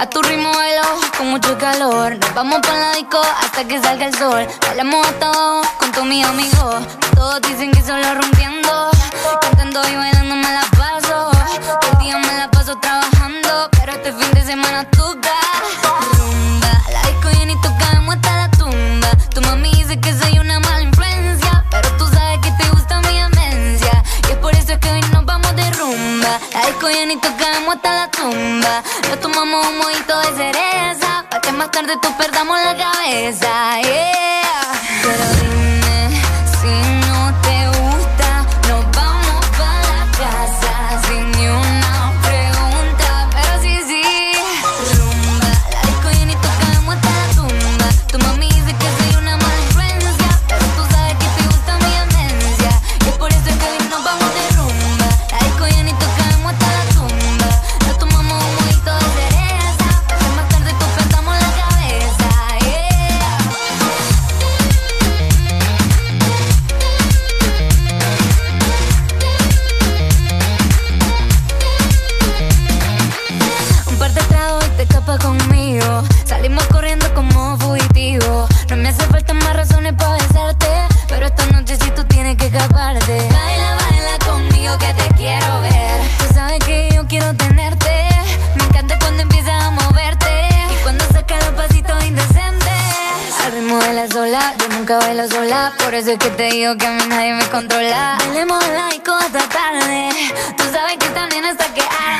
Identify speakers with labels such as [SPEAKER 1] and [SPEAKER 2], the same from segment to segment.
[SPEAKER 1] A tu ritmo bailo con mucho calor. Nos vamos por la disco hasta que salga el sol. Bailamos hasta abajo con todos mis amigos. Todos dicen que solo rompiendo. Cantando y bailando me la paso. El día me la paso trabajando. Pero este fin de semana toca La disco llena y tocamos hasta la tumba. Nos tomamos un mojito de cereza. Pa' que más tarde tú perdamos la cabeza. Yeah. Nunca bailo sola. Por eso es que te digo que a mí nadie me controla. Bailemos la disco hasta tarde. Tú sabes que también hasta que arde.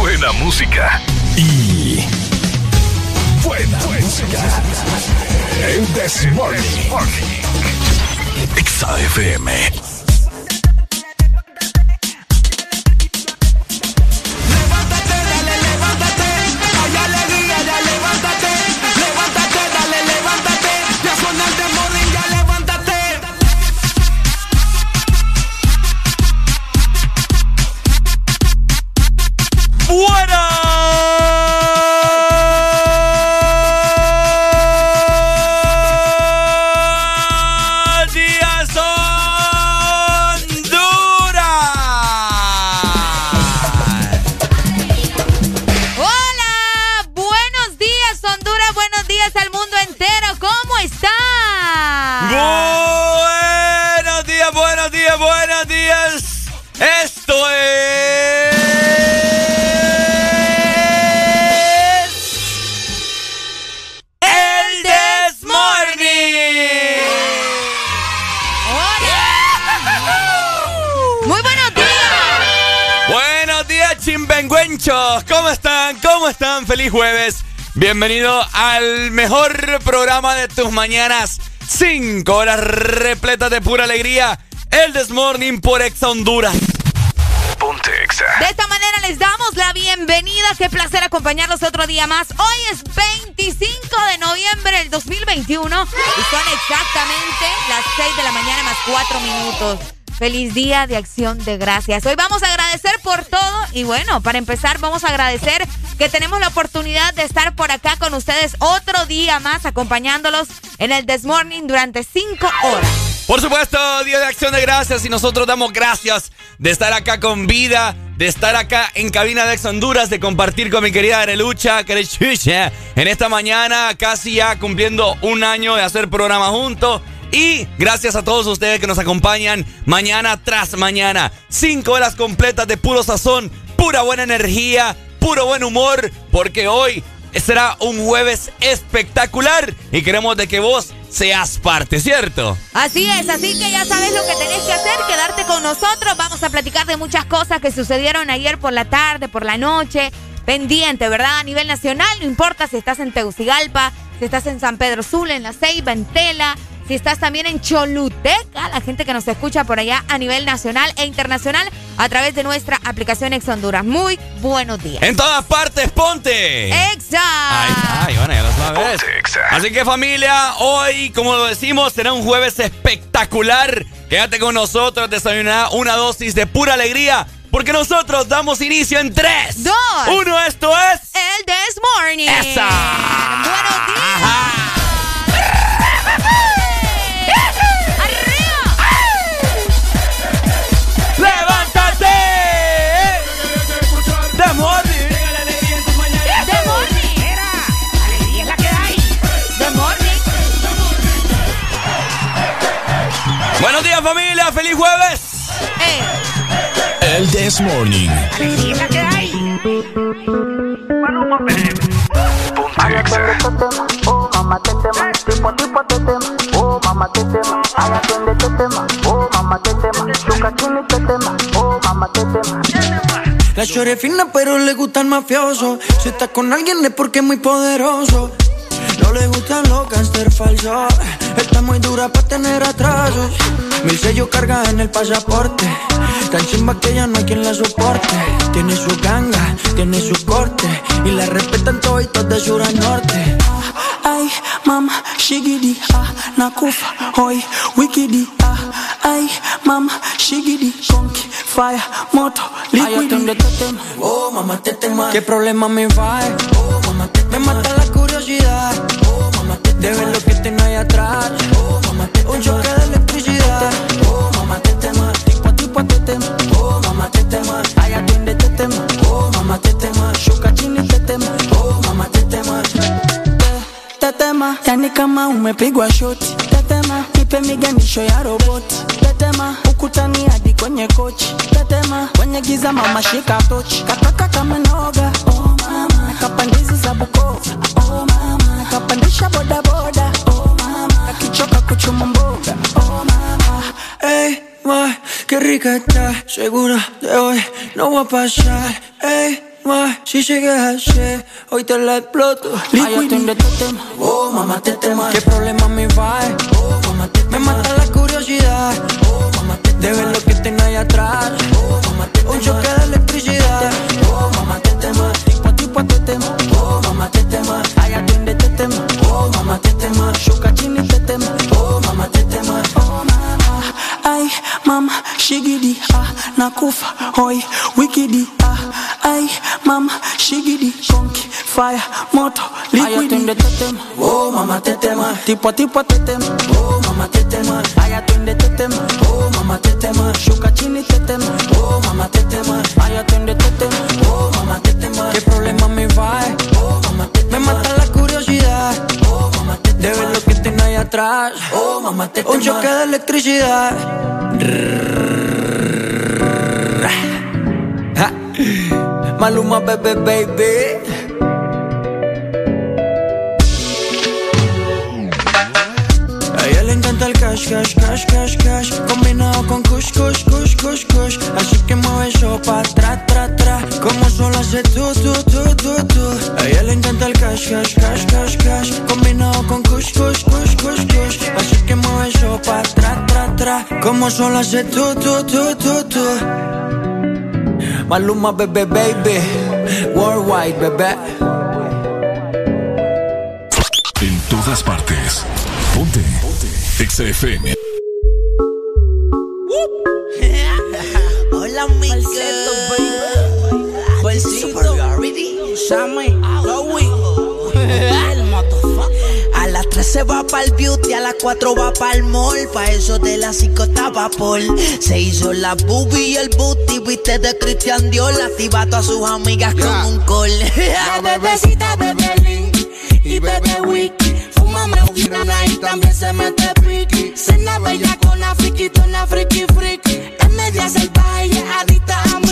[SPEAKER 2] Buena música. Y. Buena, música. El This Morning.
[SPEAKER 3] Bienvenido al mejor programa de tus mañanas. Cinco horas repletas de pura alegría. El Desmorning por Exa Honduras.
[SPEAKER 4] De esta manera les damos la bienvenida. Qué placer acompañarlos otro día más. Hoy es 25 de noviembre del 2021 y son exactamente las 6 de la mañana más 4 minutos. Feliz día de acción de gracias. Hoy vamos a agradecer por todo y bueno, para empezar vamos a agradecer que tenemos la oportunidad de estar por acá con ustedes otro día más acompañándolos en el Desmorning durante cinco horas.
[SPEAKER 3] Por supuesto, Día de Acción de Gracias y nosotros damos gracias de estar acá con vida, de estar acá en cabina de Ex Honduras, de compartir con mi querida Arelucha, Kerechucha, en esta mañana casi ya cumpliendo un año de hacer programa juntos. Y gracias a todos ustedes que nos acompañan mañana tras mañana. Cinco horas completas de puro sazón, pura buena energía, puro buen humor, porque hoy será un jueves espectacular y queremos de que vos seas parte, ¿cierto?
[SPEAKER 4] Así es, así que ya sabes lo que tenés que hacer, quedarte con nosotros. Vamos a platicar de muchas cosas que sucedieron ayer por la tarde, por la noche. Pendiente, ¿verdad? A nivel nacional, no importa si estás en Tegucigalpa, si estás en San Pedro Sula, en La Ceiba, en Tela, si estás también en Choluteca, la gente que nos escucha por allá a nivel nacional e internacional a través de nuestra aplicación Ex Honduras. Muy buenos días.
[SPEAKER 3] En todas partes, ponte.
[SPEAKER 4] Exacto.
[SPEAKER 3] Ay, bueno, ya lo sabes. Así que familia, hoy, como lo decimos, será un jueves espectacular. Quédate con nosotros, desayunar una dosis de pura alegría. Porque nosotros damos inicio en 3,
[SPEAKER 4] 2,
[SPEAKER 3] 1. Esto es.
[SPEAKER 4] El This Morning.
[SPEAKER 3] ¡Esa!
[SPEAKER 4] Buenos días.
[SPEAKER 3] Buenos días familia, feliz jueves.
[SPEAKER 4] Eh,
[SPEAKER 2] El This Morning.
[SPEAKER 5] Oh mamá tetema, tipo tipo tetema, oh mamá ay atiende oh mamá tetema, oh mamá tetema.
[SPEAKER 6] La chore fina pero le gusta el mafioso. Si está con alguien es porque es muy poderoso. No le gustan los gangster falsos. Está muy dura para tener atrasos. Mil sellos carga en el pasaporte. Tan chimba que ya no hay quien la soporte. Tiene su ganga, tiene su corte. Y la respetan toditos de sur a norte Ay, mama, shigidi, ah, nakufa, hoy, wikidi, ah, ay, mama, shigidi, conky, fire, moto, liquidi. Oh, mamá, te tema. ¿Qué problema me va? Oh, mamá, te Me mata la curiosidad. Oh, mamá, te De ver lo que tengo ahí atrás. Oh, mamá, te Un choque de electricidad. Oh, mamá, te tema. Tipo a tipo te tema. Oh, mamá, te tema. Ay, Kama umepigwa shoti. Tetema, nipe miganisho ya roboti. Tetema, ukutani hadi kwenye kochi. Tetema, kwenye giza mama shika tochi. Kataka kama noga. Oh mama, kapandizi za Bukova. Oh mama, kapandisha boda boda. Oh mama, akichoka kuchuma mboga. Oh mama, ey, ma, qué rica está. Segura de hoy no va a pasar. Ey, ma, si llegas ayer, hoy te la exploto. Liquidi. Oh, mamá, te tema. ¿Qué problema me va? Oh, mamá, te Me mata la curiosidad. Oh, mamá, te De ver lo que tengo ahí atrás. Oh, mamá, te Un choque de electricidad. Oh, mamá, te tema. Tipo a tipo te tema. Oh, mamá, te tema. Ay, atiende, te tema. Oh, mamá, te tema. Shuka chini, te tema. Oh, mamá, te tema. Oh, mama. Ay, mama, shigidi, ah, nakufa, hoi, wikidi, ah, ay, mama, shigidi, konki, fire, moto, liquidi. Oh, mama, te tema, tipo a tipo te tema. Oh, mama, te tema, ay, atiende, te tema. Oh, mama, te tema, shuka chini, te tema. Oh, mama, te tema, ay, atiende, te tema. Oh, mama, te tema. ¿Qué problema me va? Oh, mama, te tema. Me mata la curiosidad. Oh, mamá, te De ver lo que tengo ahí atrás. Oh, mamá, te Un choque de electricidad. Maluma, bebé, baby. el cash, cash, cash, cash, cash. Combinado con kush, kush, kush, kush, kush. Así que mueve eso pa' atrás, tra, tra. Como solo hace
[SPEAKER 7] tú, tú, tú, tú, tú A ella le encanta el cash, cash, cash, cash, cash. Combinado con kush, kush, kush, kush, kush. Así que mueve eso pa' atrás, tra, tra. Como solo hace tú, tú, tú, tú, tú Maluma, bebé, baby. Worldwide, bebé.
[SPEAKER 2] En todas partes. Ponte. Ponte. XFM.
[SPEAKER 8] Hola, mi Bolsito, baby. Bolsito. Llame. 3 se va pa'l beauty, a las 4 va pa'l mall. Pa' eso de las 5 estaba por. Se hizo la boobie y el booty, viste de Cristian Dior. Activa a sus amigas yeah. con un call.
[SPEAKER 9] La bebecita bebe link y bebe wiki. Fúmame un girana y también se mete piqui. Cena bella con la friki, friki, friki.
[SPEAKER 10] Es media
[SPEAKER 9] salvaje, adicta a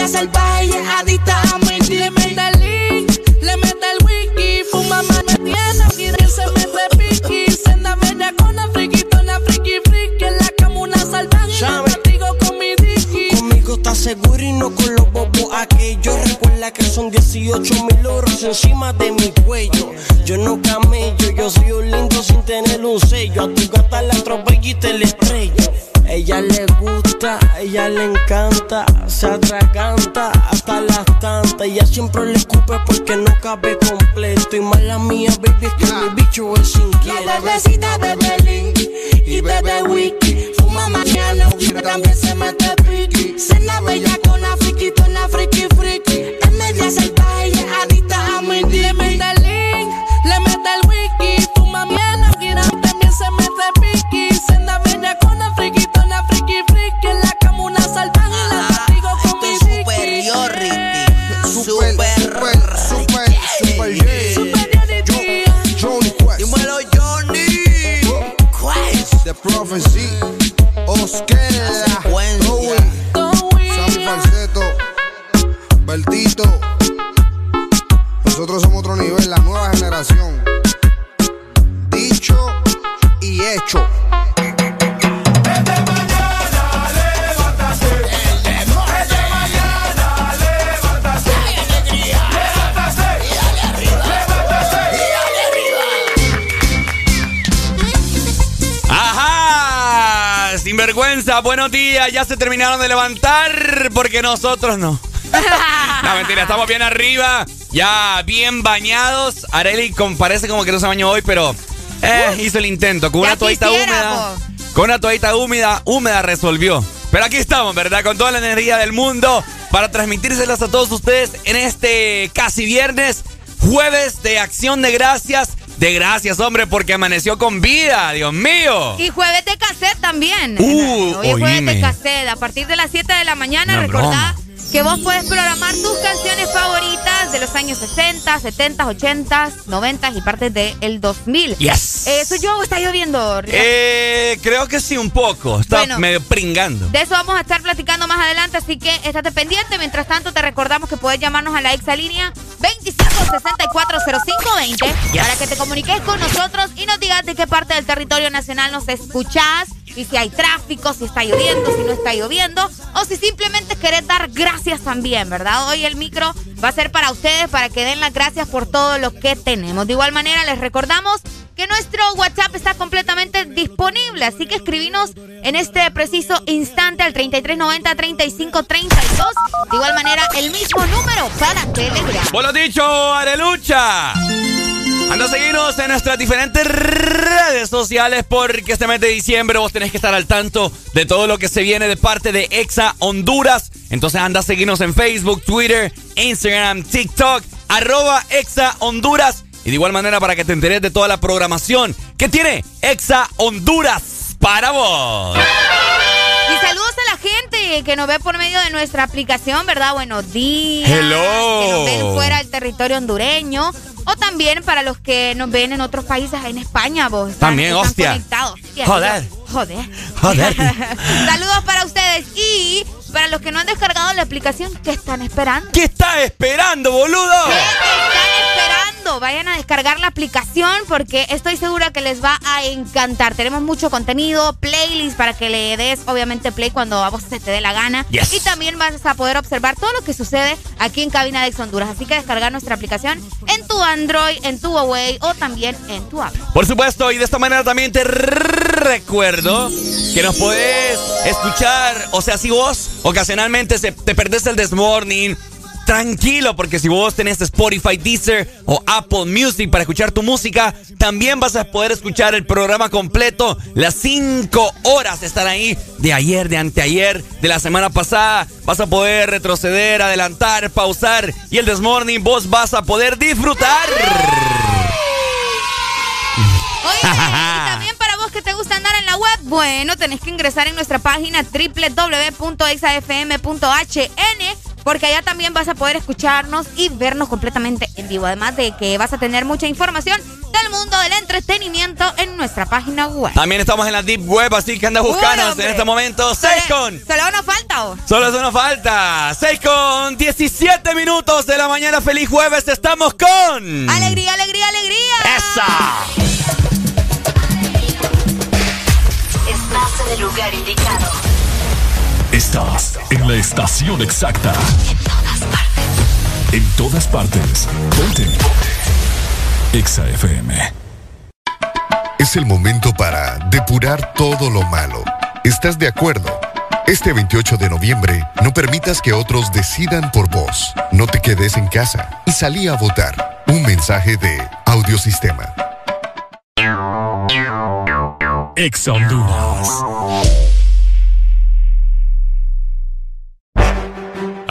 [SPEAKER 3] estrellas al. Se terminaron de levantar porque nosotros no. no, mentira, estamos bien arriba, ya bien bañados. Areli parece como que no se bañó hoy, pero eh, hizo el intento con una toallita húmeda. Con una toallita húmeda, húmeda resolvió. Pero aquí estamos, ¿verdad? Con toda la energía del mundo para transmitírselas a todos ustedes en este casi viernes, jueves de acción de gracias. De gracias, hombre, porque amaneció con vida, Dios mío.
[SPEAKER 4] Y jueves de cassette también.
[SPEAKER 3] Uh,
[SPEAKER 4] Hoy es jueves de cassette. A partir de las 7 de la mañana, recordá que vos puedes programar tus canciones favoritas de los años 60, 70, 80, 90 y partes del 2000.
[SPEAKER 3] Yes.
[SPEAKER 4] ¿Eso yo o está lloviendo?
[SPEAKER 3] Eh, creo que sí, un poco. Está medio pringando.
[SPEAKER 4] De eso vamos a estar platicando más adelante, así que estate pendiente. Mientras tanto, te recordamos que puedes llamarnos a la exalínea 25640520 para que te comuniques con nosotros y nos digas de qué parte del territorio nacional nos escuchás y si hay tráfico, si está lloviendo, si no está lloviendo, o si simplemente querés dar gracias también, ¿verdad? Hoy el micro va a ser para ustedes, para que den las gracias por todo lo que tenemos. De igual manera, les recordamos que nuestro WhatsApp está completamente disponible, así que escribinos en este preciso instante al 3390-3532. De igual manera, el mismo número para Telegram.
[SPEAKER 3] Bueno dicho, Arelucha. Anda a seguirnos en nuestras diferentes redes sociales porque este mes de diciembre vos tenés que estar al tanto de todo lo que se viene de parte de Exa Honduras. Entonces anda a seguirnos en Facebook, Twitter, Instagram, TikTok, arroba Exa Honduras. Y de igual manera para que te enteres de toda la programación que tiene Exa Honduras para vos.
[SPEAKER 4] Y saludos a la gente que nos ve por medio de nuestra aplicación, ¿verdad? Buenos días.
[SPEAKER 3] Hello.
[SPEAKER 4] Que nos ven fuera del territorio hondureño. O también para los que nos ven en otros países, en España, vos.
[SPEAKER 3] también, hostia.
[SPEAKER 4] Conectados.
[SPEAKER 3] Joder.
[SPEAKER 4] Joder.
[SPEAKER 3] Joder.
[SPEAKER 4] Saludos para ustedes. Y para los que no han descargado la aplicación, ¿qué están esperando?
[SPEAKER 3] ¿Qué está esperando, boludo?
[SPEAKER 4] ¿Qué están esperando? Vayan a descargar la aplicación porque estoy segura que les va a encantar. Tenemos mucho contenido, playlist para que le des, obviamente, play cuando a vos se te dé la gana.
[SPEAKER 3] Yes.
[SPEAKER 4] Y también vas a poder observar todo lo que sucede aquí en Cabina de Ex Honduras. Así que descargar nuestra aplicación en tu Android, en tu Huawei o también en tu app.
[SPEAKER 3] Por supuesto, y de esta manera también te recuerdo que nos puedes escuchar, o sea, si vos ocasionalmente se, te perdés el This Morning, tranquilo, porque si vos tenés Spotify, Deezer o Apple Music para escuchar tu música, también vas a poder escuchar el programa completo, las 5 horas estar ahí de ayer, de anteayer, de la semana pasada. Vas a poder retroceder, adelantar, pausar y el This Morning vos vas a poder disfrutar.
[SPEAKER 4] Oye, y también para vos que te gusta andar en la web, bueno, tenés que ingresar en nuestra página www.exafm.hn porque allá también vas a poder escucharnos y vernos completamente en vivo. Además de que vas a tener mucha información del mundo del entretenimiento en nuestra página web.
[SPEAKER 3] También estamos en la Deep Web, así que anda buscarnos en este momento. 6 con.
[SPEAKER 4] Solo nos falta, ¿o?
[SPEAKER 3] Solo eso nos falta. 6 con 17 minutos de la mañana. Feliz jueves. Estamos con.
[SPEAKER 4] Alegría, alegría, alegría.
[SPEAKER 3] ¡Esa!
[SPEAKER 11] Estás en el lugar indicado.
[SPEAKER 2] Estás en la estación exacta.
[SPEAKER 11] En todas partes.
[SPEAKER 2] En todas partes. Ponte. Exa FM.
[SPEAKER 12] Es el momento para depurar todo lo malo. ¿Estás de acuerdo? Este 28 de noviembre, no permitas que otros decidan por vos. No te quedes en casa y salí a votar. Un mensaje de Audiosistema.
[SPEAKER 2] Exa Honduras.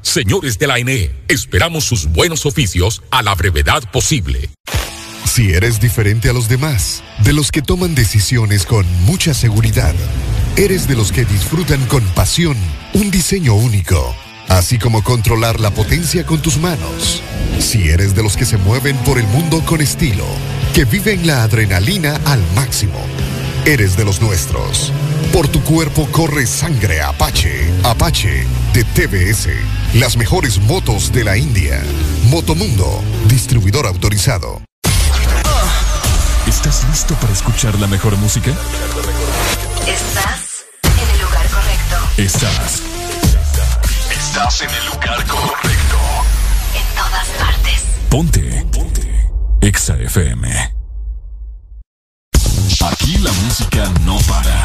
[SPEAKER 13] Señores de la NE, esperamos sus buenos oficios a la brevedad posible.
[SPEAKER 14] Si eres diferente a los demás, de los que toman decisiones con mucha seguridad, eres de los que disfrutan con pasión un diseño único, así como controlar la potencia con tus manos. Si eres de los que se mueven por el mundo con estilo, que viven la adrenalina al máximo, eres de los nuestros. Por tu cuerpo corre sangre Apache. Apache de TBS. Las mejores motos de la India. Motomundo, distribuidor autorizado.
[SPEAKER 2] ¿Estás listo para escuchar la mejor música?
[SPEAKER 1] Estás en el lugar correcto.
[SPEAKER 2] Estás. Estás en el lugar correcto.
[SPEAKER 1] En todas partes.
[SPEAKER 2] Ponte. Ponte. Exa FM. Aquí la música no para.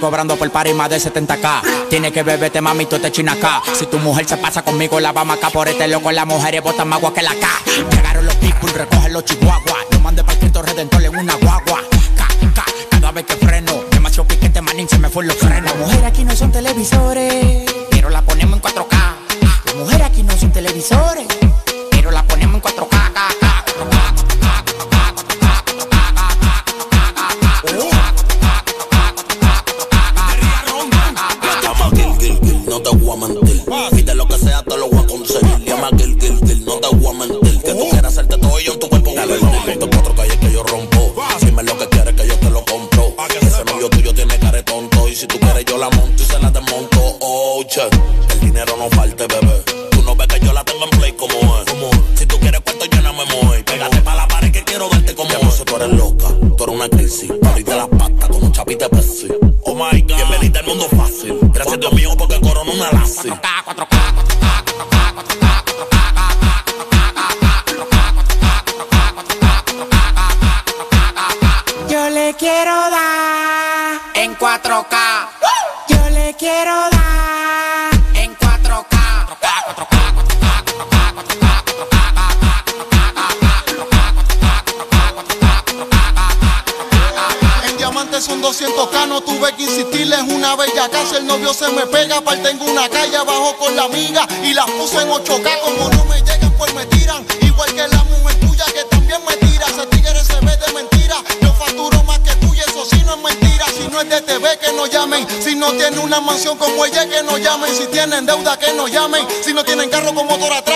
[SPEAKER 15] Cobrando por party más de 70k. Tiene que beberte, mami, tú te acá. Si tu mujer se pasa conmigo, la vamos acá por este loco. Las mujeres botan más agua que la K. Llegaron los people, recogen los chihuahuas. Yo mandé para Cristo Redentor en una guagua. Ca, cada vez que freno. Demasiado piquete, manín, se me fue los frenos.
[SPEAKER 16] Las mujeres aquí no son televisores
[SPEAKER 15] Pero la ponemos en 4K.
[SPEAKER 16] Las mujeres aquí no son televisores
[SPEAKER 15] Pero la ponemos en 4K.
[SPEAKER 17] El dinero no falte, bebé. Tú no ves que yo la tengo en play como es. Si tú quieres cuarto, yo no me muevo. Pégate pa' la pared que quiero darte como es. sé, tú eres loca, tú eres una crisis. Ahorita las patas como chapita Pepsi. Oh my God, bienvenida al mundo fácil. Gracias Dios mío porque corona una lassi.
[SPEAKER 16] Yo
[SPEAKER 10] casa. El novio se me pega, aparte tengo una calle abajo con la amiga y las puse en 8k. Como no me llegan, pues me tiran. Igual que la mujer tuya que también me tira. Ese tigre se ve de mentira. Yo facturo más que tú y eso sí no es mentira. Si no es de TV, que no llamen. Si no tiene una mansión como ella, que no llamen. Si tienen deuda, que no llamen. Si no tienen carro con motor atrás,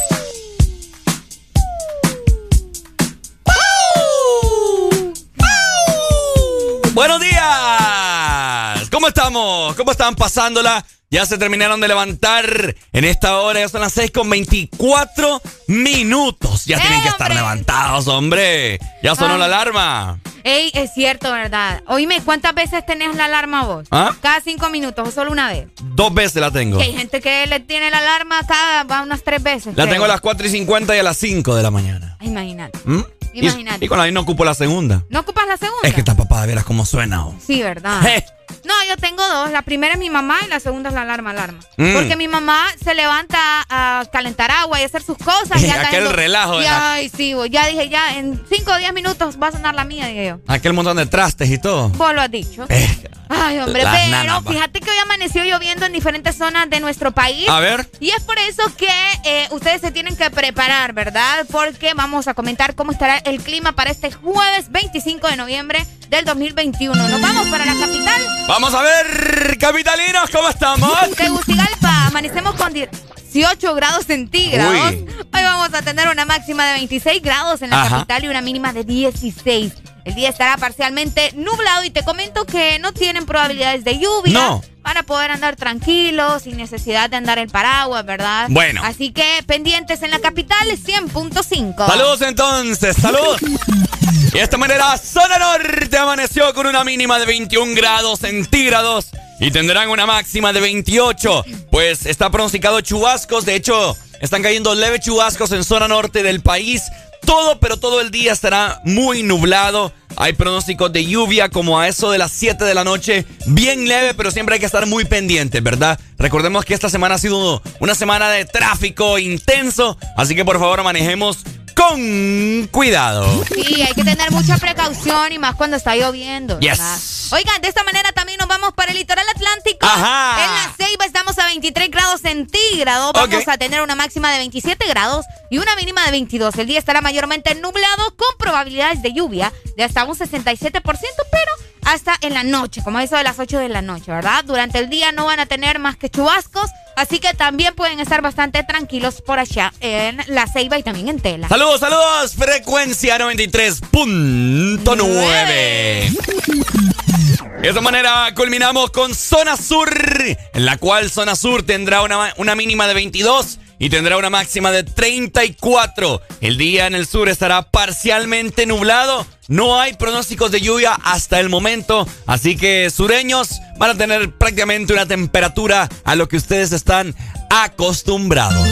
[SPEAKER 3] Estamos? ¿Cómo están pasándola? Ya se terminaron de levantar en esta hora, ya son las 6 con 24 minutos. Ya tienen que estar levantados, hombre. Ya sonó la alarma.
[SPEAKER 4] Ey, es cierto, ¿verdad? Oíme, ¿cuántas veces tenés la alarma vos?
[SPEAKER 3] ¿Ah?
[SPEAKER 4] ¿Cada cinco minutos o solo una vez?
[SPEAKER 3] Dos veces la tengo.
[SPEAKER 4] Que hay gente que le tiene la alarma cada va unas tres veces.
[SPEAKER 3] La
[SPEAKER 4] creo.
[SPEAKER 3] tengo a las 4 y 50 y a las 5 de la mañana.
[SPEAKER 4] Ay, Imagínate.
[SPEAKER 3] ¿Mm?
[SPEAKER 4] Imagínate.
[SPEAKER 3] Y, y con la no ocupo la segunda.
[SPEAKER 4] ¿No ocupas la segunda?
[SPEAKER 3] Es que está papá, verás cómo suena. oh.
[SPEAKER 4] Sí, ¿verdad?
[SPEAKER 3] Eh.
[SPEAKER 4] No, yo tengo dos. La primera es mi mamá y la segunda es la alarma, alarma.
[SPEAKER 3] Mm.
[SPEAKER 4] Porque mi mamá se levanta a calentar agua y hacer sus cosas. y anda
[SPEAKER 3] Aquel
[SPEAKER 4] haciendo-
[SPEAKER 3] relajo
[SPEAKER 4] Y,
[SPEAKER 3] la-
[SPEAKER 4] Ay, sí, ya dije, ya en 5 o 10 minutos va a sonar la mía, dije yo.
[SPEAKER 3] Aquel montón de trastes y todo.
[SPEAKER 4] Vos lo has dicho.
[SPEAKER 3] Eh,
[SPEAKER 4] Ay, hombre,
[SPEAKER 3] Las
[SPEAKER 4] pero
[SPEAKER 3] nanas,
[SPEAKER 4] fíjate que hoy amaneció lloviendo en diferentes zonas de nuestro país.
[SPEAKER 3] A ver.
[SPEAKER 4] Y es por eso que eh, ustedes se tienen que preparar, ¿verdad? Porque vamos a comentar cómo estará el clima para este jueves 25 de noviembre del 2021. Nos vamos para la capital.
[SPEAKER 3] Vamos a ver, capitalinos, ¿cómo estamos?
[SPEAKER 4] Tegucigalpa, amanecemos con 18 grados centígrados.
[SPEAKER 3] Uy.
[SPEAKER 4] Hoy vamos a tener una máxima de 26 grados en la
[SPEAKER 3] Ajá.
[SPEAKER 4] capital y una mínima de 16. El día estará parcialmente nublado y te comento que no tienen probabilidades de lluvia.
[SPEAKER 3] No.
[SPEAKER 4] Van a poder andar tranquilos, sin necesidad de andar en paraguas, ¿verdad?
[SPEAKER 3] Bueno.
[SPEAKER 4] Así que pendientes en la capital 100.5.
[SPEAKER 3] Saludos entonces, salud. Y de esta manera, Zona Norte amaneció con una mínima de 21 grados centígrados y tendrán una máxima de 28. Pues está pronosticado chubascos, de hecho, están cayendo leves chubascos en zona norte del país. Todo, pero todo el día estará muy nublado. Hay pronósticos de lluvia como a eso de las 7 de la noche. Bien leve, pero siempre hay que estar muy pendientes, ¿verdad? Recordemos que esta semana ha sido una semana de tráfico intenso. Así que por favor manejemos con cuidado.
[SPEAKER 4] Sí, hay que tener mucha precaución y más cuando está lloviendo.
[SPEAKER 3] Yes.
[SPEAKER 4] Oigan, de esta manera también nos vamos para el litoral atlántico.
[SPEAKER 3] Ajá.
[SPEAKER 4] En la Ceiba estamos a 23 grados centígrados. Vamos a tener una máxima de 27 grados y una mínima de 22. El día estará mayormente nublado con probabilidades de lluvia de hasta un 67%, pero hasta en la noche, como eso de las 8 de la noche, ¿verdad? Durante el día no van a tener más que chubascos, así que también pueden estar bastante tranquilos por allá en la Ceiba y también en Tela.
[SPEAKER 3] Saludos, saludos. Frecuencia 93.9. De esta manera culminamos con Zona Sur, en la cual Zona Sur tendrá una, una mínima de 22 y tendrá una máxima de 34. El día en el sur estará parcialmente nublado. No hay pronósticos de lluvia hasta el momento, así que sureños van a tener prácticamente una temperatura a lo que ustedes están acostumbrados.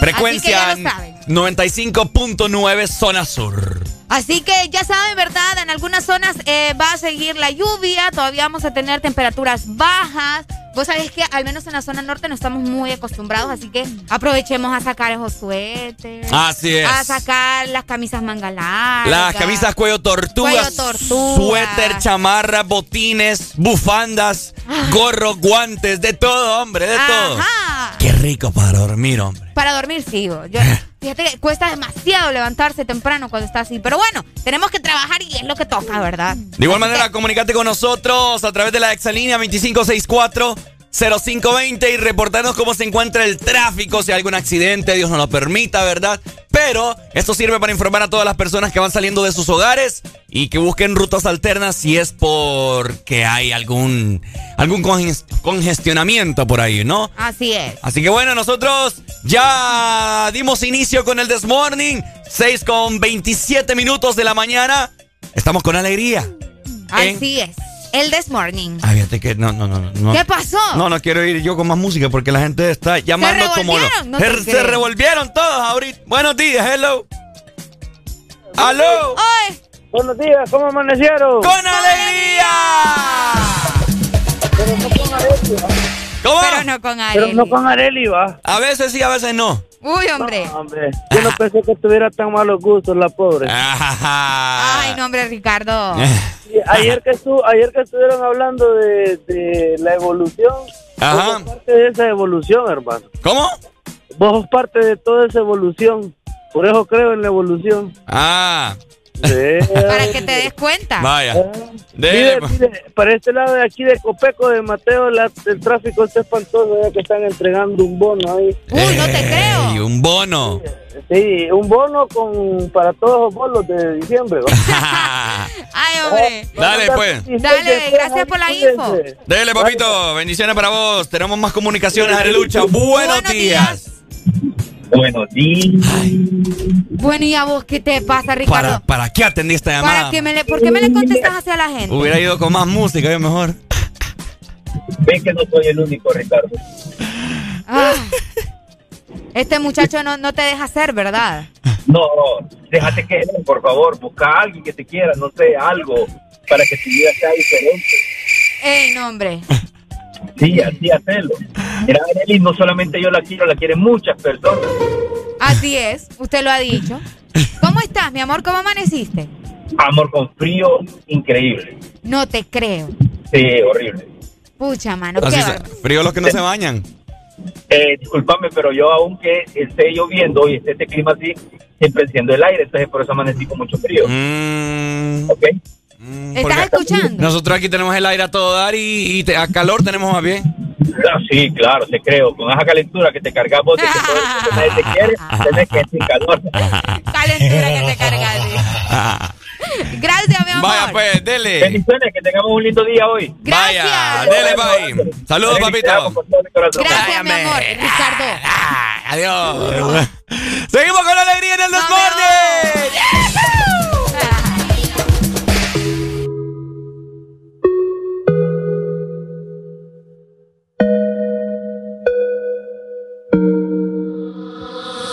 [SPEAKER 3] Frecuencia
[SPEAKER 4] Así que ya lo saben.
[SPEAKER 3] 95.9 Zona Sur.
[SPEAKER 4] Así que ya saben, ¿verdad? En algunas zonas eh, va a seguir la lluvia, todavía vamos a tener temperaturas bajas. Vos sabés que al menos en la zona norte no estamos muy acostumbrados, así que aprovechemos a sacar esos suéteres.
[SPEAKER 3] Así es.
[SPEAKER 4] A sacar las camisas manga largas.
[SPEAKER 3] Las camisas cuello tortuga,
[SPEAKER 4] Cuello tortuga.
[SPEAKER 3] suéter, chamarra, botines, bufandas, gorro, guantes, de todo, hombre, de todo.
[SPEAKER 4] Ajá.
[SPEAKER 3] Qué rico para dormir, hombre.
[SPEAKER 4] Para dormir, sí. Yo,
[SPEAKER 3] Eh.
[SPEAKER 4] Fíjate que cuesta demasiado levantarse temprano cuando está así. Pero bueno, tenemos que trabajar y es lo que toca, ¿verdad?
[SPEAKER 3] De igual manera, comunicate con nosotros a través de la exalínea 2564 0520 y reportarnos cómo se encuentra el tráfico, si hay algún accidente, Dios nos lo permita, ¿verdad? Pero esto sirve para informar a todas las personas que van saliendo de sus hogares y que busquen rutas alternas si es porque hay algún, algún conges- congestionamiento por ahí, ¿no?
[SPEAKER 4] Así es.
[SPEAKER 3] Así que bueno, nosotros ya dimos inicio con el This Morning, 6 con 27 minutos de la mañana. Estamos con alegría. En-
[SPEAKER 4] Así es. El This Morning.
[SPEAKER 3] Ah, fíjate que no, no, no, no.
[SPEAKER 4] ¿Qué pasó?
[SPEAKER 3] No, no quiero ir yo con más música porque la gente está llamando como lo-
[SPEAKER 4] revolvieron? No
[SPEAKER 3] se, se revolvieron todos ahorita. Buenos días, hello. Aló.
[SPEAKER 4] ¡Ay!
[SPEAKER 18] Buenos días, ¿cómo amanecieron?
[SPEAKER 3] ¡Con alegría!
[SPEAKER 18] Pero no con Areli, ¿va?
[SPEAKER 3] ¿Cómo?
[SPEAKER 4] Pero no con
[SPEAKER 18] Pero
[SPEAKER 4] Arely.
[SPEAKER 18] no con Areli, va.
[SPEAKER 3] A veces sí, a veces no.
[SPEAKER 4] Uy, hombre.
[SPEAKER 18] No, hombre, yo no pensé que tuviera tan malos gustos la pobre.
[SPEAKER 4] Ay, no, hombre, Ricardo.
[SPEAKER 18] Sí, ayer que estu ayer que estuvieron hablando de, de la evolución,
[SPEAKER 3] Ajá.
[SPEAKER 18] vos sos parte de esa evolución, hermano.
[SPEAKER 3] ¿Cómo?
[SPEAKER 18] Vos sos parte de toda esa evolución. Por eso creo en la evolución.
[SPEAKER 3] Ah.
[SPEAKER 4] Para que te des cuenta.
[SPEAKER 3] Vaya.
[SPEAKER 18] Mire, mire, para este lado de aquí de Copeco, de Mateo, la- el tráfico está espantoso, ya que están entregando un bono ahí.
[SPEAKER 4] Uy, no te creo.
[SPEAKER 3] Y un bono.
[SPEAKER 18] Sí, un bono con para todos los bolos de diciembre.
[SPEAKER 4] Ay, hombre.
[SPEAKER 3] Dale, pues.
[SPEAKER 4] Dale, gracias por la info.
[SPEAKER 3] Dele, papito. Bendiciones para vos. Tenemos más comunicaciones, Arelucha. Buenos, días.
[SPEAKER 19] Buenos días.
[SPEAKER 4] Bueno, ¿y a vos qué te pasa, Ricardo?
[SPEAKER 3] ¿Para, ¿Para qué atendí esta llamada?
[SPEAKER 4] ¿Para que me le, ¿Por qué me le contestas hacia la gente?
[SPEAKER 3] Hubiera ido con más música, yo mejor.
[SPEAKER 19] Ven que no soy el único, Ricardo.
[SPEAKER 4] Ah. Este muchacho no, no te deja hacer, ¿verdad?
[SPEAKER 19] No, déjate que por favor, busca a alguien que te quiera, no sé, algo, para que tu vida sea diferente.
[SPEAKER 4] Ey, no, hombre.
[SPEAKER 19] Sí, así hacerlo. Mira, Arely, no solamente yo la quiero, la quieren muchas personas.
[SPEAKER 4] Así es, usted lo ha dicho. ¿Cómo estás, mi amor? ¿Cómo amaneciste?
[SPEAKER 19] Amor con frío, increíble.
[SPEAKER 4] No te creo.
[SPEAKER 19] Sí, horrible.
[SPEAKER 4] Pucha, mano,
[SPEAKER 3] Así
[SPEAKER 4] qué
[SPEAKER 3] frío los que no se bañan.
[SPEAKER 19] Eh, discúlpame, pero yo aunque esté lloviendo y esté este clima así, siempre enciendo el aire, entonces por eso amanecí con mucho frío.
[SPEAKER 3] Mm.
[SPEAKER 19] ¿Ok?
[SPEAKER 4] ¿Estás escuchando?
[SPEAKER 3] Nosotros aquí tenemos el aire a todo dar y, y te- a calor tenemos más bien.
[SPEAKER 19] Ah, sí, claro, te creo. Con esa calentura que te cargas vos de que todo el mundo te quiere, tenés que sin calor.
[SPEAKER 4] Calentura que te cargas. Gracias, mi amor.
[SPEAKER 3] Vaya, pues, dele.
[SPEAKER 19] Bendiciones, que tengamos un lindo día hoy.
[SPEAKER 3] Vaya, dele, bye. Saludos, papito.
[SPEAKER 4] Gracias, mi amor. Ricardo.
[SPEAKER 3] Adiós. Seguimos con la alegría en el Desmorning.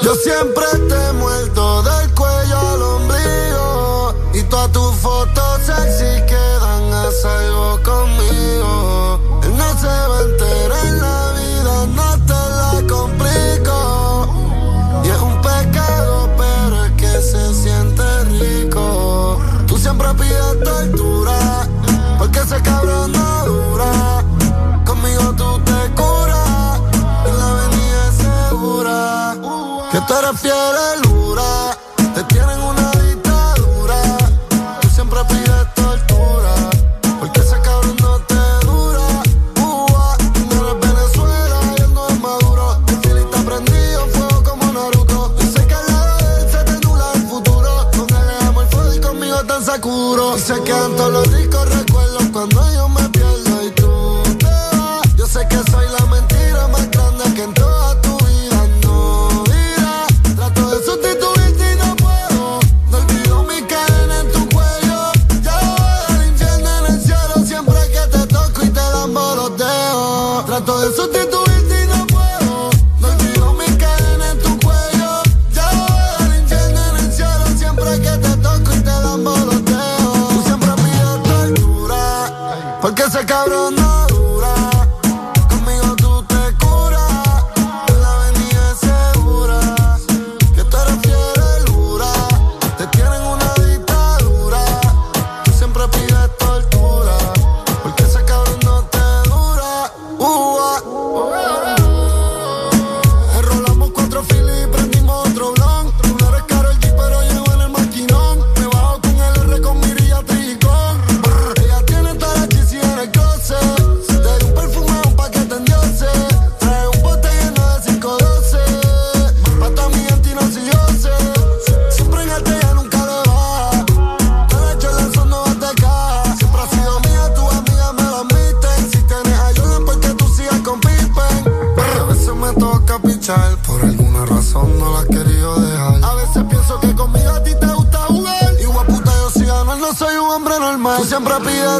[SPEAKER 20] Yo siempre te he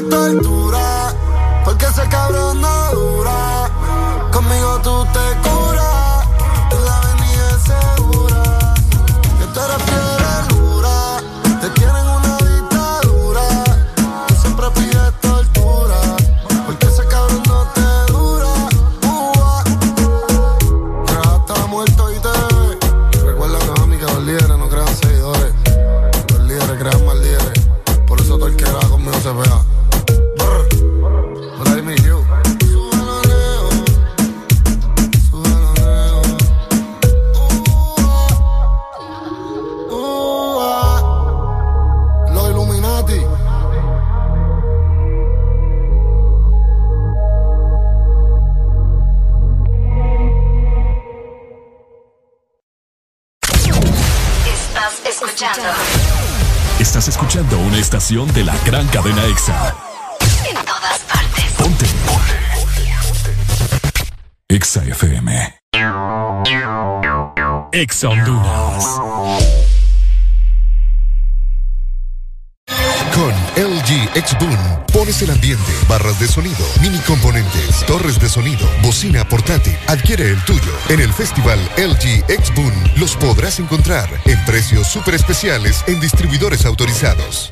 [SPEAKER 20] pides
[SPEAKER 2] estación de la gran cadena EXA.
[SPEAKER 21] En todas partes.
[SPEAKER 2] Ponte. EXA FM. EXA Honduras.
[SPEAKER 12] Con LG X Boom pones el ambiente, barras de sonido, mini componentes, torres de sonido, bocina portátil. Adquiere el tuyo. En el festival LG X Boom los podrás encontrar en precios súper especiales en distribuidores autorizados.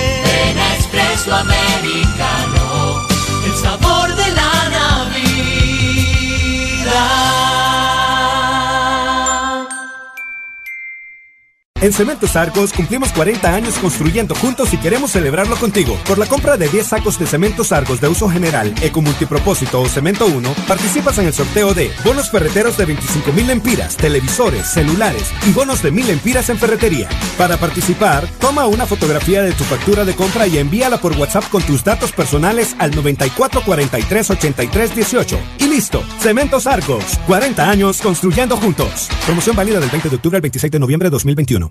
[SPEAKER 22] Espresso Americano,
[SPEAKER 23] el sabor de la Navidad.
[SPEAKER 24] En Cementos Argos cumplimos 40 años construyendo juntos y queremos celebrarlo contigo. Por la compra de 10 sacos de Cementos Argos de uso general, eco multipropósito o cemento 1, participas en el sorteo de bonos ferreteros de 25 mil empiras, televisores, celulares y bonos de 1000 empiras en ferretería. Para participar, toma una fotografía de tu factura de compra y envíala por WhatsApp con tus datos personales al 94 43 83 18. Y listo, Cementos Argos, 40 años construyendo juntos. Promoción válida del 20 de octubre al 26 de noviembre de 2021.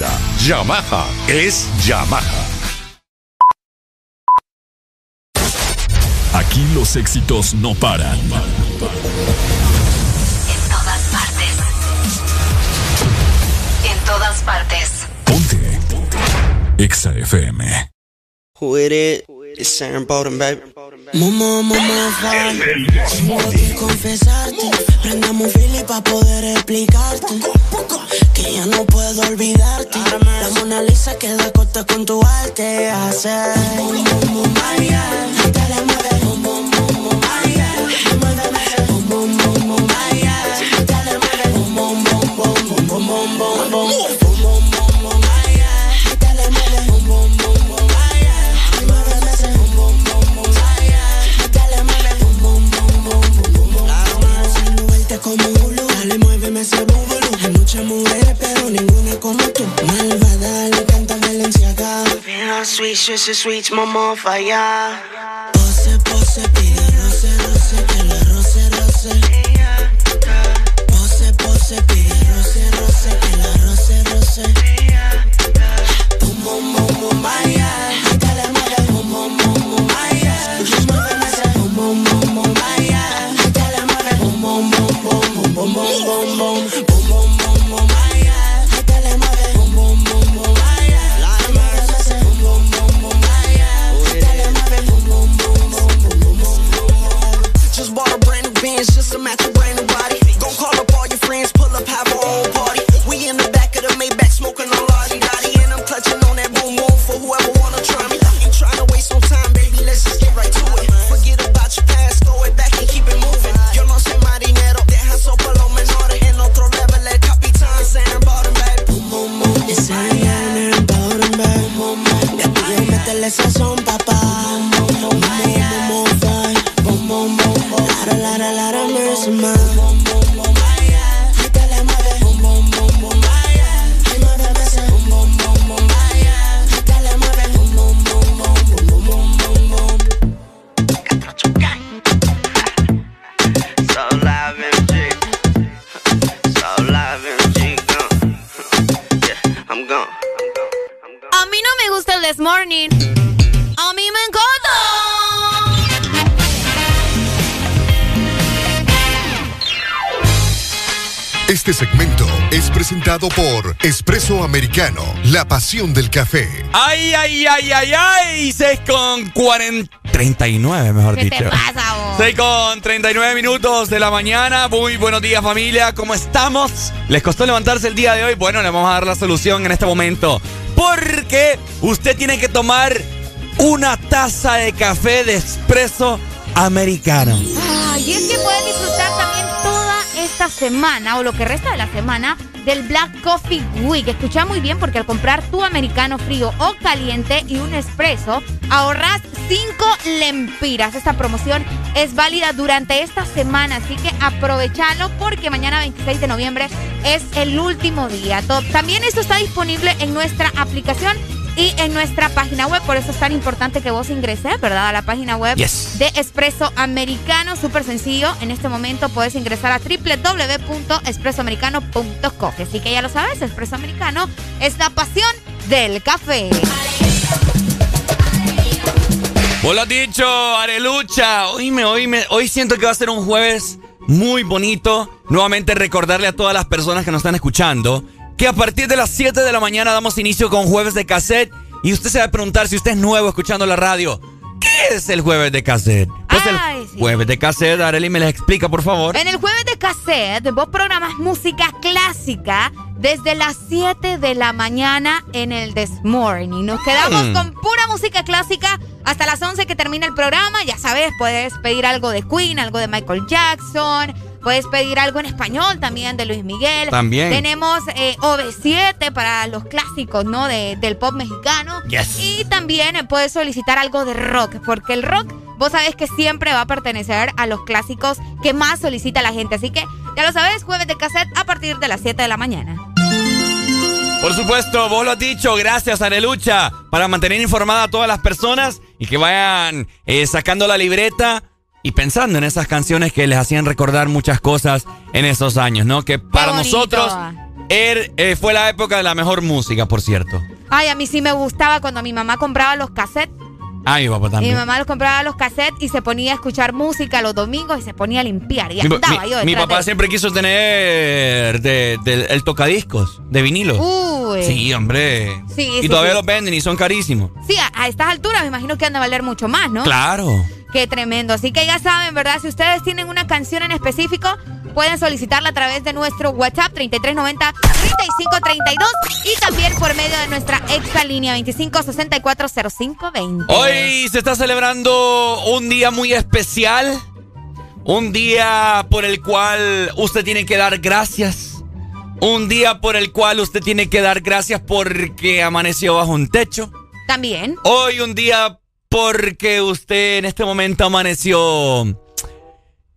[SPEAKER 25] Yamaha es Yamaha.
[SPEAKER 2] Aquí los éxitos no paran.
[SPEAKER 21] En todas partes. En todas partes.
[SPEAKER 2] Ponte. Exa FM.
[SPEAKER 16] Who it is? It's Sharon Bowden, baby. Mamá, mamá, vale. Tengo que confesarte. Prendamos Philly pa' poder explicarte. Que ya no puedo olvidarte. La Mona Lisa queda corta con tu arte. Hacer. Ay, ay. Te la. Bien, sweet, sweet, sweet, mamá, falla. Pose, pose, pide
[SPEAKER 12] presentado por Espresso Americano, la pasión del café.
[SPEAKER 3] Ay, ay, ay, ay, ay, 6 con 40, 39 mejor
[SPEAKER 4] ¿Qué
[SPEAKER 3] dicho.
[SPEAKER 4] te pasa vos?
[SPEAKER 3] 6 con 39 minutos de la mañana. Muy buenos días familia, ¿cómo estamos? ¿Les costó levantarse el día de hoy? Bueno, le vamos a dar la solución en este momento. Porque usted tiene que tomar una taza de café de espresso americano.
[SPEAKER 4] Ay, y es que pueden disfrutar también toda esta semana o lo que resta de la semana del Black Coffee Week. Escucha muy bien porque al comprar tu americano frío o caliente y un espresso, ahorras 5 lempiras. Esta promoción es válida durante esta semana, así que aprovechalo porque mañana 26 de noviembre es el último día. También esto está disponible en nuestra aplicación y en nuestra página web, por eso es tan importante que vos ingreses, ¿verdad? A la página web
[SPEAKER 3] Yes.
[SPEAKER 4] de Espresso Americano, súper sencillo. En este momento puedes ingresar a www.espressoamericano.com. Así que ya lo sabes, Espresso Americano es la pasión del café.
[SPEAKER 3] Vos lo has dicho, Arelucha. Oíme, oíme. Hoy siento que va a ser un jueves muy bonito. Nuevamente recordarle a todas las personas que nos están escuchando que a partir de las 7 de la mañana damos inicio con jueves de cassette. Y usted se va a preguntar si usted es nuevo escuchando la radio. ¿Qué es el jueves de cassette? Pues
[SPEAKER 4] Ay,
[SPEAKER 3] el
[SPEAKER 4] sí.
[SPEAKER 3] jueves de cassette, Arely me les explica, por favor.
[SPEAKER 4] En el jueves de cassette, vos programas música clásica desde las 7 de la mañana en el This Morning. Nos quedamos
[SPEAKER 3] Hmm.
[SPEAKER 4] con pura música clásica hasta las 11 que termina el programa. Ya sabes, puedes pedir algo de Queen, algo de Michael Jackson. Puedes pedir algo en español también de Luis Miguel.
[SPEAKER 3] También.
[SPEAKER 4] Tenemos eh, OV7 para los clásicos, ¿no? De- del pop mexicano.
[SPEAKER 3] Yes.
[SPEAKER 4] Y también eh, puedes solicitar algo de rock, porque el rock, vos sabés que siempre va a pertenecer a los clásicos que más solicita la gente. Así que ya lo sabes, jueves de cassette a partir de las 7 de la mañana.
[SPEAKER 3] Por supuesto, vos lo has dicho, gracias Arelucha, para mantener informada a todas las personas y que vayan eh, sacando la libreta y pensando en esas canciones que les hacían recordar muchas cosas en esos años, ¿no? Que para nosotros er- eh, fue la época de la mejor música, por cierto.
[SPEAKER 4] Ay, a mí sí me gustaba cuando mi mamá compraba los cassettes.
[SPEAKER 3] Ay, mi papá
[SPEAKER 4] Mi
[SPEAKER 3] también.
[SPEAKER 4] mamá los compraba los cassettes y se ponía a escuchar música los domingos y se ponía a limpiar. Y
[SPEAKER 3] Mi,
[SPEAKER 4] andaba
[SPEAKER 3] mi-
[SPEAKER 4] yo
[SPEAKER 3] mi papá
[SPEAKER 4] de-
[SPEAKER 3] siempre quiso tener de- de- el tocadiscos de vinilo.
[SPEAKER 4] Uy.
[SPEAKER 3] Sí, hombre.
[SPEAKER 4] Sí,
[SPEAKER 3] y
[SPEAKER 4] sí,
[SPEAKER 3] todavía
[SPEAKER 4] sí.
[SPEAKER 3] los venden y son carísimos.
[SPEAKER 4] Sí, a, a estas alturas me imagino que han de valer mucho más, ¿no?
[SPEAKER 3] Claro.
[SPEAKER 4] Qué tremendo. Así que ya saben, ¿verdad? Si ustedes tienen una canción en específico, pueden solicitarla a través de nuestro WhatsApp 3390-3532 y también por medio de nuestra extra línea 25640520.
[SPEAKER 3] Hoy se está celebrando un día muy especial. Un día por el cual usted tiene que dar gracias. Un día por el cual usted tiene que dar gracias porque amaneció bajo un techo.
[SPEAKER 4] También.
[SPEAKER 3] Hoy un día porque usted en este momento amaneció...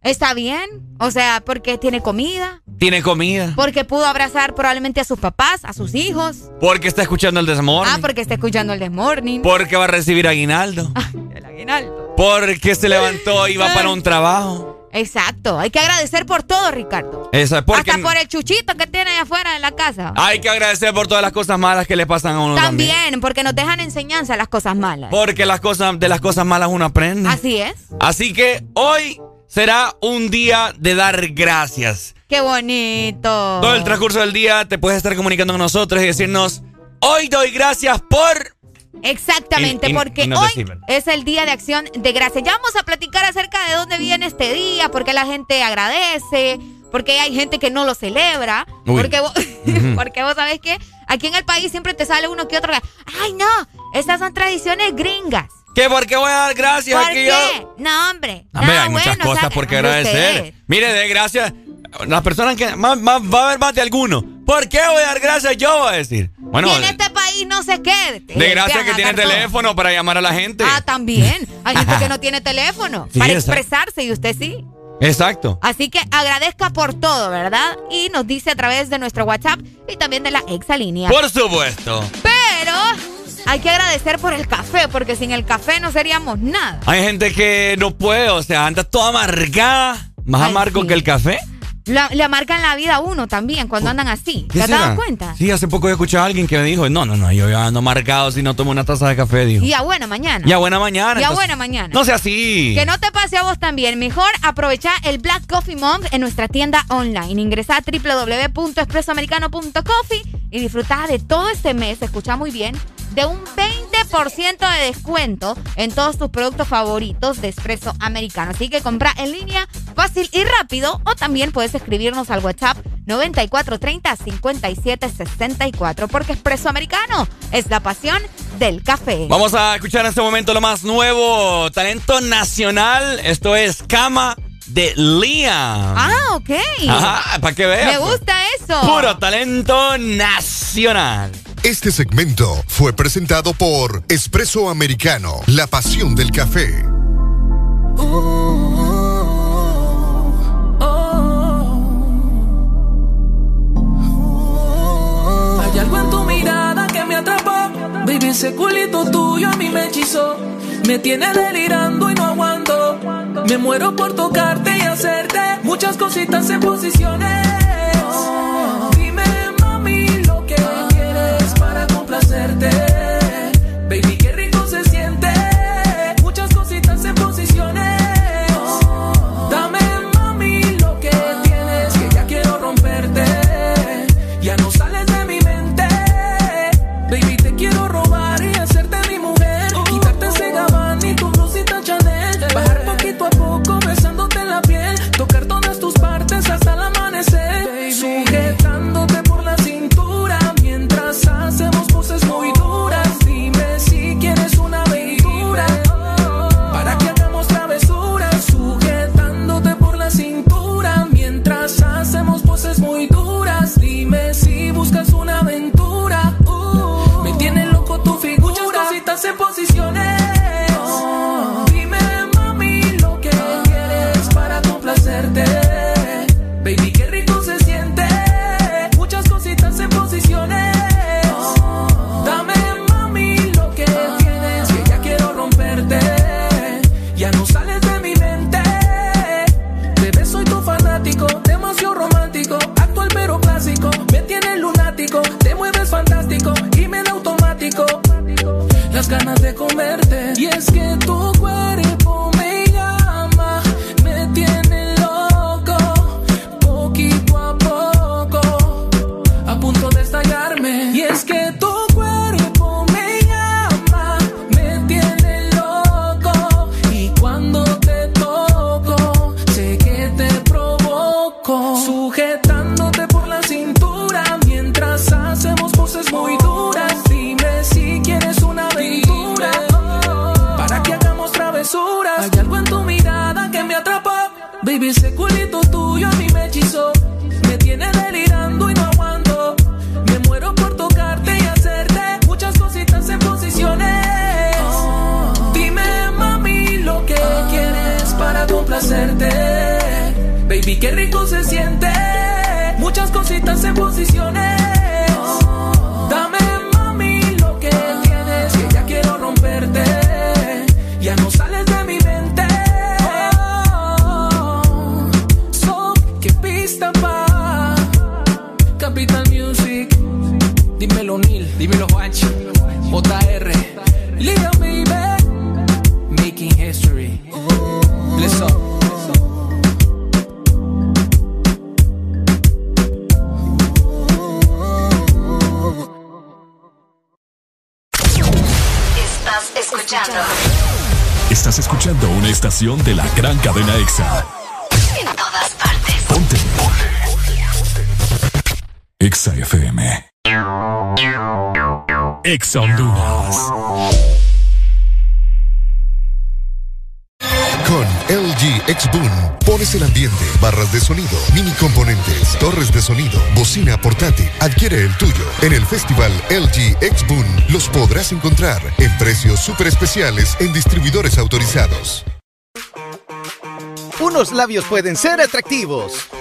[SPEAKER 4] Está bien. O sea, porque tiene comida.
[SPEAKER 3] Tiene comida.
[SPEAKER 4] Porque pudo abrazar probablemente a sus papás, a sus hijos.
[SPEAKER 3] Porque está escuchando el desmorning.
[SPEAKER 4] Ah, porque está escuchando el Desmorning.
[SPEAKER 3] Porque va a recibir aguinaldo.
[SPEAKER 4] El aguinaldo.
[SPEAKER 3] Porque se levantó y va para un trabajo.
[SPEAKER 4] Exacto. Hay que agradecer por todo, Ricardo.
[SPEAKER 3] Esa, porque
[SPEAKER 4] Hasta por el chuchito que tiene allá afuera de la casa.
[SPEAKER 3] hay que agradecer por todas las cosas malas que le pasan a uno también.
[SPEAKER 4] También, porque nos dejan enseñanza las cosas malas.
[SPEAKER 3] Porque las cosas, de las cosas malas uno aprende.
[SPEAKER 4] Así es.
[SPEAKER 3] Así que hoy será un día de dar gracias.
[SPEAKER 4] Qué bonito.
[SPEAKER 3] Todo el transcurso del día te puedes estar comunicando con nosotros y decirnos, hoy doy gracias por...
[SPEAKER 4] Exactamente, porque hoy es el Día de Acción de Gracias. Ya vamos a platicar acerca de dónde viene este día, por qué la gente agradece, por qué hay gente que no lo celebra,
[SPEAKER 3] Uy.
[SPEAKER 4] porque vos, porque vos sabés que aquí en el país siempre te sale uno que otro ay no, estas son tradiciones gringas.
[SPEAKER 3] ¿Qué? ¿Por qué voy a dar gracias
[SPEAKER 4] ¿Por
[SPEAKER 3] aquí
[SPEAKER 4] qué?
[SPEAKER 3] yo?
[SPEAKER 4] No, hombre.
[SPEAKER 3] Hombre,
[SPEAKER 4] no,
[SPEAKER 3] hay muchas cosas
[SPEAKER 4] o sea,
[SPEAKER 3] por qué agradecer. Mire, de gracias. Las personas que. Más, más- va a haber más de alguno. ¿Por qué voy a dar gracias yo? Voy a decir. Bueno,
[SPEAKER 4] y en este país no sé qué.
[SPEAKER 3] de gracias que tiene teléfono para llamar a la gente.
[SPEAKER 4] Ah, también. Hay gente que no tiene teléfono
[SPEAKER 3] Sí,
[SPEAKER 4] para
[SPEAKER 3] exacto.
[SPEAKER 4] expresarse y usted sí.
[SPEAKER 3] Exacto.
[SPEAKER 4] Así que agradezca por todo, ¿verdad? Y nos dice a través de nuestro WhatsApp y también de la exalínea.
[SPEAKER 3] Por supuesto.
[SPEAKER 4] Pero hay que agradecer por el café, porque sin el café no seríamos nada.
[SPEAKER 3] Hay gente que no puede, o sea, anda toda amargada. Más
[SPEAKER 4] Ay,
[SPEAKER 3] amargo
[SPEAKER 4] sí.
[SPEAKER 3] que el café.
[SPEAKER 4] Le marcan la vida a uno también cuando andan así. ¿Te has dado cuenta?
[SPEAKER 3] Sí, hace poco he escuchado a alguien que me dijo, no, no, no, yo ya ando marcado si no tomo una taza de café, dijo.
[SPEAKER 4] Y a buena mañana.
[SPEAKER 3] Y a buena mañana.
[SPEAKER 4] Y a buena mañana.
[SPEAKER 3] No sea así.
[SPEAKER 4] Que no te pase a vos también. Mejor aprovecha el Black Coffee Month en nuestra tienda online. Ingresa a www.expresoamericano.coffee y disfruta de todo este mes, escucha muy bien, de un 20% de descuento en todos tus productos favoritos de Espresso Americano. Así que compra en línea fácil y rápido o también puedes escribirnos al WhatsApp 9430-5764 porque Espresso Americano es la pasión del café.
[SPEAKER 3] Vamos a escuchar en este momento lo más nuevo, talento nacional. Esto es Cama de Liam.
[SPEAKER 4] Ah, ok.
[SPEAKER 3] Ajá, para que veas.
[SPEAKER 4] Me gusta eso.
[SPEAKER 3] Puro talento nacional.
[SPEAKER 12] Este segmento fue presentado por Espresso Americano, la pasión del café.
[SPEAKER 26] Hay algo en tu mirada que me atrapó. Baby, ese culito tuyo a mí me hechizó. Me tiene delirando y no aguanto. Me muero por tocarte y hacerte muchas cositas en posiciones. Muchas cositas en el tuyo. En
[SPEAKER 12] el festival LG X Boom los podrás encontrar en precios súper especiales en distribuidores autorizados.
[SPEAKER 27] Unos labios pueden ser atractivos,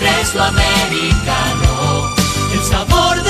[SPEAKER 22] siempre es lo americano, el sabor de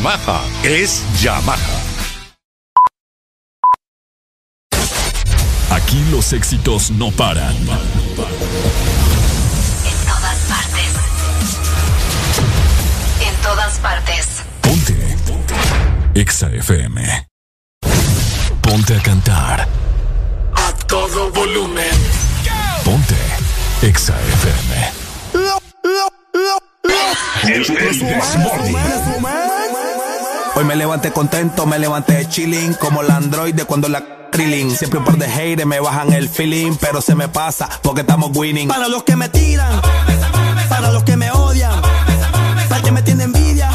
[SPEAKER 25] Yamaha es Yamaha.
[SPEAKER 2] Aquí los éxitos no paran. En
[SPEAKER 21] todas partes. En todas partes.
[SPEAKER 2] Ponte. Ponte. Exa FM. Ponte a cantar.
[SPEAKER 22] A todo volumen.
[SPEAKER 2] Ponte. Exa FM.
[SPEAKER 28] Hoy me levanté contento, me levanté chilling, como la androide cuando la trilling. Siempre un par de haters me bajan el feeling, pero se me pasa porque estamos winning.
[SPEAKER 16] Para los que me tiran, para los que me odian, para que me tiene envidia,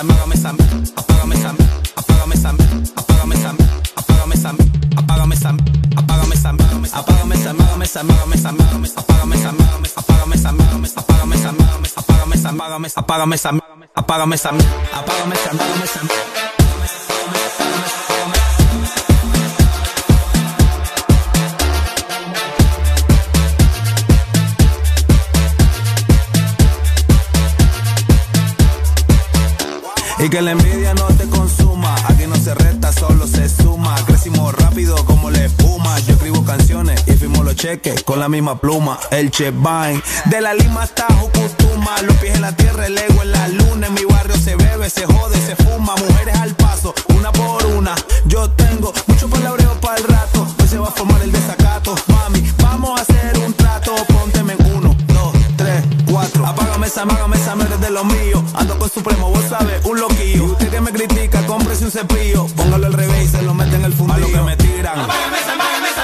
[SPEAKER 28] apágame esa, apágame esa, apágame esa, apágame esa, apágame esa, apágame esa, apágame esa, apágame esa, apágame esa, apágame esa, apágame esa, apágame esa, apágame esa, apágame esa, apágame esa, apágame esa, apágame esa, apágame esa, Y que la envidia no te consuma, aquí no se resta, solo se suma. Crecimos rápido como la espuma. Yo escribo canciones y firmo los cheques con la misma pluma. El Chevain, de la Lima hasta Jucutuma. Los pies en la tierra, el ego en la luna. En mi barrio se bebe, se jode, se fuma. Mujeres al paso, una por una. Yo tengo mucho palabreo para el rato. Hoy se va a formar el desacato. Mami, vamos a hacer mesa, maga mesa, eres de lo mío. Ando con supremo, vos sabes, un loquillo. Y usted que me critica, cómprese un cepillo. Póngalo al revés se lo mete en el fundillo. Pa' lo que me tiran,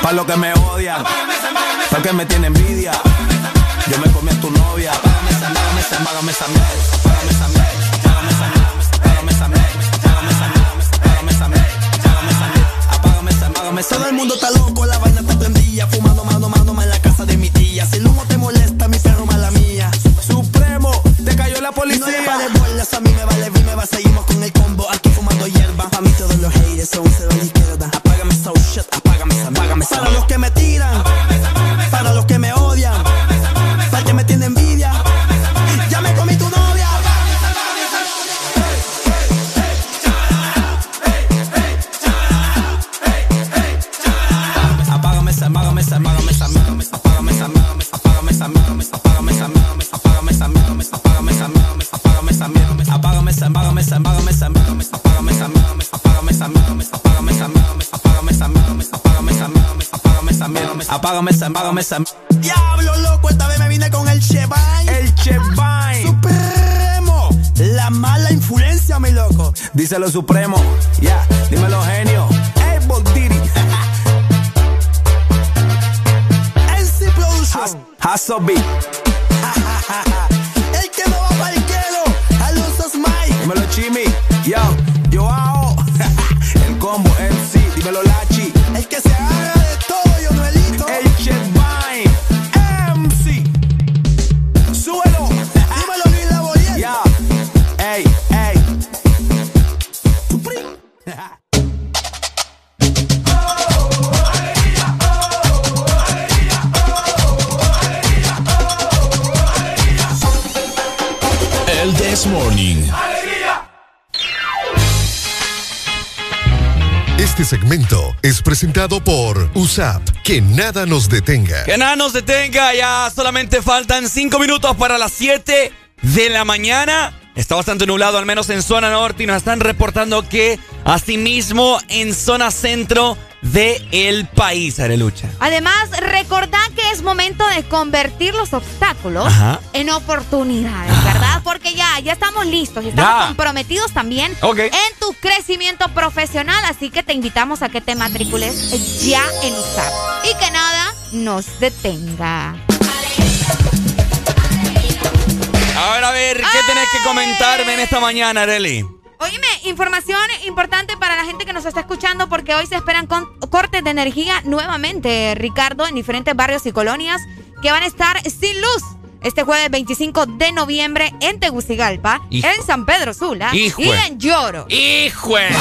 [SPEAKER 28] pa' lo que me odian, pa' que me tiene envidia. Yo me comí a tu novia. Págame esa mesa, págame esa mesa, págame esa mesa, págame esa mesa, págame esa mesa, págame esa mesa, págame esa mesa,
[SPEAKER 16] Todo el mundo está loco, la vaina está prendida, fumando mano mano en la casa de mi tía. Si el humo te molesta, mi perro
[SPEAKER 28] la policía.
[SPEAKER 16] No le a mí me vale, Apágame esa, apágame esa. Diablo loco, esta vez me vine con el Chevine.
[SPEAKER 28] El Chevine.
[SPEAKER 16] Supremo. La mala influencia, mi loco.
[SPEAKER 28] Díselo Supremo. Ya, dímelo genio.
[SPEAKER 16] Hey, Diddy. NC Production.
[SPEAKER 28] Hasso
[SPEAKER 16] el que no va para el quedo. Alonso Smile.
[SPEAKER 28] Dímelo Chimi. Yo, yo hago.
[SPEAKER 12] Este segmento es presentado por USAP. Que nada nos detenga.
[SPEAKER 3] Que nada nos detenga, ya solamente faltan 5 minutos para las 7 de la mañana. Está bastante nublado, al menos en zona norte, y nos están reportando que asimismo en zona centro de el país, Arelucha.
[SPEAKER 4] Además, recordad que es momento de convertir los obstáculos
[SPEAKER 3] Ajá.
[SPEAKER 4] en oportunidades, ¿verdad? Porque ya, ya estamos listos y estamos
[SPEAKER 3] Ya.
[SPEAKER 4] comprometidos también en tu crecimiento profesional, así que te invitamos a que te matricules ya en USAP y que nada nos detenga.
[SPEAKER 3] A ver, a ver, ¿qué tenés que comentarme en esta mañana, Areli?
[SPEAKER 4] Información importante para la gente que nos está escuchando porque hoy se esperan con- cortes de energía nuevamente, Ricardo, en diferentes barrios y colonias que van a estar sin luz. Este jueves 25 de noviembre en Tegucigalpa,
[SPEAKER 3] Hijo.
[SPEAKER 4] en San Pedro Sula
[SPEAKER 3] Hijo.
[SPEAKER 4] y en Lloro.
[SPEAKER 3] ¡Hijo!
[SPEAKER 4] En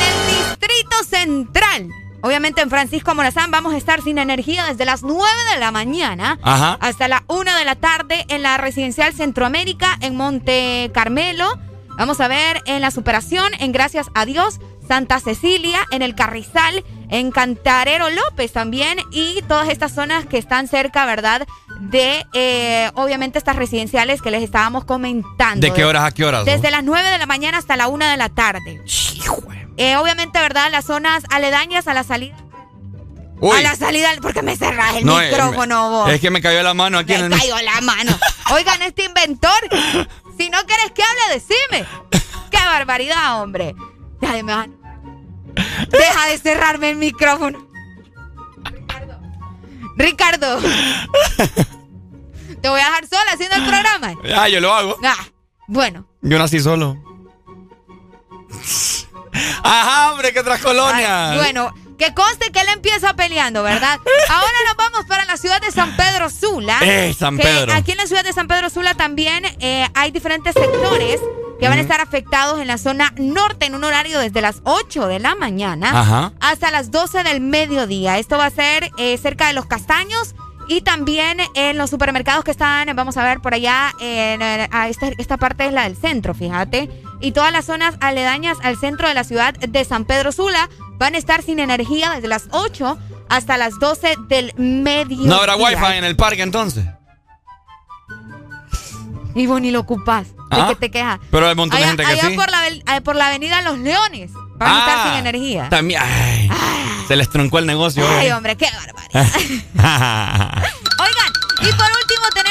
[SPEAKER 4] el Distrito Central. Obviamente en Francisco Morazán vamos a estar sin energía desde las 9 de la mañana
[SPEAKER 3] Ajá.
[SPEAKER 4] hasta la 1 de la tarde en la Residencial Centroamérica en Monte Carmelo. Vamos a ver en la Superación, en Gracias a Dios, Santa Cecilia, en el Carrizal, en Cantarero López también y todas estas zonas que están cerca, ¿verdad? De, eh, obviamente, estas residenciales que les estábamos comentando.
[SPEAKER 3] ¿De qué horas a qué horas? no?
[SPEAKER 4] Desde las 9 de la mañana hasta la 1 de la tarde. Eh, obviamente, ¿verdad? Las zonas aledañas a la salida.
[SPEAKER 3] Uy.
[SPEAKER 4] A la salida, porque me cerras el
[SPEAKER 3] No, eh,
[SPEAKER 4] micrófono, vos.
[SPEAKER 3] Es que me cayó la mano aquí
[SPEAKER 4] Me
[SPEAKER 3] en el...
[SPEAKER 4] cayó la mano. Oigan, este inventor, si no quieres que hable, decime. Qué barbaridad, hombre. Ya, me va- Deja de cerrarme el micrófono. Ricardo. Te voy a dejar sola haciendo el programa.
[SPEAKER 3] Ah, yo lo hago.
[SPEAKER 4] Ah, bueno.
[SPEAKER 3] Yo nací solo. Ajá, hombre, qué otras colonias.
[SPEAKER 4] Bueno, que conste que él empieza peleando, ¿verdad? Ahora nos vamos para la ciudad de San Pedro Sula.
[SPEAKER 3] ¡Eh, San
[SPEAKER 4] que
[SPEAKER 3] Pedro!
[SPEAKER 4] Aquí en la ciudad de San Pedro Sula también eh, hay diferentes sectores que van a estar afectados en la zona norte en un horario desde las 8 de la mañana
[SPEAKER 3] Ajá.
[SPEAKER 4] hasta las 12 del mediodía. Esto va a ser eh, cerca de los castaños. Y también en los supermercados que están, vamos a ver por allá, en, a esta, esta parte es la del centro, fíjate. Y todas las zonas aledañas al centro de la ciudad de San Pedro Sula van a estar sin energía desde las 8 hasta las 12 del mediodía.
[SPEAKER 3] No habrá wifi en el parque entonces.
[SPEAKER 4] Y vos ni lo ocupás. ¿De
[SPEAKER 3] Ah,
[SPEAKER 4] qué te quejas?
[SPEAKER 3] pero hay un montón de
[SPEAKER 4] allá,
[SPEAKER 3] gente que
[SPEAKER 4] allá
[SPEAKER 3] sí.
[SPEAKER 4] por, la, eh, por la avenida Los Leones van a estar
[SPEAKER 3] Ah,
[SPEAKER 4] sin energía.
[SPEAKER 3] También. ay, se les truncó el negocio.
[SPEAKER 4] Ay,
[SPEAKER 3] hoy.
[SPEAKER 4] hombre, qué barbaridad. Oigan, y por último tenemos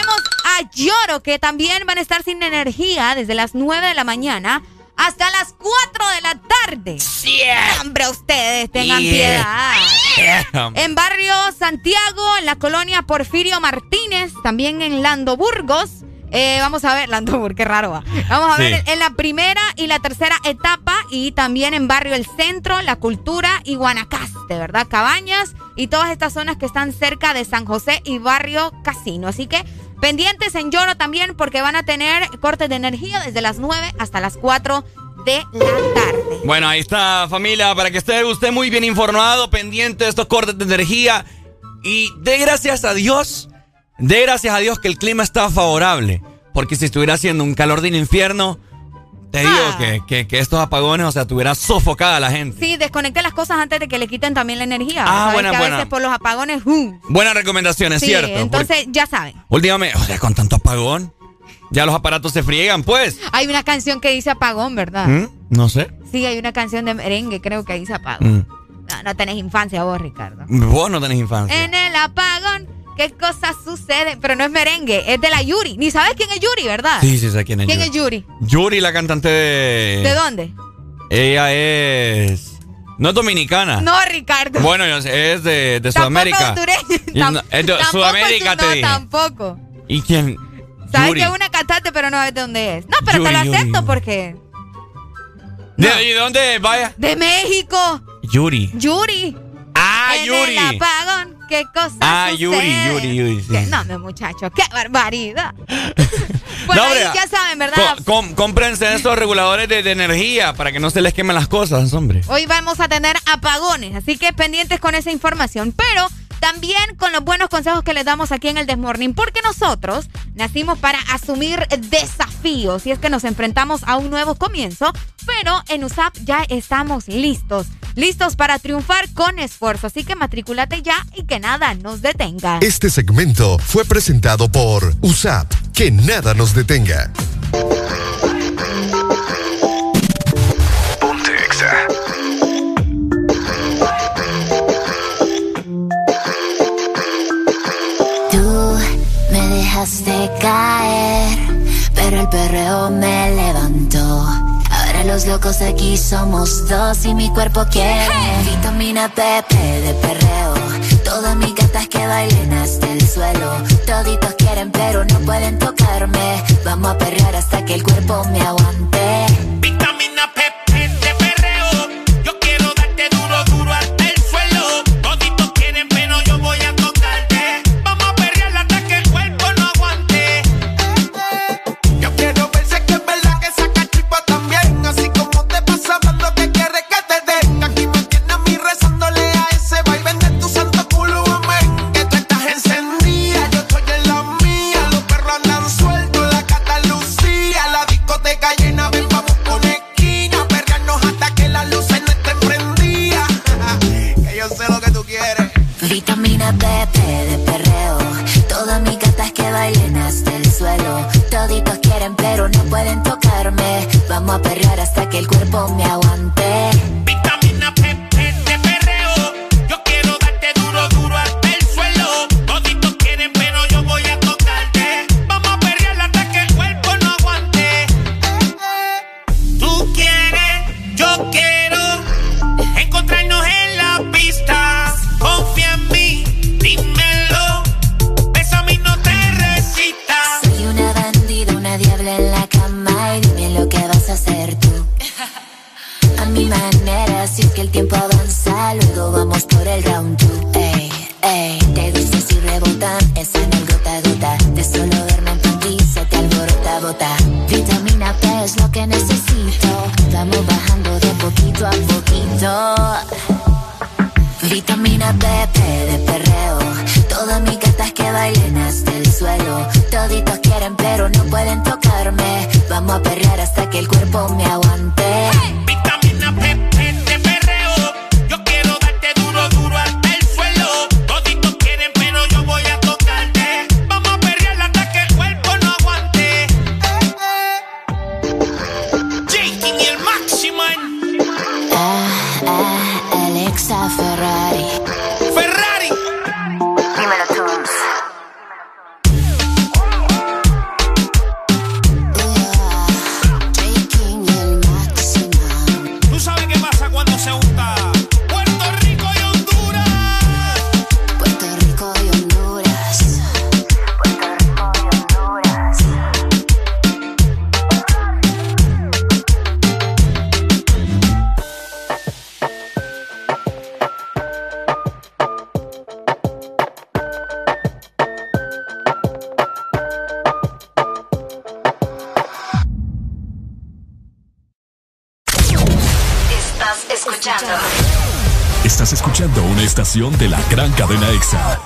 [SPEAKER 4] a Lloro, que también van a estar sin energía desde las 9 de la mañana hasta las 4 de la tarde. Hombre, ustedes tengan
[SPEAKER 3] Yeah.
[SPEAKER 4] piedad. En barrio Santiago, en la colonia Porfirio Martínez, también en Lando Burgos. eh, vamos a ver, Lando Burgos, qué raro va. Vamos a
[SPEAKER 3] Sí.
[SPEAKER 4] ver en la primera y la tercera etapa y también en barrio El Centro, La Cultura y Guanacaste, ¿verdad? Cabañas y todas estas zonas que están cerca de San José y barrio Casino. Así que pendientes en Lloro también porque van a tener cortes de energía desde las 9 hasta las 4 de la tarde.
[SPEAKER 3] Bueno, ahí está, familia, para que esté usted muy bien informado, pendiente de estos cortes de energía. Y dé gracias a Dios, dé gracias a Dios que el clima está favorable. Porque si estuviera haciendo un calor del infierno, te digo
[SPEAKER 4] Ah.
[SPEAKER 3] que, que- que estos apagones, o sea, tuviera sofocada la gente.
[SPEAKER 4] Sí, desconecte las cosas antes de que le quiten también la energía.
[SPEAKER 3] Ah,
[SPEAKER 4] Sabes
[SPEAKER 3] buena,
[SPEAKER 4] que a
[SPEAKER 3] buena.
[SPEAKER 4] veces por los apagones, ¡uh!
[SPEAKER 3] Buena recomendación, es
[SPEAKER 4] sí,
[SPEAKER 3] cierto. porque
[SPEAKER 4] entonces ya saben.
[SPEAKER 3] Últimamente, o sea, con tanto apagón, ya los aparatos se friegan, pues.
[SPEAKER 4] Hay una canción que dice apagón, ¿verdad?
[SPEAKER 3] ¿Mm? No sé.
[SPEAKER 4] Sí, hay una canción de merengue, creo que dice apagón.
[SPEAKER 3] Mm.
[SPEAKER 4] No, no tenés infancia vos, Ricardo.
[SPEAKER 3] Vos no tenés infancia.
[SPEAKER 4] En el apagón, ¿qué cosas suceden? Pero no es merengue, es de la Yuri. Ni sabes quién es Yuri, ¿verdad?
[SPEAKER 3] Sí, sí, sé quién es
[SPEAKER 4] ¿Quién es Yuri?
[SPEAKER 3] Yuri, la cantante de...
[SPEAKER 4] ¿De dónde?
[SPEAKER 3] Ella es... No es dominicana.
[SPEAKER 4] No, Ricardo.
[SPEAKER 3] Bueno, es de, de Sudamérica.
[SPEAKER 4] Tampoco
[SPEAKER 3] es de Sudamérica, te
[SPEAKER 4] no,
[SPEAKER 3] dije.
[SPEAKER 4] tampoco.
[SPEAKER 3] ¿Y quién?
[SPEAKER 4] Sabes
[SPEAKER 3] Yuri.
[SPEAKER 4] que es una cantante, pero no sabes de dónde es. No, pero
[SPEAKER 3] Yuri,
[SPEAKER 4] te lo
[SPEAKER 3] Yuri.
[SPEAKER 4] acepto porque...
[SPEAKER 3] ¿De, ¿Y de dónde? Vaya.
[SPEAKER 4] De México.
[SPEAKER 3] Yuri.
[SPEAKER 4] Yuri.
[SPEAKER 3] Ah,
[SPEAKER 4] en
[SPEAKER 3] Yuri.
[SPEAKER 4] el apagón, ¿qué cosas
[SPEAKER 3] Ah, Yuri? Yuri, Yuri. sí.
[SPEAKER 4] No, mi muchacho, qué barbaridad. Pues
[SPEAKER 3] No,
[SPEAKER 4] ahí ya saben, ¿verdad?
[SPEAKER 3] Com- cómprense estos reguladores de, de energía para que no se les quemen las cosas, hombre.
[SPEAKER 4] Hoy vamos a tener apagones, así que pendientes con esa información, pero también con los buenos consejos que les damos aquí en el Desmorning, porque nosotros nacimos para asumir desafíos y es que nos enfrentamos a un nuevo comienzo, pero en USAP ya estamos listos, listos para triunfar con esfuerzo, así que matricúlate ya y que nada nos detenga.
[SPEAKER 12] Este segmento fue presentado por USAP. Que nada nos detenga.
[SPEAKER 29] Dejaste caer, pero el perreo me levantó. Ahora los locos aquí somos dos y mi cuerpo quiere vitamina PP de perreo. Todas mis gatas que bailen hasta el suelo. Toditos quieren pero no pueden tocarme. Vamos a perrear hasta que el cuerpo me aguante.
[SPEAKER 30] Vitamina
[SPEAKER 29] Vitamina PP de perreo. Todas mis gatas que bailen hasta el suelo. Toditos quieren pero no pueden tocarme. Vamos a perrear hasta que el cuerpo me aguante. Poquito. Vitamina PP de perreo. Todas mis gatas que bailen hasta el suelo. Toditos quieren pero no pueden tocarme. Vamos a perrear hasta que el cuerpo me aguante.
[SPEAKER 2] Estación de la gran cadena EXA.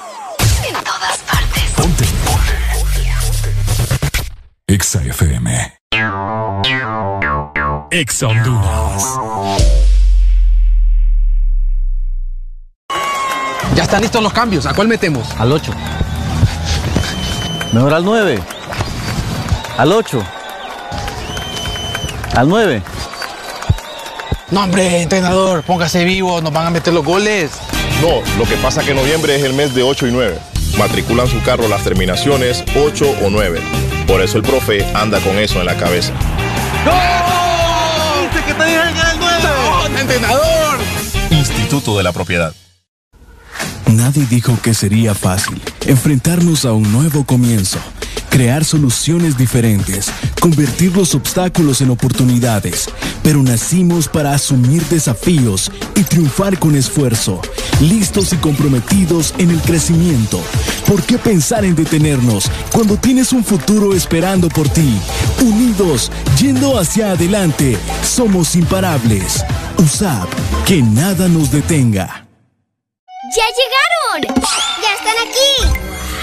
[SPEAKER 11] en todas partes.
[SPEAKER 2] Ponte. EXA FM. EXA Honduras.
[SPEAKER 31] Ya están listos los cambios. ¿A cuál metemos?
[SPEAKER 32] Al 8. Mejor al 9. Al 8. Al 9.
[SPEAKER 33] No, hombre, entrenador, póngase vivo, nos van a meter los goles.
[SPEAKER 34] No, lo que pasa es que noviembre es el mes de 8 y 9. Matriculan su carro las terminaciones 8 o 9. Por eso el profe anda con eso en la cabeza.
[SPEAKER 33] ¡No! ¡Dice que te el 9! ¡No, entrenador!
[SPEAKER 34] Instituto de la Propiedad.
[SPEAKER 35] Nadie dijo que sería fácil enfrentarnos a un nuevo comienzo, crear soluciones diferentes, convertir los obstáculos en oportunidades, pero nacimos para asumir desafíos y triunfar con esfuerzo, listos y comprometidos en el crecimiento. ¿Por qué pensar en detenernos cuando tienes un futuro esperando por ti? Unidos, yendo hacia adelante, somos imparables. USAP, que nada nos detenga.
[SPEAKER 36] ¡Ya llegaron! ¡Ya están aquí!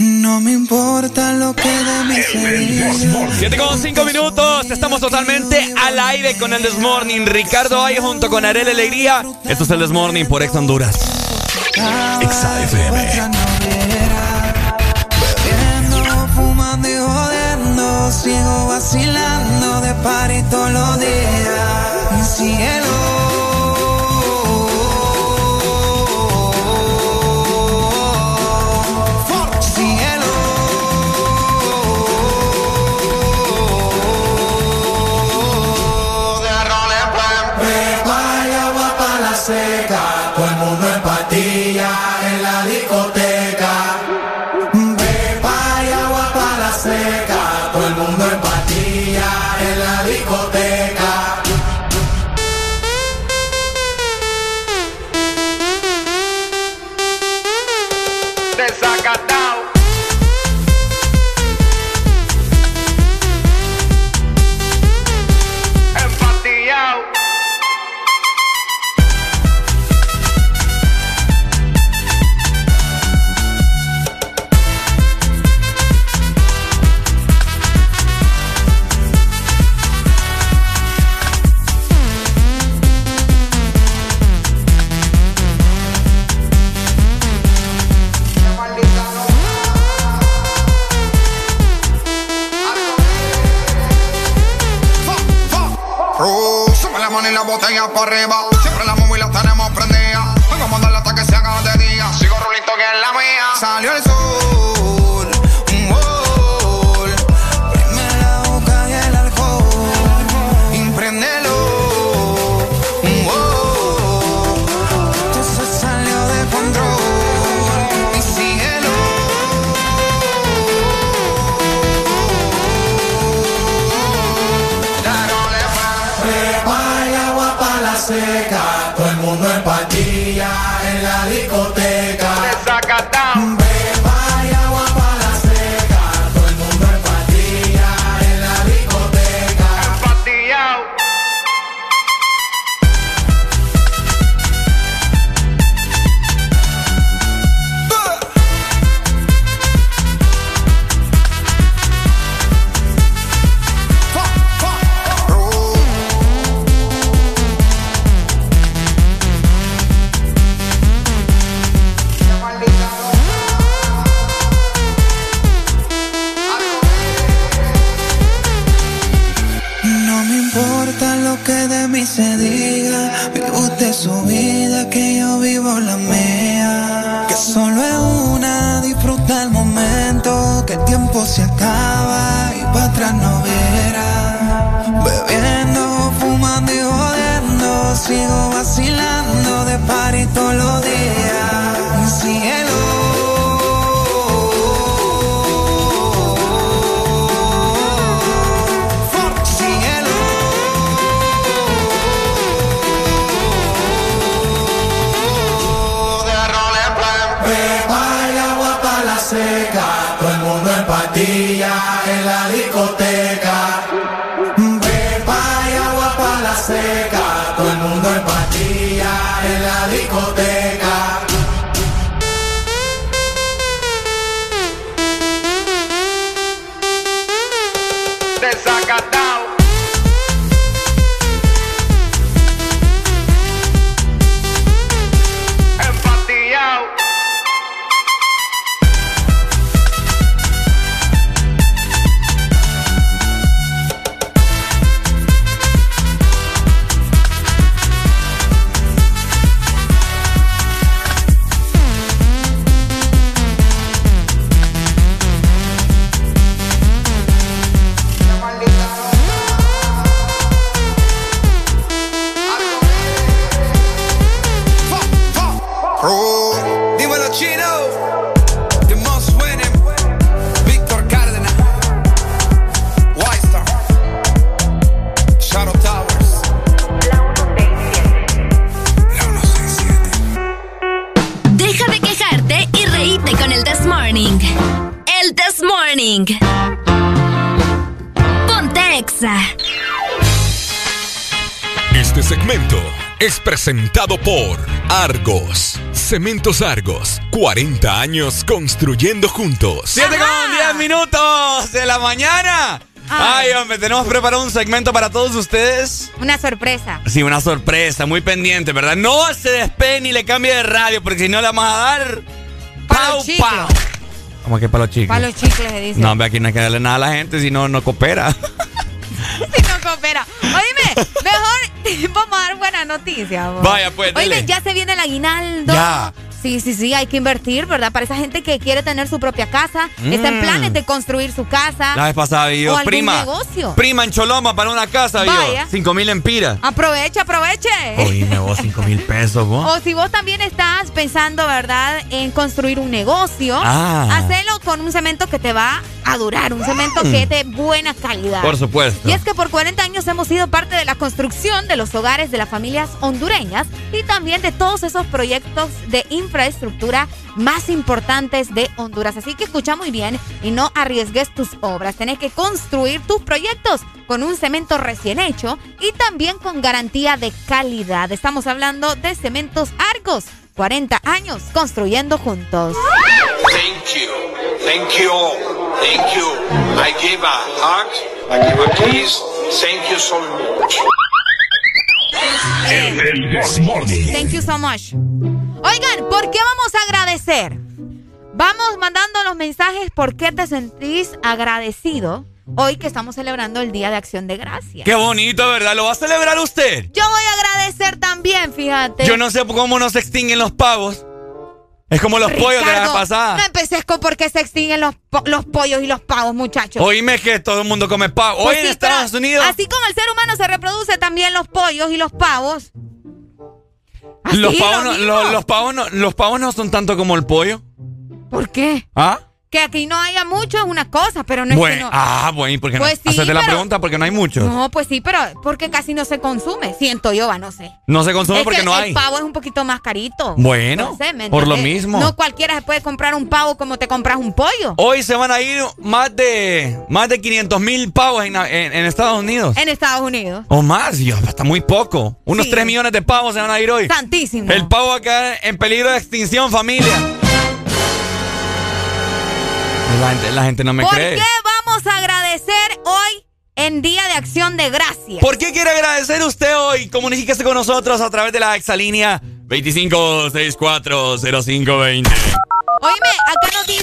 [SPEAKER 37] No me importa lo que de mí se
[SPEAKER 3] 7 con 5 minutos. Estamos totalmente al aire con el Desmorning. Ricardo ahí junto con Arel Alegría. Esto es el Desmorning por Ex Honduras.
[SPEAKER 37] Exa FM. Bebiendo, fumando y jodiendo. Sigo vacilando de par todos los días. Cielo.
[SPEAKER 6] La botella
[SPEAKER 2] presentado por Argos. Cementos Argos. 40 años construyendo juntos.
[SPEAKER 3] 7 con 10 minutos de la mañana. Ay, hombre, tenemos preparado un segmento para todos ustedes.
[SPEAKER 4] Una sorpresa.
[SPEAKER 3] Sí, una sorpresa, muy pendiente, ¿verdad? No se despegue ni le cambie de radio, porque si no le vamos a dar. ¡Pau, pau! ¿Cómo que para los chicos?
[SPEAKER 4] Para los chicles, se dice.
[SPEAKER 3] No, hombre, aquí no hay que darle nada a la gente, si no, no coopera.
[SPEAKER 4] Vos.
[SPEAKER 3] Vaya, pues, dele.
[SPEAKER 4] ya se viene el aguinaldo.
[SPEAKER 3] Ya.
[SPEAKER 4] Sí, sí, sí, hay que invertir, ¿verdad? Para esa gente que quiere tener su propia casa, está en
[SPEAKER 3] Mm.
[SPEAKER 4] planes de construir su casa.
[SPEAKER 3] La vez pasada yo,
[SPEAKER 4] O algún
[SPEAKER 3] prima.
[SPEAKER 4] negocio.
[SPEAKER 3] Prima en Choloma para una casa, yo. 5 mil empiras.
[SPEAKER 4] Aproveche, aproveche.
[SPEAKER 3] Oíme vos, 5 mil pesos, vos.
[SPEAKER 4] O si vos también estás pensando, ¿verdad?, en construir un negocio,
[SPEAKER 3] Ah.
[SPEAKER 4] hacelo con un cemento que te va a durar, un cemento que es de buena calidad.
[SPEAKER 3] Por supuesto.
[SPEAKER 4] Y es que por 40 años hemos sido parte de la construcción de los hogares de las familias hondureñas y también de todos esos proyectos de infraestructura más importantes de Honduras. Así que escucha muy bien y no arriesgues tus obras. Tenés que construir tus proyectos con un cemento recién hecho y también con garantía de calidad. Estamos hablando de Cementos Argos. 40 años construyendo juntos.
[SPEAKER 38] Thank you. Thank you. Thank you. I give a heart. I give a kiss. Thank you so much.
[SPEAKER 2] El.
[SPEAKER 4] Thank you so much. Oigan, ¿por qué vamos a agradecer? Vamos mandando los mensajes por qué te sentís agradecido hoy que estamos celebrando el Día de Acción de Gracias.
[SPEAKER 3] Qué bonito, ¿verdad? ¿Lo va a celebrar usted?
[SPEAKER 4] Yo voy a agradecer también, fíjate.
[SPEAKER 3] Yo no sé cómo no se extinguen los pavos. Es como los pollos de la pasada.
[SPEAKER 4] No empecés con por qué se extinguen los, po- los pollos y los pavos, muchachos.
[SPEAKER 3] Oíme que todo el mundo come pavo.
[SPEAKER 4] Pues
[SPEAKER 3] Hoy en Estados Unidos.
[SPEAKER 4] Así como el ser humano se reproduce también los pollos y los pavos. Así,
[SPEAKER 3] los, pavos
[SPEAKER 4] lo
[SPEAKER 3] no, los pavos no, los pavos no son tanto como el pollo.
[SPEAKER 4] ¿Por qué?
[SPEAKER 3] ¿Ah?
[SPEAKER 4] Que aquí no haya mucho es una cosa, pero no es
[SPEAKER 3] bueno,
[SPEAKER 4] que no.
[SPEAKER 3] ah, bueno, ¿y por qué
[SPEAKER 4] Pues
[SPEAKER 3] no?
[SPEAKER 4] sí,
[SPEAKER 3] Hacete la pregunta porque no hay muchos. No,
[SPEAKER 4] No, pues sí, pero porque casi no se consume. Siento yo, va, no sé.
[SPEAKER 3] se consume
[SPEAKER 4] Es
[SPEAKER 3] porque
[SPEAKER 4] que
[SPEAKER 3] no
[SPEAKER 4] el
[SPEAKER 3] hay.
[SPEAKER 4] pavo es un poquito más carito.
[SPEAKER 3] Bueno,
[SPEAKER 4] No sé, ¿me
[SPEAKER 3] por lo mismo.
[SPEAKER 4] No cualquiera se puede comprar un pavo como te compras un pollo.
[SPEAKER 3] Hoy se van a ir más de más de 500 mil pavos en, en- en Estados Unidos.
[SPEAKER 4] En Estados Unidos.
[SPEAKER 3] O más, Dios, está muy poco. Unos
[SPEAKER 4] Sí.
[SPEAKER 3] 3 millones de pavos se van a ir hoy.
[SPEAKER 4] Santísimo.
[SPEAKER 3] El pavo acá en peligro de extinción, familia. La gente, la gente no me
[SPEAKER 4] ¿Por
[SPEAKER 3] cree.
[SPEAKER 4] qué vamos a agradecer hoy en Día de Acción de Gracias?
[SPEAKER 3] ¿Por qué quiere agradecer usted hoy? Comuníquese con nosotros a través de la exalínea 25640520.
[SPEAKER 4] Oíme, acá nos dice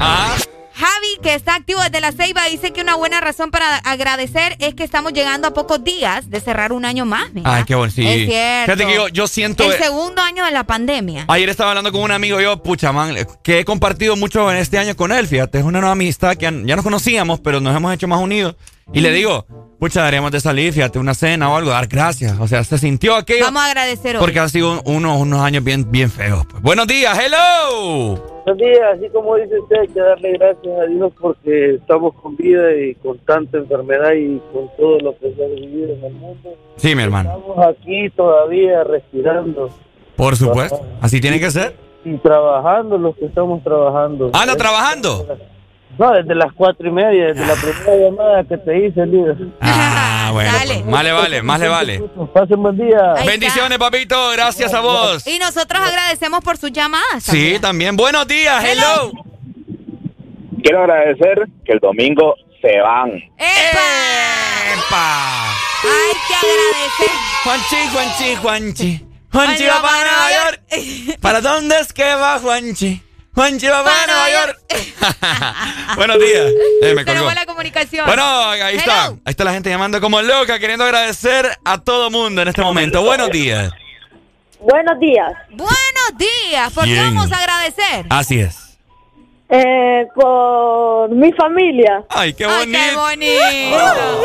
[SPEAKER 3] Ah,
[SPEAKER 4] Javi, que está activo desde la Ceiba, dice que una buena razón para agradecer es que estamos llegando a pocos días de cerrar un año más. mira.
[SPEAKER 3] Ay, qué bueno, sí.
[SPEAKER 4] Es cierto.
[SPEAKER 3] Fíjate que yo, yo siento.
[SPEAKER 4] El
[SPEAKER 3] eh,
[SPEAKER 4] segundo año de la pandemia.
[SPEAKER 3] Ayer estaba hablando con un amigo yo, pucha, man, que he compartido mucho en este año con él, fíjate, es una nueva amistad que ya, ya nos conocíamos, pero nos hemos hecho más unidos. Y le digo, pucha, deberíamos de salir, fíjate, una cena o algo, dar gracias. O sea, se sintió aquello.
[SPEAKER 4] Vamos a agradecer hoy.
[SPEAKER 3] Porque han sido unos, unos años bien, bien feos. pues. Buenos días, hello.
[SPEAKER 39] Buenos días, así como dice usted, hay que darle gracias a Dios porque estamos con vida y con tanta enfermedad y con todo lo que se ha vivido en el mundo.
[SPEAKER 3] Sí, mi hermano.
[SPEAKER 39] Estamos aquí todavía respirando
[SPEAKER 3] Por supuesto. Así tiene que ser.
[SPEAKER 39] y trabajando los que estamos trabajando.
[SPEAKER 3] ¿Anda trabajando?
[SPEAKER 40] No, desde las cuatro y media, desde la primera llamada que te hice, líder.
[SPEAKER 3] Ah, bueno. pues, más le vale, más le vale.
[SPEAKER 40] Pasen buen día.
[SPEAKER 3] Bendiciones, papito. Gracias a vos.
[SPEAKER 4] Y nosotros agradecemos por sus llamadas.
[SPEAKER 3] Sí, también. Buenos días. Hello.
[SPEAKER 41] Quiero agradecer que el domingo se van.
[SPEAKER 3] ¡Epa!
[SPEAKER 4] Hay que agradecer.
[SPEAKER 3] Juanchi, Juanchi, Juanchi. Juanchi va para Nueva York. ¿Para dónde es que va Juanchi? Juanchi va para Nueva York. Buenos días. Eh, me colgó.
[SPEAKER 4] Tenemos la comunicación.
[SPEAKER 3] Bueno, ahí está. Ahí está la gente llamando como loca, queriendo agradecer a todo mundo en este momento. Buenos días.
[SPEAKER 36] Buenos días.
[SPEAKER 4] Buenos días. ¿Por qué vamos a agradecer?
[SPEAKER 3] Así es.
[SPEAKER 36] Eh, por mi familia.
[SPEAKER 3] Ay, qué
[SPEAKER 4] Ay,
[SPEAKER 3] bonito.
[SPEAKER 4] qué bonito.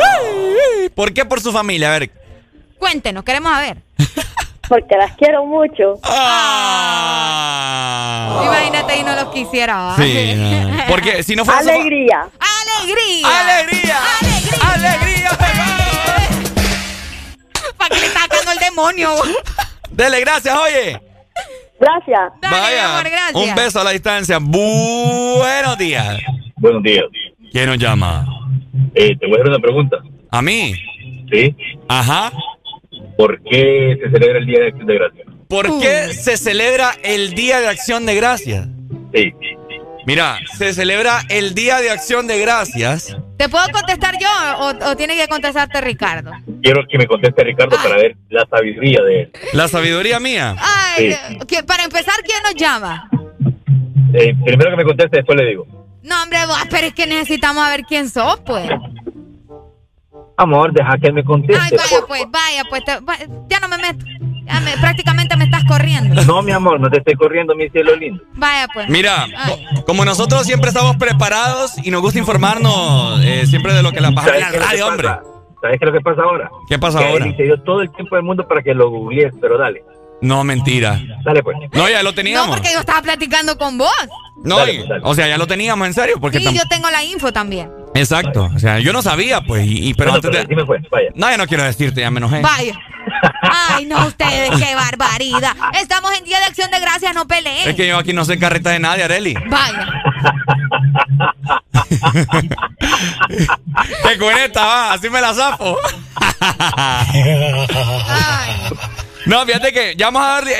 [SPEAKER 3] ¿Por qué por su familia? A ver.
[SPEAKER 4] Cuéntenos, queremos saber.
[SPEAKER 36] Porque las quiero mucho.
[SPEAKER 3] Ah.
[SPEAKER 4] Imagínate y no los quisiera.
[SPEAKER 3] Sí. Porque si no fuera fa-
[SPEAKER 36] Alegría.
[SPEAKER 4] ¡Alegría!
[SPEAKER 3] ¡Alegría! ¡Alegría!
[SPEAKER 4] ¿Para qué le está sacando el demonio?
[SPEAKER 3] Dele, gracias, oye.
[SPEAKER 36] Gracias.
[SPEAKER 4] Dale,
[SPEAKER 3] Vaya,
[SPEAKER 4] amor, gracias.
[SPEAKER 3] un beso a la distancia. Buenos días.
[SPEAKER 41] Buenos días.
[SPEAKER 3] ¿Quién nos llama?
[SPEAKER 41] Eh, te voy a hacer una pregunta.
[SPEAKER 3] ¿A mí?
[SPEAKER 41] ¿Sí?
[SPEAKER 3] Ajá.
[SPEAKER 41] ¿Por qué se celebra el Día de Acción de Gracias?
[SPEAKER 3] ¿Por qué se celebra el Día de Acción de Gracias?
[SPEAKER 41] Sí.
[SPEAKER 3] Mira, se celebra el Día de Acción de Gracias.
[SPEAKER 4] ¿Te puedo contestar yo o, o tiene que contestarte Ricardo?
[SPEAKER 41] Quiero que me conteste Ricardo para ver la sabiduría de él.
[SPEAKER 3] La sabiduría mía.
[SPEAKER 4] Ay, que- para empezar, ¿quién nos llama?
[SPEAKER 41] Eh, primero que me conteste, después le digo.
[SPEAKER 4] No, hombre, vos, pero es que necesitamos ver quién sos, pues.
[SPEAKER 41] Amor, deja que me conteste.
[SPEAKER 4] Ay, vaya,
[SPEAKER 41] por
[SPEAKER 4] pues, vaya, pues, te- va- ya no me meto. Ya me- prácticamente me estás corriendo.
[SPEAKER 41] No, mi amor, no te estoy corriendo, mi cielo lindo.
[SPEAKER 4] Vaya, pues.
[SPEAKER 3] Mira,
[SPEAKER 4] Ay.
[SPEAKER 3] como nosotros siempre estamos preparados y nos gusta informarnos eh, siempre de lo que la pasa en
[SPEAKER 41] ¿Sabes
[SPEAKER 3] la radio, hombre.
[SPEAKER 41] ¿Sabes qué es lo que pasa ahora?
[SPEAKER 3] ¿Qué pasa
[SPEAKER 41] que
[SPEAKER 3] ahora?
[SPEAKER 41] Te dio todo el tiempo del mundo para que lo googlees, pero dale.
[SPEAKER 3] No, mentira.
[SPEAKER 41] Dale, pues.
[SPEAKER 3] No, ya lo
[SPEAKER 4] No,
[SPEAKER 3] teníamos.
[SPEAKER 4] porque yo estaba platicando con vos.
[SPEAKER 3] No,
[SPEAKER 41] Dale,
[SPEAKER 3] y-
[SPEAKER 41] pues, dale.
[SPEAKER 3] o sea, ya lo teníamos en serio. Porque
[SPEAKER 4] yo tengo la info también.
[SPEAKER 3] Exacto. O sea, yo no sabía, pues. Y, y- pero
[SPEAKER 41] Bueno,
[SPEAKER 3] antes
[SPEAKER 41] pero
[SPEAKER 3] de.
[SPEAKER 41] pues, vaya.
[SPEAKER 3] No, ya no quiero decirte, ya me enojé.
[SPEAKER 4] Vaya. Ay, no, ustedes, qué barbaridad. Estamos en Día de Acción de Gracias, no peleen.
[SPEAKER 3] Es que yo aquí no soy carreta de nadie, Areli.
[SPEAKER 4] Vaya.
[SPEAKER 3] Te cuenta, va, así me la zafo. No, fíjate que ya vamos a dar, eh,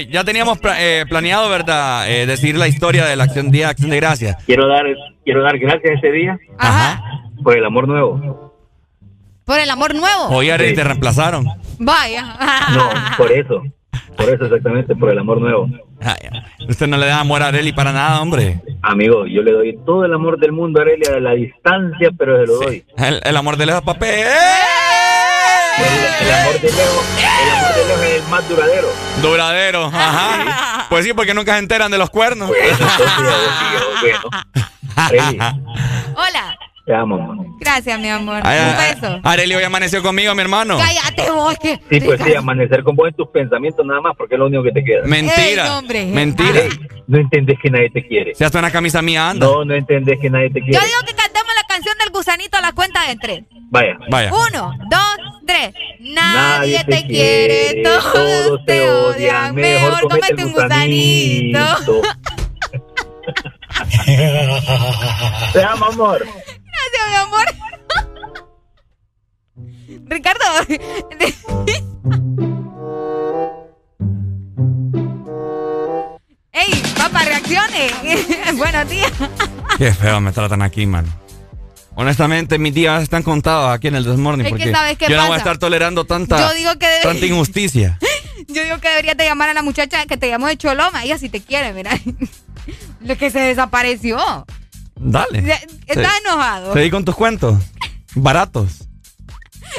[SPEAKER 3] eh, ya teníamos pla- eh, planeado, ¿verdad? Eh, decir la historia de la acción día de acción de gracias.
[SPEAKER 41] Quiero dar, quiero dar gracias ese día
[SPEAKER 4] Ajá.
[SPEAKER 41] por el amor nuevo.
[SPEAKER 4] Por el amor nuevo.
[SPEAKER 3] Hoy Areli te reemplazaron.
[SPEAKER 4] Vaya.
[SPEAKER 41] No, por eso. Por eso exactamente, por el amor nuevo.
[SPEAKER 3] Ay, usted no le da amor a Areli para nada, hombre.
[SPEAKER 41] Amigo, yo le doy todo el amor del mundo a Aurelia a la distancia, pero se lo doy.
[SPEAKER 3] El, el amor de lejos, papel.
[SPEAKER 41] El, el amor de lejos, el amor es el más duradero.
[SPEAKER 3] Duradero, ajá. Pues sí, porque nunca se enteran de los cuernos.
[SPEAKER 41] Bueno, Areli,
[SPEAKER 4] Hola.
[SPEAKER 41] te amo, amor.
[SPEAKER 4] Gracias, mi amor.
[SPEAKER 3] Ay,
[SPEAKER 4] Un beso.
[SPEAKER 3] Areli hoy amaneció conmigo, mi hermano.
[SPEAKER 4] Cállate vos, que.
[SPEAKER 41] Sí, pues sí, amanecer con vos en tus pensamientos nada más, porque es lo único que te queda.
[SPEAKER 3] Mentira.
[SPEAKER 4] Ey, hombre.
[SPEAKER 3] Mentira.
[SPEAKER 41] Ey, no entendés que nadie te quiere.
[SPEAKER 3] Si hasta una camisa mía anda.
[SPEAKER 41] No, no entendés que nadie te
[SPEAKER 4] Yo
[SPEAKER 41] quiere.
[SPEAKER 4] digo que cantemos la canción del gusanito a la cuenta de tres.
[SPEAKER 41] Vaya.
[SPEAKER 3] Vaya.
[SPEAKER 4] Uno, dos, tres. Nadie, te quiere, todos te odian. Mejor cómete un gusanito.
[SPEAKER 41] Te amo, amor.
[SPEAKER 4] Gracias, mi amor. Ricardo. Ey, papá, reaccione. Buenos días.
[SPEAKER 3] Qué feo me tratan aquí, man. Honestamente, mis días están contados aquí en el Desmorning.
[SPEAKER 4] Es que
[SPEAKER 3] porque
[SPEAKER 4] ¿sabes qué
[SPEAKER 3] yo no voy a estar tolerando tanta,
[SPEAKER 4] Yo digo que debe-
[SPEAKER 3] tanta injusticia.
[SPEAKER 4] Yo digo que deberías de llamar a la muchacha que te llamó de Choloma. Ella sí te quiere, mira. Lo que se desapareció.
[SPEAKER 3] Dale.
[SPEAKER 4] Estás
[SPEAKER 3] Sí.
[SPEAKER 4] enojado.
[SPEAKER 3] Seguí con tus cuentos. Baratos.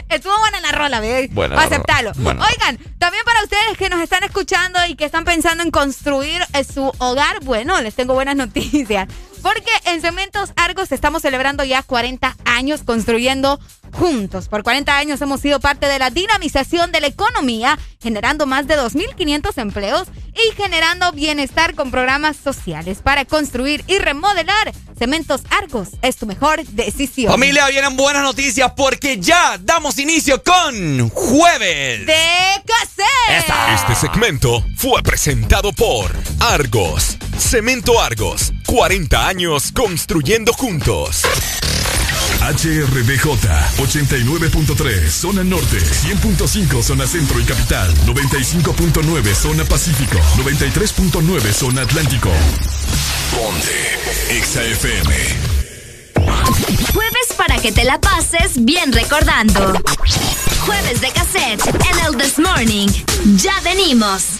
[SPEAKER 4] Estuvo buena la rola, bebé.
[SPEAKER 3] Buena
[SPEAKER 4] Aceptalo.
[SPEAKER 3] buena.
[SPEAKER 4] Oigan, también para ustedes que nos están escuchando y que están pensando en construir eh, su hogar, bueno, les tengo buenas noticias. Porque en Cementos Argos estamos celebrando ya 40 años construyendo juntos. Por 40 años hemos sido parte de la dinamización de la economía, generando más de 2.500 empleos y generando bienestar con programas sociales para construir y remodelar. Cementos Argos es tu mejor decisión.
[SPEAKER 3] Familia, vienen buenas noticias porque ya damos inicio con Jueves
[SPEAKER 4] de Cassette.
[SPEAKER 2] Este segmento fue presentado por Argos. Cemento Argos. 40 años construyendo juntos. HRBJ 89.3 Zona Norte, 100.5 Zona Centro y Capital, 95.9 Zona Pacífico, 93.9 Zona Atlántico. Ponte XAFM.
[SPEAKER 42] Jueves para que te la pases bien recordando. Jueves de cassette en el This Morning. Ya venimos.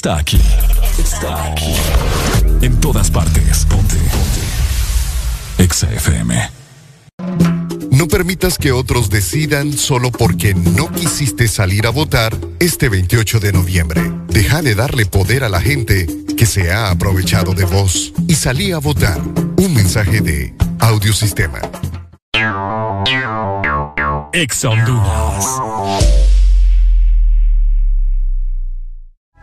[SPEAKER 2] Está aquí. Está aquí. En todas partes. Ponte. Ponte. Exa FM.
[SPEAKER 14] No permitas que otros decidan solo porque no quisiste salir a votar este 28 de noviembre. Deja de darle poder a la gente que se ha aprovechado de vos y salí a votar. Un mensaje de Audiosistema.
[SPEAKER 2] Exa Honduras.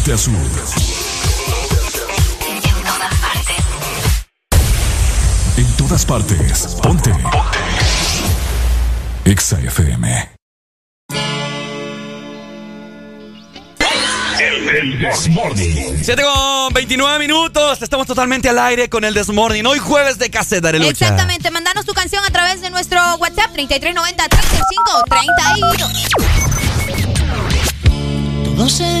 [SPEAKER 2] Norte a sur. En todas partes. En todas partes. Ponte. Ponte. Exa FM.
[SPEAKER 3] El, Desmorning. 7 con 29 minutos. Estamos totalmente al aire con el Desmorning. Hoy jueves de cassette, Arelucha.
[SPEAKER 4] Exactamente. Mandanos tu canción a través de nuestro WhatsApp 3390 35 32.
[SPEAKER 21] Todo se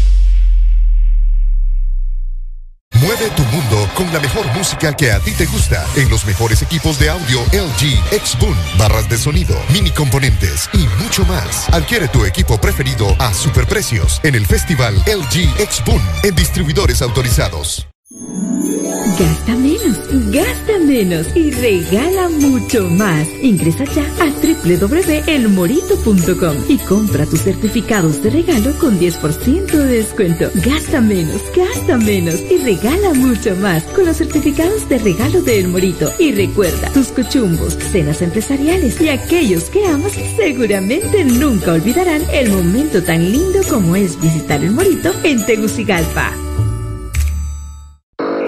[SPEAKER 14] Tu mundo con la mejor música que a ti te gusta en los mejores equipos de audio LG X-Boom, barras de sonido, mini componentes y mucho más. Adquiere tu equipo preferido a superprecios en el festival LG X-Boom en distribuidores autorizados.
[SPEAKER 43] Gasta menos y regala mucho más. Ingresa ya a www.elmorito.com y compra tus certificados de regalo con 10% de descuento. Gasta menos, gasta menos y regala mucho más con los certificados de regalo de El Morito. Y recuerda, tus cochumbos, cenas empresariales y aquellos que amas seguramente nunca olvidarán el momento tan lindo como es visitar El Morito en Tegucigalpa.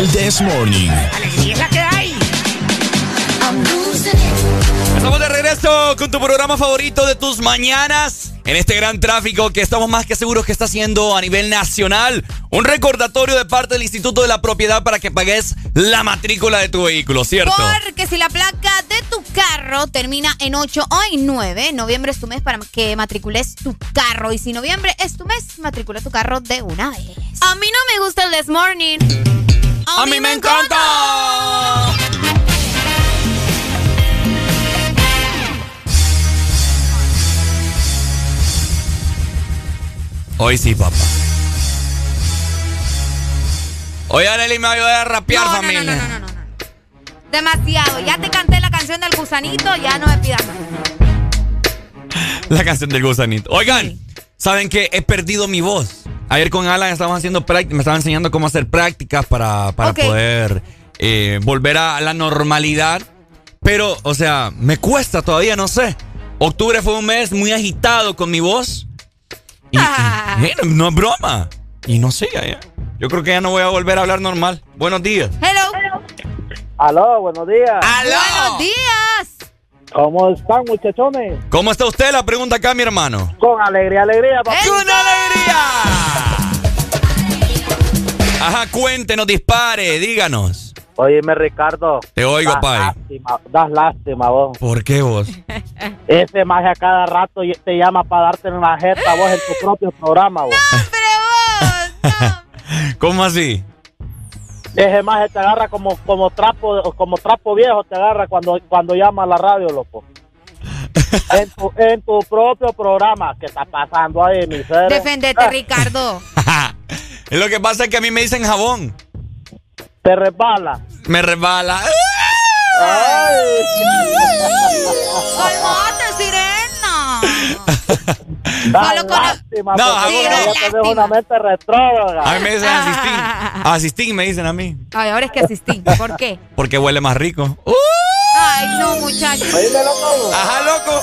[SPEAKER 2] El This Morning.
[SPEAKER 30] Alegría es la que hay.
[SPEAKER 3] Estamos de regreso con tu programa favorito de tus mañanas. En este gran tráfico que estamos más que seguros que está haciendo a nivel nacional. Un recordatorio de parte del Instituto de la Propiedad para que pagues la matrícula de tu vehículo, ¿cierto?
[SPEAKER 4] Porque si la placa de tu carro termina en 8 o en 9, noviembre es tu mes para que matricules tu carro. Y si noviembre es tu mes, matricula tu carro de una vez. A mí no me gusta el This Morning.
[SPEAKER 3] ¡A mí me encanta! Hoy sí, papá. Hoy Arely me va a ayudar a rapear,
[SPEAKER 4] No,
[SPEAKER 3] familia.
[SPEAKER 4] no, no, no, no, no. Demasiado. Ya te canté la canción del gusanito, ya no me pidas más.
[SPEAKER 3] La canción del gusanito. Oigan, ¿saben qué? He perdido mi voz. Ayer con Alan estábamos haciendo prácticas, me estaban enseñando cómo hacer prácticas para, para poder eh, volver a la normalidad. Pero, o sea, me cuesta todavía, no sé. Octubre fue un mes muy agitado con mi voz. Y, y, eh, no es broma. Y no sé, ya, ya. yo creo que ya no voy a volver a hablar normal. Buenos días.
[SPEAKER 4] Hello.
[SPEAKER 39] Aló, buenos días.
[SPEAKER 4] Buenos días.
[SPEAKER 39] ¿Cómo están, muchachones?
[SPEAKER 3] ¿Cómo está usted? La pregunta acá, mi hermano.
[SPEAKER 39] Con alegría, alegría, papá.
[SPEAKER 3] ¡Con alegría! Ajá, cuéntenos, dispare, díganos.
[SPEAKER 39] Óyeme, Ricardo.
[SPEAKER 3] Te oigo,
[SPEAKER 39] das
[SPEAKER 3] pai.
[SPEAKER 39] Lástima, das lástima, vos.
[SPEAKER 3] ¿Por qué vos?
[SPEAKER 39] Ese maje a cada rato y- te llama para darte una jeta vos en tu propio programa, vos.
[SPEAKER 3] ¿Cómo así?
[SPEAKER 39] Ese maje te agarra como, como trapo como trapo viejo, te agarra cuando, cuando llama a la radio, loco. en, tu, en tu propio programa. ¿Qué está pasando ahí, mi ser?
[SPEAKER 4] Defendete, Ricardo.
[SPEAKER 3] Lo que pasa es que a mí me dicen jabón.
[SPEAKER 39] Te resbala.
[SPEAKER 3] Me resbala.
[SPEAKER 4] ¡Calmate, sirena!
[SPEAKER 39] Da
[SPEAKER 4] con-
[SPEAKER 39] lástima,
[SPEAKER 3] No,
[SPEAKER 39] ya
[SPEAKER 3] no.
[SPEAKER 39] una mente retrógrada.
[SPEAKER 3] A mí me dicen asistín. Asistín me dicen a mí.
[SPEAKER 4] Ay, ahora es que asistí. ¿Por qué?
[SPEAKER 3] Porque huele más rico.
[SPEAKER 4] Ay, no, muchachos.
[SPEAKER 39] Loco.
[SPEAKER 3] Ajá, loco.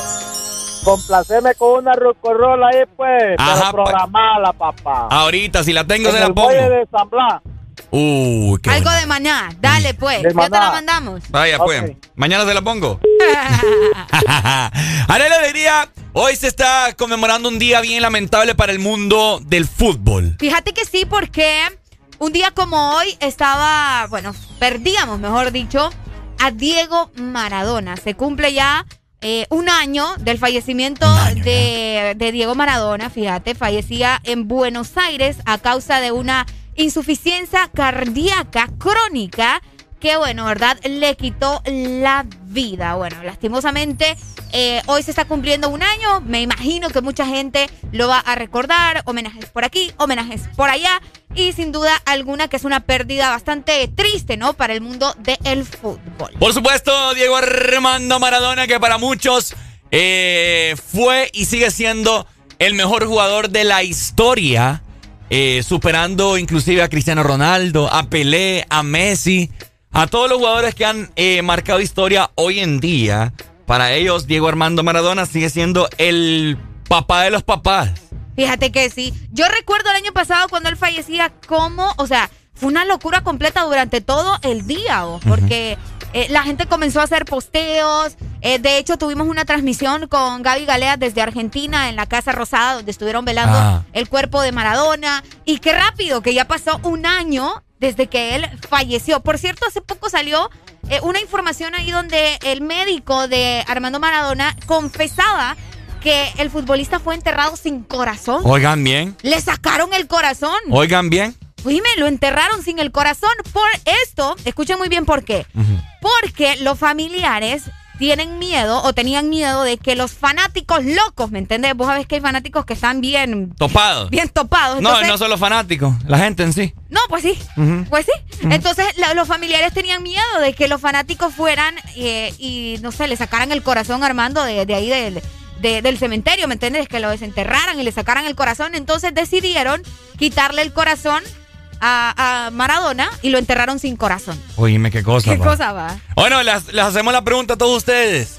[SPEAKER 39] Complaceme con una rucorola ahí, pues.
[SPEAKER 3] Ajá,
[SPEAKER 39] pero
[SPEAKER 3] pa-
[SPEAKER 39] programala, papá.
[SPEAKER 3] Ahorita, si la tengo,
[SPEAKER 39] En
[SPEAKER 3] se la
[SPEAKER 39] el
[SPEAKER 3] pongo.
[SPEAKER 39] muelle de San Blas.
[SPEAKER 3] Uy, qué
[SPEAKER 4] Algo
[SPEAKER 3] buena.
[SPEAKER 4] de maná. Dale, pues.
[SPEAKER 39] De
[SPEAKER 4] Ya te la mandamos.
[SPEAKER 3] Vaya, pues. Mañana se la pongo. Arela diría, hoy se está conmemorando un día bien lamentable para el mundo del fútbol.
[SPEAKER 4] Fíjate que sí, porque un día como hoy estaba, bueno, perdíamos, mejor dicho, a Diego Maradona. Se cumple ya eh, un año del fallecimiento de, de Diego Maradona. Fíjate, fallecía en Buenos Aires a causa de una insuficiencia cardíaca crónica que, bueno, ¿verdad? Le quitó la vida. Bueno, lastimosamente, eh, hoy se está cumpliendo un año. Me imagino que mucha gente lo va a recordar. Homenajes por aquí, homenajes por allá. Y sin duda alguna que es una pérdida bastante triste, ¿no? Para el mundo del fútbol.
[SPEAKER 3] Por supuesto, Diego Armando Maradona, que para muchos eh, fue y sigue siendo el mejor jugador de la historia, eh, superando inclusive a Cristiano Ronaldo, a Pelé, a Messi, a todos los jugadores que han eh, marcado historia hoy en día. Para ellos, Diego Armando Maradona sigue siendo el papá de los papás.
[SPEAKER 4] Fíjate que sí. Yo recuerdo el año pasado cuando él fallecía, como, o sea, fue una locura completa durante todo el día, ¿o? porque eh, la gente comenzó a hacer posteos Eh, de hecho, tuvimos una transmisión con Gaby Galea desde Argentina en la Casa Rosada, donde estuvieron velando
[SPEAKER 3] Ah.
[SPEAKER 4] el cuerpo de Maradona. Y qué rápido, que ya pasó un año desde que él falleció. Por cierto, hace poco salió eh, una información ahí donde el médico de Armando Maradona confesaba que el futbolista fue enterrado sin corazón.
[SPEAKER 3] Oigan bien.
[SPEAKER 4] Le sacaron el corazón.
[SPEAKER 3] Oigan bien.
[SPEAKER 4] Dime, lo enterraron sin el corazón. Por esto, escuchen muy bien por qué. Porque los familiares tienen miedo o tenían miedo de que los fanáticos locos, ¿me entiendes? Vos sabés que hay fanáticos que están bien,
[SPEAKER 3] Topado.
[SPEAKER 4] bien topados.
[SPEAKER 3] No,
[SPEAKER 4] Entonces-
[SPEAKER 3] no solo fanáticos, la gente en sí.
[SPEAKER 4] no, pues sí. Pues sí. Entonces la- los familiares tenían miedo de que los fanáticos fueran eh, y, no sé, le sacaran el corazón a Armando de, de ahí del, de- del cementerio, ¿me entiendes? Que lo desenterraran y le sacaran el corazón. Entonces decidieron quitarle el corazón a, a Maradona y lo enterraron sin corazón.
[SPEAKER 3] Oíme, qué cosa.
[SPEAKER 4] ¿Qué cosa va?
[SPEAKER 3] Bueno, les, les hacemos la pregunta a todos ustedes.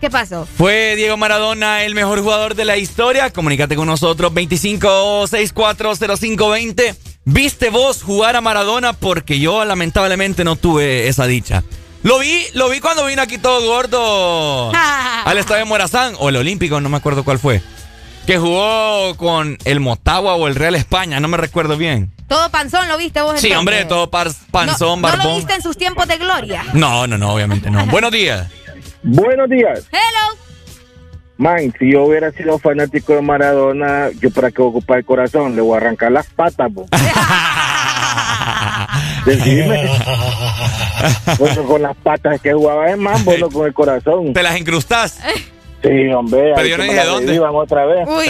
[SPEAKER 4] ¿Qué pasó?
[SPEAKER 3] ¿Fue Diego Maradona el mejor jugador de la historia? Comunícate con nosotros 25640520. ¿Viste vos jugar a Maradona? Porque yo lamentablemente no tuve esa dicha. Lo vi, lo vi cuando vino aquí todo gordo al estadio Morazán o el Olímpico, no me acuerdo cuál fue. Que jugó con el Motagua o el Real España, no me recuerdo bien.
[SPEAKER 4] Todo panzón lo viste vos.
[SPEAKER 3] Sí,
[SPEAKER 4] entonces?
[SPEAKER 3] hombre, todo par- panzón,
[SPEAKER 4] ¿No, ¿No lo
[SPEAKER 3] barbón.
[SPEAKER 4] viste en sus tiempos de gloria?
[SPEAKER 3] No, no, no, obviamente no. Buenos días.
[SPEAKER 44] Buenos días.
[SPEAKER 4] Hello.
[SPEAKER 44] Man, si yo hubiera sido fanático de Maradona, yo para qué ocupar el corazón, le voy a arrancar las patas, bo. Decime. Bueno, con las patas que jugaba es más, bueno, con el corazón.
[SPEAKER 3] ¿Te las incrustás?
[SPEAKER 44] Sí, hombre.
[SPEAKER 3] Pero yo no dije dónde.
[SPEAKER 44] otra vez.
[SPEAKER 4] Uy.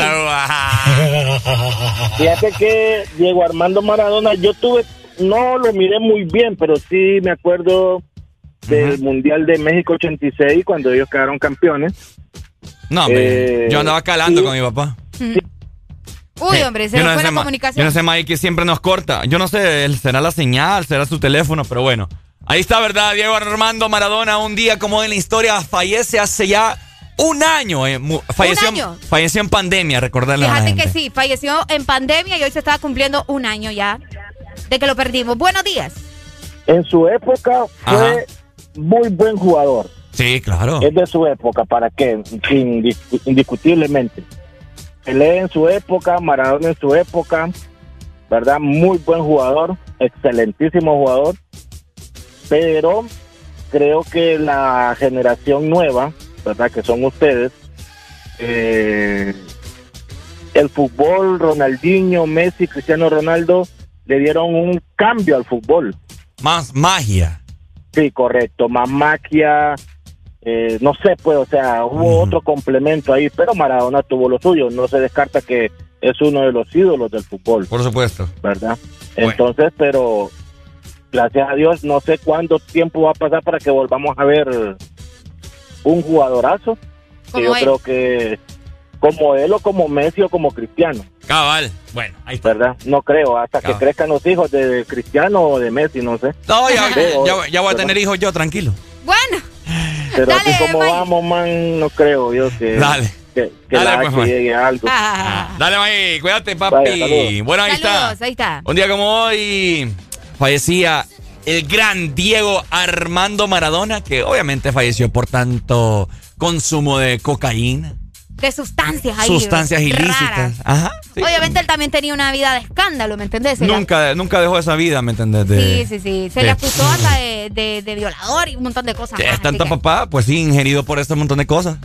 [SPEAKER 44] Fíjate que Diego Armando Maradona, yo tuve, no lo miré muy bien, pero sí me acuerdo del Mundial de México 86, cuando ellos quedaron campeones.
[SPEAKER 3] No, hombre,
[SPEAKER 44] Eh,
[SPEAKER 3] yo andaba calando
[SPEAKER 44] sí.
[SPEAKER 3] con mi papá.
[SPEAKER 4] Uy,
[SPEAKER 3] Eh,
[SPEAKER 4] hombre, se
[SPEAKER 3] yo
[SPEAKER 4] le
[SPEAKER 3] no
[SPEAKER 4] fue
[SPEAKER 3] sé,
[SPEAKER 4] la comunicación.
[SPEAKER 3] Yo no sé, Mike, que siempre nos corta. Yo no sé, será la señal, será su teléfono, pero bueno. Ahí está, ¿verdad? Diego Armando Maradona, un día como en la historia, fallece hace ya un año. eh, falleció,
[SPEAKER 4] año?
[SPEAKER 3] falleció en pandemia, recordarle a la
[SPEAKER 4] Fíjate
[SPEAKER 3] gente.
[SPEAKER 4] que sí, falleció en pandemia y hoy se estaba cumpliendo un año ya de que lo perdimos. Buenos días.
[SPEAKER 44] En su época fue muy buen jugador.
[SPEAKER 3] Sí, claro.
[SPEAKER 44] Es de su época, ¿para qué? Indiscutiblemente. Pelé en su época, Maradona en su época, ¿verdad? Muy buen jugador, excelentísimo jugador. Pero creo que la generación nueva, ¿verdad? Que son ustedes, eh, el fútbol, Ronaldinho, Messi, Cristiano Ronaldo, le dieron un cambio al fútbol.
[SPEAKER 3] Más magia.
[SPEAKER 44] Sí, correcto, más magia, eh, no sé, pues, o sea, hubo otro complemento ahí, pero Maradona tuvo lo suyo, no se descarta que es uno de los ídolos del fútbol,
[SPEAKER 3] Por supuesto.
[SPEAKER 44] ¿verdad? Entonces, pero gracias a Dios, no sé cuánto tiempo va a pasar para que volvamos a ver un jugadorazo, que yo
[SPEAKER 4] él.
[SPEAKER 44] creo que como él o como Messi o como Cristiano,
[SPEAKER 3] Cabal. Bueno, ahí está.
[SPEAKER 44] ¿verdad? No creo, hasta que
[SPEAKER 3] Cabal.
[SPEAKER 44] crezcan los hijos de Cristiano o de Messi, no sé.
[SPEAKER 3] No, ya,
[SPEAKER 44] Veo,
[SPEAKER 3] ya, ya voy a tener hijos yo, tranquilo.
[SPEAKER 4] Bueno,
[SPEAKER 44] Pero
[SPEAKER 4] Dale,
[SPEAKER 44] así como vamos, man, no creo yo que,
[SPEAKER 3] Dale.
[SPEAKER 44] que, que
[SPEAKER 3] Dale,
[SPEAKER 44] la
[SPEAKER 3] pues,
[SPEAKER 44] llegue a algo.
[SPEAKER 4] ah,
[SPEAKER 3] Dale, May, cuídate, papi.
[SPEAKER 44] Vaya,
[SPEAKER 3] bueno, ahí
[SPEAKER 4] saludos,
[SPEAKER 3] está.
[SPEAKER 4] ahí está.
[SPEAKER 3] Un día como hoy fallecía el gran Diego Armando Maradona, que obviamente falleció por tanto consumo de cocaína,
[SPEAKER 4] De sustancias ahí.
[SPEAKER 3] sustancias ilícitas.
[SPEAKER 4] raras.
[SPEAKER 3] Ajá. sí.
[SPEAKER 4] Obviamente él también tenía una vida de escándalo, ¿me entendés? Se
[SPEAKER 3] Nunca, nunca dejó esa vida, ¿me entendés?
[SPEAKER 4] Sí,
[SPEAKER 3] De,
[SPEAKER 4] sí, sí. Se
[SPEAKER 3] de-
[SPEAKER 4] le acusó hasta de, violador y un montón de cosas que-
[SPEAKER 3] papá, pues sí, ingerido por este montón de cosas.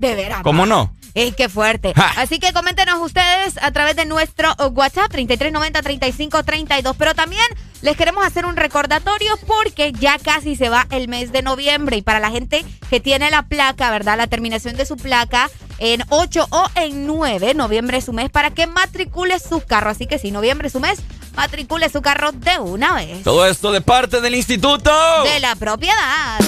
[SPEAKER 4] De veras.
[SPEAKER 3] ¿Cómo no?
[SPEAKER 4] ¡Ey, qué fuerte! Así que coméntenos ustedes a través de nuestro uh, WhatsApp 3390-3532. Pero también les queremos hacer un recordatorio porque ya casi se va el mes de noviembre. Y para la gente que tiene la placa, ¿verdad? La terminación de su placa en 8 o en 9, noviembre es su mes para que matricule su carro. Así que si noviembre es su mes, matricule su carro de una vez.
[SPEAKER 3] Todo esto de parte del instituto.
[SPEAKER 4] De la propiedad.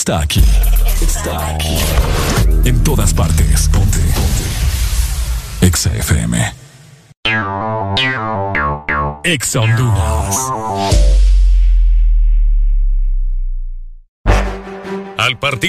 [SPEAKER 2] Playlist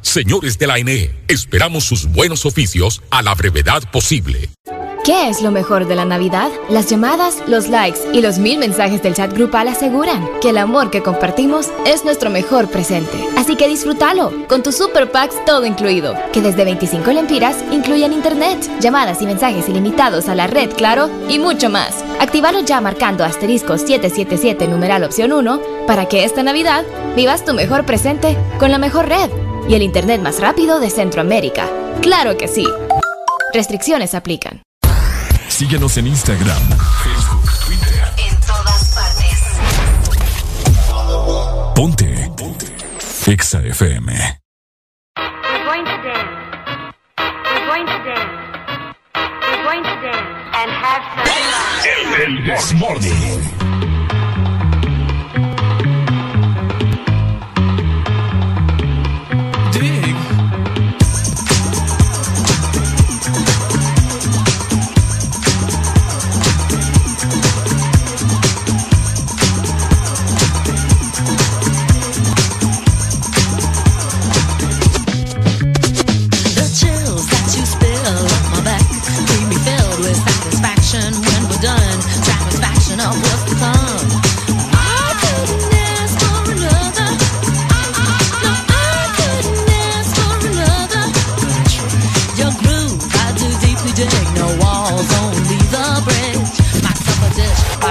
[SPEAKER 13] Señores de la ANE, esperamos sus buenos oficios a la brevedad posible.
[SPEAKER 43] ¿Qué es lo mejor de la Navidad? Las llamadas, los likes y los mil mensajes del chat grupal aseguran que el amor que compartimos es nuestro mejor presente. Así que disfrútalo con tu Super Packs todo incluido, que desde 25 lempiras incluyen internet, llamadas y mensajes ilimitados a la red, claro, y mucho más. Actívalo ya marcando asterisco 777 numeral opción 1 para que esta Navidad vivas tu mejor presente con la mejor red y el Internet más rápido de Centroamérica. ¡Claro que sí! Restricciones aplican.
[SPEAKER 2] Síguenos en Instagram, Facebook, Twitter.
[SPEAKER 11] En todas
[SPEAKER 2] partes. Ponte. Ponte. Exa FM.
[SPEAKER 45] We're going to dance.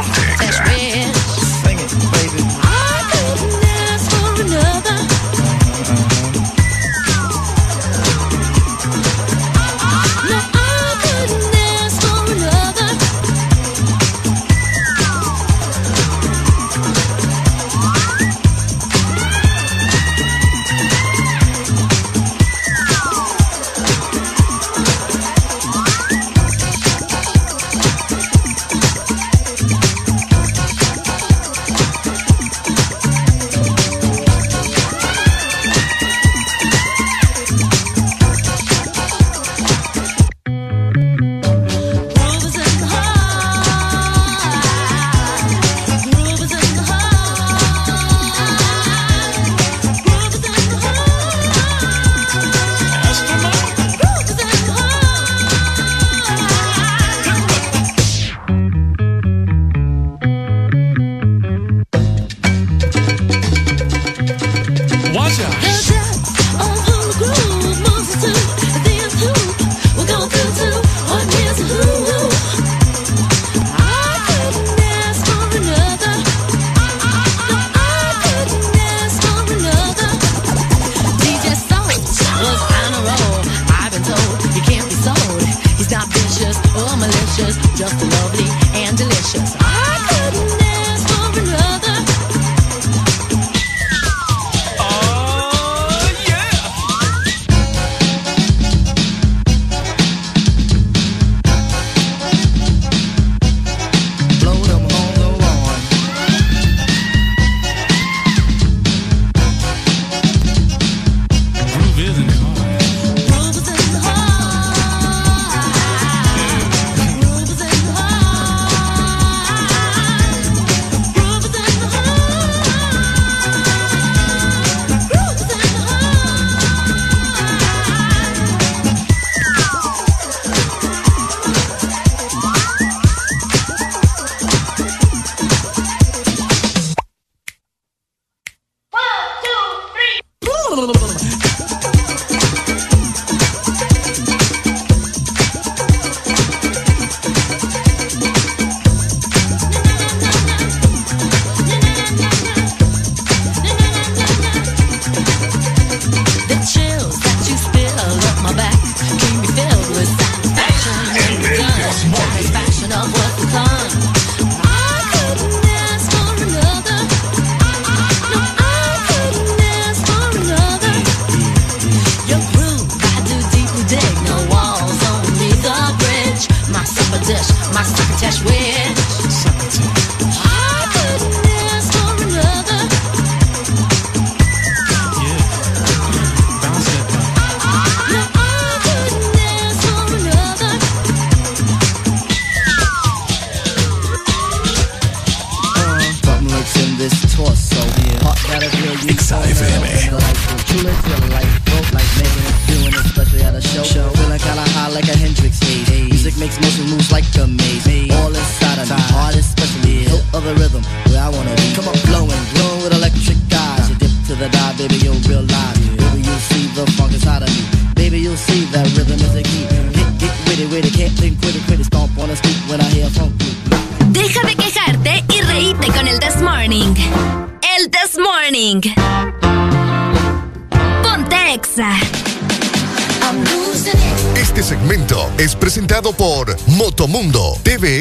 [SPEAKER 46] Take that.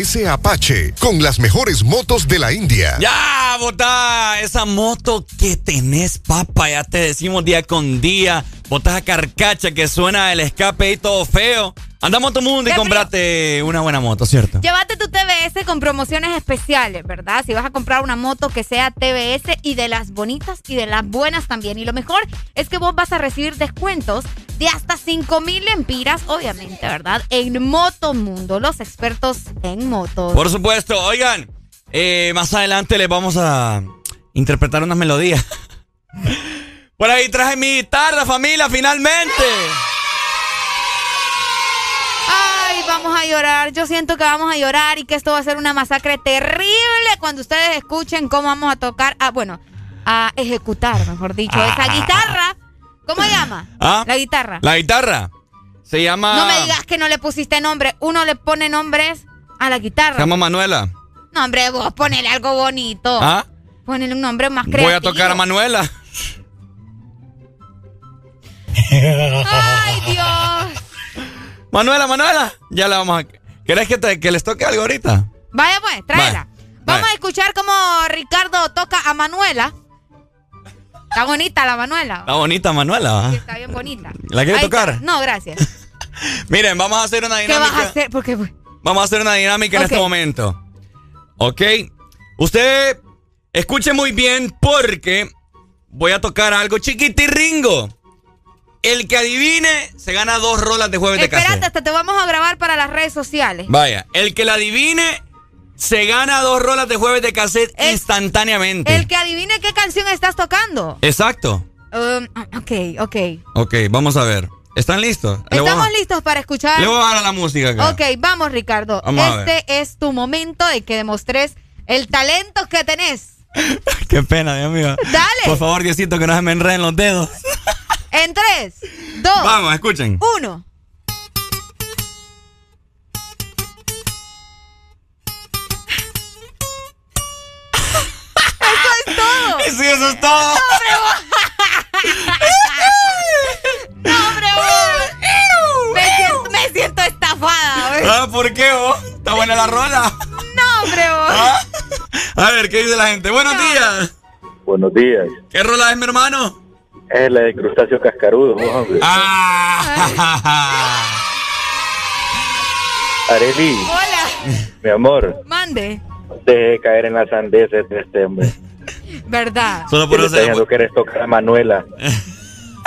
[SPEAKER 14] TVS Apache con las mejores motos de la India.
[SPEAKER 3] Ya, botá esa moto que tenés, papá. Ya te decimos día con día. Botás a carcacha que suena el escape y todo feo. Anda a Motomundo y comprate una buena moto, ¿cierto?
[SPEAKER 4] Con promociones especiales, ¿verdad? Si vas a comprar una moto que sea TBS y de las bonitas y de las buenas también. Y lo mejor es que vos vas a recibir descuentos de hasta 5 mil empiras, obviamente, ¿verdad? En Motomundo, los expertos en motos.
[SPEAKER 3] Por supuesto, oigan, eh, más adelante les vamos a interpretar unas melodías. Por ahí traje mi guitarra, familia, finalmente.
[SPEAKER 4] Ay, vamos a llorar. Yo siento que vamos a llorar y que esto va a ser una masacre terrible cuando ustedes escuchen cómo vamos a tocar, ah, bueno, a ejecutar, mejor dicho, esa guitarra. ¿Cómo se llama?
[SPEAKER 3] ¿Ah?
[SPEAKER 4] La guitarra.
[SPEAKER 3] La guitarra se llama.
[SPEAKER 4] No me digas que no le pusiste nombre. Uno le pone nombres a la guitarra.
[SPEAKER 3] Se llama Manuela.
[SPEAKER 4] No, hombre, vos ponele algo bonito.
[SPEAKER 3] ¿Ah?
[SPEAKER 4] Ponele un nombre más creativo.
[SPEAKER 3] Voy a tocar a Manuela.
[SPEAKER 4] Ay, Dios.
[SPEAKER 3] Manuela, Manuela. Ya la vamos a. ¿Querés que, te- que les toque algo ahorita?
[SPEAKER 4] Vaya pues, tráela.
[SPEAKER 3] Vaya,
[SPEAKER 4] Vamos
[SPEAKER 3] vaya.
[SPEAKER 4] a escuchar cómo Ricardo toca a Manuela. Está bonita la Manuela.
[SPEAKER 3] Está bonita, Manuela. ¿va?
[SPEAKER 4] Está bien bonita.
[SPEAKER 3] ¿La quiere
[SPEAKER 4] Ahí
[SPEAKER 3] tocar?
[SPEAKER 4] está. No, gracias.
[SPEAKER 3] Miren, vamos a hacer una
[SPEAKER 4] ¿Qué
[SPEAKER 3] dinámica.
[SPEAKER 4] vas a hacer? Porque
[SPEAKER 3] Vamos a hacer una dinámica en este momento. ¿Ok? Usted escuche muy bien porque voy a tocar algo chiquitirringo. El que adivine se gana dos rolas de jueves de cassette.
[SPEAKER 4] hasta te vamos a grabar para las redes sociales.
[SPEAKER 3] Vaya, el que la adivine se gana dos rolas de jueves de cassette instantáneamente.
[SPEAKER 4] El que adivine qué canción estás tocando.
[SPEAKER 3] Exacto.
[SPEAKER 4] Um, ok, ok.
[SPEAKER 3] Ok, vamos a ver. ¿Están listos? A-
[SPEAKER 4] Estamos listos para escuchar.
[SPEAKER 3] Le voy a dar a la música acá.
[SPEAKER 4] Ok, vamos, Ricardo.
[SPEAKER 3] Vamos
[SPEAKER 4] este es tu momento de que demostres el talento que tenés.
[SPEAKER 3] Qué pena, Dios mío.
[SPEAKER 4] Dale.
[SPEAKER 3] Por favor, Diosito, que no se me enreden los dedos.
[SPEAKER 4] En tres, dos,
[SPEAKER 3] Vamos, escuchen.
[SPEAKER 4] uno. Eso es todo.
[SPEAKER 3] Sí, eso es todo.
[SPEAKER 4] No, hombre, vos. Me siento, me siento estafada. ¿ves?
[SPEAKER 3] Ah, ¿por qué, vos? ¿Está buena la rola?
[SPEAKER 4] No, hombre, vos.
[SPEAKER 3] Ah. A ver, ¿qué dice la gente? Buenos días.
[SPEAKER 44] Buenos días.
[SPEAKER 3] ¿Qué rola es, mi hermano?
[SPEAKER 44] Es la de crustáceo cascarudo, hombre.
[SPEAKER 3] Ah.
[SPEAKER 44] Areli,
[SPEAKER 4] Hola.
[SPEAKER 44] mi amor,
[SPEAKER 4] Mande.
[SPEAKER 44] deje de caer en las sandeces de este hombre.
[SPEAKER 4] ¿Verdad?
[SPEAKER 3] Solo por eso
[SPEAKER 44] diciendo que eres tocar a Manuela.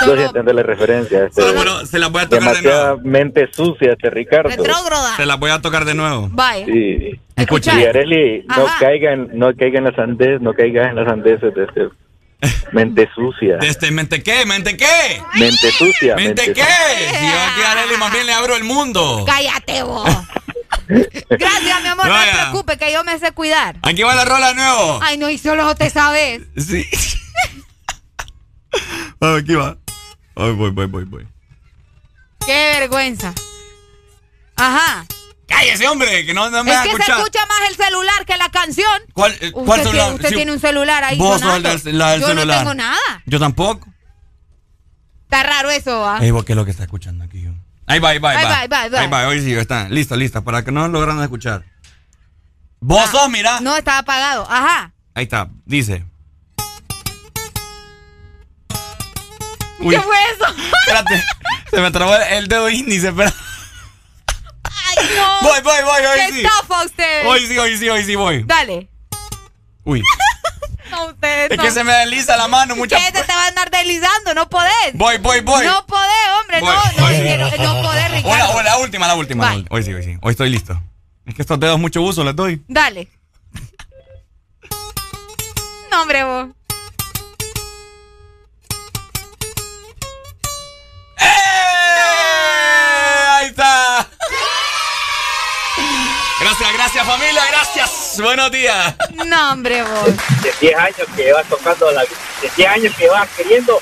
[SPEAKER 44] Yo sí entiendo la referencia. Este,
[SPEAKER 3] Solo por- se las voy a tocar de
[SPEAKER 44] demasiada mente sucia este Ricardo.
[SPEAKER 4] Retrógrada.
[SPEAKER 3] Se las voy a tocar de nuevo.
[SPEAKER 4] Vaya.
[SPEAKER 44] Sí.
[SPEAKER 3] Escucha.
[SPEAKER 44] Y Areli, no
[SPEAKER 4] Ajá.
[SPEAKER 44] caiga, en, no caiga en la sandez, no caigas en las sandeces de este mente sucia.
[SPEAKER 3] ¿De este mente qué? ¿Mente qué?
[SPEAKER 44] Mente sucia.
[SPEAKER 3] ¿Mente qué? Si yo aquí a Arely más bien le abro el mundo.
[SPEAKER 4] Cállate vos. Gracias, mi amor. No te preocupes, que yo me sé cuidar.
[SPEAKER 3] Aquí va la rola nuevo.
[SPEAKER 4] Ay, no, y solo te sabes.
[SPEAKER 3] Sí. Aquí va. Ay, voy, voy, voy, voy.
[SPEAKER 4] Qué vergüenza. Ajá.
[SPEAKER 3] Cállese, hombre, que no, no me
[SPEAKER 4] es que se escucha más el celular que la canción.
[SPEAKER 3] ¿Cuál, eh,
[SPEAKER 4] Usted,
[SPEAKER 3] cuál celular?
[SPEAKER 4] usted
[SPEAKER 3] Sí,
[SPEAKER 4] tiene un celular ahí.
[SPEAKER 3] Vos sos la del
[SPEAKER 4] yo
[SPEAKER 3] celular.
[SPEAKER 4] no tengo nada.
[SPEAKER 3] Yo tampoco.
[SPEAKER 4] Está raro eso.
[SPEAKER 3] Ahí va, ¿qué es lo que está escuchando aquí? Ahí va, ahí va, ahí
[SPEAKER 4] Ahí
[SPEAKER 3] va.
[SPEAKER 4] va, ahí va, ahí va.
[SPEAKER 3] Ahí va, hoy sí, está. Lista, lista, para que no logran escuchar. Vos sos, mira.
[SPEAKER 4] No, estaba apagado. Ajá.
[SPEAKER 3] Ahí está, dice. Uy,
[SPEAKER 4] ¿Qué fue eso?
[SPEAKER 3] espérate. Se me trabó el, el dedo índice, espera.
[SPEAKER 4] No.
[SPEAKER 3] Voy, voy, voy, hoy
[SPEAKER 4] ¿Qué
[SPEAKER 3] sí.
[SPEAKER 4] estafa usted?
[SPEAKER 3] Hoy sí, hoy sí, hoy sí voy.
[SPEAKER 4] Dale.
[SPEAKER 3] Uy.
[SPEAKER 4] No, usted
[SPEAKER 3] Es
[SPEAKER 4] no.
[SPEAKER 3] que se me desliza la mano, mucha.
[SPEAKER 4] ¿Qué te, te va a andar deslizando? No podés.
[SPEAKER 3] Voy, voy, voy.
[SPEAKER 4] No podés, hombre.
[SPEAKER 3] Voy,
[SPEAKER 4] no, no, no, no podés, Ricardo.
[SPEAKER 3] hola, la última, la última.
[SPEAKER 4] Bye.
[SPEAKER 3] Hoy sí, hoy sí. Hoy estoy listo. Es que estos dedos mucho uso les doy.
[SPEAKER 4] Dale. No, hombre, vos.
[SPEAKER 3] Gracias, familia, gracias. Buenos días.
[SPEAKER 4] No, hombre, vos.
[SPEAKER 41] De 10 años que llevas tocando la de 10 años que vas queriendo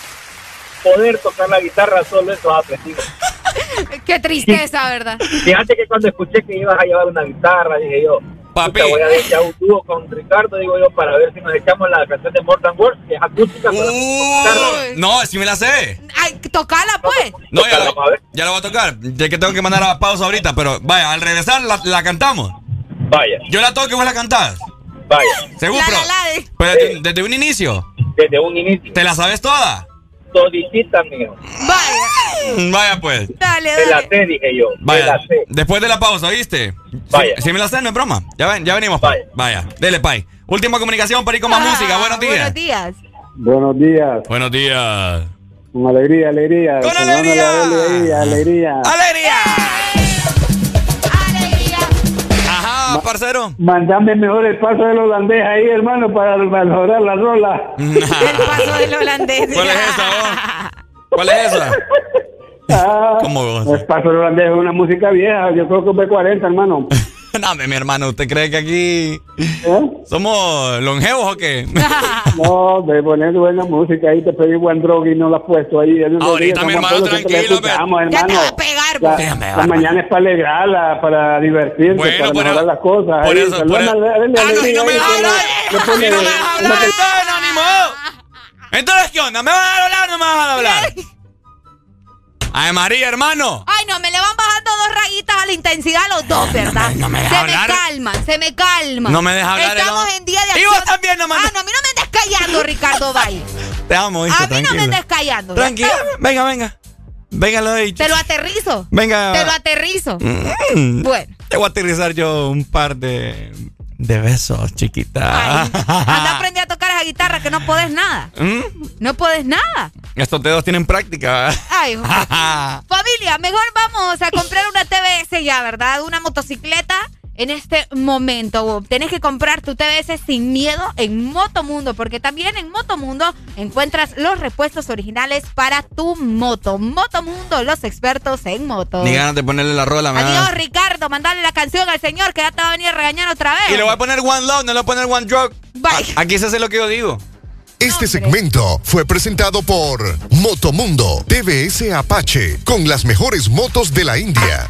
[SPEAKER 41] poder tocar la guitarra, solo eso has aprendido.
[SPEAKER 4] Qué tristeza, ¿verdad?
[SPEAKER 41] Fíjate que cuando escuché que ibas a llevar una guitarra, dije yo,
[SPEAKER 3] Papi.
[SPEAKER 41] voy a dejar un dúo con Ricardo, digo yo, para ver si nos echamos la canción de Mortal Wars, que es acústica, guitarra.
[SPEAKER 3] No, si me la sé.
[SPEAKER 4] Ay, tocala, pues.
[SPEAKER 3] No, ya la, ya la voy a tocar. Ya que tengo que mandar a pausa ahorita, pero vaya, al regresar la, la cantamos.
[SPEAKER 41] Vaya.
[SPEAKER 3] Yo la toco y vos la cantás.
[SPEAKER 41] Vaya.
[SPEAKER 3] Seguro.
[SPEAKER 4] La, la, la
[SPEAKER 3] Pero desde, desde un inicio.
[SPEAKER 41] Desde un inicio.
[SPEAKER 3] ¿Te la sabes toda?
[SPEAKER 41] Toditita, mío.
[SPEAKER 4] Vaya.
[SPEAKER 3] Vaya pues.
[SPEAKER 4] Dale,
[SPEAKER 41] Me la
[SPEAKER 4] dale.
[SPEAKER 41] sé, dije yo.
[SPEAKER 3] Vaya.
[SPEAKER 41] la sé.
[SPEAKER 3] Después de la pausa, ¿viste?
[SPEAKER 41] Vaya.
[SPEAKER 3] Si, si me la sé, no es broma. Ya, ven, ya venimos. Vaya. Vaya. Dele, pay. Última comunicación para ir con más
[SPEAKER 4] Ah,
[SPEAKER 3] música. Buenos días.
[SPEAKER 4] Buenos días.
[SPEAKER 47] Buenos días.
[SPEAKER 3] Buenos días.
[SPEAKER 47] Con alegría, alegría.
[SPEAKER 3] ¡Con
[SPEAKER 47] la
[SPEAKER 3] alegría!
[SPEAKER 47] Alegría.
[SPEAKER 3] ¡Alegría! Parcero.
[SPEAKER 47] Mandame mejor el paso del holandés ahí, hermano, para mejorar la rola.
[SPEAKER 4] El paso del holandés.
[SPEAKER 3] ¿Cuál es esa, vos? ¿Cuál es esa?
[SPEAKER 47] Ah,
[SPEAKER 3] ¿Cómo vos?
[SPEAKER 47] el paso del holandés es una música vieja. Yo creo que es B40, hermano.
[SPEAKER 3] No, mi hermano, ¿usted cree que aquí somos longevos o qué?
[SPEAKER 47] No, de poner buena música ahí, te pedí buen droga y no la has puesto ahí.
[SPEAKER 3] Ahorita, mi hermano,
[SPEAKER 47] la
[SPEAKER 3] tranquilo,
[SPEAKER 4] Ya te
[SPEAKER 47] hermano.
[SPEAKER 4] va a pegar,
[SPEAKER 47] La.
[SPEAKER 3] Déjame,
[SPEAKER 47] la
[SPEAKER 3] bárbaro.
[SPEAKER 47] mañana es para alegrarla, para divertirse,
[SPEAKER 3] Bueno,
[SPEAKER 47] para mejorar
[SPEAKER 3] eso-
[SPEAKER 47] las cosas.
[SPEAKER 3] por
[SPEAKER 47] ahí.
[SPEAKER 3] eso- por
[SPEAKER 47] a
[SPEAKER 3] eso-
[SPEAKER 47] la
[SPEAKER 3] Ah, no,
[SPEAKER 47] alegría
[SPEAKER 3] si no me dejas hablar, no me dejas hablar, entonces no, ni modo. Entonces, ¿qué onda? ¿Me vas a hablar o no me vas a hablar? Ay, María, hermano.
[SPEAKER 4] Ay, no, me le van bajando dos rayitas a la intensidad los dos, ¿verdad?
[SPEAKER 3] no me deja
[SPEAKER 4] se
[SPEAKER 3] hablar.
[SPEAKER 4] me calman, se me calman.
[SPEAKER 3] No me deja hablar,
[SPEAKER 4] Estamos en día de
[SPEAKER 3] Y
[SPEAKER 4] acción.
[SPEAKER 3] vos también no me
[SPEAKER 4] Ah, no, a mí no me andes callando, Ricardo Valle.
[SPEAKER 3] Te amo, hijo,
[SPEAKER 4] A mí no me andes callando.
[SPEAKER 3] Tranquila, venga, venga. Venga, lo he dicho.
[SPEAKER 4] Te lo aterrizo.
[SPEAKER 3] Venga.
[SPEAKER 4] Te lo aterrizo.
[SPEAKER 3] Mm.
[SPEAKER 4] Bueno.
[SPEAKER 3] Te voy a aterrizar yo un par de, de besos, chiquita.
[SPEAKER 4] Anda a aprender a tocar esa guitarra que no podés nada.
[SPEAKER 3] ¿Mm?
[SPEAKER 4] No podés nada.
[SPEAKER 3] Estos dedos tienen práctica.
[SPEAKER 4] Ay. Familia, mejor vamos a comprar una TBS ya, ¿verdad? Una motocicleta en este momento. Tenés que comprar tu TBS sin miedo en Motomundo, porque también en Motomundo encuentras los repuestos originales para tu moto. Motomundo, los expertos en moto.
[SPEAKER 3] Ni ganas de ponerle la rola, da.
[SPEAKER 4] Adiós, Ricardo. Mandale la canción al señor que ya te va a venir a regañar otra vez.
[SPEAKER 3] Y le voy a poner One Love, no le voy a poner One Drug. A- Aquí se hace lo que yo digo.
[SPEAKER 46] Este segmento fue presentado por Motomundo TVS Apache con las mejores motos de la India.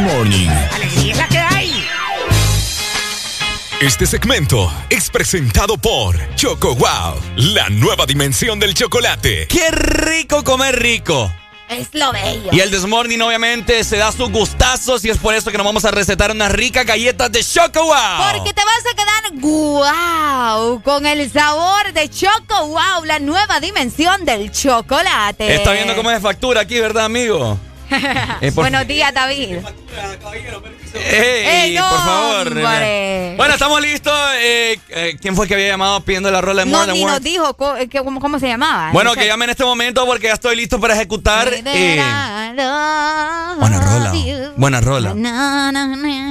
[SPEAKER 2] This Morning.
[SPEAKER 30] ¡Alegría es la que hay!
[SPEAKER 2] Este segmento es presentado por Choco Wow, la nueva dimensión del chocolate.
[SPEAKER 3] ¡Qué rico comer rico!
[SPEAKER 4] Es lo bello.
[SPEAKER 3] Y el Desmorning obviamente se da sus gustazos y es por eso que nos vamos a recetar unas ricas galletas de Choco Wow.
[SPEAKER 4] Porque te vas a quedar wow con el sabor de Choco Wow, la nueva dimensión del chocolate.
[SPEAKER 3] Está viendo cómo es factura aquí, ¿verdad, amigo? Eh, por-
[SPEAKER 4] Buenos días, David.
[SPEAKER 3] ¡Ey,
[SPEAKER 4] ¡Ey, no,
[SPEAKER 3] por favor! Bueno, estamos listos. Eh, eh, ¿Quién fue que había llamado pidiendo la rola de
[SPEAKER 4] No,
[SPEAKER 3] More Than
[SPEAKER 4] ni nos dijo eh, cómo, cómo se llamaba.
[SPEAKER 3] Bueno, que llame en este momento porque ya estoy listo para ejecutar. eh, buena rola. Buena rola.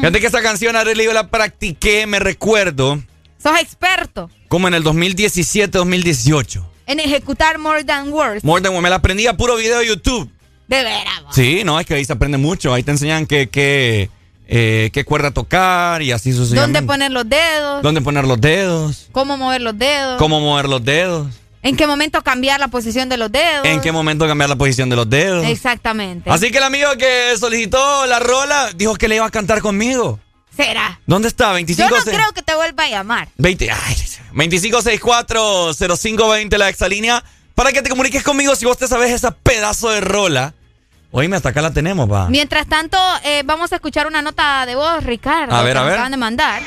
[SPEAKER 3] Fíjate que esa canción, Arely, yo la practiqué, me recuerdo,
[SPEAKER 4] Sos experto
[SPEAKER 3] como en el 2017-2018.
[SPEAKER 4] en ejecutar More Than Words.
[SPEAKER 3] More Than Words. Me la aprendí a puro video de YouTube.
[SPEAKER 4] De veras.
[SPEAKER 3] Sí, no, es que ahí se aprende mucho. Ahí te enseñan qué, qué, eh, qué cuerda tocar y así sucesivamente.
[SPEAKER 4] ¿Dónde poner los dedos?
[SPEAKER 3] ¿Dónde poner los dedos?
[SPEAKER 4] ¿Cómo mover los dedos?
[SPEAKER 3] ¿Cómo mover los dedos?
[SPEAKER 4] ¿En qué momento cambiar la posición de los dedos?
[SPEAKER 3] ¿En qué momento cambiar la posición de los dedos?
[SPEAKER 4] Exactamente.
[SPEAKER 3] Así que el amigo que solicitó la rola dijo que le iba a cantar conmigo.
[SPEAKER 4] Será.
[SPEAKER 3] ¿Dónde está?
[SPEAKER 4] Yo
[SPEAKER 3] 25
[SPEAKER 4] no
[SPEAKER 3] se-
[SPEAKER 4] creo que te vuelva a llamar.
[SPEAKER 3] 20, ay, 2564-0520 la exalínea para que te comuniques conmigo si vos te sabes esa pedazo de rola. Oíme, hasta acá la tenemos, va.
[SPEAKER 4] Mientras tanto, eh, vamos a escuchar una nota de voz, Ricardo.
[SPEAKER 3] A ver,
[SPEAKER 4] que
[SPEAKER 3] a ver.
[SPEAKER 4] acaban de mandar.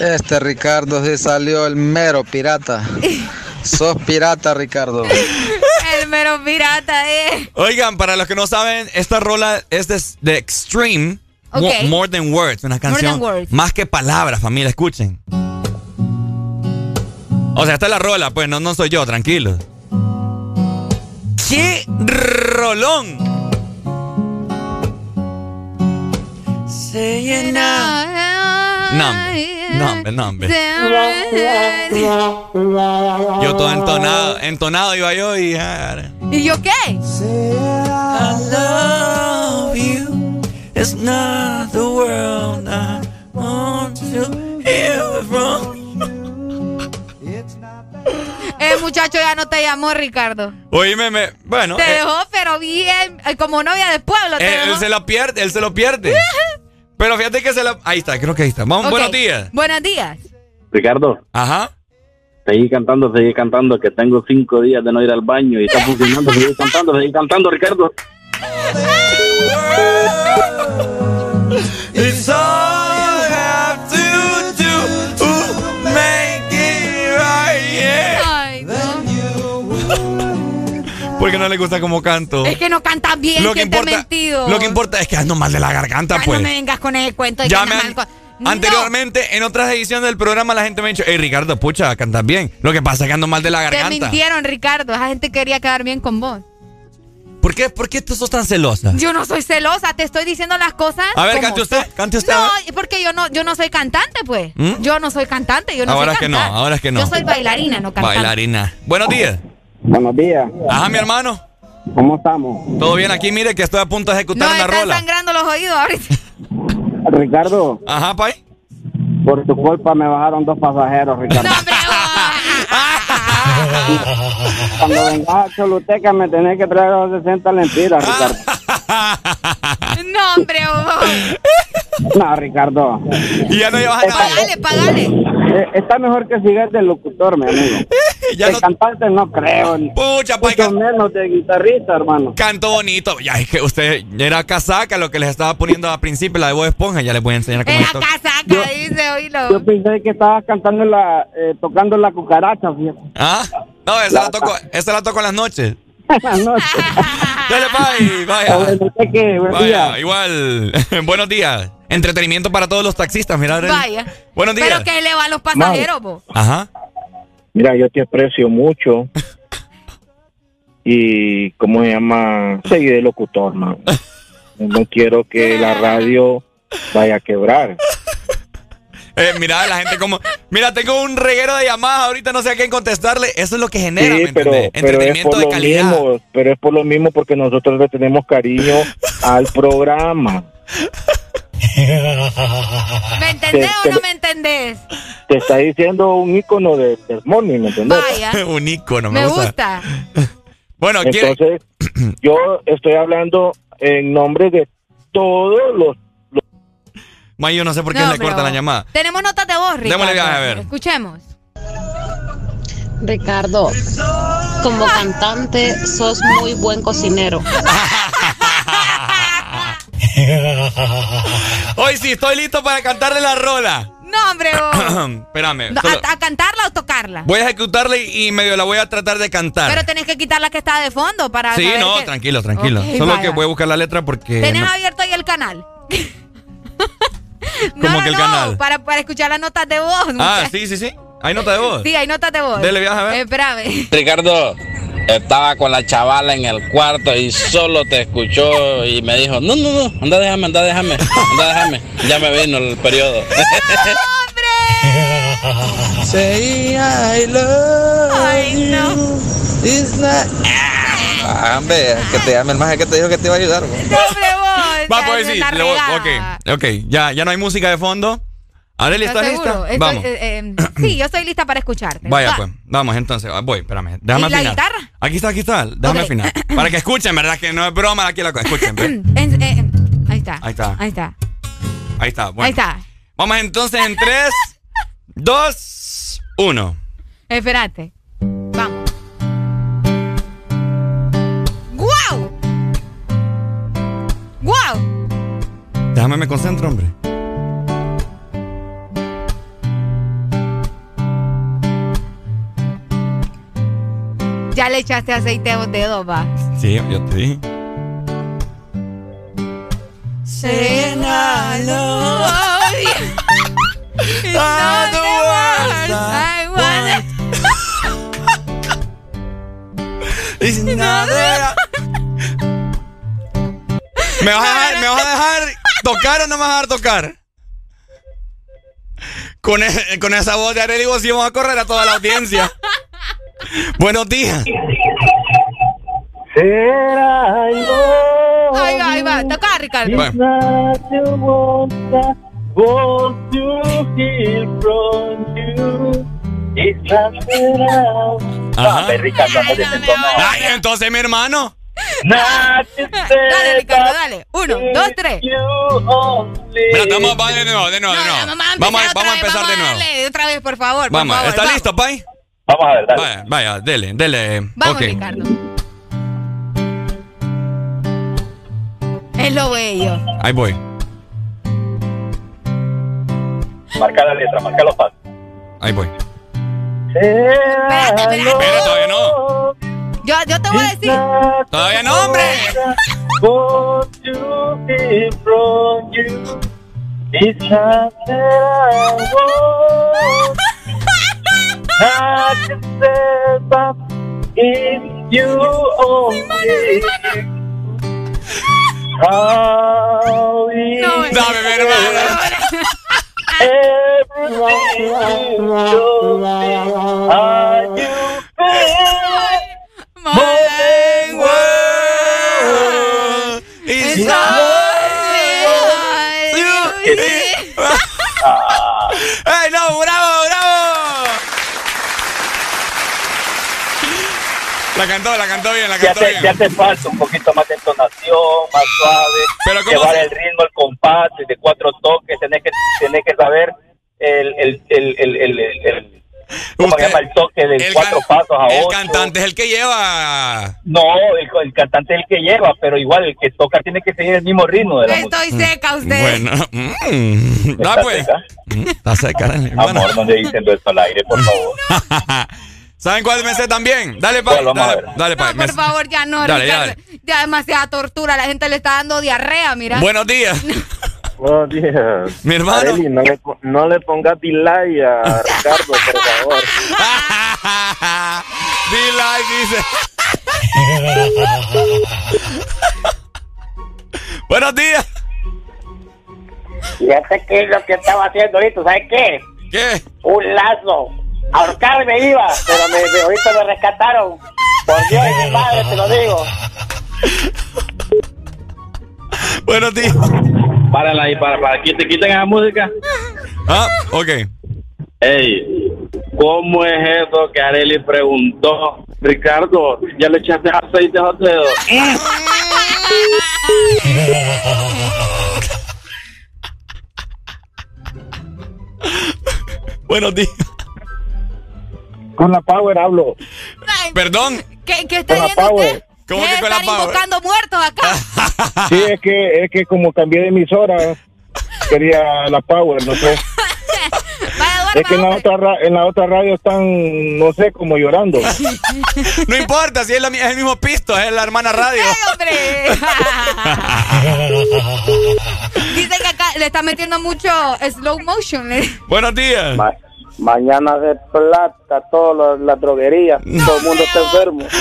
[SPEAKER 48] Este Ricardo sí salió el mero pirata. Sos pirata, Ricardo.
[SPEAKER 4] El mero pirata, eh.
[SPEAKER 3] Oigan, para los que no saben, esta rola es de, de Extreme. Mo-
[SPEAKER 4] Ok.
[SPEAKER 3] More Than Words, una canción.
[SPEAKER 4] Than Words.
[SPEAKER 3] Más que palabras, familia, escuchen. O sea, esta es la rola, pues no, no soy yo, tranquilo. ¡Qué rolón! Hombre, no, hombre, no, hombre. Yo todo entonado, entonado iba yo y... ah,
[SPEAKER 4] ¿Y yo qué?
[SPEAKER 3] I love you. It's not the world I want to hear from.
[SPEAKER 4] El muchacho ya no te llamó, Ricardo.
[SPEAKER 3] Oíme, me, bueno,
[SPEAKER 4] te
[SPEAKER 3] eh,
[SPEAKER 4] dejó, pero bien, eh, como novia del pueblo. Te
[SPEAKER 3] él, él
[SPEAKER 4] dejó.
[SPEAKER 3] se lo pierde, él se lo pierde. Pero fíjate que se lo... Ahí está, creo que ahí está. Vamos, buenos días.
[SPEAKER 4] Buenos días.
[SPEAKER 44] Ricardo.
[SPEAKER 3] Ajá.
[SPEAKER 44] Seguí cantando, seguí cantando, que tengo cinco días de no ir al baño y está funcionando. Seguí cantando, seguí cantando, Ricardo.
[SPEAKER 3] ¿Por qué no le gusta como canto?
[SPEAKER 4] Es que no cantas bien,
[SPEAKER 3] Lo que
[SPEAKER 4] ¿quién te
[SPEAKER 3] importa-
[SPEAKER 4] mentido?
[SPEAKER 3] Lo que importa es que ando mal de la garganta,
[SPEAKER 4] Ay,
[SPEAKER 3] pues.
[SPEAKER 4] No me vengas con el cuento de
[SPEAKER 3] Ya
[SPEAKER 4] que
[SPEAKER 3] me han-
[SPEAKER 4] mal No.
[SPEAKER 3] Anteriormente, en otras ediciones del programa, la gente me ha dicho, hey Ricardo, pucha, cantas bien. Lo que pasa es que ando mal de la
[SPEAKER 4] Te
[SPEAKER 3] garganta.
[SPEAKER 4] mintieron, Ricardo. Esa gente quería quedar bien con vos.
[SPEAKER 3] ¿Por qué, ¿Por qué tú sos tan celosa?
[SPEAKER 4] Yo no soy celosa, te estoy diciendo las cosas.
[SPEAKER 3] A ver, cante usted, cante usted,
[SPEAKER 4] No, porque yo no, yo no soy cantante, pues.
[SPEAKER 3] ¿Mm?
[SPEAKER 4] Yo no soy cantante, yo no
[SPEAKER 3] Ahora
[SPEAKER 4] soy
[SPEAKER 3] es que no, ahora es que no.
[SPEAKER 4] Yo soy bailarina, no cantante.
[SPEAKER 3] Bailarina. Buenos días.
[SPEAKER 47] Buenos días.
[SPEAKER 3] Ajá, mi hermano.
[SPEAKER 47] ¿Cómo estamos?
[SPEAKER 3] Todo bien aquí, mire que estoy a punto de ejecutar
[SPEAKER 4] No,
[SPEAKER 3] una
[SPEAKER 4] están
[SPEAKER 3] rola.
[SPEAKER 4] sangrando los oídos ahorita.
[SPEAKER 47] Ricardo.
[SPEAKER 3] Ajá, pay.
[SPEAKER 47] Por tu culpa me bajaron dos pasajeros, Ricardo. Cuando vengas a Choluteca me tenés que traer los 60 lempiras, Ricardo.
[SPEAKER 4] No, hombre, vos.
[SPEAKER 47] No, Ricardo.
[SPEAKER 3] Y ya no llevas a
[SPEAKER 4] Pagale, pagale.
[SPEAKER 47] Eh, Está mejor que sigas de locutor, mi amigo. de cantante no creo.
[SPEAKER 3] Pucha, pues,
[SPEAKER 47] Mucho menos de guitarrista, hermano.
[SPEAKER 3] Canto bonito. Ya es que usted era casaca lo que les estaba poniendo al principio, la de Bob Esponja. Ya les voy a enseñar cómo
[SPEAKER 4] Era casaca, dice, oílo.
[SPEAKER 47] Yo pensé que estabas cantando la, eh, tocando la cucaracha, fíjate.
[SPEAKER 3] ¿Ah? No, esa la toco, esa la toco en las noches.
[SPEAKER 47] no,
[SPEAKER 3] Dale, bye, vaya.
[SPEAKER 47] Que, buen
[SPEAKER 3] Vaya,
[SPEAKER 47] día.
[SPEAKER 3] igual. Buenos días. Entretenimiento para todos los taxistas, mira.
[SPEAKER 4] Vaya.
[SPEAKER 3] Buenos días.
[SPEAKER 4] Pero que le va a los pasajeros, vos.
[SPEAKER 3] Ajá.
[SPEAKER 44] Mira, yo te aprecio mucho. Y, ¿cómo se llama? Seguí de locutor, man. No quiero que la radio vaya a quebrar.
[SPEAKER 3] Eh, mira, la gente como... Mira, tengo un reguero de llamadas, ahorita no sé a quién contestarle. Eso es lo que genera, ¿me
[SPEAKER 44] Sí, pero,
[SPEAKER 3] entendés?
[SPEAKER 44] pero es por
[SPEAKER 3] de
[SPEAKER 44] lo
[SPEAKER 3] calidad.
[SPEAKER 44] mismo, pero es por lo mismo porque nosotros le tenemos cariño al programa.
[SPEAKER 4] ¿Me entendés
[SPEAKER 44] Te-
[SPEAKER 4] o no me entendés?
[SPEAKER 44] Te está diciendo un ícono de, del morning, ¿me entiendes?
[SPEAKER 4] Vaya.
[SPEAKER 3] un ícono, me,
[SPEAKER 4] Me
[SPEAKER 3] gusta.
[SPEAKER 4] gusta.
[SPEAKER 3] Bueno, ¿quiere-
[SPEAKER 44] Entonces, yo estoy hablando en nombre de todos los...
[SPEAKER 3] May, yo no sé por qué
[SPEAKER 4] No,
[SPEAKER 3] le cortan la llamada.
[SPEAKER 4] Tenemos notas de voz, Ricardo.
[SPEAKER 3] Démosle a ver.
[SPEAKER 4] Escuchemos.
[SPEAKER 49] Ricardo, como cantante sos muy buen cocinero.
[SPEAKER 3] Hoy sí, estoy listo para cantarle la rola.
[SPEAKER 4] No, hombre, vos.
[SPEAKER 3] Espérame.
[SPEAKER 4] No,
[SPEAKER 3] solo-
[SPEAKER 4] ¿A, a cantarla o tocarla?
[SPEAKER 3] voy a ejecutarla y, y medio la voy a tratar de cantar.
[SPEAKER 4] Pero tenés que quitar la que está de fondo para
[SPEAKER 3] sí,
[SPEAKER 4] saber
[SPEAKER 3] no,
[SPEAKER 4] que-
[SPEAKER 3] tranquilo, tranquilo. Solo
[SPEAKER 4] vaya.
[SPEAKER 3] que voy a buscar la letra porque...
[SPEAKER 4] ¿Tenés
[SPEAKER 3] no-
[SPEAKER 4] abierto ahí el canal?
[SPEAKER 3] ¿Cómo que el canal?
[SPEAKER 4] Para, para escuchar las notas de voz.
[SPEAKER 3] Ah, sí, sí, sí. Hay nota de voz.
[SPEAKER 4] Sí, hay notas de voz.
[SPEAKER 3] Dele viaje, a ver.
[SPEAKER 4] Eh, espérame.
[SPEAKER 50] Ricardo, estaba con la chavala en el cuarto y solo te escuchó y me dijo, no, no, no, anda déjame, anda déjame, anda déjame. Ya me vino el periodo.
[SPEAKER 51] Say I love you. It's not... Ah, hombre, que te llame el maje que te dijo que te iba a ayudar. bro.
[SPEAKER 3] Va, pues sí. le voy- ok, ok. Ya, ya no hay música de fondo. Arely, ¿estás lista?
[SPEAKER 4] Estoy-
[SPEAKER 3] Vamos.
[SPEAKER 4] eh, eh, sí, yo estoy lista para escucharte.
[SPEAKER 3] Vaya,
[SPEAKER 4] Va.
[SPEAKER 3] pues. Vamos, entonces. Voy, espérame. Déjame
[SPEAKER 4] ¿Y la
[SPEAKER 3] afinar.
[SPEAKER 4] guitarra?
[SPEAKER 3] Aquí está, aquí está. Déjame
[SPEAKER 4] Ok.
[SPEAKER 3] afinar. Para que escuchen, ¿verdad? Que no es broma aquí la cosa. Escuchen, ve.
[SPEAKER 4] En- eh, ahí está.
[SPEAKER 3] Ahí está.
[SPEAKER 4] Ahí está.
[SPEAKER 3] Ahí está. Bueno.
[SPEAKER 4] Ahí está.
[SPEAKER 3] Vamos entonces en 3, 2, 1.
[SPEAKER 4] Espérate. Vamos. ¡Guau! ¡Guau!
[SPEAKER 3] Déjame me concentro, hombre.
[SPEAKER 4] Ya le echaste aceite a los dedos, va.
[SPEAKER 3] Sí, yo te dije.
[SPEAKER 4] Wanna-
[SPEAKER 3] ¿Me vas, a dejar, ¿Me vas a dejar tocar o no me vas a dejar tocar? Con, e- con esa voz de Arely vos sí vamos a correr a toda la audiencia. Buenos días.
[SPEAKER 4] Ahí va, ahí va. Toca, Ricardo.
[SPEAKER 3] Ajá.
[SPEAKER 41] Ricardo.
[SPEAKER 3] Ay, entonces mi hermano.
[SPEAKER 4] Dale, Ricardo, dale. Uno, dos, tres.
[SPEAKER 3] Vamos, vamos de nuevo, de nuevo, de nuevo. Vamos, a- vamos a empezar de nuevo.
[SPEAKER 4] Dale, otra vez, por favor. por
[SPEAKER 3] Vamos,
[SPEAKER 4] favor,
[SPEAKER 3] ¿está
[SPEAKER 4] vamos.
[SPEAKER 3] listo, Pai?
[SPEAKER 41] Vamos a ver, dale.
[SPEAKER 3] Vaya, vaya, dele, dele.
[SPEAKER 4] Vamos. Ricardo. Es lo bello.
[SPEAKER 3] Ahí voy.
[SPEAKER 41] Marca la letra, marca los pasos.
[SPEAKER 3] Ahí voy.
[SPEAKER 4] Espérate, espérate.
[SPEAKER 3] Espera, todavía no.
[SPEAKER 4] Yo, yo te voy a decir.
[SPEAKER 3] Todavía no, hombre.
[SPEAKER 41] It's not that I want. I can say that if you only how
[SPEAKER 4] No,
[SPEAKER 3] Dame, mi hermano.
[SPEAKER 41] everything are you feel
[SPEAKER 4] More
[SPEAKER 3] world La cantó, la cantó bien, la
[SPEAKER 41] Te
[SPEAKER 3] cantó
[SPEAKER 41] hace, te
[SPEAKER 3] bien.
[SPEAKER 41] hace falta un poquito más de entonación, más suave,
[SPEAKER 3] Pero ¿cómo
[SPEAKER 41] llevar
[SPEAKER 3] se-
[SPEAKER 41] el ritmo, el compás de cuatro toques, tenés que, tenés que saber el, el, el, el, el, el- el- ¿cómo se
[SPEAKER 3] Usted-
[SPEAKER 41] llama? El toque de
[SPEAKER 3] el
[SPEAKER 41] cuatro pasos a
[SPEAKER 3] El
[SPEAKER 41] ocho.
[SPEAKER 3] cantante es el que lleva.
[SPEAKER 41] No, el, el cantante es el que lleva, pero igual el que toca tiene que seguir el mismo ritmo de la música.
[SPEAKER 4] Estoy seca, usted.
[SPEAKER 3] Bueno, mm, da
[SPEAKER 41] ¿Está
[SPEAKER 3] pues.
[SPEAKER 41] seca?
[SPEAKER 3] Mm, Está seca.
[SPEAKER 41] Amor, no le diciendo esto al aire, por favor.
[SPEAKER 3] ¿Saben cuál me sé también? Dale, pa.
[SPEAKER 41] A
[SPEAKER 3] Dale, dale, pa.
[SPEAKER 4] No, por favor, ya no,
[SPEAKER 3] Dale,
[SPEAKER 4] Ricardo.
[SPEAKER 3] dale.
[SPEAKER 4] Ya demasiada tortura. La gente le está dando diarrea, mira.
[SPEAKER 3] Buenos días.
[SPEAKER 44] Buenos días.
[SPEAKER 3] Mi hermano.
[SPEAKER 44] Arely, no le, no le pongas delay a Ricardo, por favor.
[SPEAKER 3] dice. Buenos días.
[SPEAKER 52] Fíjate que lo que estaba haciendo ahorita, ¿sabes qué?
[SPEAKER 3] ¿Qué?
[SPEAKER 52] Un lazo. Ahorcarme iba, pero me, me- ahorita me rescataron. Por Dios y mi madre, te lo digo.
[SPEAKER 3] Buenos días.
[SPEAKER 50] Párala ahí, para, para que te quiten la música.
[SPEAKER 3] Ah, ok.
[SPEAKER 50] Ey, ¿cómo es eso que Areli preguntó? Ricardo, ¿ya le echaste aceite a los dedos?
[SPEAKER 3] Buenos días.
[SPEAKER 44] Con la Power hablo.
[SPEAKER 3] Perdón.
[SPEAKER 4] ¿Qué, qué está
[SPEAKER 44] Con la Power.
[SPEAKER 4] usted?
[SPEAKER 3] ¿Cómo
[SPEAKER 4] ¿Qué
[SPEAKER 3] que con la
[SPEAKER 4] están
[SPEAKER 3] Power?
[SPEAKER 4] invocando muertos acá?
[SPEAKER 44] Sí, es que, es que como cambié de emisora, quería la Power, no sé. Es que en la, otra, ra- en la otra radio están, no sé, como llorando.
[SPEAKER 3] No importa, si es, la es el mismo pisto, es la hermana radio.
[SPEAKER 4] hombre! Dice que acá le está metiendo mucho slow motion. ¿eh?
[SPEAKER 3] Buenos días.
[SPEAKER 52] Mañana de plata, todas las droguerías, todo el mundo está enfermo.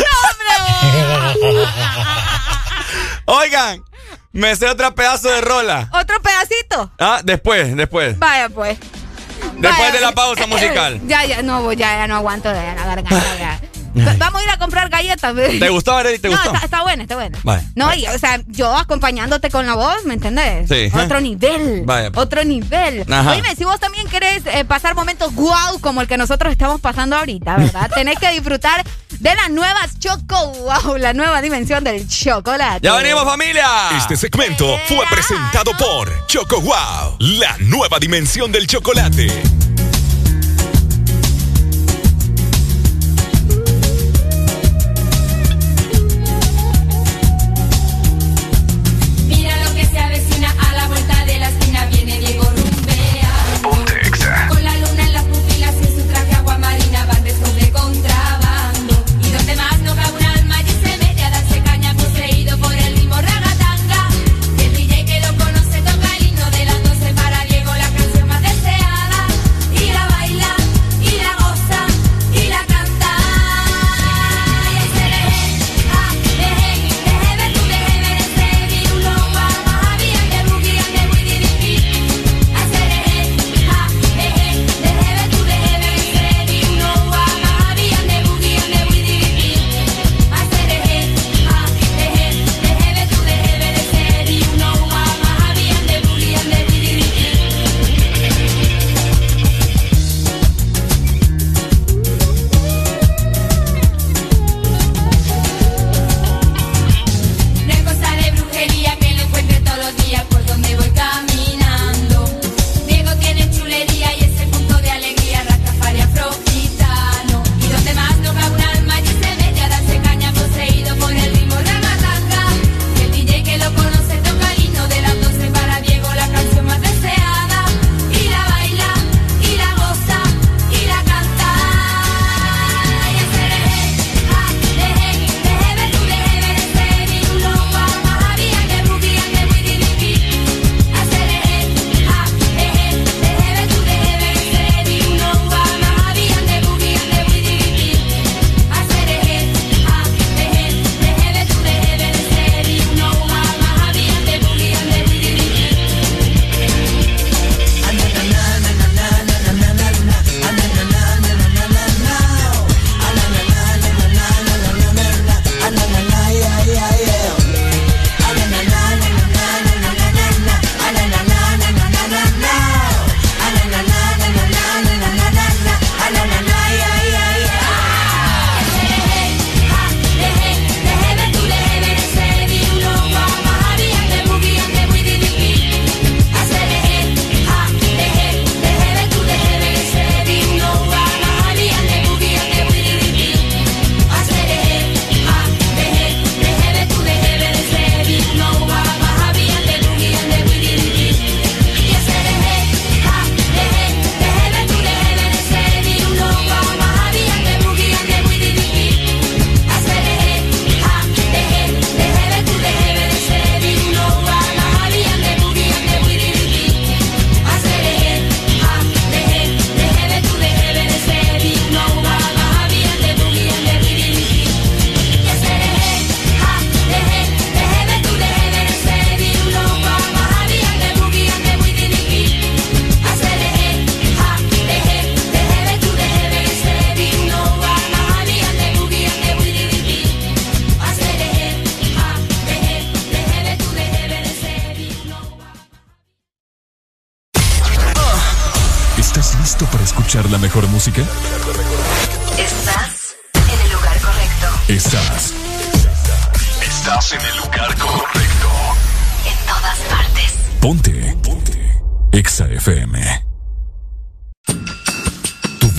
[SPEAKER 3] Oigan, me sé otro pedazo de rola.
[SPEAKER 4] ¿Otro pedacito?
[SPEAKER 3] Ah, después, después.
[SPEAKER 4] Vaya pues.
[SPEAKER 3] Después
[SPEAKER 4] Vaya.
[SPEAKER 3] de la pausa musical.
[SPEAKER 4] Ya, ya, no, ya, ya no aguanto de la garganta. ya. Va- Vamos a ir a comprar galletas.
[SPEAKER 3] ¿Te gustó, Arely? ¿Te
[SPEAKER 4] no,
[SPEAKER 3] gustó?
[SPEAKER 4] Está, está buena, está buena.
[SPEAKER 3] Vale.
[SPEAKER 4] No, y, o sea, yo acompañándote con la voz, ¿me entendés?
[SPEAKER 3] Sí.
[SPEAKER 4] Otro nivel.
[SPEAKER 3] Vaya.
[SPEAKER 4] Otro nivel.
[SPEAKER 3] Ajá.
[SPEAKER 4] Oíme, si vos también querés eh, pasar momentos guau como el que nosotros estamos pasando ahorita, ¿verdad? Tenés que disfrutar de las nuevas Choco Wow, la nueva dimensión del chocolate.
[SPEAKER 3] ¡Ya venimos, familia!
[SPEAKER 53] Este segmento fue presentado por Choco Wow, la nueva dimensión del chocolate.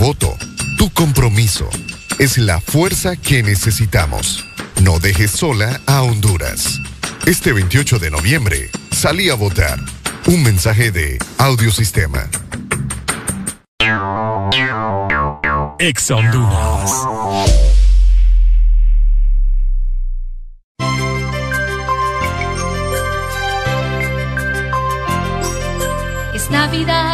[SPEAKER 14] Voto, tu compromiso, es la fuerza que necesitamos. No dejes sola a Honduras. Este 28 de noviembre, salí a votar. Un mensaje de Audiosistema.
[SPEAKER 2] Exa Honduras.
[SPEAKER 54] Es Navidad,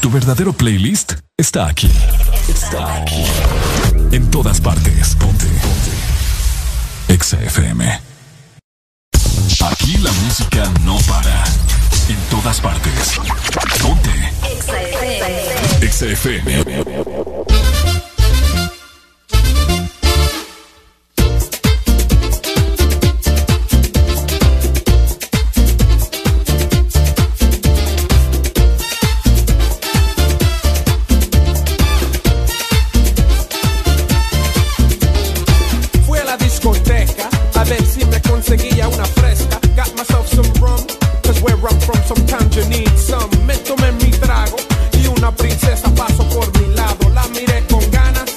[SPEAKER 2] Tu verdadero playlist está aquí. Está aquí. En todas partes. Ponte. Ponte. Exa. Aquí la música no para. En todas partes. Ponte. Exa FM.
[SPEAKER 55] Princesa pasó por mi lado. La miré con ganas,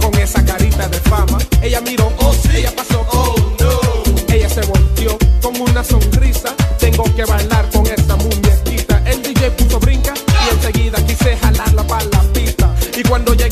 [SPEAKER 55] con esa carita de fama. Ella miró, oh sí, ella pasó, oh no. Ella se volteó con una sonrisa. Tengo que bailar con esa muñequita. El DJ puso brinca y enseguida quise jalarla para la pista. Y cuando llegué,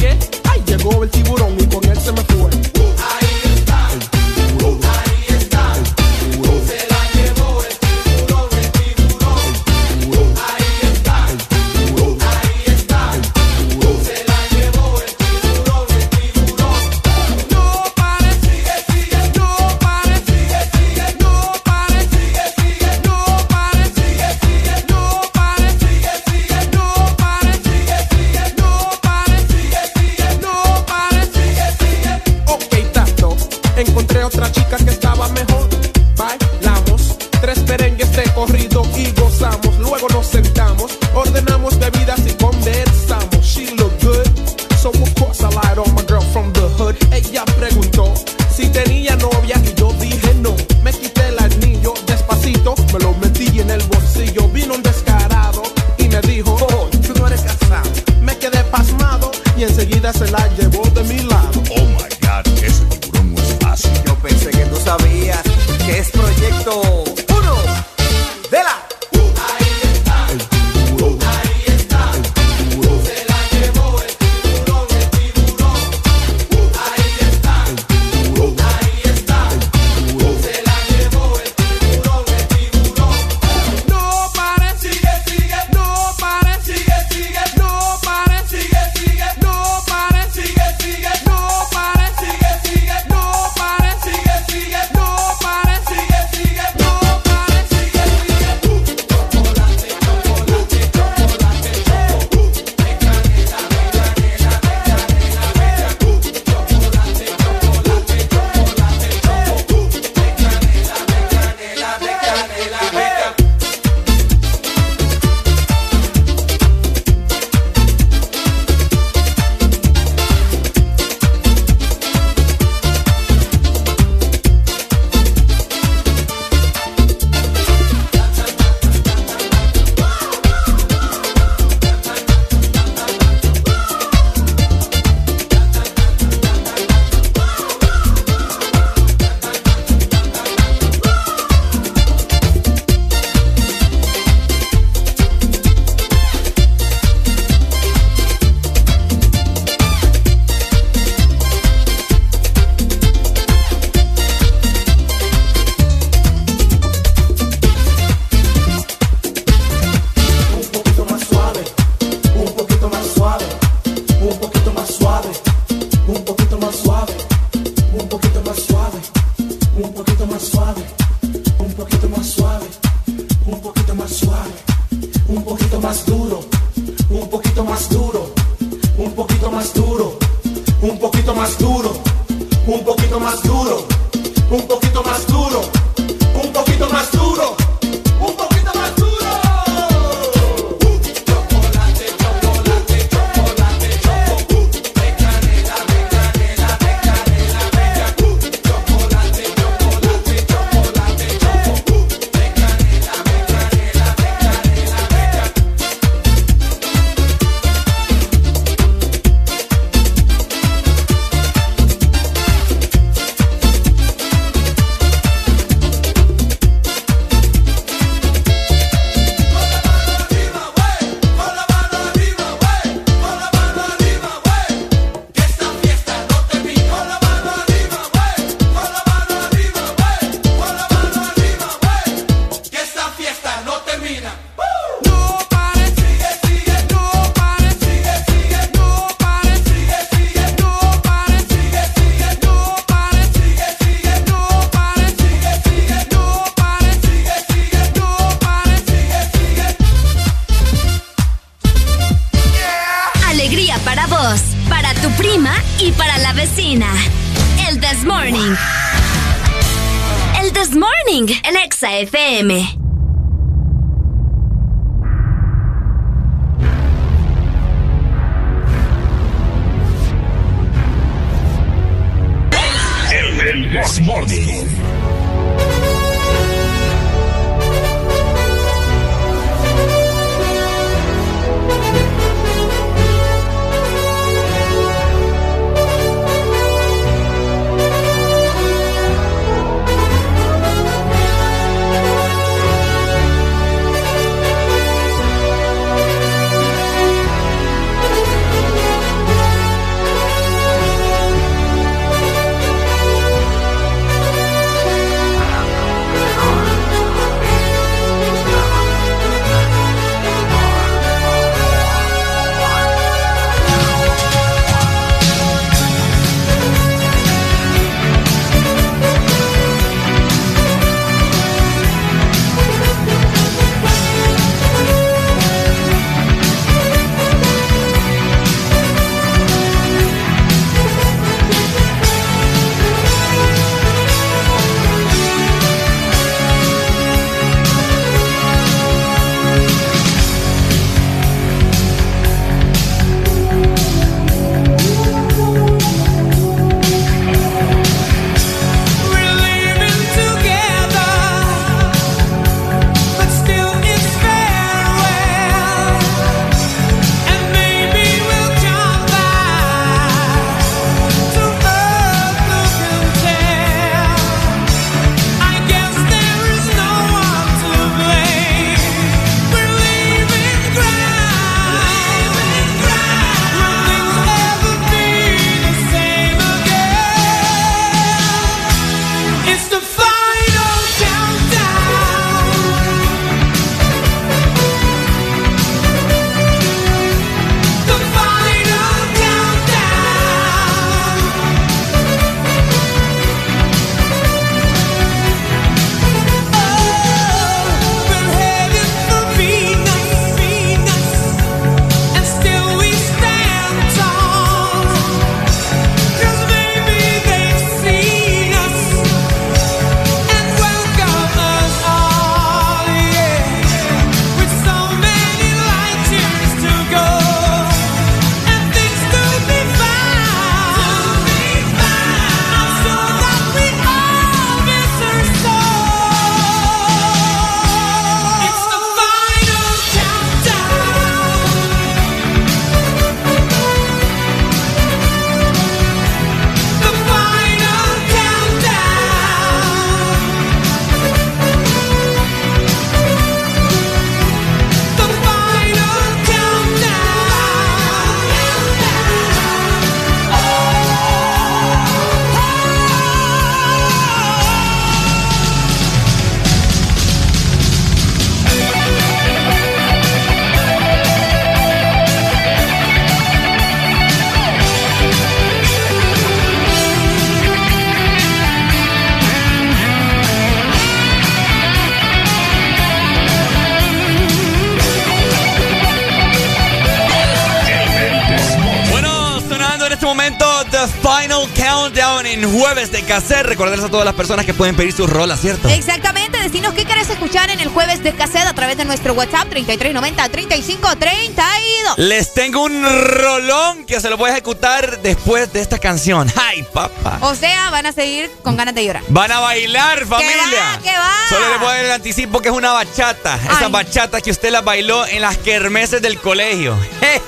[SPEAKER 3] Recordarles a todas las personas que pueden pedir sus rolas, ¿cierto?
[SPEAKER 4] Exactamente. Decinos qué querés escuchar en el jueves de cassette a través de nuestro WhatsApp 3390-3532.
[SPEAKER 3] Les tengo un rolón que se lo voy a ejecutar después de esta canción. ¡Ay, papá!
[SPEAKER 4] O sea, van a seguir con ganas de llorar.
[SPEAKER 3] Van a bailar, familia.
[SPEAKER 4] ¿Qué va? ¿Qué va?
[SPEAKER 3] Solo les voy a dar el anticipo que es una bachata. Esa bachata que usted la bailó en las kermeses del colegio. ¡Eh!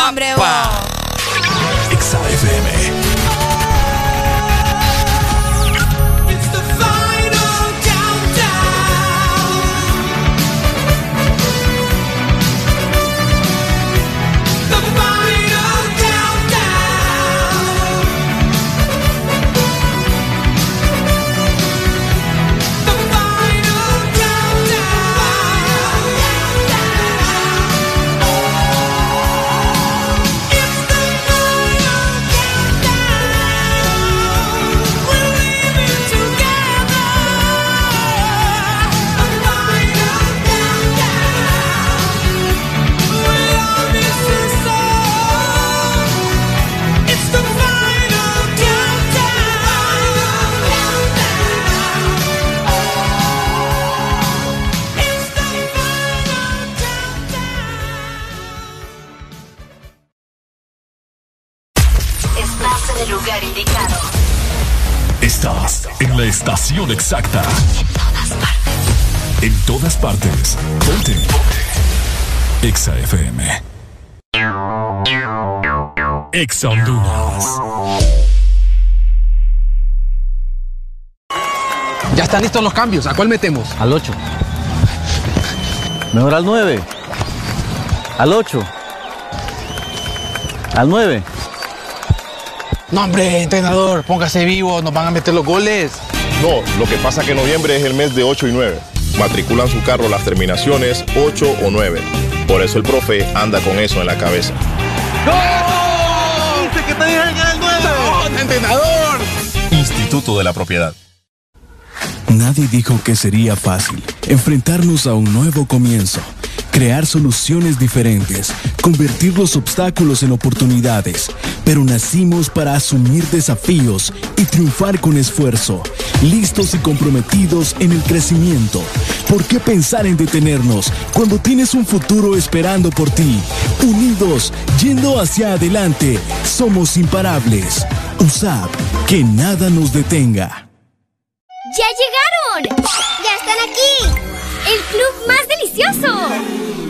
[SPEAKER 4] Hombre.
[SPEAKER 2] XAFM. Estación exacta. En todas partes. Ponte. Exa FM. Exa Honduras.
[SPEAKER 56] Ya están listos los cambios. ¿A cuál metemos?
[SPEAKER 57] Al 8. Mejor al 9. Al 8. Al 9.
[SPEAKER 56] No, hombre, entrenador, póngase vivo, nos van a meter los goles.
[SPEAKER 58] No, lo que pasa que noviembre es el mes de 8 y 9. Matriculan su carro las terminaciones 8 o 9. Por eso el profe anda con eso en la cabeza.
[SPEAKER 56] ¡No! ¡Dice que te dije que era el 9! ¡No, entrenador!
[SPEAKER 58] Instituto de la Propiedad.
[SPEAKER 34] Nadie dijo que sería fácil enfrentarnos a un nuevo comienzo, crear soluciones diferentes, convertir los obstáculos en oportunidades, pero nacimos para asumir desafíos y triunfar con esfuerzo, listos y comprometidos en el crecimiento. ¿Por qué pensar en detenernos cuando tienes un futuro esperando por ti? Unidos, yendo hacia adelante, somos imparables. USAP, que nada nos detenga.
[SPEAKER 59] ¡Ya llegaron! ¡Ya están aquí! ¡El club más delicioso!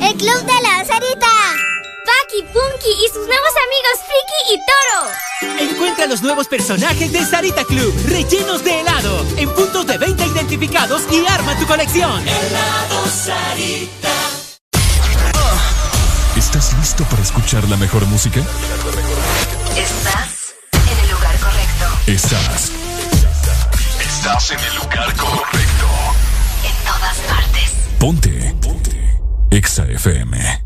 [SPEAKER 59] ¡El club de la Sarita! Paki, Punky y sus nuevos amigos Friki y Toro.
[SPEAKER 60] Encuentra los nuevos personajes de Sarita Club, rellenos de helado, en puntos de venta identificados y arma tu colección.
[SPEAKER 61] Helado Sarita.
[SPEAKER 2] ¿Estás listo para escuchar la mejor música?
[SPEAKER 21] Estás en el lugar correcto.
[SPEAKER 2] Estás. Estás en el lugar correcto.
[SPEAKER 21] En todas partes.
[SPEAKER 2] Ponte. Ponte. Exa FM.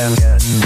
[SPEAKER 62] and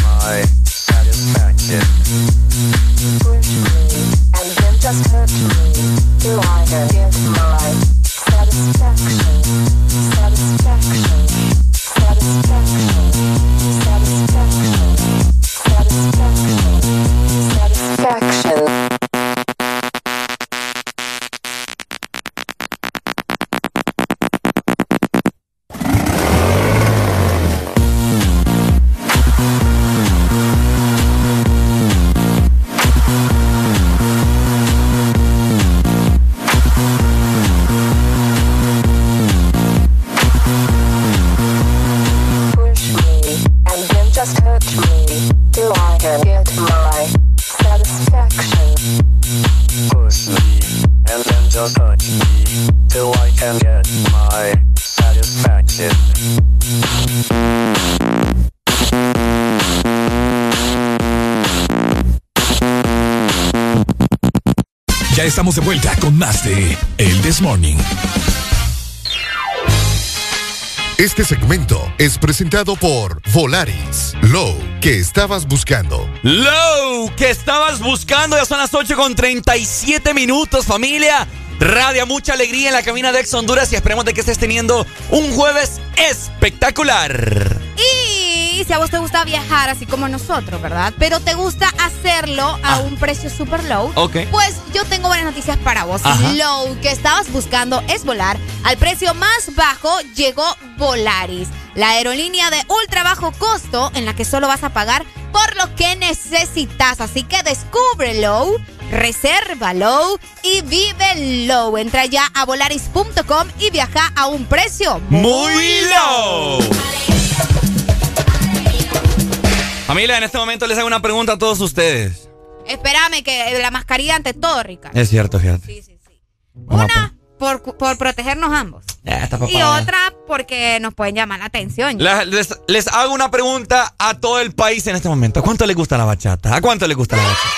[SPEAKER 2] estamos de vuelta con más de El This Morning.
[SPEAKER 14] Este segmento es presentado por Volaris. Low, que estabas buscando.
[SPEAKER 3] Low, que estabas buscando. Ya son las 8 con 37 minutos, familia. Radia mucha alegría en la cabina de Ex Honduras y esperemos de que estés teniendo un jueves espectacular.
[SPEAKER 4] A vos te gusta viajar así como nosotros, ¿verdad? Pero te gusta hacerlo a
[SPEAKER 3] Ah.
[SPEAKER 4] un precio super low.
[SPEAKER 3] Ok.
[SPEAKER 4] Pues yo tengo buenas noticias para vos.
[SPEAKER 3] Ajá.
[SPEAKER 4] Low que estabas buscando es volar. Al precio más bajo llegó Volaris, la aerolínea de ultra bajo costo en la que solo vas a pagar por lo que necesitas. Así que descubre Low, reserva Low y vive Low. Entra ya a volaris.com y viaja a un precio
[SPEAKER 3] Muy low. Familia, en este momento les hago una pregunta a todos ustedes.
[SPEAKER 4] Espérame, que la mascarilla ante todo, Ricardo.
[SPEAKER 3] Es cierto, fíjate.
[SPEAKER 4] Sí, sí, sí.
[SPEAKER 3] Vamos
[SPEAKER 4] Una, por, por protegernos ambos.
[SPEAKER 3] Ya,
[SPEAKER 4] Y otra, porque nos pueden llamar la atención.
[SPEAKER 3] La- les, les hago una pregunta a todo el país en este momento. ¿A cuánto les gusta la bachata? ¿A cuánto les gusta la bachata?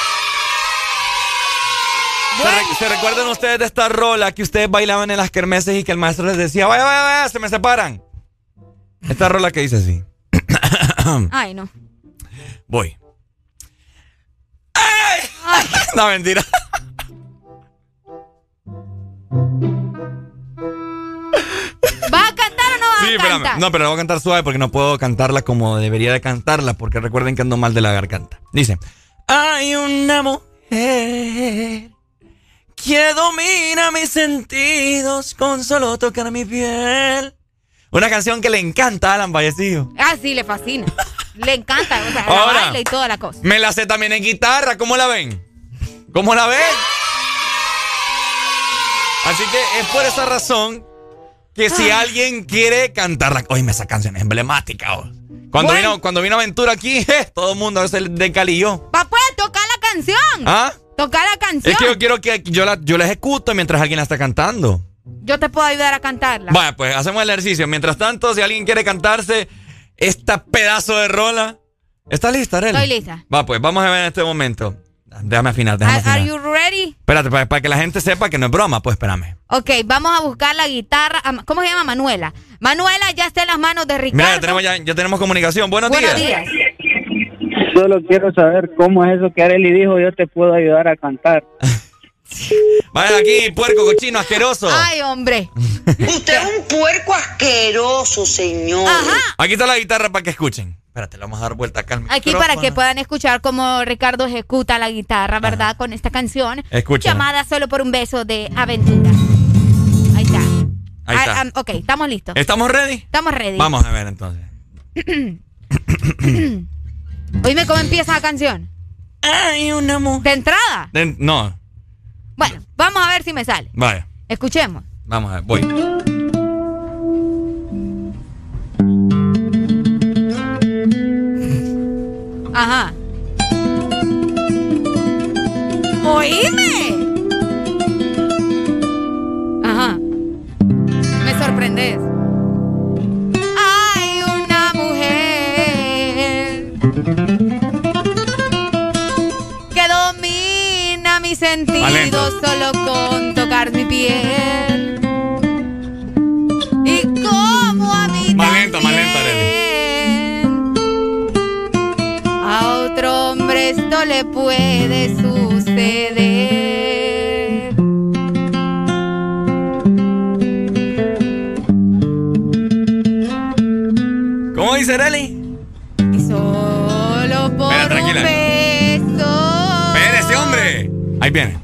[SPEAKER 3] ¿Se, re- se recuerdan ustedes de esta rola que ustedes bailaban en las kermeses y que el maestro les decía, vaya, vaya, vaya, se me separan? Esta rola que dice así.
[SPEAKER 4] Ay, no.
[SPEAKER 3] Voy. No, mentira.
[SPEAKER 4] ¿Vas a cantar o no vas
[SPEAKER 3] Sí,
[SPEAKER 4] a
[SPEAKER 3] espérame.
[SPEAKER 4] cantar?
[SPEAKER 3] No, pero la voy a cantar suave porque no puedo cantarla como debería de cantarla porque recuerden que ando mal de la garganta. Dice, hay una mujer que domina mis sentidos con solo tocar mi piel. Una canción que le encanta a Alan Vallecillo.
[SPEAKER 4] Ah, sí, le fascina. le encanta, o sea,
[SPEAKER 3] Ahora.
[SPEAKER 4] la baila y toda la cosa.
[SPEAKER 3] Me la sé también en guitarra, ¿cómo la ven? ¿Cómo la ven? Así que es por esa razón que si alguien quiere cantarla, oye, esa canción es emblemática. oh. Cuando
[SPEAKER 4] Bueno.
[SPEAKER 3] vino, cuando vino Aventura aquí, eh, todo el mundo se decalilló.
[SPEAKER 4] Va, pues, toca la canción.
[SPEAKER 3] ¿Ah?
[SPEAKER 4] Toca la canción.
[SPEAKER 3] Es que yo quiero que yo la, yo la ejecuto mientras alguien la está cantando.
[SPEAKER 4] Yo te puedo ayudar a cantarla.
[SPEAKER 3] Vaya, pues hacemos el ejercicio. Mientras tanto, si alguien quiere cantarse esta pedazo de rola, ¿está lista, Arely?
[SPEAKER 4] Estoy lista.
[SPEAKER 3] Va, pues vamos a ver en este momento. Déjame afinar, déjame
[SPEAKER 4] Are,
[SPEAKER 3] afinar.
[SPEAKER 4] are you ready?
[SPEAKER 3] Espérate, para, para que la gente sepa que no es broma, pues espérame.
[SPEAKER 4] Ok, vamos a buscar la guitarra. ¿Cómo se llama? Manuela. Manuela ya está en las manos de Ricardo.
[SPEAKER 3] Mira, ya tenemos, ya, ya tenemos comunicación. Buenos,
[SPEAKER 4] Buenos
[SPEAKER 3] días.
[SPEAKER 4] días.
[SPEAKER 63] Solo quiero saber cómo es eso que Areli dijo, yo te puedo ayudar a cantar.
[SPEAKER 3] Vaya aquí, puerco, cochino, asqueroso.
[SPEAKER 4] Ay, hombre.
[SPEAKER 64] Usted es un puerco asqueroso, señor.
[SPEAKER 3] Aquí está la guitarra para que escuchen. Espérate, le vamos a dar vuelta acá al
[SPEAKER 4] Aquí para que puedan escuchar cómo Ricardo ejecuta la guitarra, ¿verdad? Con esta canción.
[SPEAKER 3] Escúchala.
[SPEAKER 4] Llamada Solo por un beso de aventura. Ahí está.
[SPEAKER 3] Ahí está.
[SPEAKER 4] Ah, ah, ok, estamos listos.
[SPEAKER 3] ¿Estamos ready?
[SPEAKER 4] Estamos ready.
[SPEAKER 3] Vamos a ver entonces.
[SPEAKER 4] Oíme cómo empieza la canción.
[SPEAKER 3] Ay, una mujer.
[SPEAKER 4] ¿De entrada?
[SPEAKER 3] De- no,
[SPEAKER 4] Bueno, vamos a ver si me sale.
[SPEAKER 3] vaya.
[SPEAKER 4] Escuchemos.
[SPEAKER 3] Vamos a ver, voy.
[SPEAKER 4] Ajá. Oíme. Ajá. Me sorprendes. Mis sentidos solo con tocar mi piel. Y como a mí
[SPEAKER 3] Más lento, más lento, Arely.
[SPEAKER 4] a otro hombre esto le puede suceder.
[SPEAKER 3] ¿Cómo dice Arely? Viene.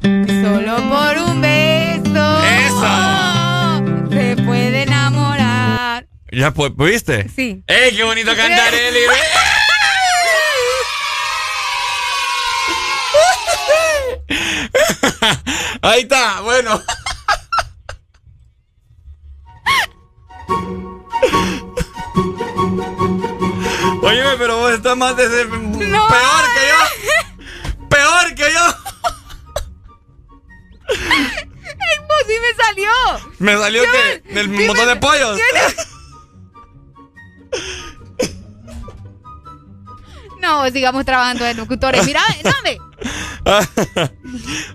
[SPEAKER 4] Solo por un beso.
[SPEAKER 3] Eso.
[SPEAKER 4] Se puede enamorar.
[SPEAKER 3] ¿Ya pu- pudiste?
[SPEAKER 4] Sí.
[SPEAKER 3] ¡Ey, qué bonito cantar, Arely! Ahí está, bueno. Óyeme, pero vos estás más, des- Peor que yo. Peor que yo.
[SPEAKER 4] Sí me salió.
[SPEAKER 3] ¿Me salió qué? ¿El montón de pollos?
[SPEAKER 4] No, sigamos trabajando de locutores. Mira, dame.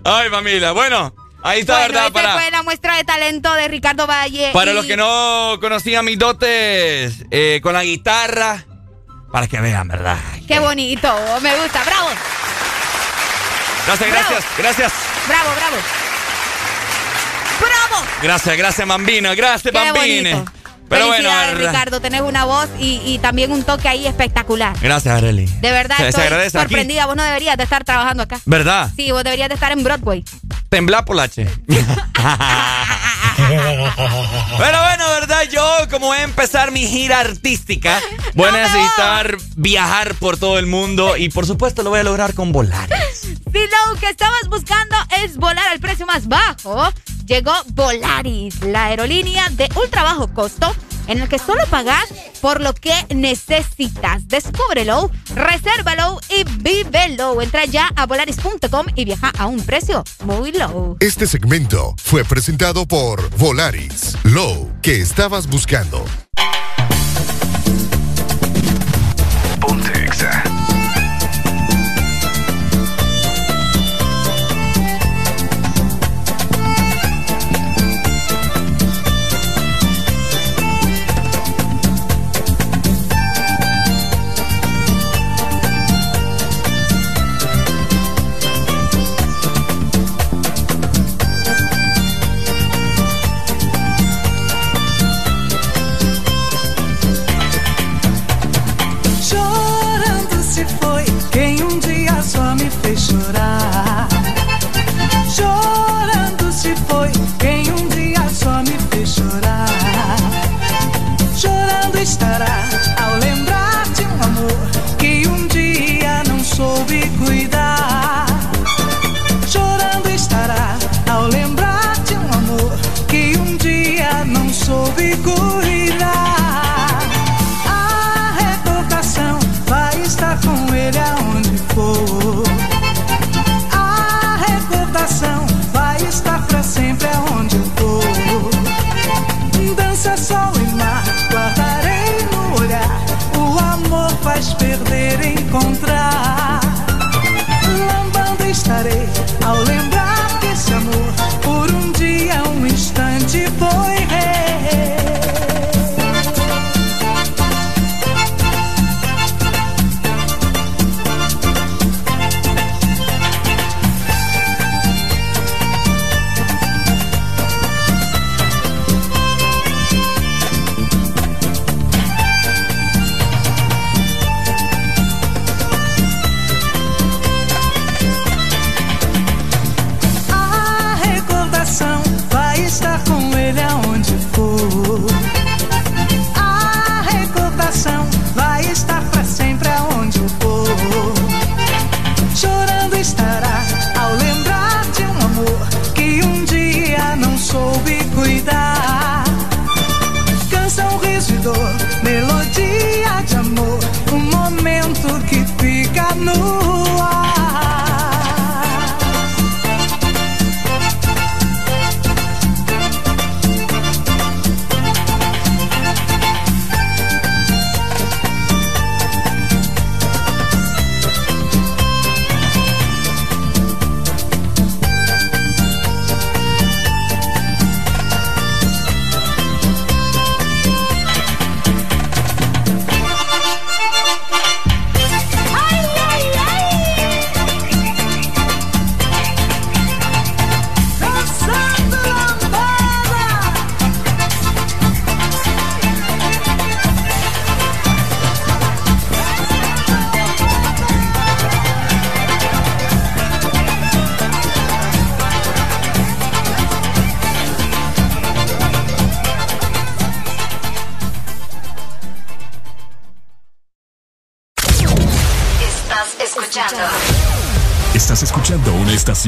[SPEAKER 3] Ay, familia. Bueno, ahí está,
[SPEAKER 4] bueno,
[SPEAKER 3] ¿verdad?
[SPEAKER 4] Esta para, fue la muestra de talento de Ricardo Valle.
[SPEAKER 3] Para los que no conocían mis dotes eh, con la guitarra, para que vean, ¿verdad?
[SPEAKER 4] Qué bonito, me gusta, bravo.
[SPEAKER 3] Gracias, gracias, gracias.
[SPEAKER 4] Bravo, bravo. ¡Bravo!
[SPEAKER 3] Gracias, gracias, Mambino. Gracias, Bambine. Pero bueno,
[SPEAKER 4] Ricardo, tenés una voz y, también un toque ahí espectacular.
[SPEAKER 3] Gracias, Arely.
[SPEAKER 4] De verdad, estoy sorprendida. Vos no deberías de estar trabajando acá.
[SPEAKER 3] ¿Verdad?
[SPEAKER 4] Sí, vos deberías de estar en Broadway.
[SPEAKER 3] Temblar por la Pero bueno, ¿verdad? Yo, como voy a empezar mi gira artística, voy a necesitar viajar por todo el mundo y por supuesto lo voy a lograr con Volaris.
[SPEAKER 4] Si lo que estabas buscando es volar al precio más bajo, llegó Volaris, la aerolínea de ultra bajo costo en el que solo pagas por lo que necesitas. Descúbrelo, resérvalo y vívelo. Entra ya a volaris.com y viaja a un precio muy low.
[SPEAKER 65] Este segmento fue presentado por Volaris. Low, que estabas buscando.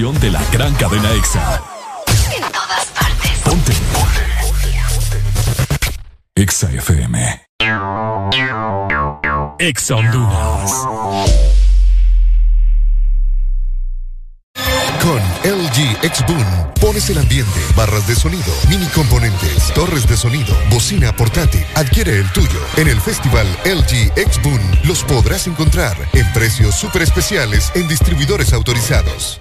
[SPEAKER 2] de la gran cadena EXA.
[SPEAKER 66] En todas partes.
[SPEAKER 2] Ponte. Ponte. EXA FM. EXA Honduras.
[SPEAKER 14] Con LG Xboom pones el ambiente, barras de sonido, mini componentes, torres de sonido, bocina portátil. Adquiere el tuyo. En el festival LG Xboom los podrás encontrar en precios super especiales en distribuidores autorizados.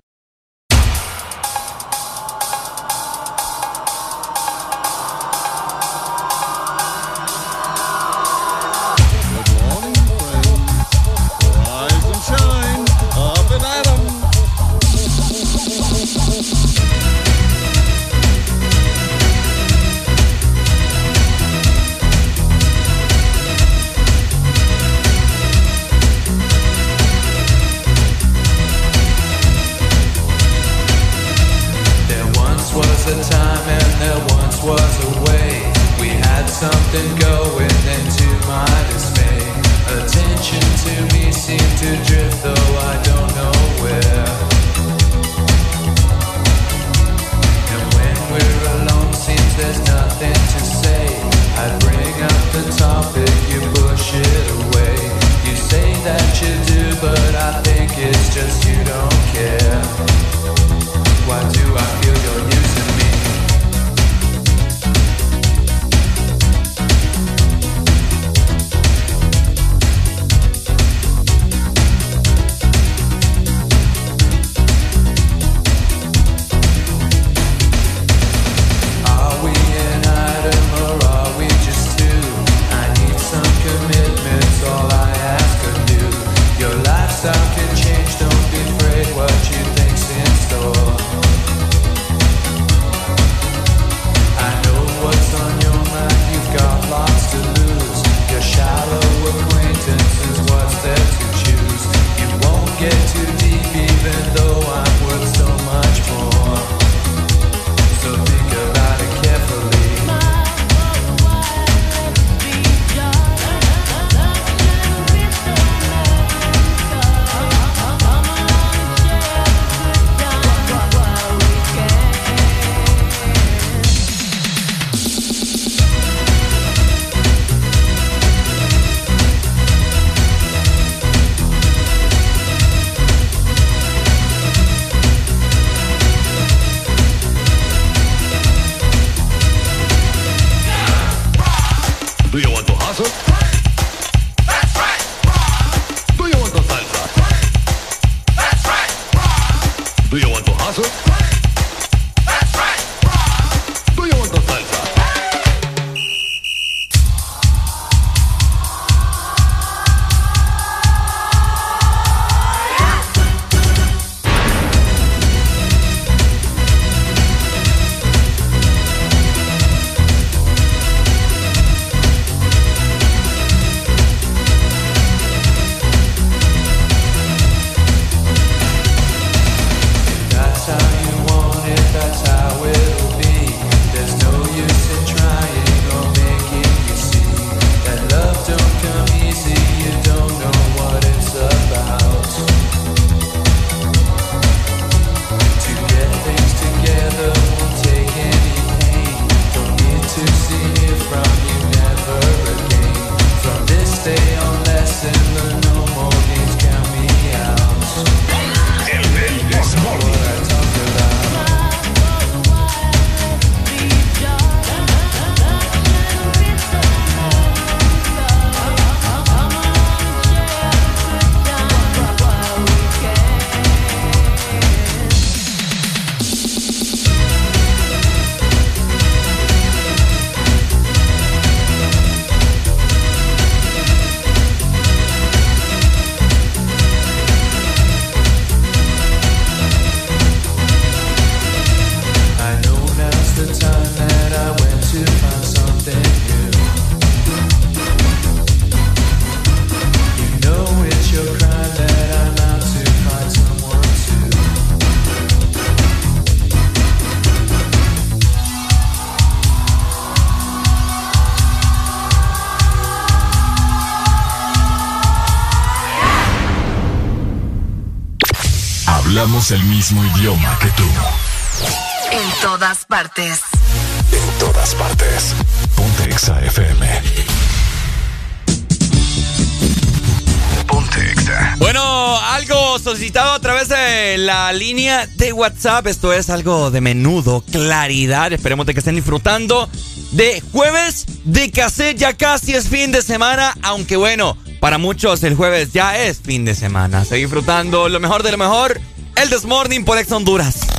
[SPEAKER 2] Hablamos el mismo idioma que tú.
[SPEAKER 62] En todas partes.
[SPEAKER 2] En todas partes. Ponte Exa FM. Ponte Exa.
[SPEAKER 3] Bueno, algo solicitado a través de la línea de WhatsApp. Esto es algo de menudo, claridad. Esperemos de que estén disfrutando de jueves de cassette. Ya casi es fin de semana, aunque bueno, para muchos el jueves ya es fin de semana. Seguir disfrutando lo mejor de lo mejor. El This Morning por Ex Honduras.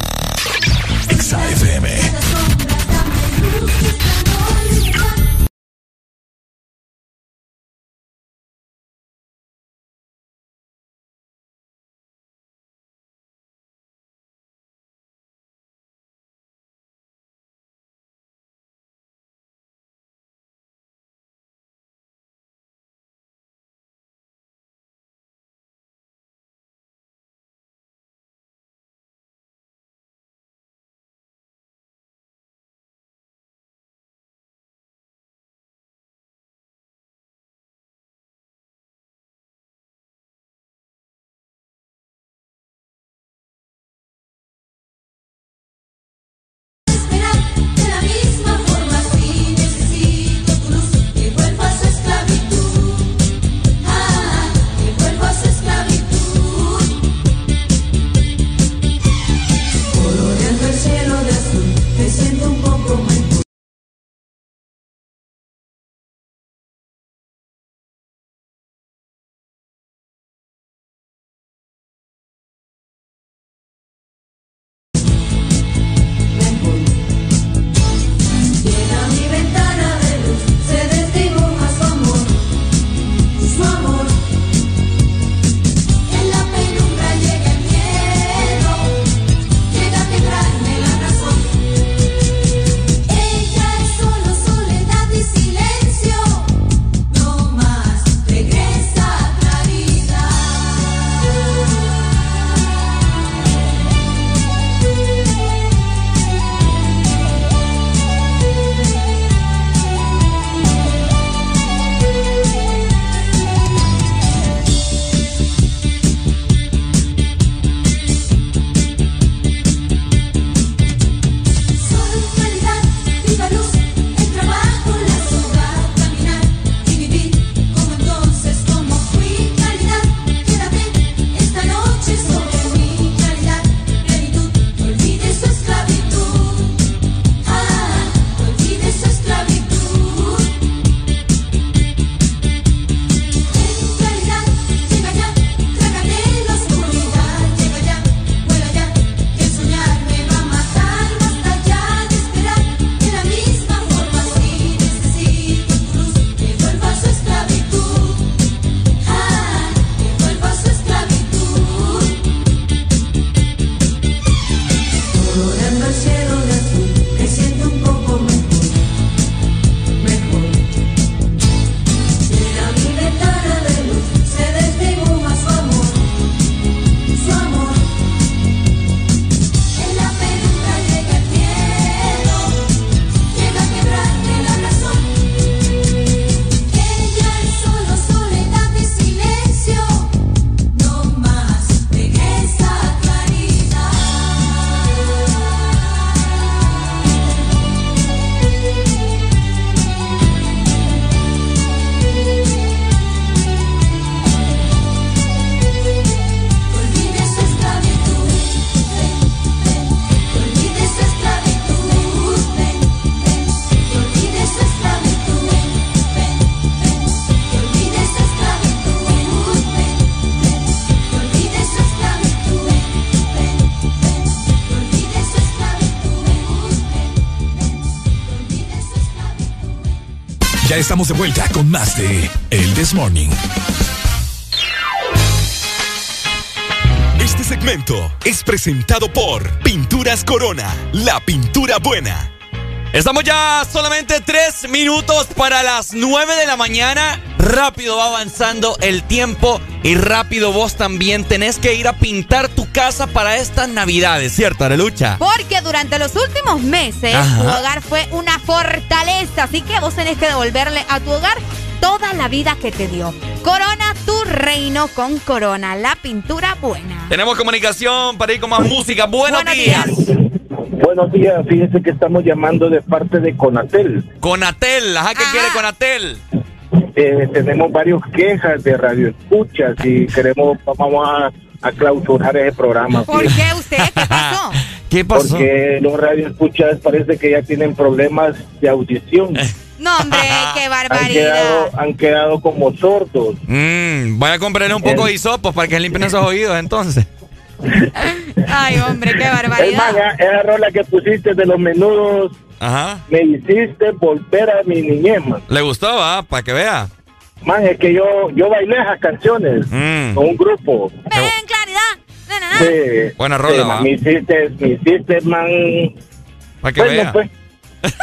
[SPEAKER 2] Estamos de vuelta con más de El This Morning. Este segmento es presentado por Pinturas Corona, la pintura buena.
[SPEAKER 3] Estamos ya solamente tres minutos para las nueve de la mañana. Rápido va avanzando el tiempo y rápido vos también tenés que ir a pintar casa para estas navidades, ¿cierto, Arelucha?
[SPEAKER 4] Porque durante los últimos meses
[SPEAKER 3] Ajá.
[SPEAKER 4] tu hogar fue una fortaleza, así que vos tenés que devolverle a tu hogar toda la vida que te dio. Corona tu reino con Corona, la pintura buena.
[SPEAKER 67] Tenemos comunicación para ir con más música. Buenos, días.
[SPEAKER 44] Buenos días, fíjese que estamos llamando de parte de Conatel.
[SPEAKER 67] Conatel, ajá, ¿qué quiere Conatel?
[SPEAKER 44] Eh, tenemos varios quejas de radio escuchas y queremos, vamos a, a clausurar ese programa.
[SPEAKER 4] ¿Por qué usted? ¿Qué pasó?
[SPEAKER 67] ¿Qué pasó?
[SPEAKER 44] Porque los radio escuchas parece que ya tienen problemas de audición.
[SPEAKER 4] No, hombre, qué
[SPEAKER 44] Han
[SPEAKER 4] barbaridad.
[SPEAKER 44] quedado, han quedado como sordos.
[SPEAKER 67] Mm, voy a comprarle un poco de hisopos para que limpien esos oídos entonces.
[SPEAKER 4] Ay, hombre, qué
[SPEAKER 44] Es más,
[SPEAKER 4] barbaridad.
[SPEAKER 44] ya, esa rola que pusiste de los menudos,
[SPEAKER 67] Ajá.
[SPEAKER 44] me hiciste volver a mi niñez, man.
[SPEAKER 67] ¿Le gustó, va? Para que vea.
[SPEAKER 44] Man, es que yo, yo bailé esas canciones
[SPEAKER 67] Mm.
[SPEAKER 44] con un grupo.
[SPEAKER 4] Ven,
[SPEAKER 44] Sí,
[SPEAKER 67] Buena rola,
[SPEAKER 44] sí, me hiciste, me hiciste, man.
[SPEAKER 67] Para que
[SPEAKER 44] Bueno,
[SPEAKER 67] vea.
[SPEAKER 44] pues.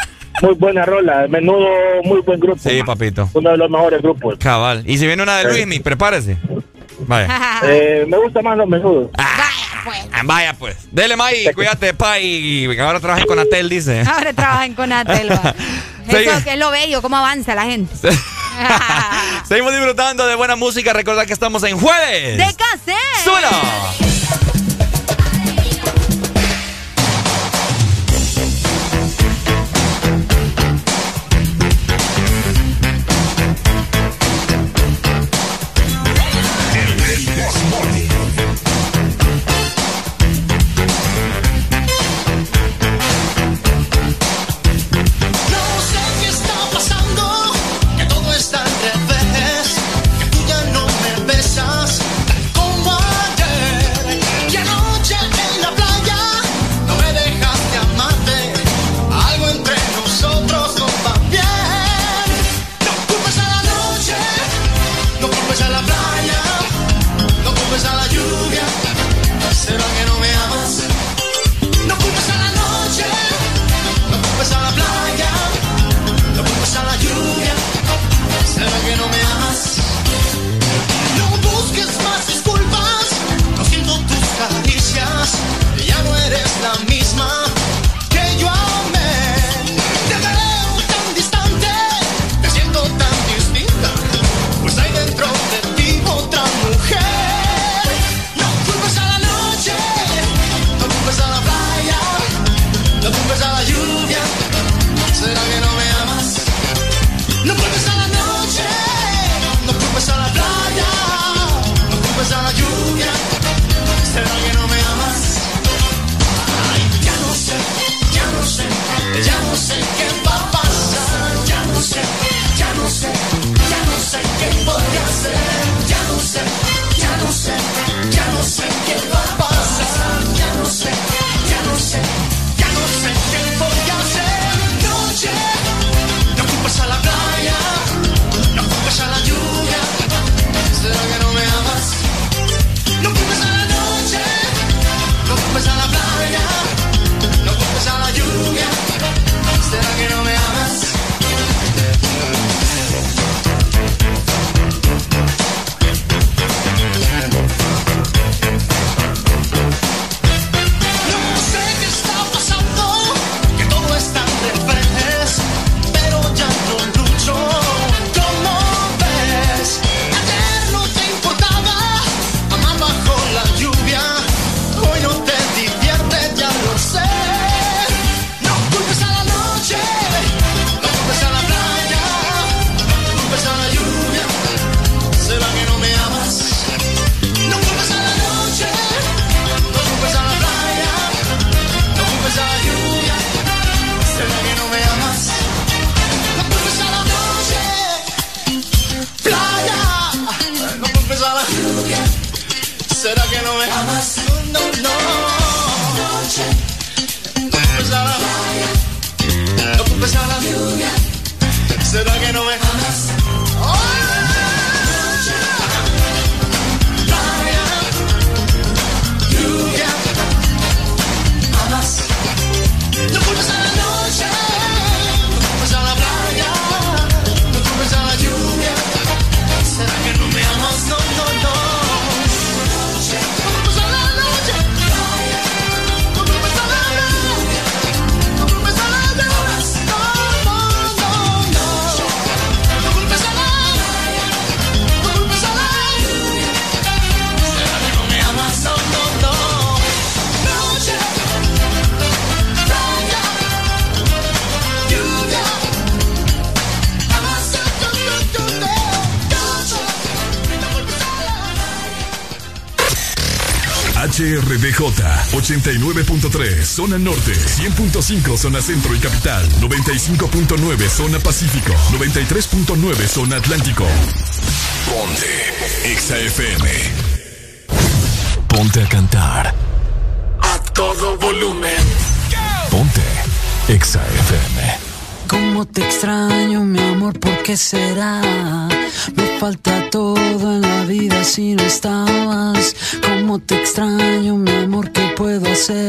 [SPEAKER 44] Muy buena rola, menudo, muy buen grupo.
[SPEAKER 67] Sí,
[SPEAKER 44] man.
[SPEAKER 67] papito.
[SPEAKER 44] Uno de los mejores grupos.
[SPEAKER 67] Cabal. Y si viene una de Luismi, prepárese. Vaya.
[SPEAKER 44] Eh, me gusta más los menudos.
[SPEAKER 67] Ah, Vaya pues. Dele, May, cuídate, pa, y ahora trabaja con Atel, dice.
[SPEAKER 4] Ahora trabajan con Atel. Eso que es lo bello, cómo avanza la gente.
[SPEAKER 67] Seguimos disfrutando de buena música. Recordad que estamos en jueves.
[SPEAKER 4] ¡De cassette!
[SPEAKER 67] ¡Súbelo!
[SPEAKER 2] Zona norte, 100.5 zona centro y capital, 95.9 zona pacífico, 93.9 zona atlántico. Ponte XAFM. Ponte a cantar.
[SPEAKER 68] A todo volumen.
[SPEAKER 2] Ponte XAFM.
[SPEAKER 6] Cómo te extraño, mi amor, ¿por qué será? Me falta todo en la vida si no estabas. Cómo te extraño, mi amor, ¿qué puedo hacer?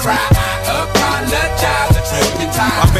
[SPEAKER 69] Cry. I apologize a trillion times.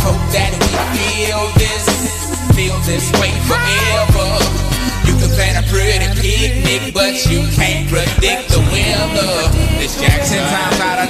[SPEAKER 69] Hope that we feel this, feel this way forever. You can plan a pretty picnic, but you can't predict the weather. This Jackson times out of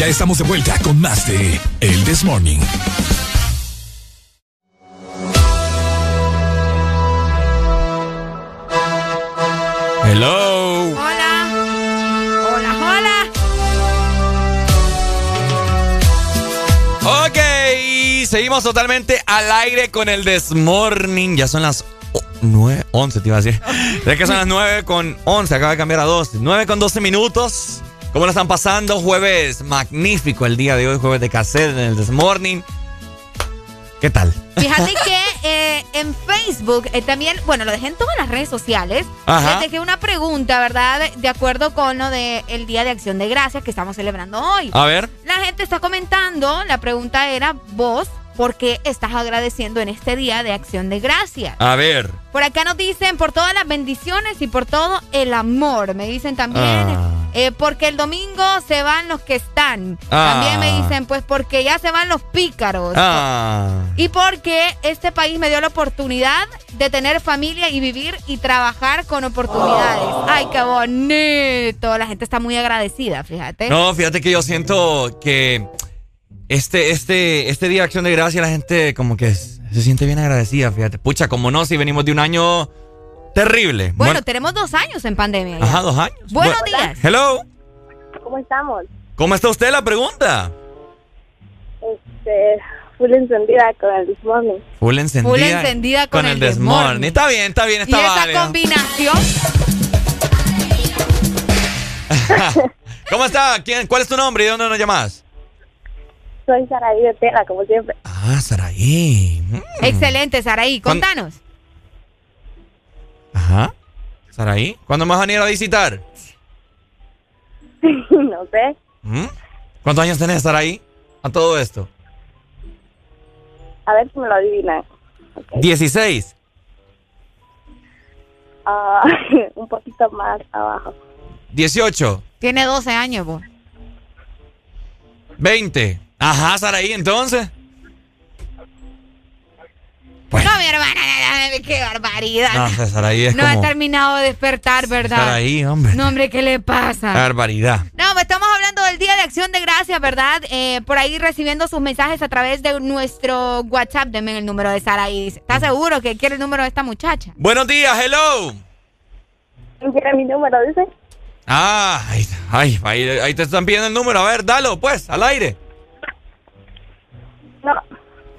[SPEAKER 2] Ya estamos de vuelta con más de El This Morning.
[SPEAKER 3] Hello.
[SPEAKER 4] Hola. Hola, hola.
[SPEAKER 3] Ok, seguimos totalmente al aire con el This Morning. Ya son las 9, 11 te iba a decir. Es que son las 9 con 11, acaba de cambiar a 12. 9 con 12 minutos. ¿Cómo lo están pasando? Jueves magnífico el día de hoy, jueves de cassette en el This Morning. ¿Qué tal?
[SPEAKER 4] Fíjate que eh, en Facebook eh, también, bueno, lo dejé en todas las redes sociales.
[SPEAKER 3] Ajá.
[SPEAKER 4] Les dejé una pregunta, ¿verdad? De, de acuerdo con lo del Día de Acción de Gracias que estamos celebrando hoy.
[SPEAKER 3] A ver.
[SPEAKER 4] La gente está comentando, la pregunta era, vos, ¿por qué estás agradeciendo en este Día de Acción de Gracias?
[SPEAKER 3] A ver.
[SPEAKER 4] Por acá nos dicen por todas las bendiciones y por todo el amor. Me dicen también
[SPEAKER 3] Ah.
[SPEAKER 4] eh, porque el domingo se van los que están.
[SPEAKER 3] Ah.
[SPEAKER 4] También me dicen pues porque ya se van los pícaros.
[SPEAKER 3] Ah.
[SPEAKER 4] Y porque este país me dio la oportunidad de tener familia y vivir y trabajar con oportunidades. Ay, qué bonito. La gente está muy agradecida, fíjate.
[SPEAKER 3] No, fíjate que yo siento que este, este, este Día de Acción de Gracia la gente como que Se siente bien agradecida, fíjate. Pucha, como no, si venimos de un año terrible.
[SPEAKER 4] Bueno, tenemos dos años en pandemia. ya.
[SPEAKER 3] Ajá, dos años.
[SPEAKER 4] Buenos
[SPEAKER 3] Bu-
[SPEAKER 4] días.
[SPEAKER 3] Hello.
[SPEAKER 70] ¿Cómo estamos?
[SPEAKER 3] ¿Cómo está usted? La pregunta.
[SPEAKER 70] Este, full encendida con el This Morning.
[SPEAKER 3] Full encendida.
[SPEAKER 4] Full encendida con el Desmorning.
[SPEAKER 3] Morning. Está bien, está bien,
[SPEAKER 4] Y
[SPEAKER 3] está
[SPEAKER 4] esa
[SPEAKER 3] válido.
[SPEAKER 4] combinación.
[SPEAKER 3] ¿Cómo está? ¿Quién, ¿Cuál es tu nombre y de dónde nos llamas?
[SPEAKER 70] Soy Saraí de Tela, como siempre.
[SPEAKER 3] Ah, Saraí. Mm.
[SPEAKER 4] Excelente, Saraí.
[SPEAKER 3] ¿Cuándo-
[SPEAKER 4] Contanos.
[SPEAKER 3] Ajá. Saraí. ¿Cuándo me vas a venir a visitar?
[SPEAKER 70] no sé.
[SPEAKER 3] ¿Mm? ¿Cuántos años tenés, Saraí? A todo esto.
[SPEAKER 70] A ver si me lo adivinan.
[SPEAKER 3] 16.
[SPEAKER 70] Ah, un poquito más abajo.
[SPEAKER 3] 18.
[SPEAKER 4] Tiene 12 años, vos.
[SPEAKER 3] 20. Ajá, Saraí, entonces.
[SPEAKER 4] No, mi hermana, qué barbaridad.
[SPEAKER 3] No, sé, Saraí es
[SPEAKER 4] No ha terminado de despertar, ¿verdad?
[SPEAKER 3] Saraí, hombre.
[SPEAKER 4] No, hombre, ¿qué le pasa?
[SPEAKER 3] Barbaridad.
[SPEAKER 4] No, pues estamos hablando del Día de Acción de Gracias, ¿verdad? Eh, por ahí recibiendo sus mensajes a través de nuestro WhatsApp. Deme el número de Saraí. ¿Estás seguro que quiere el número de esta muchacha?
[SPEAKER 3] Buenos días, hello.
[SPEAKER 70] ¿Quién quiere mi número, dice?
[SPEAKER 3] Ah, ay, ay, ahí, ahí te están pidiendo el número. A ver, dalo, pues, al aire.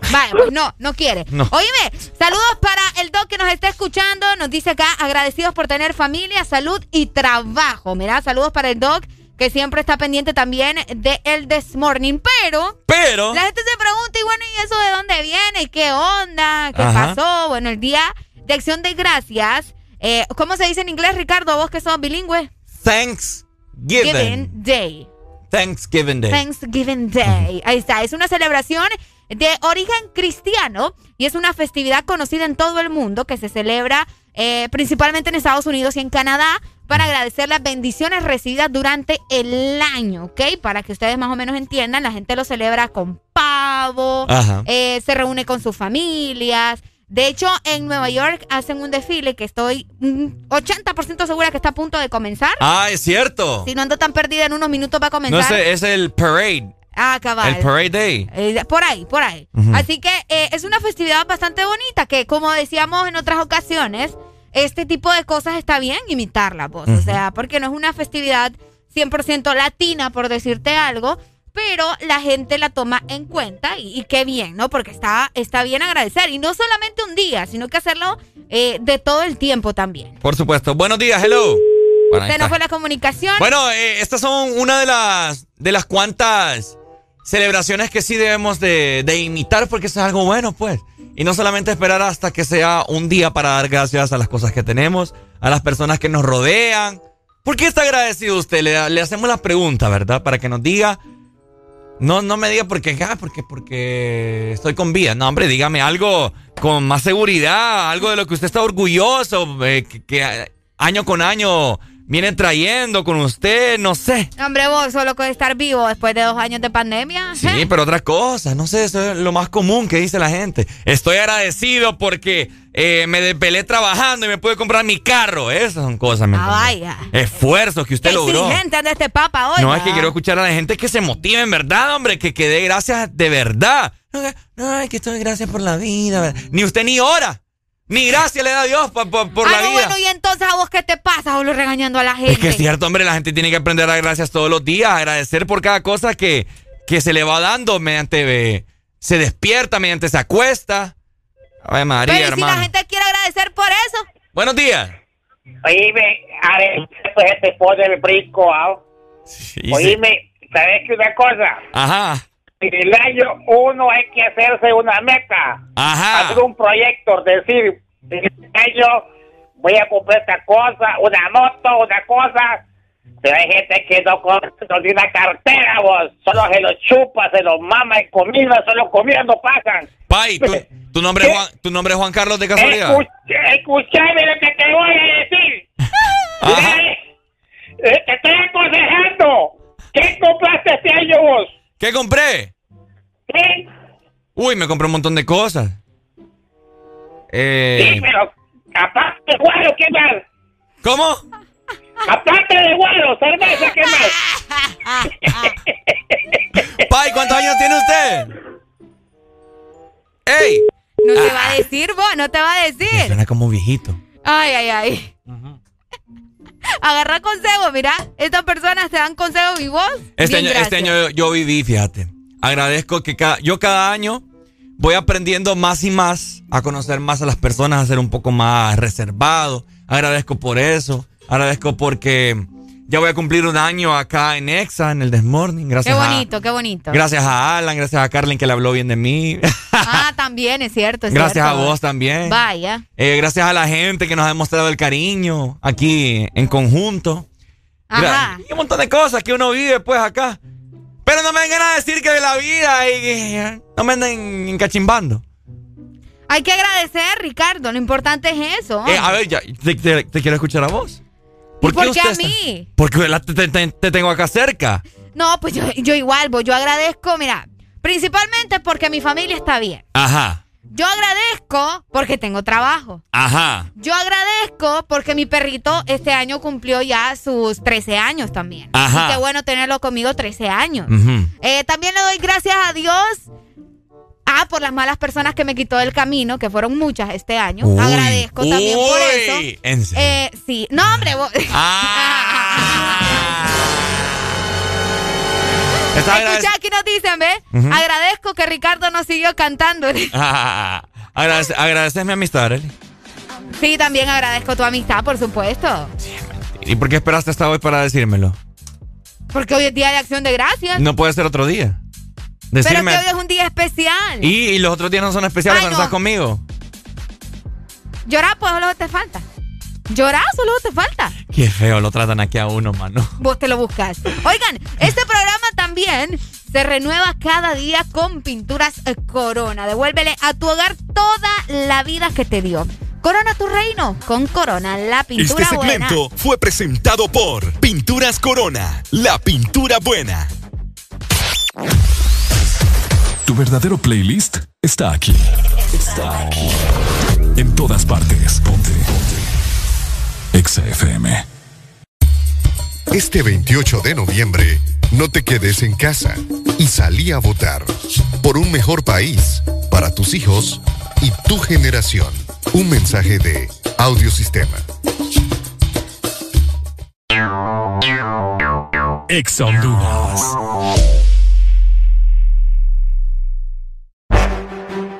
[SPEAKER 4] Vale, pues no, no quiere.
[SPEAKER 3] No.
[SPEAKER 4] Oíme, saludos para el doc que nos está escuchando. Nos dice acá, agradecidos por tener familia, salud y trabajo. Mira, saludos para el doc que siempre está pendiente también de el This Morning. Pero,
[SPEAKER 3] pero,
[SPEAKER 4] la gente se pregunta, y bueno, ¿y eso de dónde viene? ¿Y qué onda? ¿Qué
[SPEAKER 3] Ajá.
[SPEAKER 4] pasó? Bueno, el Día de Acción de Gracias. eh, ¿Cómo se dice en inglés, Ricardo? Vos que sos bilingüe.
[SPEAKER 3] Thanksgiving.
[SPEAKER 4] Giving Day.
[SPEAKER 3] Thanksgiving Day.
[SPEAKER 4] Thanksgiving Day. Ahí está. Es una celebración de origen cristiano y es una festividad conocida en todo el mundo que se celebra eh, principalmente en Estados Unidos y en Canadá para agradecer las bendiciones recibidas durante el año, ¿ok? Para que ustedes más o menos entiendan, la gente lo celebra con pavo, eh, se reúne con sus familias. De hecho, en Nueva York hacen un desfile que estoy mm, 80% segura que está a punto de comenzar.
[SPEAKER 3] Ah, es cierto.
[SPEAKER 4] Si no ando tan perdida, en unos minutos va a comenzar.
[SPEAKER 3] No sé, es el parade.
[SPEAKER 4] Ah, cabal.
[SPEAKER 3] El Parade Day.
[SPEAKER 4] Eh, por ahí, por ahí. Así que eh, es una festividad bastante bonita que, como decíamos en otras ocasiones, este tipo de cosas está bien imitarla, vos. O sea, porque no es una festividad 100% latina, por decirte algo, pero la gente la toma en cuenta y, y qué bien, ¿no? Porque está, está bien agradecer. Y no solamente un día, sino que hacerlo eh, de todo el tiempo también.
[SPEAKER 3] Por supuesto. Buenos días, hello. Bueno, está.
[SPEAKER 4] fue la comunicación.
[SPEAKER 3] Bueno, eh, estas son una de las de las cuantas celebraciones que sí debemos de, de imitar porque es algo bueno, pues. Y no solamente esperar hasta que sea un día para dar gracias a las cosas que tenemos, a las personas que nos rodean. ¿Por qué está agradecido usted? Le, hacemos la pregunta, ¿verdad? Para que nos diga. No, no me diga porque, ah, porque, porque estoy con vida. No, hombre, dígame algo con más seguridad, algo de lo que usted está orgulloso, eh, que año con año vienen trayendo con usted, no sé.
[SPEAKER 4] Hombre, vos solo con estar vivo después de dos años de pandemia.
[SPEAKER 3] Sí, pero otras cosas, no sé, eso es lo más común que dice la gente. Estoy agradecido porque eh, me despelé trabajando y me pude comprar mi carro. Esas son cosas, ¿me
[SPEAKER 4] Ah, vaya.
[SPEAKER 3] Esfuerzos que usted
[SPEAKER 4] Qué
[SPEAKER 3] logró.
[SPEAKER 4] exigente anda este papa hoy.
[SPEAKER 3] No, es que
[SPEAKER 4] ¿verdad?
[SPEAKER 3] quiero escuchar a la gente que se motive en verdad, hombre, que, que dé gracias de verdad. No, no, es que estoy gracias por la vida. ¿verdad? Ni usted ni ora. Ni gracias le da Dios por, por, por
[SPEAKER 4] ah,
[SPEAKER 3] la
[SPEAKER 4] no,
[SPEAKER 3] vida.
[SPEAKER 4] bueno, y entonces a vos qué te pasa, solo regañando a la gente.
[SPEAKER 3] Es que es cierto, hombre, la gente tiene que aprender a dar gracias todos los días, agradecer por cada cosa que, que se le va dando mediante eh, se despierta, mediante se acuesta. Ay, María,
[SPEAKER 4] Pero ¿y si la gente quiere agradecer por eso.
[SPEAKER 3] Buenos días.
[SPEAKER 71] Oíme, a ver, pues se pone el brinco, ¿ah?
[SPEAKER 3] sí.
[SPEAKER 71] Oíme, ¿sabes qué una cosa?
[SPEAKER 3] Ajá.
[SPEAKER 71] En el año uno hay que hacerse una meta.
[SPEAKER 3] Ajá.
[SPEAKER 71] Hacer un proyecto, decir, en este año voy a comprar esta cosa, una moto, una cosa. Pero hay gente que no, co- no tiene una cartera, vos. Solo se lo chupa, se lo mama en comida, solo comida no pasan.
[SPEAKER 3] Pai, ¿tu, tu nombre es Juan, ¿tu nombre es Juan Carlos de casualidad?
[SPEAKER 71] Escuchame lo que te voy a decir. Eh, eh, te estoy aconsejando. ¿Qué compraste este año vos?
[SPEAKER 3] ¿Qué compré?
[SPEAKER 71] ¿Sí?
[SPEAKER 3] Uy, me compré un montón de cosas. Eh,
[SPEAKER 71] Sí, pero aparte de guaro, ¿qué más?
[SPEAKER 3] ¿Cómo?
[SPEAKER 71] Aparte de guaro, cerveza, ¿qué más?
[SPEAKER 3] Pai, ¿cuántos años tiene usted? ¡Ey!
[SPEAKER 4] No te va a decir vos, no te va a decir.
[SPEAKER 3] Suena como viejito.
[SPEAKER 4] Ay, ay, ay. Agarra consejos, mira. Estas personas te dan consejos y vos.
[SPEAKER 3] Este
[SPEAKER 4] bien,
[SPEAKER 3] año, este año yo viví, fíjate. Agradezco que cada, yo cada año voy aprendiendo más y más a conocer más a las personas, a ser un poco más reservado. Agradezco por eso. Agradezco porque ya voy a cumplir un año acá en Exa, en el Desmorning.
[SPEAKER 4] Qué
[SPEAKER 3] Gracias a,
[SPEAKER 4] bonito, qué bonito.
[SPEAKER 3] Gracias a Alan, gracias a Carlin que le habló bien de mí.
[SPEAKER 4] Ah, también es cierto. Es
[SPEAKER 3] gracias a vos también.
[SPEAKER 4] Vaya.
[SPEAKER 3] Eh, gracias a la gente que nos ha demostrado el cariño aquí en conjunto.
[SPEAKER 4] Ajá.
[SPEAKER 3] Y un montón de cosas que uno vive pues acá. Pero no me vengan a decir que de la vida y no me anden encachimbando.
[SPEAKER 4] Hay que agradecer, Ricardo. Lo importante es eso.
[SPEAKER 3] Eh, a ver, ya, te, te- te quiero escuchar a vos.
[SPEAKER 4] ¿Y por qué a
[SPEAKER 3] está-
[SPEAKER 4] mí?
[SPEAKER 3] Porque te tengo acá cerca.
[SPEAKER 4] No, pues yo, yo igual, vos, yo agradezco, mira, principalmente porque mi familia está bien.
[SPEAKER 3] Ajá,
[SPEAKER 4] Yo agradezco porque tengo trabajo.
[SPEAKER 3] ajá,
[SPEAKER 4] Yo agradezco porque mi perrito este año cumplió ya sus 13 años también.
[SPEAKER 3] Ajá.
[SPEAKER 4] Y qué bueno tenerlo conmigo 13 años.
[SPEAKER 3] Ujú.
[SPEAKER 4] Eh, también le doy gracias a Dios. Ah, por las malas personas que me quitó del camino, que fueron muchas este año.
[SPEAKER 3] Uy,
[SPEAKER 4] Agradezco también por eso.
[SPEAKER 3] en serio.
[SPEAKER 4] Eh, sí, no, hombre, vos-
[SPEAKER 3] Estás
[SPEAKER 4] Escucha, aquí nos dicen, ¿ves? Agradezco que Ricardo nos siguió cantando.
[SPEAKER 3] Ah, agradece- agradeces mi amistad, Arely.
[SPEAKER 4] Sí, también agradezco tu amistad, por supuesto.
[SPEAKER 3] ¿Y por qué esperaste hasta hoy para decírmelo?
[SPEAKER 4] Porque hoy es día de acción de gracias.
[SPEAKER 3] No puede ser otro día.
[SPEAKER 4] Pero
[SPEAKER 3] Decirme.
[SPEAKER 4] que hoy es un día especial.
[SPEAKER 3] y, y los otros días no son especiales
[SPEAKER 4] Ay,
[SPEAKER 3] cuando
[SPEAKER 4] no.
[SPEAKER 3] estás conmigo.
[SPEAKER 4] Llorar, pues solo te falta. Llorar, solo te falta.
[SPEAKER 3] Qué feo lo tratan aquí a uno, mano.
[SPEAKER 4] Vos te lo buscas. Oigan, este programa también se renueva cada día con pinturas eh, Corona. Devuélvele a tu hogar toda la vida que te dio. Corona tu reino con Corona, la pintura
[SPEAKER 2] Este segmento
[SPEAKER 4] buena.
[SPEAKER 2] fue presentado por Pinturas Corona, la pintura buena.
[SPEAKER 72] Tu verdadero playlist está aquí. Está aquí. En todas partes. Ponte. Ponte. Exa FM.
[SPEAKER 14] Este 28 de noviembre, no te quedes en casa y salí a votar por un mejor país para tus hijos y tu generación. Un mensaje de Audiosistema.
[SPEAKER 72] Exa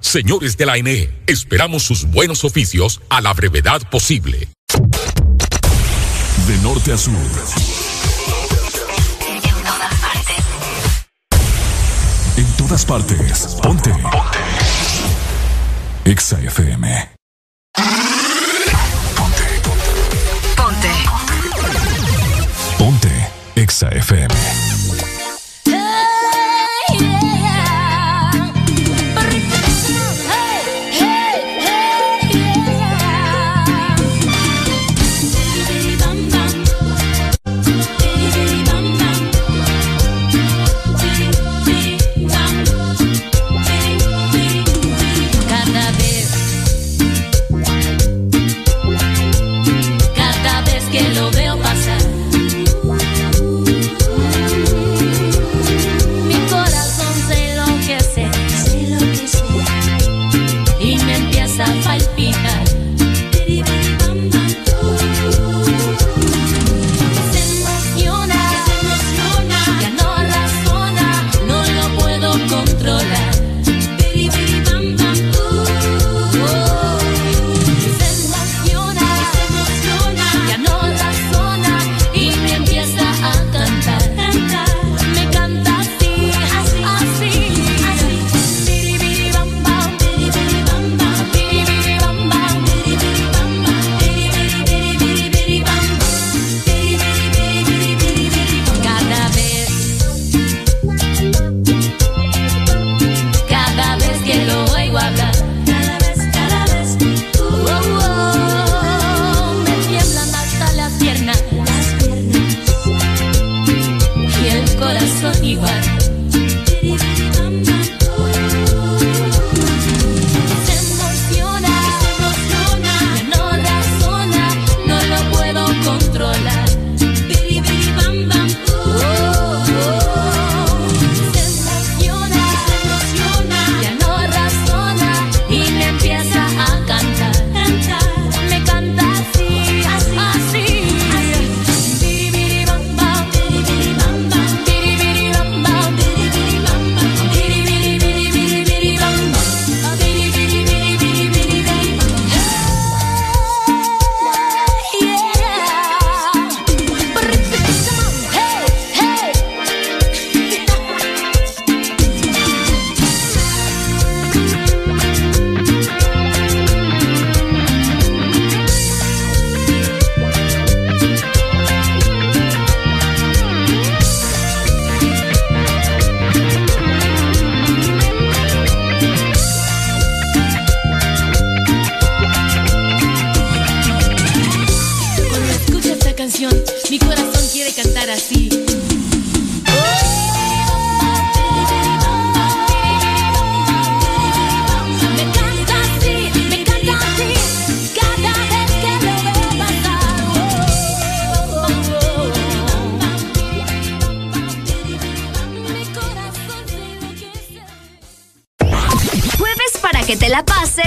[SPEAKER 13] Señores de la ANE, esperamos sus buenos oficios a la brevedad posible.
[SPEAKER 72] De norte a sur. En todas partes. Ponte. Ponte. Exa FM.
[SPEAKER 6] Ponte.
[SPEAKER 72] Ponte. Exa FM.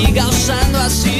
[SPEAKER 6] siga assim.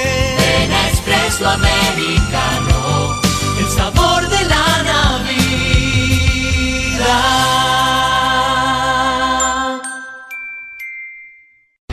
[SPEAKER 73] A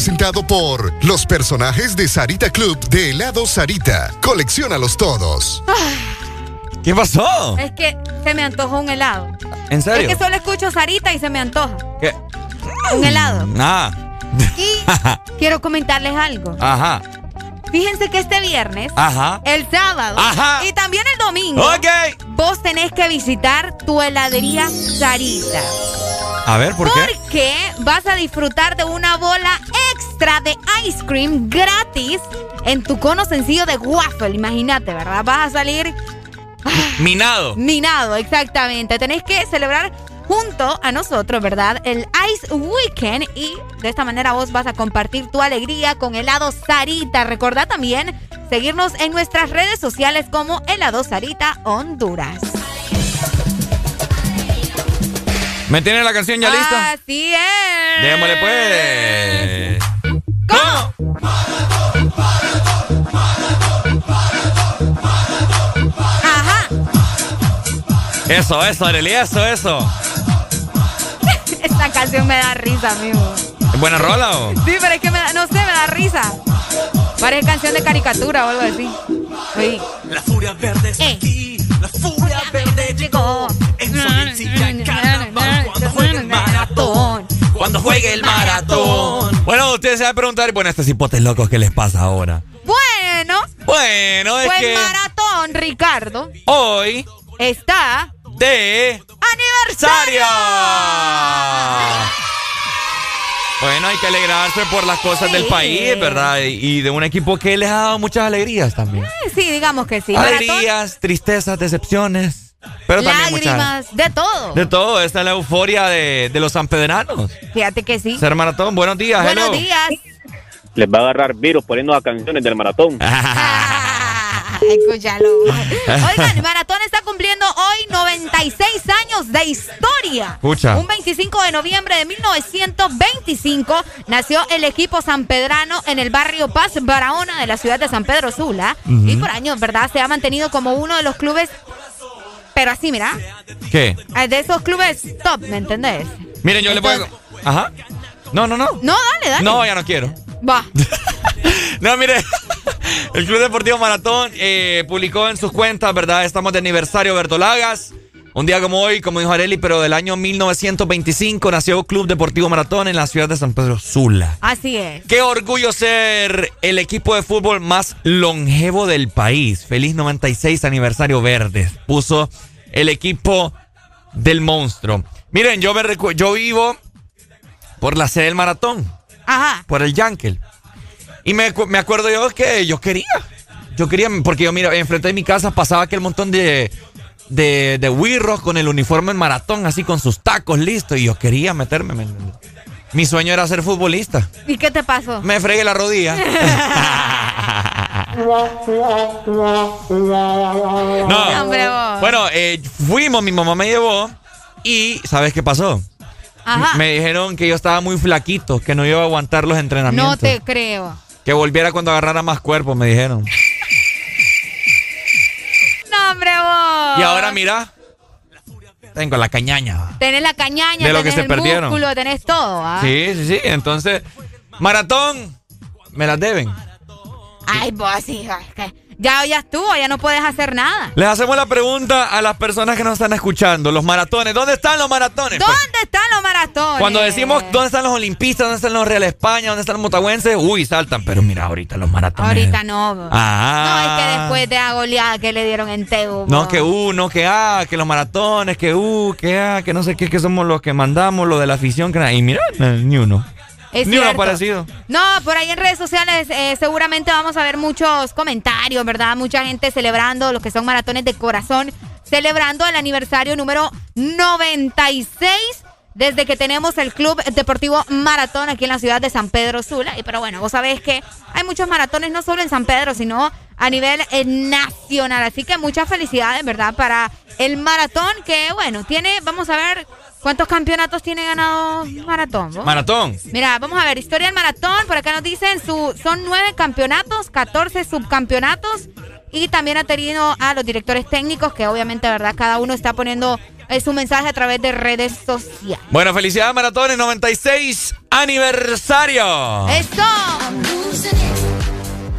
[SPEAKER 14] presentado por los personajes de Sarita Club de helado Sarita. Colecciónalos todos.
[SPEAKER 3] ¿Qué pasó?
[SPEAKER 4] Es que se me antojó un helado.
[SPEAKER 3] ¿En serio?
[SPEAKER 4] Es que solo escucho Sarita y se me antoja.
[SPEAKER 3] ¿Qué?
[SPEAKER 4] Un helado.
[SPEAKER 3] Ah.
[SPEAKER 4] Y quiero comentarles algo.
[SPEAKER 3] Ajá.
[SPEAKER 4] Fíjense que este viernes,
[SPEAKER 3] Ajá.
[SPEAKER 4] el sábado
[SPEAKER 3] Ajá.
[SPEAKER 4] y también el domingo, vos tenés que visitar tu heladería Sarita.
[SPEAKER 3] A ver, ¿por qué?
[SPEAKER 4] Porque vas a disfrutar de una bola extra de ice cream gratis en tu cono sencillo de waffle. Imagínate, ¿verdad? Vas a salir
[SPEAKER 3] Minado.
[SPEAKER 4] minado, exactamente. Tenés que celebrar junto a nosotros, ¿verdad? El Ice Weekend y de esta manera vos vas a compartir tu alegría con helado Sarita. Recordá también seguirnos en nuestras redes sociales como helado Sarita Honduras.
[SPEAKER 3] ¿Me tiene la canción ya lista?
[SPEAKER 4] Así es.
[SPEAKER 3] Démosle pues.
[SPEAKER 4] ¿Cómo? Ajá.
[SPEAKER 3] Eso, eso, Arely, eso, eso.
[SPEAKER 4] Esta canción me da risa, amigo.
[SPEAKER 3] ¿Buena rola o?
[SPEAKER 4] Sí, pero es que me da, no sé, me da risa. Parece canción de caricatura o algo así. Oí.
[SPEAKER 67] La furia verde es
[SPEAKER 4] Eh.
[SPEAKER 67] aquí. La furia verde llegó. En Solíncita, en carnaval. Cuando juegue el maratón.
[SPEAKER 3] Cuando juegue el maratón. Bueno, ustedes se van a preguntar, bueno, estos hipotes locos, ¿qué les pasa ahora?
[SPEAKER 4] Bueno,
[SPEAKER 3] Bueno, es
[SPEAKER 4] pues
[SPEAKER 3] que
[SPEAKER 4] maratón, Ricardo,
[SPEAKER 3] hoy
[SPEAKER 4] está
[SPEAKER 3] de
[SPEAKER 4] aniversario.
[SPEAKER 3] Bueno, hay que alegrarse por las cosas del país, ¿verdad? Y de un equipo que les ha dado muchas alegrías también.
[SPEAKER 4] Eh, Sí, digamos que sí.
[SPEAKER 3] Alegrías, tristezas, decepciones. Pero también muchas.
[SPEAKER 4] lágrimas, de todo.
[SPEAKER 3] De todo, esta es la euforia de, de los sanpedranos.
[SPEAKER 4] Fíjate que sí.
[SPEAKER 3] Ser maratón, buenos días,
[SPEAKER 4] Buenos
[SPEAKER 3] hello.
[SPEAKER 4] días.
[SPEAKER 74] Les va a agarrar virus poniendo las canciones del maratón.
[SPEAKER 4] Escúchalo. Oigan, Maratón está cumpliendo hoy 96 años de historia.
[SPEAKER 3] Escucha.
[SPEAKER 4] Un 25 de noviembre de 1925 nació el equipo sanpedrano en el barrio Paz Barahona de la ciudad de San Pedro Sula. Y por años, ¿verdad? Se ha mantenido como uno de los clubes, pero así, mira,
[SPEAKER 3] ¿Qué?
[SPEAKER 4] eh, de esos clubes top, ¿me entendés?
[SPEAKER 3] Miren, yo le puedo. Ajá. No, no, no.
[SPEAKER 4] No, dale, dale.
[SPEAKER 3] No, ya no quiero.
[SPEAKER 4] Va.
[SPEAKER 3] No, mire, el Club Deportivo Maratón eh, publicó en sus cuentas, ¿verdad? Estamos de aniversario Bertolagas. Un día como hoy, como dijo Areli, pero del año 1925 nació Club Deportivo Maratón en la ciudad de San Pedro Sula.
[SPEAKER 4] Así es.
[SPEAKER 3] Qué orgullo ser el equipo de fútbol más longevo del país. Feliz 96 aniversario verde. Puso el equipo del monstruo. Miren, yo me yo vivo por la sede del maratón.
[SPEAKER 4] Ajá.
[SPEAKER 3] Por el Yankel. Y me, me acuerdo yo que yo quería. Yo quería, porque yo, mira, enfrente de mi casa pasaba aquel montón de de, de Wirros con el uniforme en maratón, así con sus tacos listos. Y yo quería meterme. mi sueño era ser futbolista.
[SPEAKER 4] ¿Y qué te pasó?
[SPEAKER 3] Me fregué la rodilla. no.
[SPEAKER 4] Hombre,
[SPEAKER 3] bueno, eh, fuimos, mi mamá me llevó. Y ¿sabes qué pasó?
[SPEAKER 4] Ajá.
[SPEAKER 3] Me dijeron que yo estaba muy flaquito, que no iba a aguantar los entrenamientos.
[SPEAKER 4] No te creo.
[SPEAKER 3] Que volviera cuando agarrara más cuerpo, me dijeron.
[SPEAKER 4] No, hombre, vos.
[SPEAKER 3] Y ahora mira, tengo la cañaña.
[SPEAKER 4] Tenés la cañaña,
[SPEAKER 3] De lo
[SPEAKER 4] tenés
[SPEAKER 3] que se
[SPEAKER 4] el
[SPEAKER 3] perdieron.
[SPEAKER 4] músculo, tenés todo. ¿ah?
[SPEAKER 3] Sí, sí, sí. Entonces, maratón, me las deben.
[SPEAKER 4] Ay, vos, hijo. es que Ya, ya estuvo, ya no puedes hacer nada.
[SPEAKER 3] Les hacemos la pregunta a las personas que nos están escuchando. Los maratones, ¿dónde están los maratones? Pues,
[SPEAKER 4] ¿Dónde están los maratones?
[SPEAKER 3] cuando decimos dónde están los olimpistas, dónde están los Real España, dónde están los motahuenses, uy, saltan. Pero mira, ahorita los maratones.
[SPEAKER 4] Ahorita no.
[SPEAKER 3] Ah.
[SPEAKER 4] No, es que después de la goleada que le dieron en Tegu.
[SPEAKER 3] No, que uh, no, que ah, que los maratones, que uh, que ah, que no sé qué, que somos los que mandamos, lo de la afición. Que, y mira, ni uno.
[SPEAKER 4] Es
[SPEAKER 3] ni uno parecido.
[SPEAKER 4] No, por ahí en redes sociales eh, seguramente vamos a ver muchos comentarios, ¿verdad? Mucha gente celebrando lo que son maratones de corazón, celebrando el aniversario número 96 desde que tenemos el Club Deportivo Maratón aquí en la ciudad de San Pedro Sula. Y pero bueno, vos sabés que hay muchos maratones no solo en San Pedro, sino a nivel eh, nacional. Así que muchas felicidades, ¿verdad? Para el maratón que, bueno, tiene, vamos a ver cuántos campeonatos tiene ganado Maratón. ¿vos?
[SPEAKER 3] Maratón.
[SPEAKER 4] Mira, vamos a ver, historia del maratón, por acá nos dicen, su, son nueve campeonatos, 14 subcampeonatos y también ha tenido a los directores técnicos que obviamente, ¿verdad? Cada uno está poniendo eh, su mensaje a través de redes sociales.
[SPEAKER 3] Bueno, felicidades maratones, 96 aniversario.
[SPEAKER 4] ¡Eso!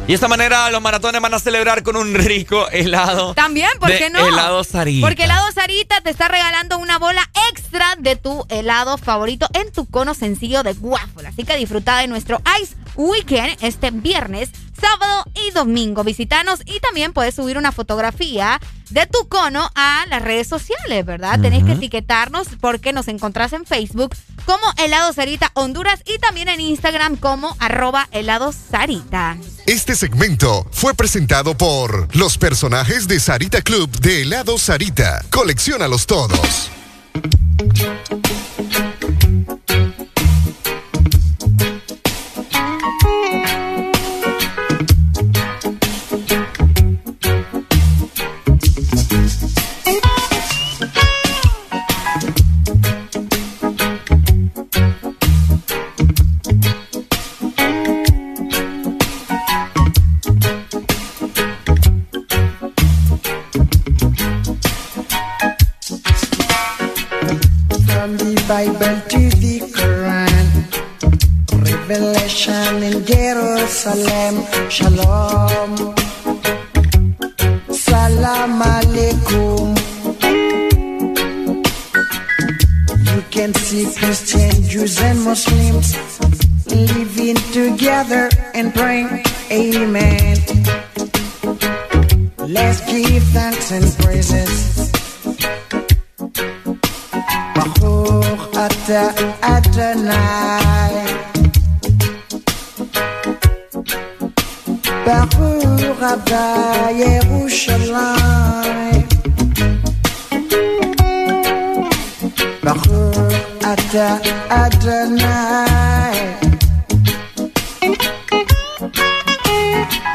[SPEAKER 3] Y de esta manera los maratones van a celebrar con un rico helado.
[SPEAKER 4] También, ¿por qué no?
[SPEAKER 3] Helado Sarita.
[SPEAKER 4] Porque helado Sarita te está regalando una bola extra de tu helado favorito en tu cono sencillo de waffle. Así que disfruta de nuestro Ice Weekend este viernes, sábado y domingo. Visítanos y también puedes subir una fotografía de tu cono a las redes sociales, ¿verdad? Tenés que etiquetarnos porque nos encontrás en Facebook como Helado Sarita Honduras y también en Instagram como arroba helado Sarita.
[SPEAKER 14] Este segmento fue presentado por los personajes de Sarita Club de helado Sarita. Colecciónalos todos.
[SPEAKER 75] Bible to the Quran, Revelation in Jerusalem, Shalom, Salam Alaikum. You can see Christian, Jews, and Muslims living together and praying, Amen. Let's give thanks and praises. Adonai Baruch Abba Yerushalayim Baruch Ata Adonai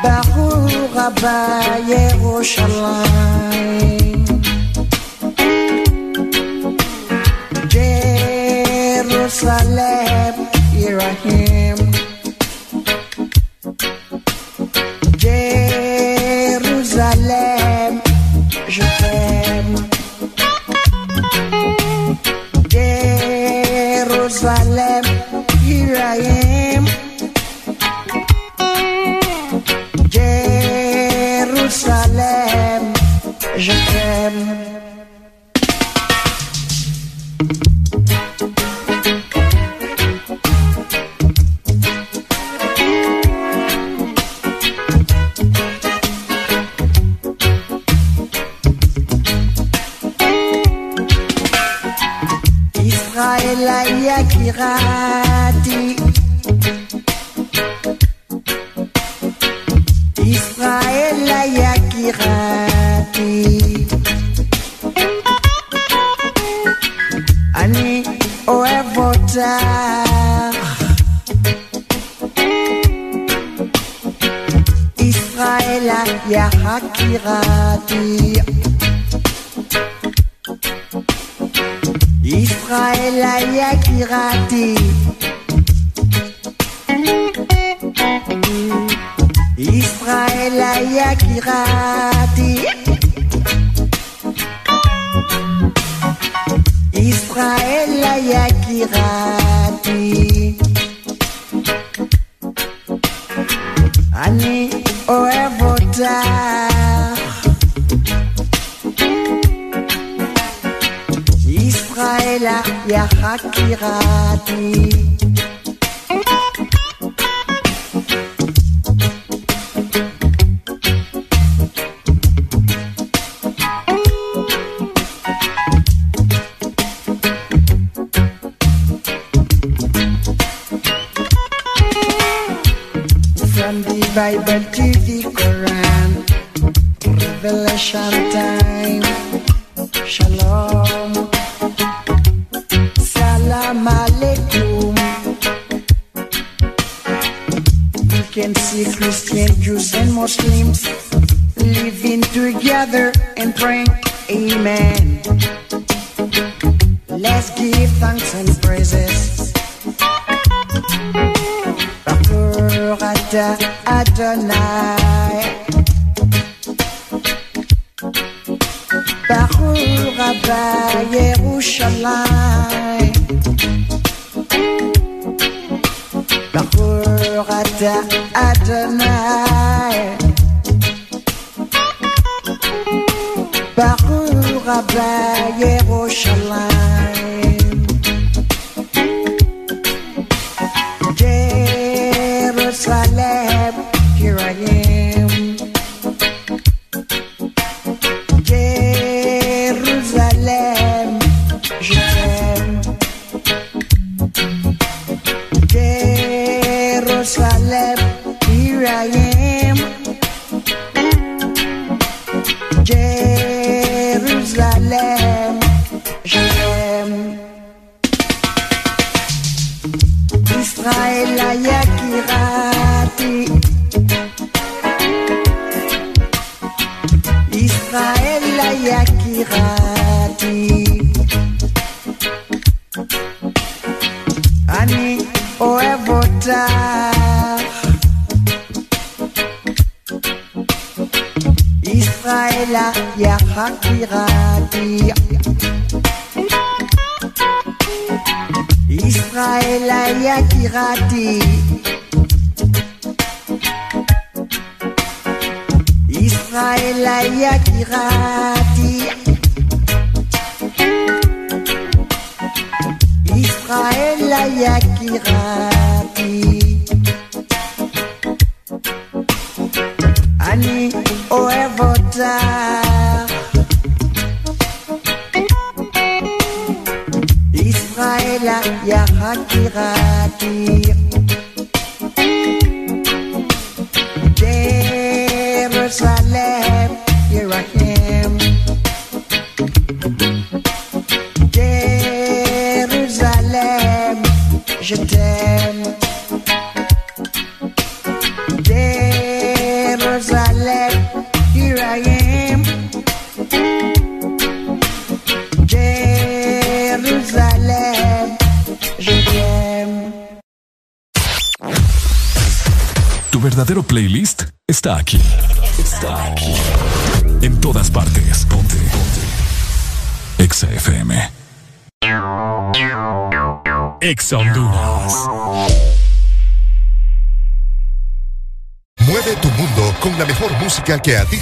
[SPEAKER 75] Baruch Abba Yerushalayim Jerusalem, here I am. Jerusalem,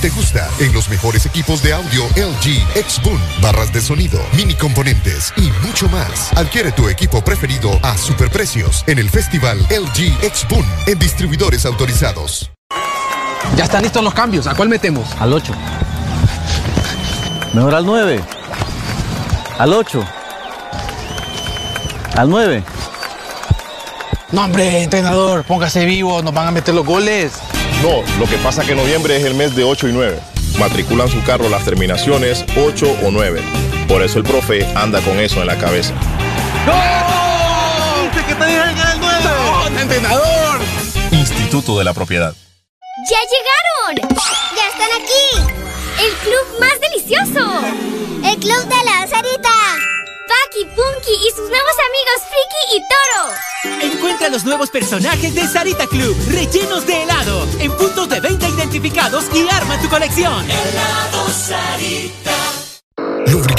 [SPEAKER 14] te gusta en los mejores equipos de audio LG, Xboom, barras de sonido, mini componentes y mucho más. Adquiere tu equipo preferido a superprecios en el festival LG Xboom en distribuidores autorizados.
[SPEAKER 76] Ya están listos los cambios. ¿A cuál metemos?
[SPEAKER 77] Al 8. Mejor al 9. Al 8.
[SPEAKER 78] Al 9.
[SPEAKER 77] No, hombre, entrenador, póngase vivo, nos van a meter los goles.
[SPEAKER 34] No, lo que pasa es que noviembre es el mes de 8 y 9. Matriculan su carro las terminaciones 8 o 9. Por eso el profe anda con eso en la cabeza.
[SPEAKER 77] ¡No! ¡Dice que te era el 9! ¡No, entrenador!
[SPEAKER 34] Instituto de la Propiedad.
[SPEAKER 79] ¡Ya llegaron! ¡Ya están aquí! ¡El club más delicioso! ¡El club de la Sarita! Punky y sus nuevos amigos Friki y Toro.
[SPEAKER 80] Encuentra los nuevos personajes de Sarita Club, rellenos de helado, en puntos de venta identificados y arma tu colección.
[SPEAKER 81] Helado Sarita.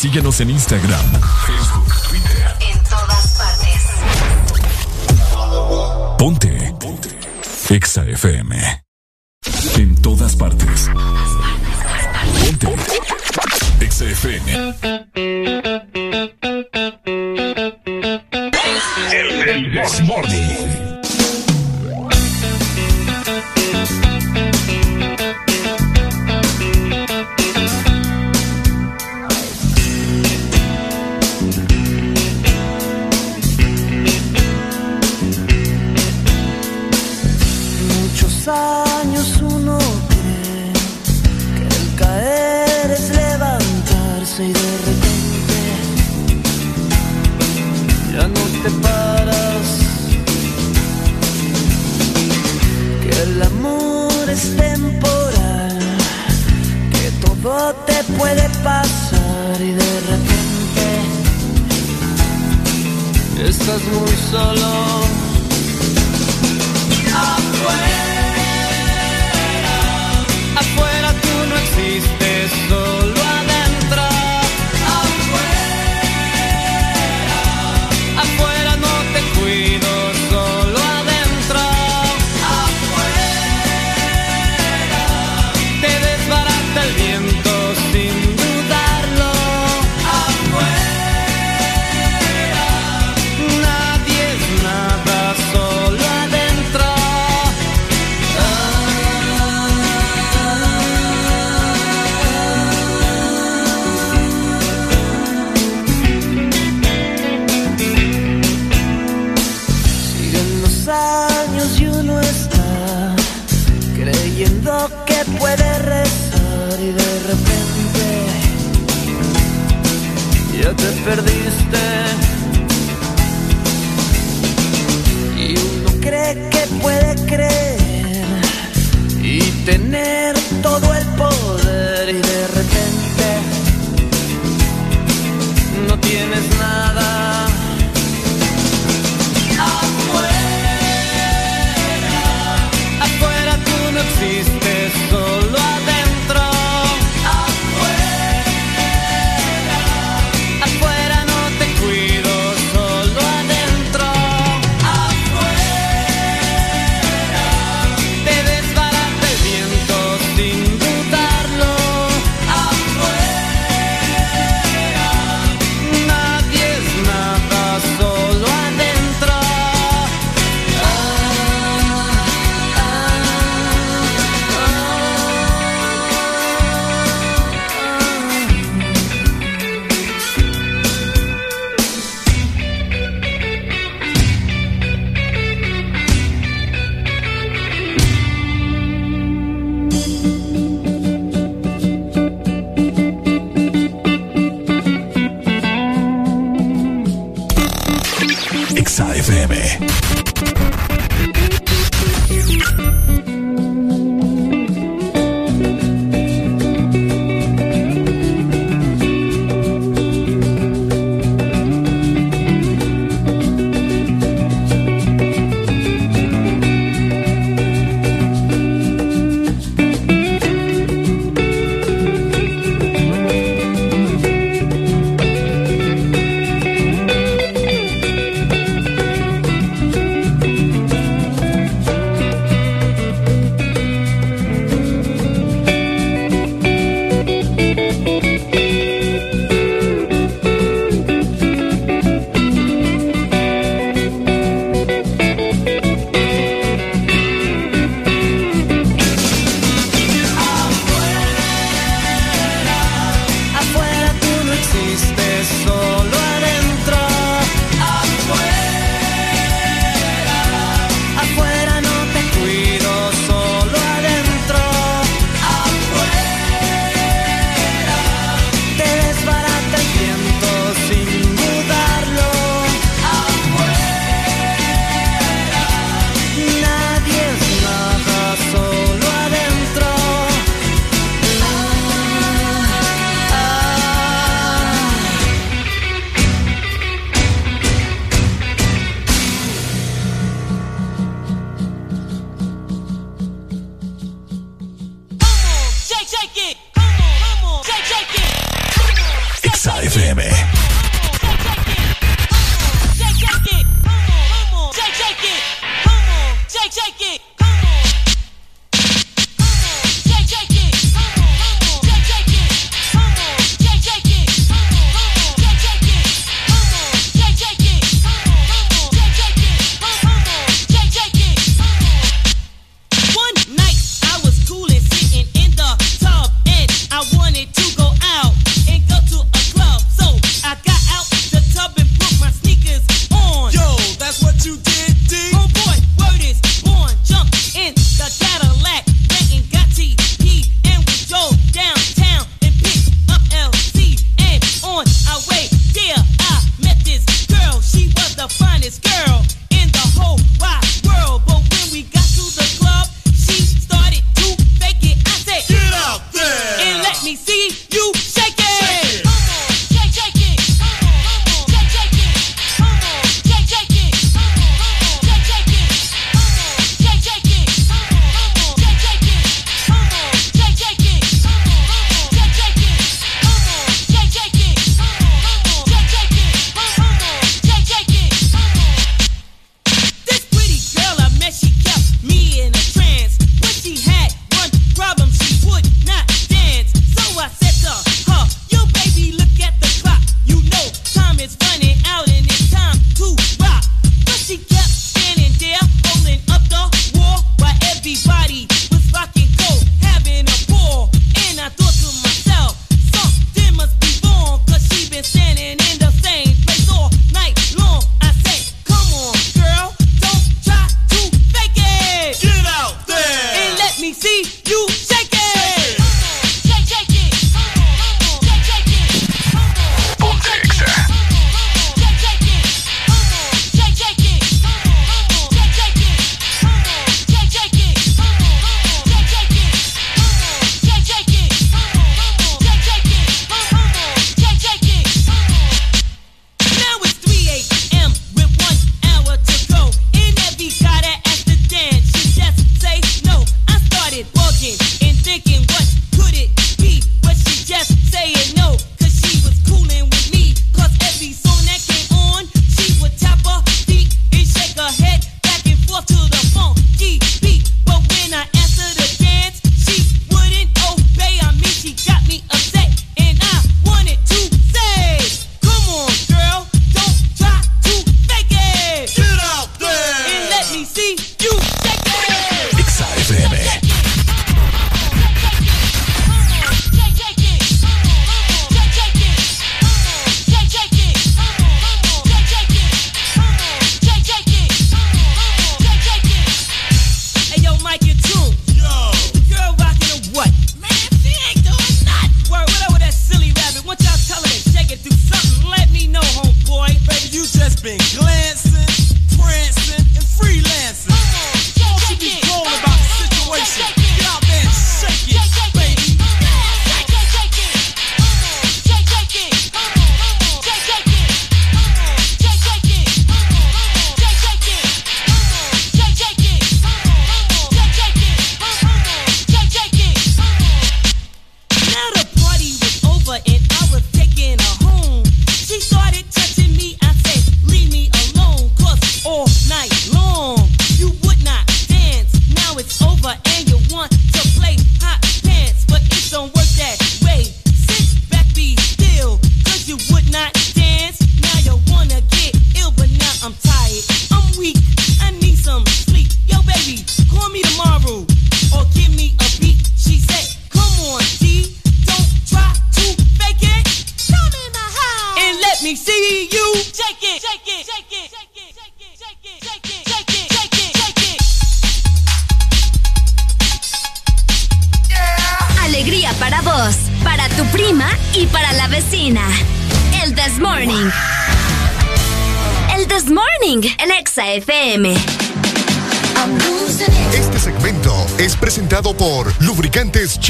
[SPEAKER 2] Síguenos en Instagram, Facebook, Twitter.
[SPEAKER 81] En todas partes.
[SPEAKER 2] Ponte. Ponte. Exa FM. En todas partes. Ponte. Exa FM. El This Morning.
[SPEAKER 72] Temporal, que todo te puede pasar y de repente estás muy solo. Creer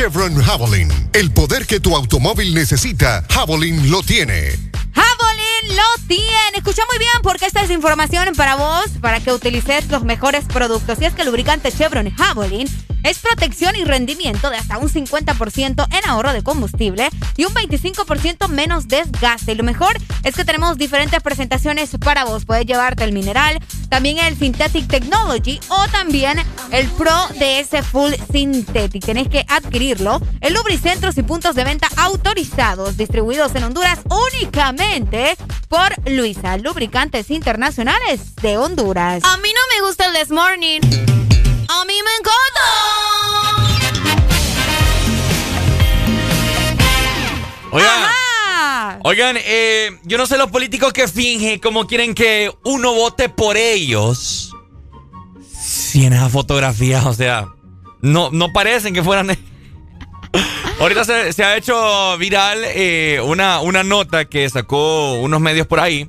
[SPEAKER 14] Chevron Javelin. El poder que tu automóvil necesita, Javelin lo tiene.
[SPEAKER 4] Javelin lo tiene. Escucha muy bien porque esta es información para vos, para que utilices los mejores productos. Y es que el lubricante Chevron Javelin es protección y rendimiento de hasta un 50% en ahorro de combustible y un 25% menos desgaste. Y lo mejor es que tenemos diferentes presentaciones para vos. Puedes llevarte el mineral, también el Synthetic Technology o también el Pro DS Full Synthetic. Tenés que adquirirlo en lubricentros y puntos de venta autorizados, distribuidos en Honduras únicamente por Luisa, Lubricantes Internacionales de Honduras.
[SPEAKER 82] A mí no me gusta el This Morning. A mí me encanta.
[SPEAKER 3] Oigan, oigan eh, yo no sé los políticos que fingen como quieren que uno vote por ellos. Si en esas fotografías, o sea, no, no parecen que fueran... Ahorita se, se, ha hecho viral eh, una, una nota que sacó unos medios por ahí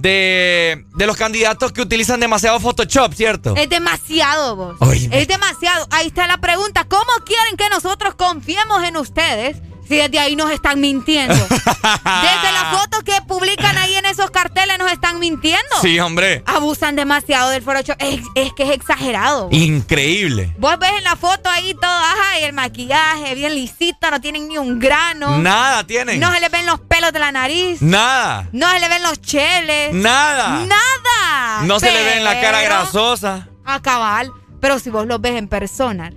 [SPEAKER 3] de, de, los candidatos que utilizan demasiado Photoshop, ¿cierto?
[SPEAKER 4] Es demasiado, vos. Es demasiado. Ahí está la pregunta. ¿Cómo quieren que nosotros confiemos en ustedes si desde ahí nos están mintiendo? desde las fotos que publican ahí en esos carteles nos están mintiendo.
[SPEAKER 3] Sí, hombre.
[SPEAKER 4] Abusan demasiado del Photoshop. Es, es que es exagerado.
[SPEAKER 3] Increíble.
[SPEAKER 4] Vos ves en la foto ahí todo, ajá, y el maquillaje bien lisito, no tienen ni un grano.
[SPEAKER 3] Nada tienen.
[SPEAKER 4] No se les ven los pelos de la nariz.
[SPEAKER 3] Nada.
[SPEAKER 4] No se le ven los cheles.
[SPEAKER 3] Nada.
[SPEAKER 4] Nada.
[SPEAKER 3] No se le ven la cara grasosa.
[SPEAKER 4] A cabal. Pero si vos los ves en persona.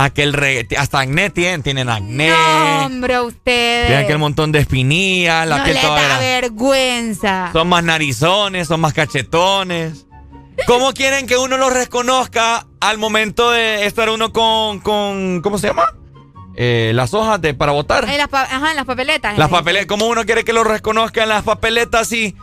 [SPEAKER 3] Aquel re... Hasta acné tienen, tienen acné.
[SPEAKER 4] No, hombre, ustedes.
[SPEAKER 3] Tienen aquel montón de espinillas, la
[SPEAKER 4] no
[SPEAKER 3] piel
[SPEAKER 4] les
[SPEAKER 3] toda
[SPEAKER 4] da vergüenza.
[SPEAKER 3] Son más narizones, son más cachetones. ¿Cómo quieren que uno los reconozca al momento de estar uno con, con ¿cómo se llama? Eh, las hojas de para votar.
[SPEAKER 4] En las, ajá, en las papeletas.
[SPEAKER 3] Las papeletas. ¿Cómo uno quiere que los reconozca en las papeletas así?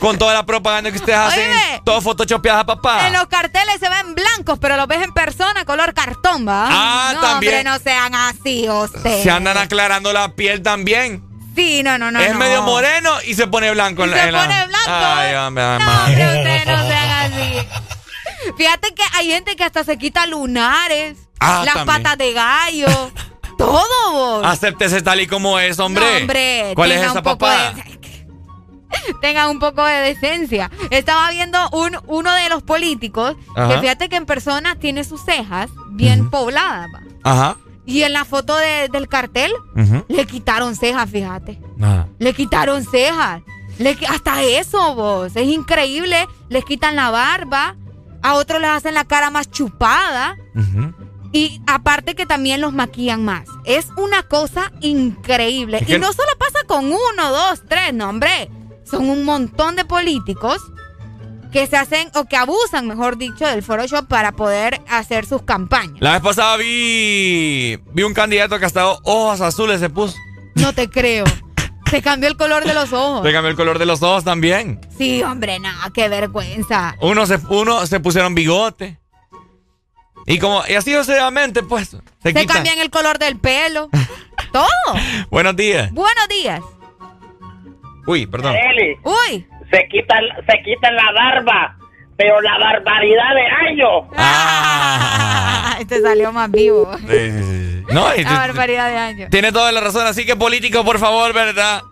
[SPEAKER 3] Con toda la propaganda que ustedes hacen,
[SPEAKER 4] Oíme,
[SPEAKER 3] todo photoshopeada, papá.
[SPEAKER 4] En los carteles se ven blancos, pero los ves en persona color cartón, ¿va?
[SPEAKER 3] Ah,
[SPEAKER 4] no,
[SPEAKER 3] también.
[SPEAKER 4] Hombre, no sean así, ustedes.
[SPEAKER 3] Se andan aclarando la piel también.
[SPEAKER 4] Sí, no, no, no.
[SPEAKER 3] Es
[SPEAKER 4] no.
[SPEAKER 3] medio moreno y se pone blanco.
[SPEAKER 4] Y
[SPEAKER 3] en la,
[SPEAKER 4] se
[SPEAKER 3] la-
[SPEAKER 4] pone blanco.
[SPEAKER 3] Ay, hombre,
[SPEAKER 4] No, hombre, ustedes no sean así. Fíjate que hay gente que hasta se quita lunares,
[SPEAKER 3] Ah,
[SPEAKER 4] las
[SPEAKER 3] también.
[SPEAKER 4] patas de gallo, todo, vos.
[SPEAKER 3] Acéptese tal y como es, hombre.
[SPEAKER 4] No, hombre,
[SPEAKER 3] ¿Cuál es esa papá?
[SPEAKER 4] de- Tengan un poco de decencia. Estaba viendo un, uno de los políticos
[SPEAKER 3] Ajá.
[SPEAKER 4] que fíjate que en persona tiene sus cejas bien pobladas.
[SPEAKER 3] Ajá.
[SPEAKER 4] Y en la foto de- del cartel le quitaron cejas, fíjate.
[SPEAKER 3] Nada.
[SPEAKER 4] Le quitaron cejas. Le hasta eso, vos. Es increíble. Les quitan la barba. A otros les hacen la cara más chupada.
[SPEAKER 3] Ujú.
[SPEAKER 4] Y aparte que también los maquillan más. Es una cosa increíble.
[SPEAKER 3] Es
[SPEAKER 4] Y no solo pasa con uno, dos, tres, no, hombre. Son un montón de políticos que se hacen, o que abusan, mejor dicho, del Photoshop para poder hacer sus campañas.
[SPEAKER 3] La vez pasada vi, vi un candidato que hasta ojos azules se puso.
[SPEAKER 4] No te creo. Se cambió el color de los ojos.
[SPEAKER 3] Le cambió el color de los ojos también.
[SPEAKER 4] Sí, hombre, no, qué vergüenza.
[SPEAKER 3] Uno se, uno se pusieron bigote. Y como, y así sucesivamente, pues, se,
[SPEAKER 4] Se cambian el color del pelo. Todo.
[SPEAKER 3] Buenos días.
[SPEAKER 4] Buenos días.
[SPEAKER 3] Uy, perdón.
[SPEAKER 83] Eli,
[SPEAKER 4] Uy.
[SPEAKER 83] se quitan, se quitan la barba, pero la barbaridad de años.
[SPEAKER 3] Ah.
[SPEAKER 4] Este salió más vivo.
[SPEAKER 3] Sí, sí, sí. No,
[SPEAKER 4] La barbaridad de años.
[SPEAKER 3] tiene toda la razón. Así que, político, por favor, ¿verdad?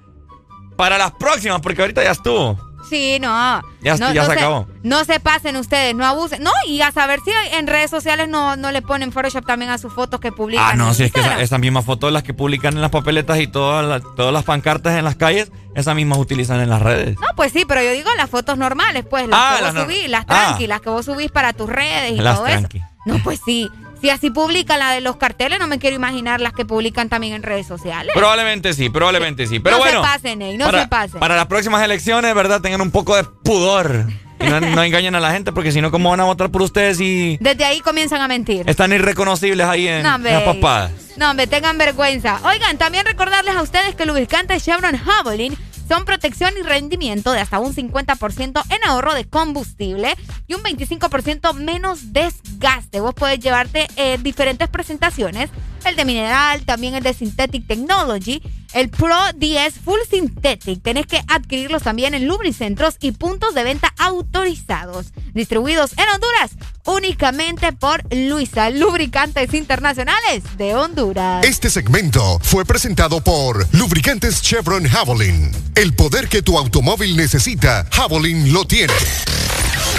[SPEAKER 3] Para las próximas, porque ahorita ya estuvo.
[SPEAKER 4] Sí, no.
[SPEAKER 3] Ya-
[SPEAKER 4] no,
[SPEAKER 3] ya
[SPEAKER 4] no
[SPEAKER 3] se acabó.
[SPEAKER 4] No se pasen ustedes, no abusen. No, y a saber si en redes sociales no, no le ponen Photoshop también a sus fotos que publican.
[SPEAKER 3] Ah, no,
[SPEAKER 4] en
[SPEAKER 3] si es que esa- esas mismas fotos, las que publican en las papeletas y todas las, todas las pancartas en las calles, esas mismas utilizan en las redes.
[SPEAKER 4] No, pues sí, pero yo digo las fotos normales, pues, las
[SPEAKER 3] Ah,
[SPEAKER 4] que
[SPEAKER 3] las
[SPEAKER 4] vos subís, las
[SPEAKER 3] Ah.
[SPEAKER 4] tranqui, las que vos subís para tus redes y
[SPEAKER 3] Las
[SPEAKER 4] todo
[SPEAKER 3] tranqui.
[SPEAKER 4] eso. No, pues sí. Si así publican la de los carteles, no me quiero imaginar las que publican también en redes sociales.
[SPEAKER 3] Probablemente sí, probablemente sí. Pero
[SPEAKER 4] no
[SPEAKER 3] bueno.
[SPEAKER 4] se pasen, ey, no
[SPEAKER 3] para,
[SPEAKER 4] se pasen.
[SPEAKER 3] Para las próximas elecciones, ¿verdad? Tengan un poco de pudor. Y no, no engañen a la gente, porque si no, ¿cómo van a votar por ustedes si
[SPEAKER 4] Desde ahí comienzan a mentir.
[SPEAKER 3] están irreconocibles ahí en,
[SPEAKER 4] No,
[SPEAKER 3] en
[SPEAKER 4] hombre.
[SPEAKER 3] las papadas?
[SPEAKER 4] No, hombre, tengan vergüenza. Oigan, también recordarles a ustedes que lubricantes Chevron Javelin son protección y rendimiento de hasta un 50% en ahorro de combustible y un 25% menos desgaste. Vos podés llevarte eh, diferentes presentaciones, el de mineral, también el de Synthetic Technology, el Pro 10 Full Synthetic. Tenés que adquirirlos también en lubricentros y puntos de venta autorizados, distribuidos en Honduras únicamente por Luisa, Lubricantes Internacionales de Honduras.
[SPEAKER 14] Este segmento fue presentado por Lubricantes Chevron Javelin. El poder que tu automóvil necesita, Javelin lo tiene.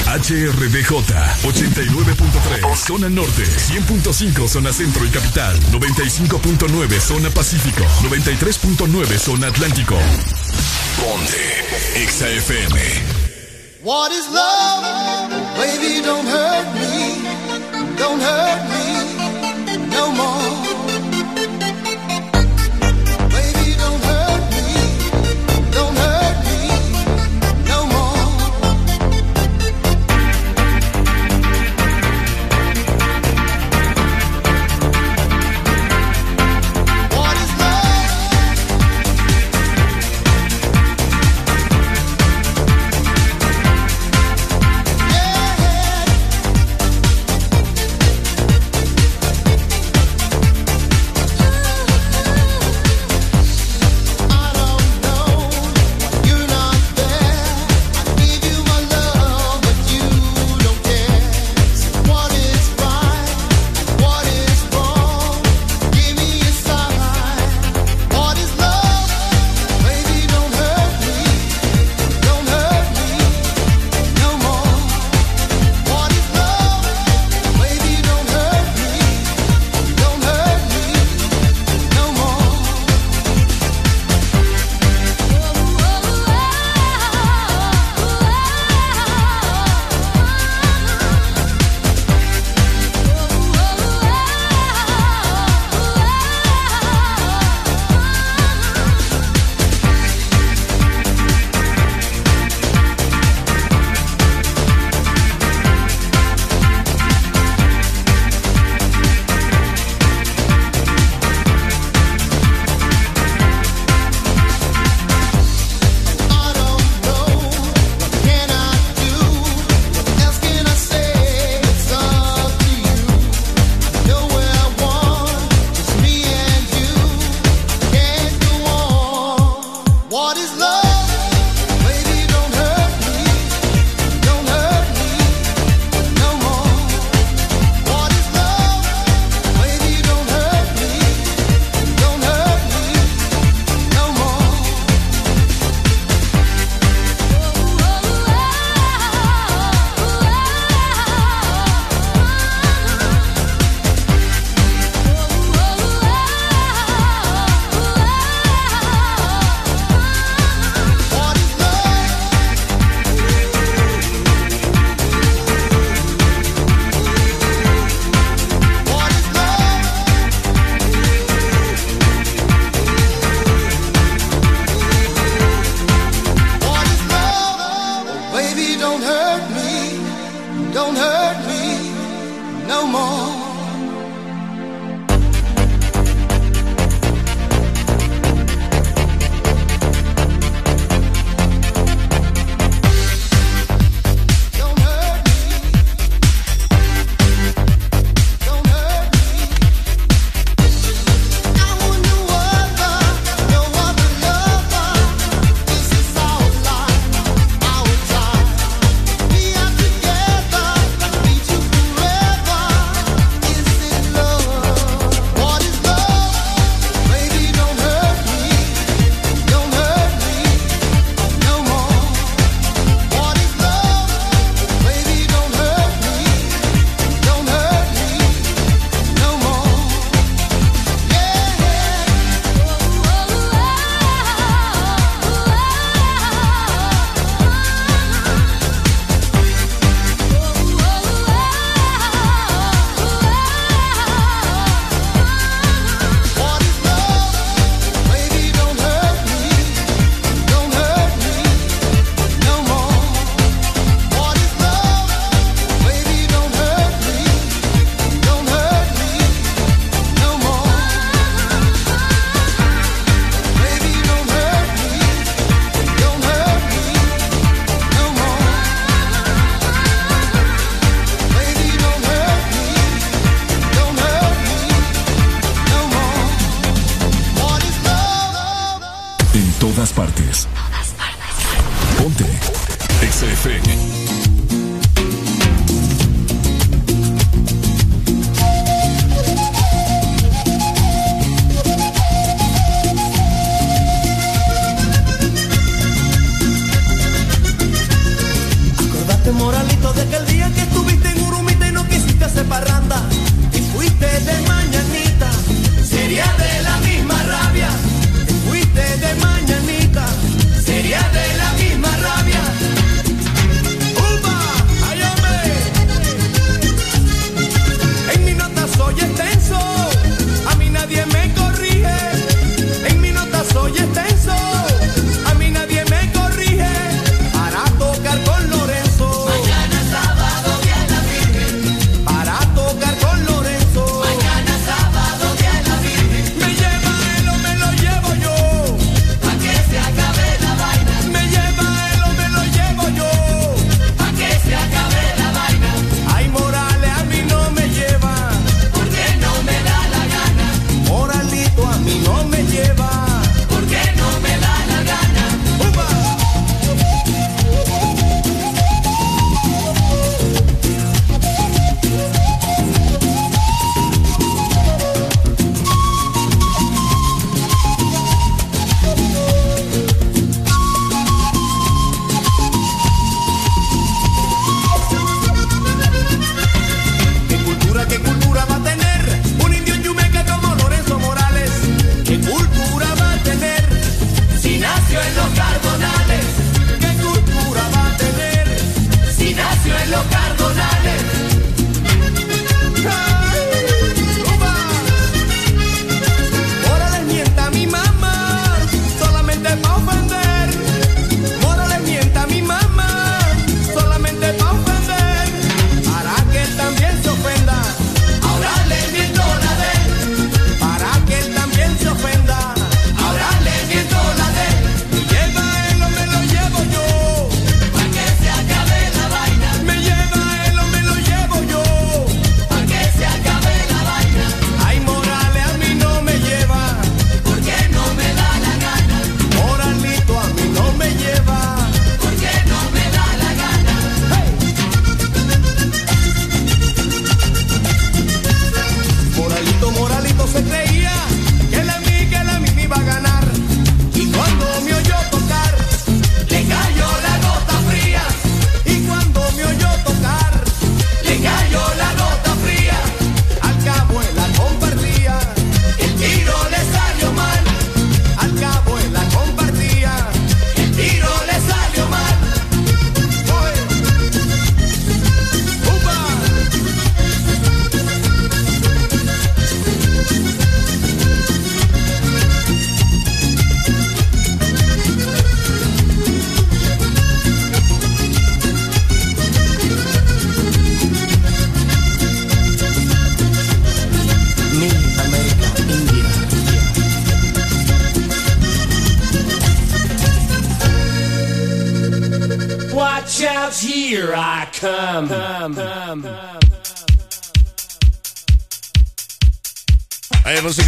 [SPEAKER 2] HRDJ 89.3 Zona Norte 100.5 Zona Centro y Capital 95.9 Zona Pacífico 93.9 Zona Atlántico Ponte XAFM
[SPEAKER 84] What is love? Baby, don't hurt me. Don't hurt me no more.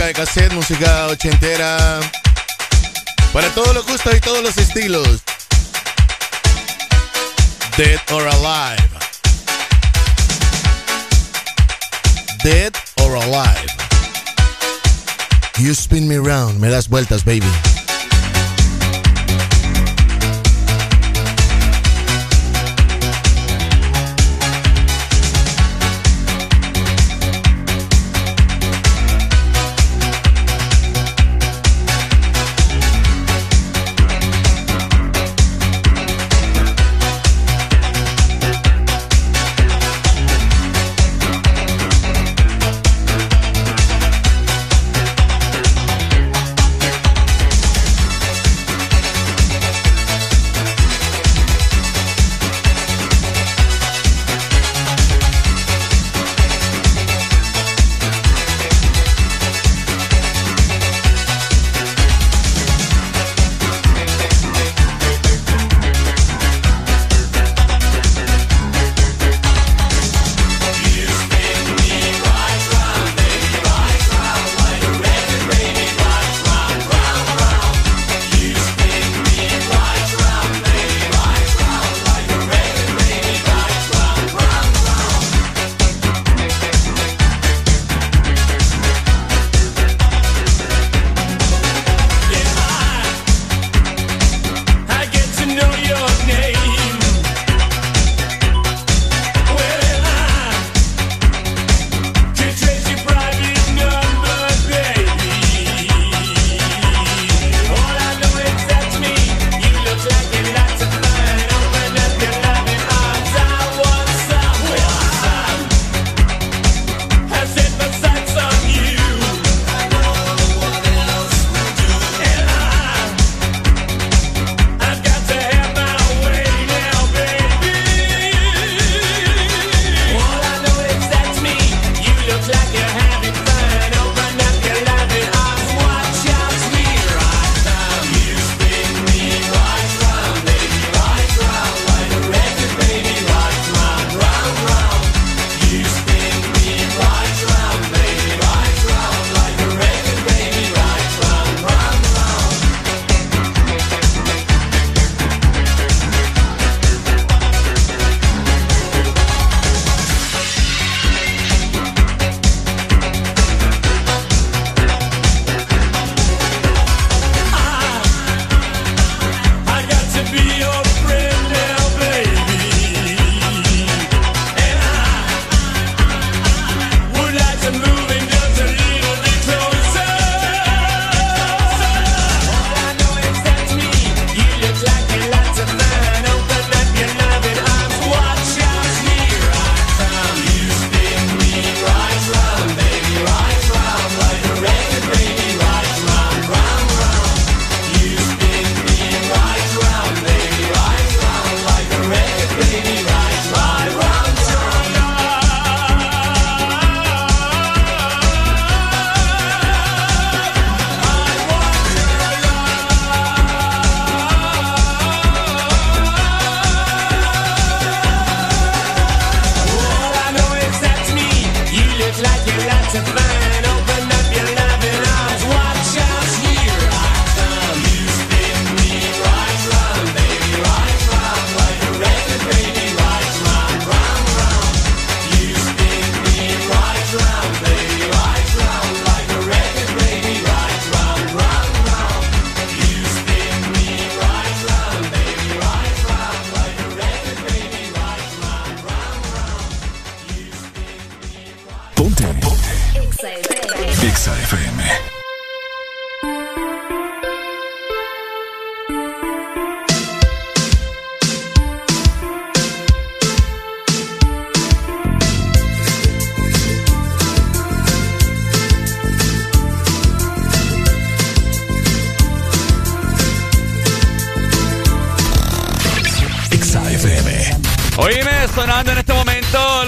[SPEAKER 85] de
[SPEAKER 86] cassette, música ochentera. Para todos los gustos y todos los estilos. Dead or Alive. Dead or Alive. You spin me round, me das vueltas, baby.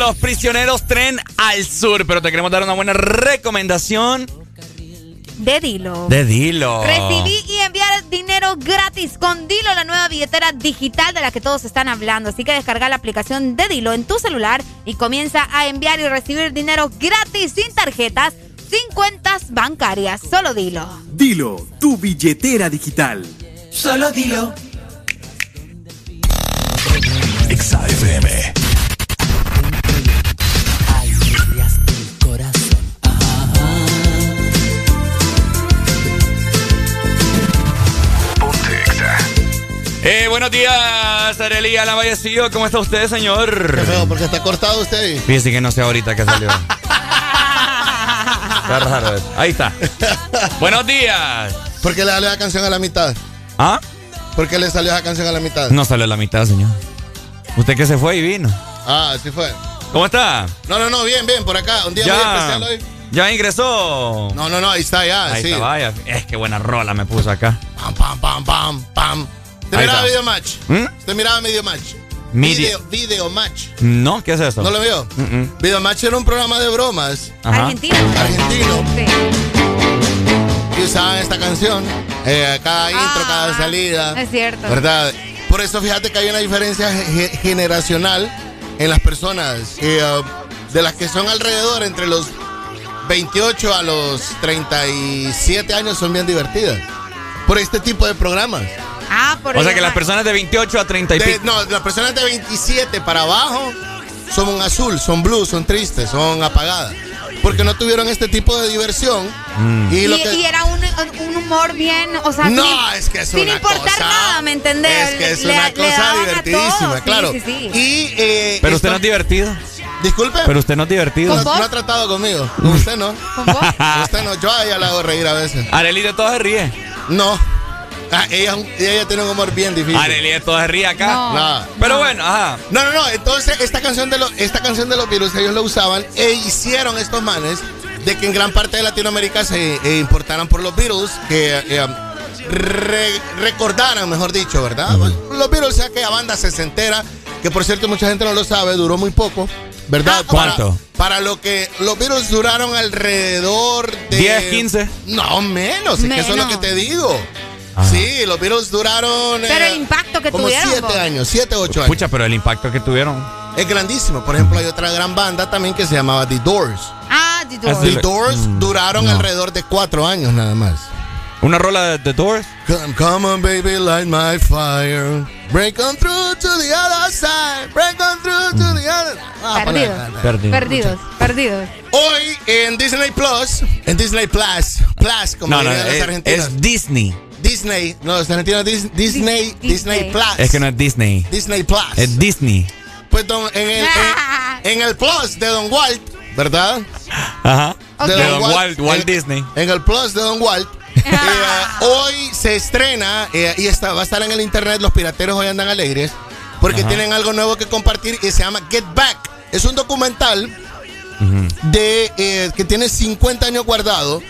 [SPEAKER 3] Los prisioneros tren al sur, pero te queremos dar una buena recomendación
[SPEAKER 4] De Dilo.
[SPEAKER 3] de Dilo.
[SPEAKER 4] Recibí y enviar dinero gratis con Dilo, la nueva billetera digital de la que todos están hablando. Así que descarga la aplicación de Dilo en tu celular y comienza a enviar y recibir dinero gratis sin tarjetas, sin cuentas bancarias. Solo Dilo.
[SPEAKER 87] Dilo, tu billetera digital.
[SPEAKER 80] Solo dilo.
[SPEAKER 72] Exa
[SPEAKER 3] Eh, buenos días, Arelía Lavallecido. ¿Cómo está usted, señor?
[SPEAKER 86] Qué feo, porque está cortado usted.
[SPEAKER 3] Fíjese que no sé ahorita que salió. Está raro eso. Ahí está. buenos días.
[SPEAKER 86] ¿Por qué le salió la canción a la mitad?
[SPEAKER 3] ¿Ah?
[SPEAKER 86] ¿Por qué le salió esa canción a la mitad?
[SPEAKER 3] No salió la mitad, señor. Usted que se fue y vino.
[SPEAKER 86] Ah, así fue.
[SPEAKER 3] ¿Cómo está?
[SPEAKER 86] No, no, no, bien, bien, por acá. Un día muy
[SPEAKER 3] Ya.
[SPEAKER 86] especial hoy.
[SPEAKER 3] ¿Ya ingresó?
[SPEAKER 86] No, no, no, ahí está ya,
[SPEAKER 3] Ahí
[SPEAKER 86] sí.
[SPEAKER 3] está, vaya. Es que buena rola me puso acá.
[SPEAKER 86] Pam, pam, pam, pam, pam. ¿Usted
[SPEAKER 3] Ahí
[SPEAKER 86] miraba. Video Match?
[SPEAKER 3] ¿Mm?
[SPEAKER 86] ¿Usted miraba Video Match? Video, video Match.
[SPEAKER 3] No, ¿qué es eso?
[SPEAKER 86] ¿No lo vio?
[SPEAKER 3] Mm, mm.
[SPEAKER 86] Video Match era un programa de bromas
[SPEAKER 3] Ajá.
[SPEAKER 4] Argentino.
[SPEAKER 86] argentino y usaban esta canción. eh, cada intro, cada salida.
[SPEAKER 4] Ah, Es cierto.
[SPEAKER 86] ¿Verdad? Por eso fíjate que hay una diferencia ge- generacional en las personas eh, uh, de las que son alrededor entre los 28 a los 37 años son bien divertidas. Por este tipo de programas.
[SPEAKER 4] Ah, por
[SPEAKER 3] O sea que las personas de 28 a 30 y
[SPEAKER 86] De-
[SPEAKER 3] pico.
[SPEAKER 86] no, las personas de 27 para abajo son un azul, son blues, son tristes, son apagadas. Porque no tuvieron este tipo de diversión.
[SPEAKER 3] Mm.
[SPEAKER 86] Y
[SPEAKER 4] Y,
[SPEAKER 86] lo que.
[SPEAKER 4] y era un, un humor bien, o sea,
[SPEAKER 86] No,
[SPEAKER 4] sin,
[SPEAKER 86] es que es
[SPEAKER 4] sin
[SPEAKER 86] una
[SPEAKER 4] importar
[SPEAKER 86] cosa-
[SPEAKER 4] nada, ¿me entendés?
[SPEAKER 86] Es que es
[SPEAKER 4] Le-
[SPEAKER 86] una
[SPEAKER 4] le
[SPEAKER 86] cosa divertidísima,
[SPEAKER 4] sí,
[SPEAKER 86] claro.
[SPEAKER 4] sí, sí.
[SPEAKER 86] Y, eh,
[SPEAKER 3] Pero usted
[SPEAKER 86] esto-
[SPEAKER 3] no es divertido.
[SPEAKER 86] Disculpe.
[SPEAKER 3] Pero usted no es divertido.
[SPEAKER 86] no, no ha tratado conmigo. Con usted no.
[SPEAKER 4] ¿Con vos?
[SPEAKER 86] Usted no. Yo a ella la hago reír a veces.
[SPEAKER 3] Arely de todo se ríe.
[SPEAKER 86] No. Ah, ella, ella tiene un humor bien difícil.
[SPEAKER 3] Arely de todo se ríe acá.
[SPEAKER 4] No.
[SPEAKER 86] No.
[SPEAKER 3] Pero bueno, ajá.
[SPEAKER 86] No, no, no. Entonces, esta canción de los, esta canción de los virus, ellos lo usaban e hicieron estos manes de que en gran parte de Latinoamérica se eh, importaran por los virus, que eh, re- recordaran, mejor dicho, ¿verdad? Los virus, sea aquella banda sesentera, que por cierto mucha gente no lo sabe, duró muy poco, ¿verdad?
[SPEAKER 3] Ah, ¿Cuánto?
[SPEAKER 86] Para, para lo que los virus duraron alrededor de...
[SPEAKER 3] 10, 15.
[SPEAKER 86] No, menos, es que eso es lo que
[SPEAKER 4] Menos.
[SPEAKER 86] te digo. Sí, los virus duraron...
[SPEAKER 4] Pero
[SPEAKER 86] eh,
[SPEAKER 4] el impacto que
[SPEAKER 86] como
[SPEAKER 4] tuvieron.
[SPEAKER 86] siete
[SPEAKER 4] vos.
[SPEAKER 86] años, siete, ocho años.
[SPEAKER 3] Pucha, pero el impacto que tuvieron.
[SPEAKER 86] Es grandísimo. Por ejemplo, hay otra gran banda también que se llamaba The Doors.
[SPEAKER 4] Ah, The Doors.
[SPEAKER 3] Así
[SPEAKER 86] The Doors
[SPEAKER 3] Mm,
[SPEAKER 86] duraron
[SPEAKER 3] no.
[SPEAKER 86] alrededor de cuatro años nada más.
[SPEAKER 3] Una rola de The Doors.
[SPEAKER 86] Come, come on, baby, light my fire. Break on through to the other side. Break on through to the other. Ah,
[SPEAKER 4] Perdidos. Perdidos, perdidos.
[SPEAKER 86] Hoy en Disney Plus, en Disney Plus, Plus, como
[SPEAKER 3] No, no,
[SPEAKER 86] los
[SPEAKER 3] es,
[SPEAKER 86] argentinos.
[SPEAKER 3] es Disney.
[SPEAKER 86] Disney, no, los argentinos, Dis- Disney,
[SPEAKER 4] Dis-
[SPEAKER 86] Disney
[SPEAKER 4] Disney.
[SPEAKER 86] Plus.
[SPEAKER 3] Es que no es Disney.
[SPEAKER 86] Disney Plus.
[SPEAKER 3] Es Disney.
[SPEAKER 86] Pues don- en, el, en, en el Plus de Don Walt, ¿verdad?
[SPEAKER 3] Ajá. De Don
[SPEAKER 86] Walt-
[SPEAKER 3] Walt, Walt
[SPEAKER 86] en-
[SPEAKER 3] Disney.
[SPEAKER 86] En el Plus de Don Walt. eh, hoy se estrena eh, y está, va a estar en el internet. Los pirateros hoy andan alegres porque
[SPEAKER 3] Ajá.
[SPEAKER 86] tienen algo nuevo que compartir y se llama Get Back. Es un documental de eh, que tiene 50 años guardado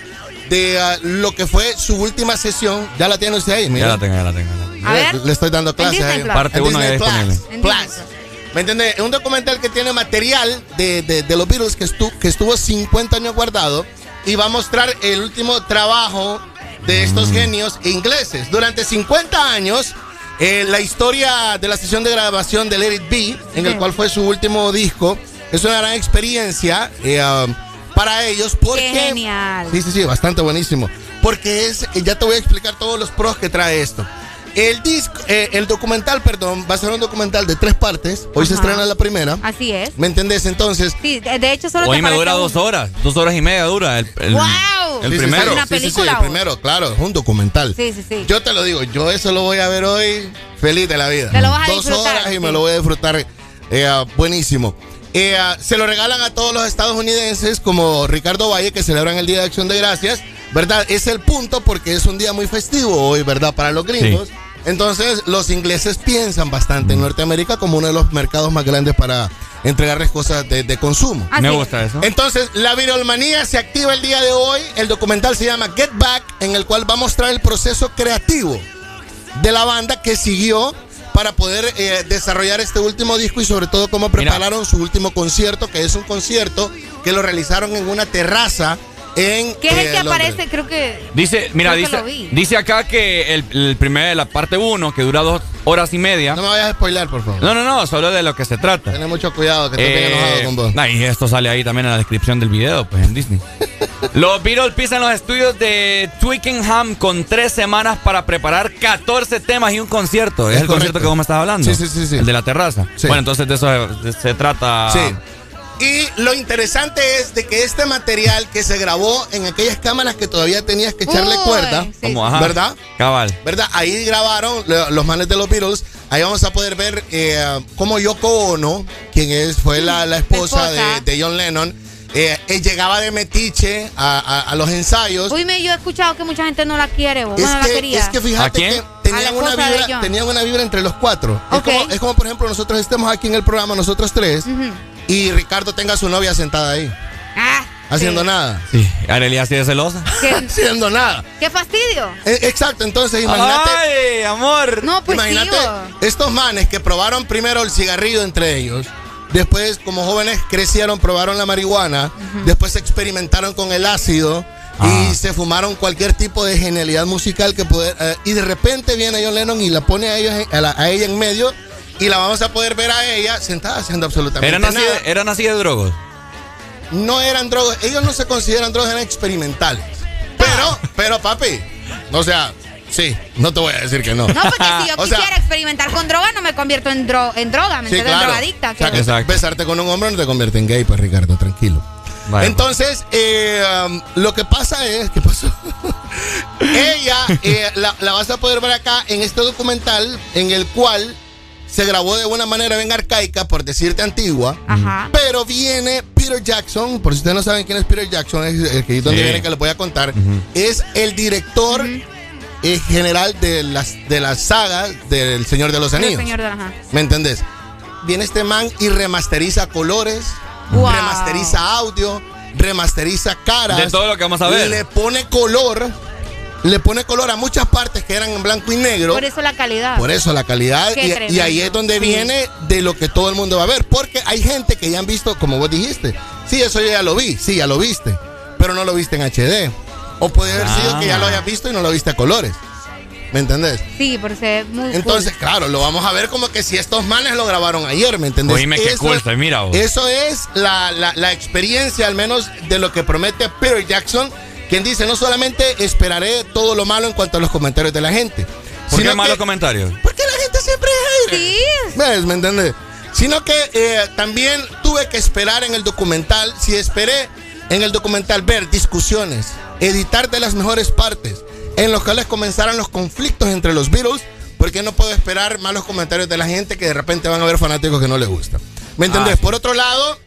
[SPEAKER 86] de ah, lo que fue su última sesión. Ya la tiene usted ahí, mira.
[SPEAKER 3] Ya la tengo, ya la tengo. ya la tengo.
[SPEAKER 4] A ver.
[SPEAKER 86] Le estoy dando clases ahí.
[SPEAKER 4] Plus.
[SPEAKER 3] Parte
[SPEAKER 86] En
[SPEAKER 3] uno
[SPEAKER 86] Disney
[SPEAKER 3] ya
[SPEAKER 86] Plus.
[SPEAKER 3] disponible.
[SPEAKER 4] En
[SPEAKER 86] Plus.
[SPEAKER 4] Disney Plus.
[SPEAKER 86] ¿Me entiendes? Es un documental que tiene material de, de- de los Beatles que, estu- que estuvo 50 años guardado y va a mostrar el último trabajo de estos genios ingleses. Durante 50 años, eh, la historia de la sesión de grabación de Let It Be, en el
[SPEAKER 4] Sí.
[SPEAKER 86] cual fue su último disco, es una gran experiencia eh, um, para ellos porque...
[SPEAKER 4] Qué genial.
[SPEAKER 86] Sí, sí, sí, bastante buenísimo. Porque es, ya te voy a explicar todos los pros que trae esto. El disco, eh, el documental, perdón, va a ser un documental de tres partes. Hoy se
[SPEAKER 4] Ajá.
[SPEAKER 86] estrena la primera.
[SPEAKER 4] Así es.
[SPEAKER 86] ¿Me entendés? Entonces,
[SPEAKER 4] Sí, de hecho solo
[SPEAKER 3] Hoy
[SPEAKER 4] te
[SPEAKER 3] me dura
[SPEAKER 4] un-
[SPEAKER 3] dos horas. Dos horas y media dura. El, el,
[SPEAKER 4] ¡Wow!
[SPEAKER 3] el
[SPEAKER 86] Sí,
[SPEAKER 3] primero.
[SPEAKER 86] sí,
[SPEAKER 4] Una
[SPEAKER 86] sí, sí, sí,
[SPEAKER 4] película,
[SPEAKER 86] el primero, claro, es un documental.
[SPEAKER 4] Sí, sí, sí.
[SPEAKER 86] Yo te lo digo, yo eso lo voy a ver hoy feliz de la vida.
[SPEAKER 4] Te lo vas a
[SPEAKER 86] Dos
[SPEAKER 4] disfrutar,
[SPEAKER 86] horas y
[SPEAKER 4] sí.
[SPEAKER 86] me lo voy a disfrutar eh, buenísimo. Eh, ah, se lo regalan a todos los estadounidenses como Ricardo Valle que celebran el Día de Acción de Gracias, ¿verdad? Es el punto porque es un día muy festivo hoy, ¿verdad? Para los gringos. Entonces los ingleses piensan bastante en Norteamérica como uno de los mercados más grandes para entregarles cosas de, de consumo.
[SPEAKER 4] Así
[SPEAKER 3] Me
[SPEAKER 4] es.
[SPEAKER 3] gusta eso.
[SPEAKER 86] Entonces, la virolmanía se activa el día de hoy. El documental se llama Get Back, en el cual va a mostrar el proceso creativo de la banda que siguió para poder eh, desarrollar este último disco y sobre todo cómo prepararon su último concierto, que es un concierto que lo realizaron en una terraza en
[SPEAKER 4] ¿Qué es el
[SPEAKER 86] eh,
[SPEAKER 4] que
[SPEAKER 86] Londres.
[SPEAKER 4] aparece? Creo que.
[SPEAKER 3] Dice, mira, dice, dice acá que el, el primer, la parte 1, que dura dos horas y media.
[SPEAKER 86] No me vayas a spoiler, por favor.
[SPEAKER 3] No, no, no, solo de lo que se trata.
[SPEAKER 86] Ten mucho cuidado, que estoy bien
[SPEAKER 3] Eh,
[SPEAKER 86] enojado con vos.
[SPEAKER 3] nah, y esto sale ahí también en la descripción del video, pues en Disney. los Beatles pisan los estudios de Twickenham con tres semanas para preparar 14 temas y un concierto. Es,
[SPEAKER 86] Es
[SPEAKER 3] el concierto que vos me estás hablando.
[SPEAKER 86] Sí, sí, sí, sí.
[SPEAKER 3] El de la terraza.
[SPEAKER 86] Sí.
[SPEAKER 3] Bueno, entonces de eso se, se trata.
[SPEAKER 86] Sí. Y lo interesante es de que este material que se grabó en aquellas cámaras que todavía tenías que echarle
[SPEAKER 4] Uy,
[SPEAKER 86] cuerda,
[SPEAKER 4] sí,
[SPEAKER 3] Como, ajá,
[SPEAKER 86] ¿verdad?
[SPEAKER 3] Cabal.
[SPEAKER 86] ¿Verdad? Ahí grabaron lo- los manes de los Beatles. Ahí vamos a poder ver eh, cómo Yoko Ono, quien es, fue la, la esposa,
[SPEAKER 4] esposa.
[SPEAKER 86] De, de John Lennon, eh, eh, llegaba de metiche a, a- a los ensayos.
[SPEAKER 4] Uy, me, yo he escuchado que mucha gente no la quiere, vos.
[SPEAKER 86] Es
[SPEAKER 4] no la
[SPEAKER 86] que,
[SPEAKER 4] quería.
[SPEAKER 86] es que
[SPEAKER 3] ¿A
[SPEAKER 86] fíjate
[SPEAKER 3] quién?
[SPEAKER 86] que tenían una, vibra, tenían una vibra entre los cuatro. Es, como, es como, por ejemplo, nosotros estemos aquí en el programa, nosotros tres,
[SPEAKER 4] Ujú.
[SPEAKER 86] Y Ricardo tenga a su novia sentada ahí,
[SPEAKER 4] Ah,
[SPEAKER 86] haciendo
[SPEAKER 4] sí.
[SPEAKER 86] nada.
[SPEAKER 3] Sí, Arelia así de celosa.
[SPEAKER 4] ¿Qué,
[SPEAKER 86] Haciendo nada.
[SPEAKER 4] qué fastidio.
[SPEAKER 86] Eh, Exacto, entonces imagínate.
[SPEAKER 3] Ay, amor.
[SPEAKER 4] No, pues
[SPEAKER 86] Imagínate estos manes que probaron primero el cigarrillo entre ellos, después como jóvenes crecieron, probaron la marihuana, después experimentaron con el ácido
[SPEAKER 3] Ah.
[SPEAKER 86] y se fumaron cualquier tipo de genialidad musical que poder eh, y de repente viene John Lennon y la pone a, ellos, a, la- a ella en medio y la vamos a poder ver a ella sentada haciendo absolutamente
[SPEAKER 3] Eran así,
[SPEAKER 86] nada.
[SPEAKER 3] de, eran así de drogos.
[SPEAKER 86] No eran drogas, ellos no se consideran drogas, eran experimentales. Pero, pero papi, o sea, sí, no te voy a decir que no.
[SPEAKER 4] No, porque si yo
[SPEAKER 86] O sea,
[SPEAKER 4] quisiera experimentar con droga, no me convierto en, dro en droga, ¿me
[SPEAKER 86] Sí,
[SPEAKER 4] entiendes?
[SPEAKER 86] claro.
[SPEAKER 4] Drogadicta.
[SPEAKER 86] O sea,
[SPEAKER 4] que-
[SPEAKER 86] que
[SPEAKER 3] Exacto.
[SPEAKER 86] besarte con un hombre no te convierte en gay, pues Ricardo, tranquilo.
[SPEAKER 3] Vale.
[SPEAKER 86] Entonces, eh, um, lo que pasa es, ¿qué pasó? Ella eh, la, la vas a poder ver acá en este documental en el cual se grabó de una manera bien arcaica, por decirte antigua,
[SPEAKER 4] Ajá.
[SPEAKER 86] pero viene Peter Jackson, por si ustedes no saben quién es Peter Jackson, es el que donde
[SPEAKER 3] Sí.
[SPEAKER 86] viene que les voy a contar, es el director eh, general de las, de las sagas del Señor de los
[SPEAKER 4] El
[SPEAKER 86] Anillos.
[SPEAKER 4] señor de la- ajá.
[SPEAKER 86] ¿Me entendés? Viene este man y remasteriza colores,
[SPEAKER 4] Wow.
[SPEAKER 86] remasteriza audio, remasteriza caras.
[SPEAKER 3] De todo lo que vamos a ver.
[SPEAKER 86] Le pone color, le pone color a muchas partes que eran en blanco y negro.
[SPEAKER 4] Por eso la calidad.
[SPEAKER 86] Por eso la calidad. Y, ahí es donde
[SPEAKER 4] Sí.
[SPEAKER 86] viene de lo que todo el mundo va a ver. Porque hay gente que ya han visto, como vos dijiste, sí, eso yo ya lo vi, sí, ya lo viste, pero no lo viste en HD. O puede haber sido que ya lo
[SPEAKER 3] Ah.
[SPEAKER 86] hayas visto y no lo viste a colores. ¿Me entendés?
[SPEAKER 4] Sí, por ser muy
[SPEAKER 86] Entonces,
[SPEAKER 4] cool.
[SPEAKER 86] claro, lo vamos a ver como que si estos manes lo grabaron ayer, ¿me entendés?
[SPEAKER 3] Oíme qué cool mira vos.
[SPEAKER 86] Eso es la, la- la experiencia, al menos, de lo que promete Peter Jackson, quien dice, no solamente esperaré todo lo malo en cuanto a los comentarios de la gente.
[SPEAKER 3] ¿Por qué
[SPEAKER 86] sino
[SPEAKER 3] malos
[SPEAKER 86] que-
[SPEAKER 3] comentarios?
[SPEAKER 86] Porque la gente siempre es.
[SPEAKER 4] Sí.
[SPEAKER 86] ¿Ves? ¿Me entiendes? Sino que eh, también tuve que esperar en el documental, si esperé en el documental ver discusiones, editar de las mejores partes, en los cuales comenzaran los conflictos entre los Beatles, porque no puedo esperar malos comentarios de la gente que de repente van a ver fanáticos que no les gusta. ¿Me entendés?
[SPEAKER 3] Ah, sí.
[SPEAKER 86] Por otro lado,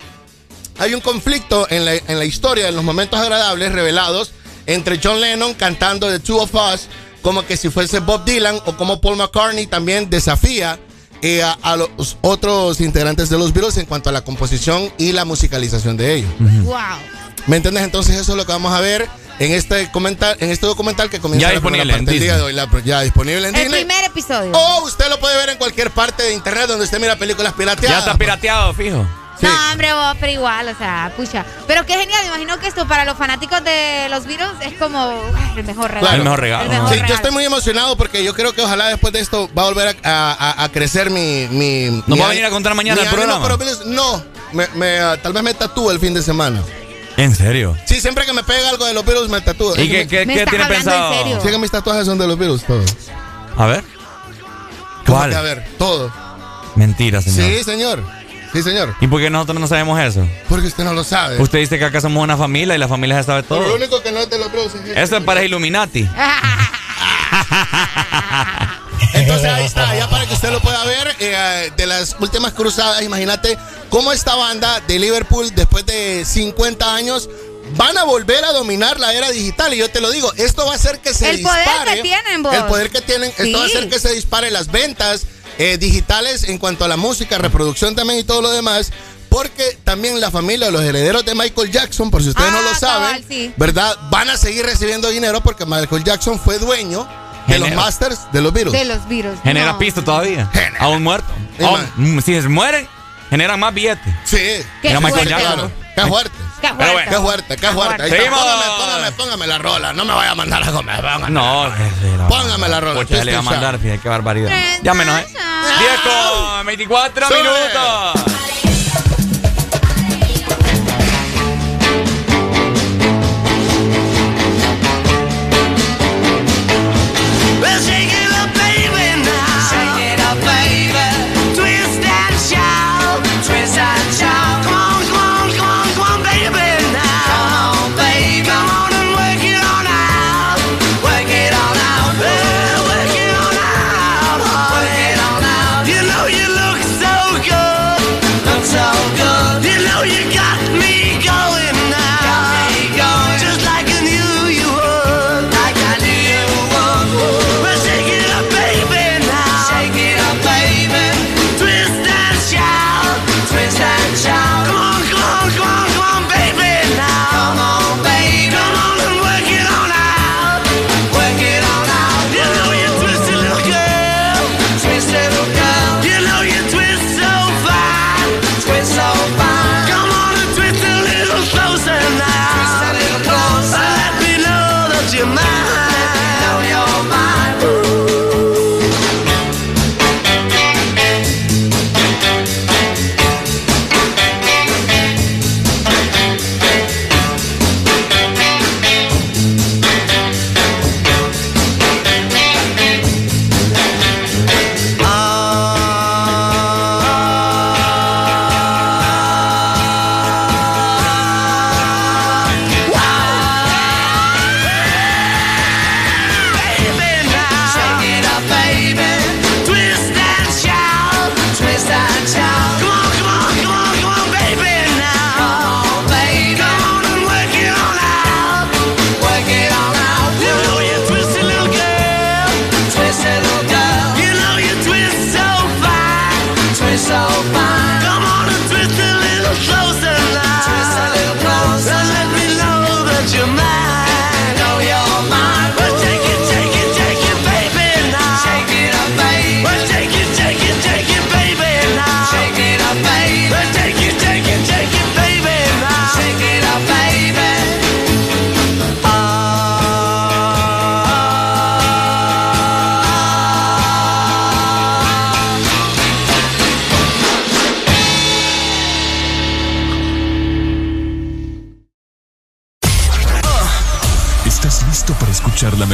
[SPEAKER 86] hay un conflicto en la, en la historia, en los momentos agradables revelados, entre John Lennon cantando The Two of Us, como que si fuese Bob Dylan, o como Paul McCartney también desafía eh, a, a los otros integrantes de los Beatles en cuanto a la composición y la musicalización de ellos.
[SPEAKER 4] Wow.
[SPEAKER 86] ¿Me entiendes? Entonces eso es lo que vamos a ver en este documental, en este documental que comienza
[SPEAKER 3] Ya
[SPEAKER 86] la primera
[SPEAKER 3] disponible en
[SPEAKER 86] parte del día de hoy. La- ya disponible en
[SPEAKER 4] El
[SPEAKER 86] Disney.
[SPEAKER 4] primer episodio.
[SPEAKER 86] O usted lo puede ver en cualquier parte de internet donde usted mira películas pirateadas.
[SPEAKER 3] Ya está pirateado, fijo.
[SPEAKER 4] No, hombre, vos, pero igual, o sea, pucha. Pero qué genial, imagino que esto para los fanáticos de los Beatles es como ay, el mejor regalo.
[SPEAKER 86] Claro.
[SPEAKER 3] El mejor regalo.
[SPEAKER 4] El mejor
[SPEAKER 86] Sí,
[SPEAKER 4] regalo.
[SPEAKER 86] yo estoy muy emocionado porque yo creo que ojalá después de esto va a volver a, a- a crecer mi. mi
[SPEAKER 3] ¿Nos
[SPEAKER 86] mi
[SPEAKER 3] va a venir a contar mañana el programa?
[SPEAKER 86] los Beatles. No, me, me, ah, tal vez me tatúe el fin de semana.
[SPEAKER 3] ¿En serio?
[SPEAKER 86] Sí, siempre que me pega algo de los Beatles me tatúo.
[SPEAKER 3] ¿Y qué, qué,
[SPEAKER 4] ¿Me
[SPEAKER 3] qué tiene
[SPEAKER 4] en
[SPEAKER 3] pensado?
[SPEAKER 4] serio?
[SPEAKER 86] Sí, que mis tatuajes son de los Beatles, todos.
[SPEAKER 3] A ver.
[SPEAKER 86] ¿Cómo
[SPEAKER 3] ¿Cuál?
[SPEAKER 86] A ver, todo.
[SPEAKER 3] Mentira, señor.
[SPEAKER 86] Sí, señor. Sí, señor.
[SPEAKER 3] ¿Y por qué nosotros no sabemos eso?
[SPEAKER 86] Porque usted no lo sabe.
[SPEAKER 3] Usted dice que acá somos una familia y la familia ya sabe
[SPEAKER 86] Pero lo
[SPEAKER 3] todo.
[SPEAKER 86] único que no es de los Beatles es
[SPEAKER 3] Eso es para Illuminati.
[SPEAKER 86] Entonces ahí está, ya para que usted lo pueda ver, eh, de las últimas cruzadas, imagínate cómo esta banda de Liverpool, después de 50 años, van a volver a dominar la era digital. Y yo te lo digo, esto va a hacer que se
[SPEAKER 4] El poder
[SPEAKER 86] dispare.
[SPEAKER 4] que tienen, vos.
[SPEAKER 86] El poder que tienen,
[SPEAKER 4] Sí.
[SPEAKER 86] esto va a hacer que se dispare las ventas eh, digitales en cuanto a la música, reproducción también y todo lo demás. Porque también la familia, los herederos de Michael Jackson, por si ustedes no
[SPEAKER 4] Ah,
[SPEAKER 86] lo saben,
[SPEAKER 4] cabal, sí.
[SPEAKER 86] ¿verdad? Van a seguir recibiendo dinero porque Michael Jackson fue dueño de los Masters de los Beatles.
[SPEAKER 4] De los Beatles.
[SPEAKER 3] Genera
[SPEAKER 4] No.
[SPEAKER 3] pisto todavía.
[SPEAKER 86] Genera.
[SPEAKER 3] Aún muerto. Aún- si se mueren, generan más billetes.
[SPEAKER 86] Sí.
[SPEAKER 4] Qué
[SPEAKER 3] Era Michael
[SPEAKER 4] fuerte,
[SPEAKER 3] Jackson.
[SPEAKER 86] Claro. Qué fuerte.
[SPEAKER 4] Qué fuerte.
[SPEAKER 3] bueno.
[SPEAKER 86] Qué fuerte, qué fuerte. Ahí está. Póngame, póngame, póngame la rola. No me vaya a mandar a comer. Póngame.
[SPEAKER 3] No, eh,
[SPEAKER 86] Póngame la rola.
[SPEAKER 3] Ya le iba a mandar, fíjate qué barbaridad.
[SPEAKER 4] Tremenda.
[SPEAKER 3] Ya menos, ¿eh? 10 con 24
[SPEAKER 86] Sube.
[SPEAKER 3] minutos.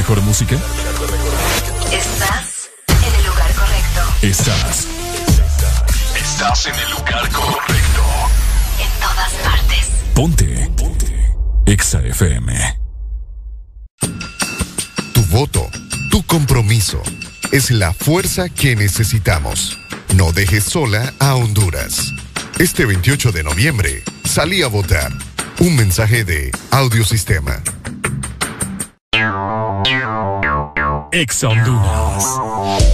[SPEAKER 72] Mejor música?
[SPEAKER 21] Estás en el lugar correcto.
[SPEAKER 72] Estás. Estás en el lugar correcto.
[SPEAKER 21] En todas partes.
[SPEAKER 72] Ponte. Ponte. Exa FM.
[SPEAKER 14] Tu voto, tu compromiso, es la fuerza que necesitamos. No dejes sola a Honduras. Este 28 de noviembre, salí a votar. Un mensaje de Audiosistema.
[SPEAKER 72] Exa Honduras.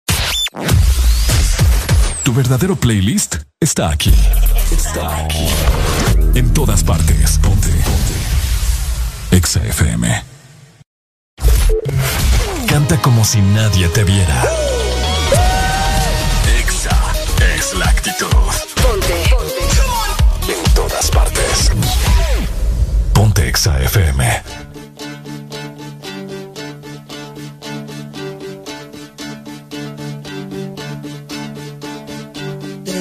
[SPEAKER 2] Tu verdadero playlist está aquí. Está aquí. En todas partes. Ponte. Ponte. Exa FM. Canta como si nadie te viera. Exa es la actitud.
[SPEAKER 88] Ponte.
[SPEAKER 2] En todas partes. Ponte Exa FM.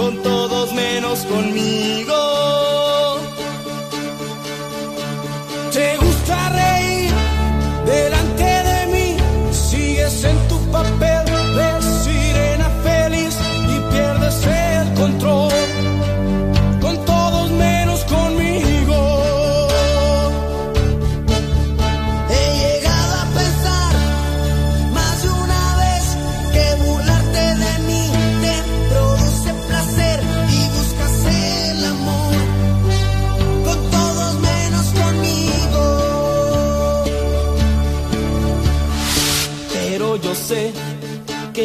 [SPEAKER 85] con todos menos conmigo. Te gusta reír delante de mí, sigues en tu papel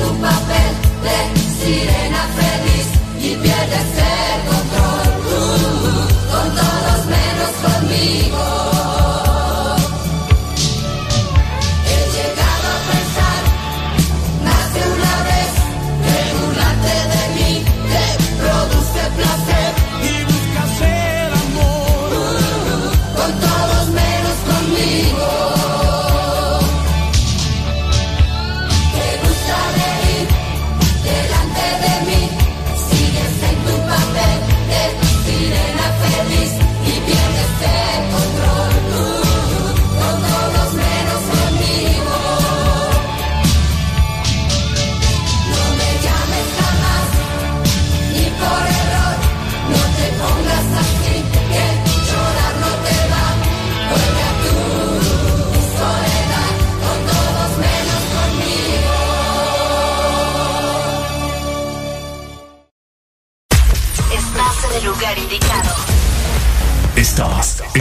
[SPEAKER 11] Tu papel de sirena feliz y pierdes el control, uh, con todos menos conmigo.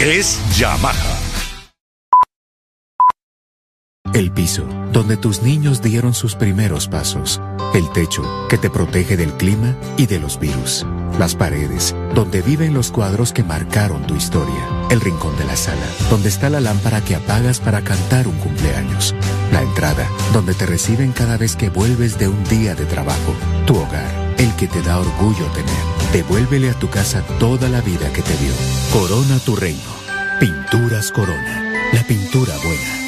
[SPEAKER 25] es Yamaha.
[SPEAKER 89] El piso, donde tus niños dieron sus primeros pasos. El techo, que te protege del clima y de los virus. Las paredes, donde viven los cuadros que marcaron tu historia. El rincón de la sala, donde está la lámpara que apagas para cantar un cumpleaños. La entrada, donde te reciben cada vez que vuelves de un día de trabajo. Tu hogar, el que te da orgullo tener. Devuélvele a tu casa toda la vida que te dio. Corona tu reino. Pinturas Corona. La pintura buena.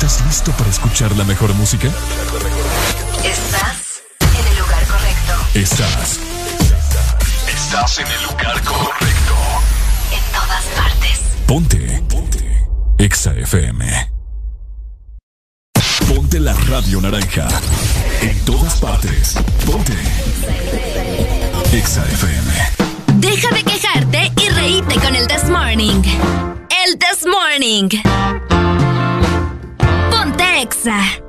[SPEAKER 2] ¿Estás listo para escuchar la mejor música?
[SPEAKER 1] Estás en el lugar correcto.
[SPEAKER 2] Estás.
[SPEAKER 11] Estás en el lugar correcto.
[SPEAKER 1] En todas partes.
[SPEAKER 2] Ponte. Ponte. Exa FM. Ponte la radio naranja. En todas partes. Ponte. Exa FM.
[SPEAKER 1] Deja de quejarte y reíte con el This Morning. El This Morning. Ponte.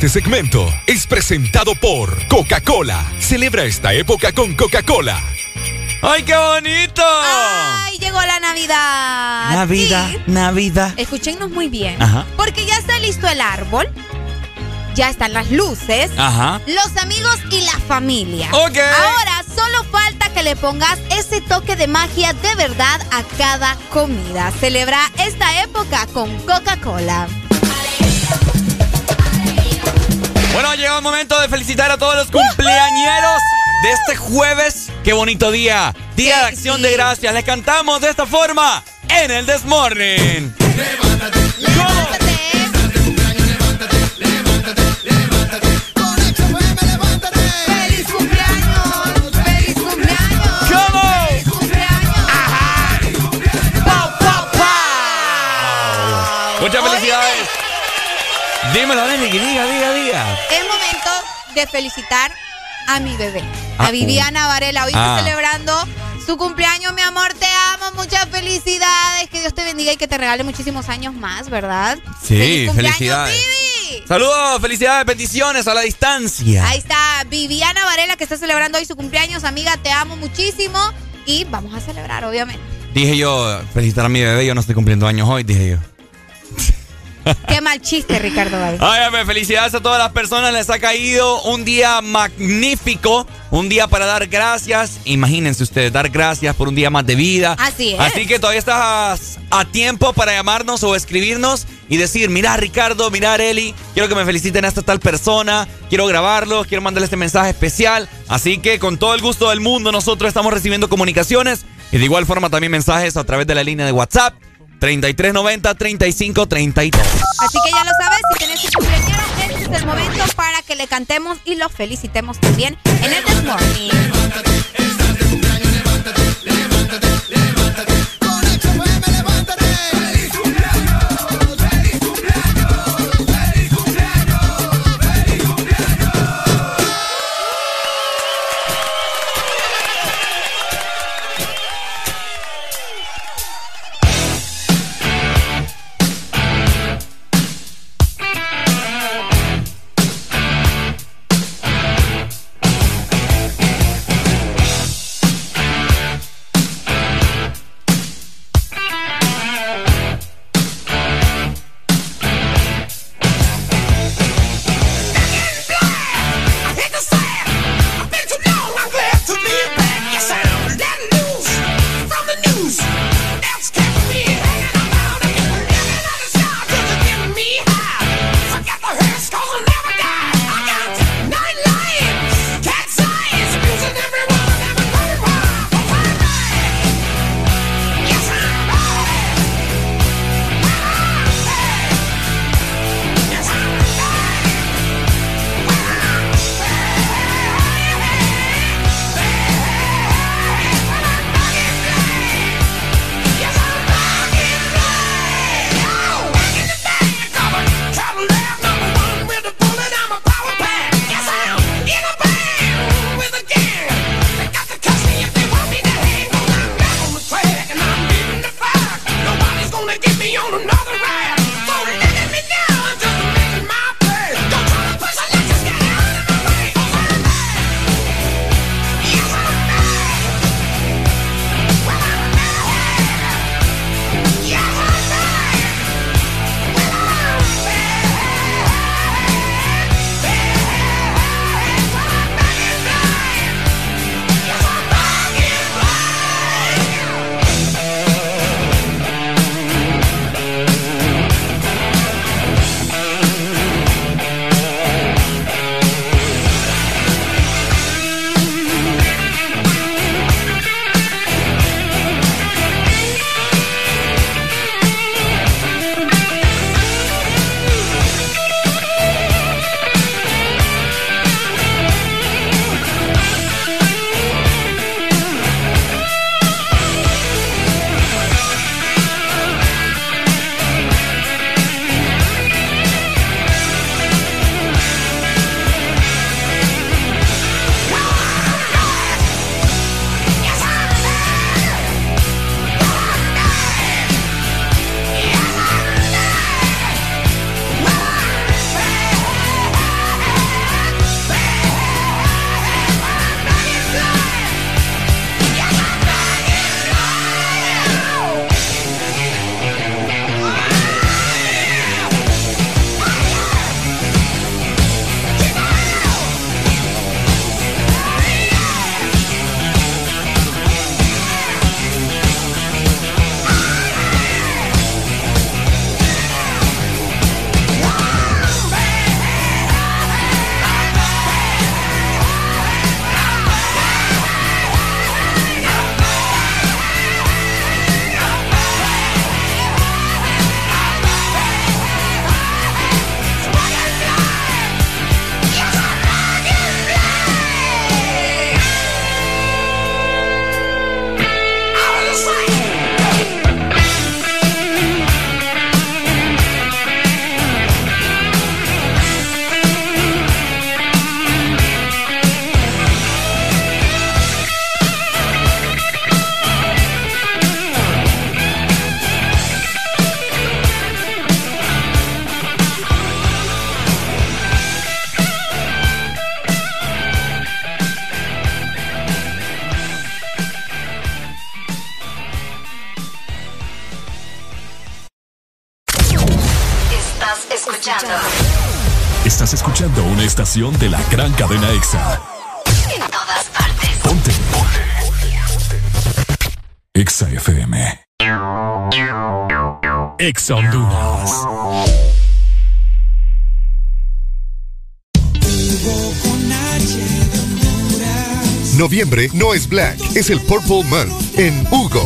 [SPEAKER 2] Este segmento es presentado por Coca-Cola. Celebra esta época con Coca-Cola.
[SPEAKER 3] ¡Ay, qué bonito!
[SPEAKER 4] ¡Ay, llegó la Navidad!
[SPEAKER 3] Navidad,
[SPEAKER 4] Sí.
[SPEAKER 3] Navidad.
[SPEAKER 4] Escúchenos muy bien.
[SPEAKER 3] Ajá.
[SPEAKER 4] Porque ya está listo el árbol. Ya están las luces.
[SPEAKER 3] Ajá.
[SPEAKER 4] Los amigos y la familia.
[SPEAKER 3] Ok.
[SPEAKER 4] Ahora solo falta que le pongas ese toque de magia de verdad a cada comida. Celebra esta época con Coca-Cola.
[SPEAKER 3] Bueno, llegó el momento de felicitar a todos los cumpleañeros de este jueves. Qué bonito día. Día de acción de gracias. Les cantamos de esta forma en el This Dímelo, que diga, diga, diga.
[SPEAKER 4] Es momento de felicitar a mi bebé,
[SPEAKER 3] Ah,
[SPEAKER 4] a Viviana Varela. Hoy
[SPEAKER 3] Ah.
[SPEAKER 4] está celebrando su cumpleaños, mi amor. Te amo, muchas felicidades. Que Dios te bendiga y que te regale muchísimos años más, ¿verdad?
[SPEAKER 3] Sí,
[SPEAKER 4] ¡Feliz
[SPEAKER 3] felicidades.
[SPEAKER 4] Vivi!
[SPEAKER 3] Saludos, felicidades, bendiciones a la distancia.
[SPEAKER 4] Ahí está Viviana Varela que está celebrando hoy su cumpleaños. Amiga, te amo muchísimo. Y vamos a celebrar, obviamente.
[SPEAKER 3] Dije yo, felicitar a mi bebé, yo no estoy cumpliendo años hoy, dije yo.
[SPEAKER 4] Qué mal chiste, Ricardo Valle.
[SPEAKER 3] Ay, felicidades a todas las personas. Les ha caído un día magnífico. Un día para dar gracias. Imagínense ustedes, dar gracias por un día más de vida.
[SPEAKER 4] Así es.
[SPEAKER 3] Así que todavía estás a tiempo para llamarnos o escribirnos y decir, mira Ricardo, mira Eli, quiero que me feliciten a esta tal persona, quiero grabarlo, quiero mandarle este mensaje especial. Así que con todo el gusto del mundo nosotros estamos recibiendo comunicaciones y de igual forma también mensajes a través de la línea de WhatsApp 3390-3532.
[SPEAKER 4] Así que ya lo sabes, si tenés un cumpleañero, este es el momento para que le cantemos y lo felicitemos también en el This Morning.
[SPEAKER 72] Estación de la gran cadena EXA.
[SPEAKER 21] En todas partes.
[SPEAKER 72] Ponte. Ponte. EXA FM. EXA Honduras.
[SPEAKER 14] Noviembre no es Black, es el Purple Month. En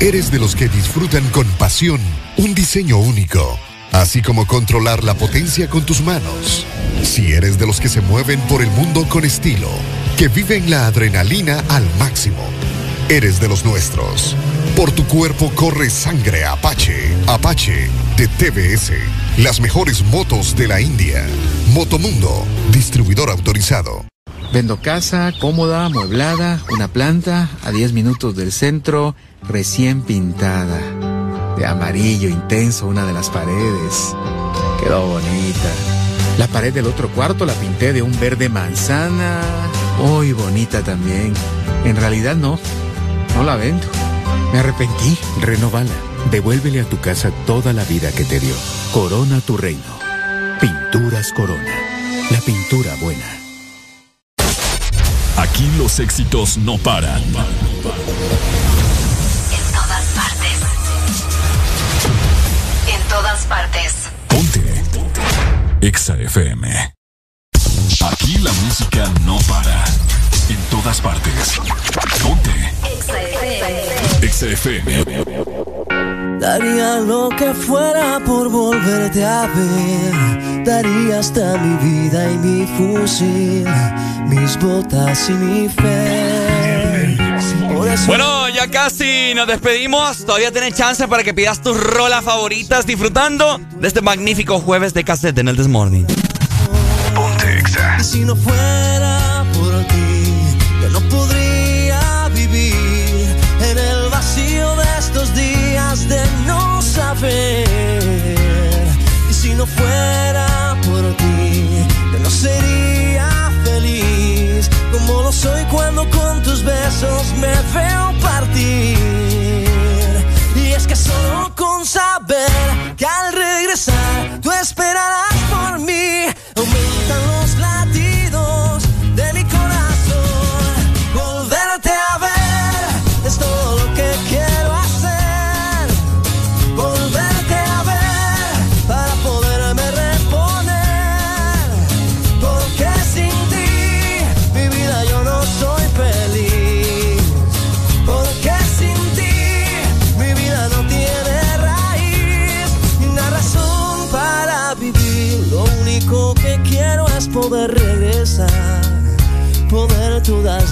[SPEAKER 14] eres de los que disfrutan con pasión un diseño único, así como controlar la potencia con tus manos. Si eres de los que se mueven por el mundo con estilo, que viven la adrenalina al máximo, eres de los nuestros. Por tu cuerpo corre sangre Apache, Apache de TBS, las mejores motos de la India. Motomundo, distribuidor autorizado.
[SPEAKER 76] Vendo casa, cómoda, amueblada, una planta a 10 minutos del centro, recién pintada. De amarillo intenso una de las paredes. Quedó bonita. La pared del otro cuarto la pinté de un verde manzana. Muy bonita también. En realidad no. No la vendo. Me arrepentí.
[SPEAKER 90] Renovala. Devuélvele a tu casa toda la vida que te dio. Corona tu reino. Pinturas Corona. La pintura buena.
[SPEAKER 72] Aquí los éxitos no paran.
[SPEAKER 21] Partes.
[SPEAKER 72] Ponte. EXA FM. Aquí la música no para. En todas partes. Ponte. EXA FM.
[SPEAKER 84] Daría lo que fuera por volverte a ver. Daría hasta mi vida y mi fusil, mis botas y mi fe. Por eso
[SPEAKER 3] Bueno, ya casi nos despedimos. Todavía tienes chance para que pidas tus rolas favoritas disfrutando de este magnífico jueves de cassette en el Desmorning.
[SPEAKER 84] Y si no fuera por ti, yo no podría vivir en el vacío de estos días de no saber. Y si no fuera cuando con tus besos me veo partir. Y es que solo con saber que al regresar tú esperarás por mí, aumentan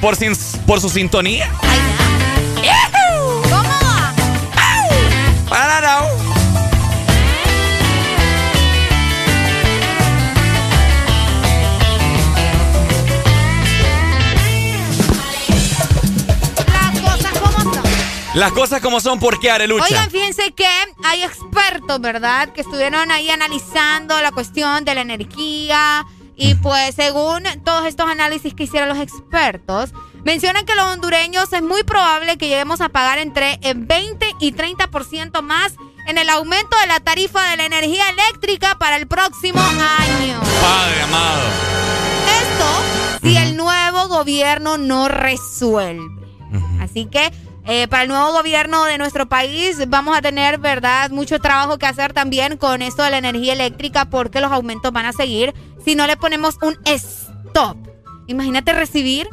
[SPEAKER 3] por, sin- por su sintonía.
[SPEAKER 4] ¿Cómo va? Las cosas como son.
[SPEAKER 3] Las cosas como son, ¿por qué, Arelucha?
[SPEAKER 4] Oigan, fíjense que hay expertos, ¿verdad? Que estuvieron ahí analizando la cuestión de la energía. Y pues según todos estos análisis que hicieron los expertos, mencionan que los hondureños es muy probable que lleguemos a pagar entre el 20 y 30% más en el aumento de la tarifa de la energía eléctrica para el próximo año.
[SPEAKER 3] Padre amado.
[SPEAKER 4] Esto si el nuevo gobierno no resuelve. Así que eh, para el nuevo gobierno de nuestro país vamos a tener, ¿verdad?, mucho trabajo que hacer también con esto de la energía eléctrica porque los aumentos van a seguir si no le ponemos un stop. Imagínate recibir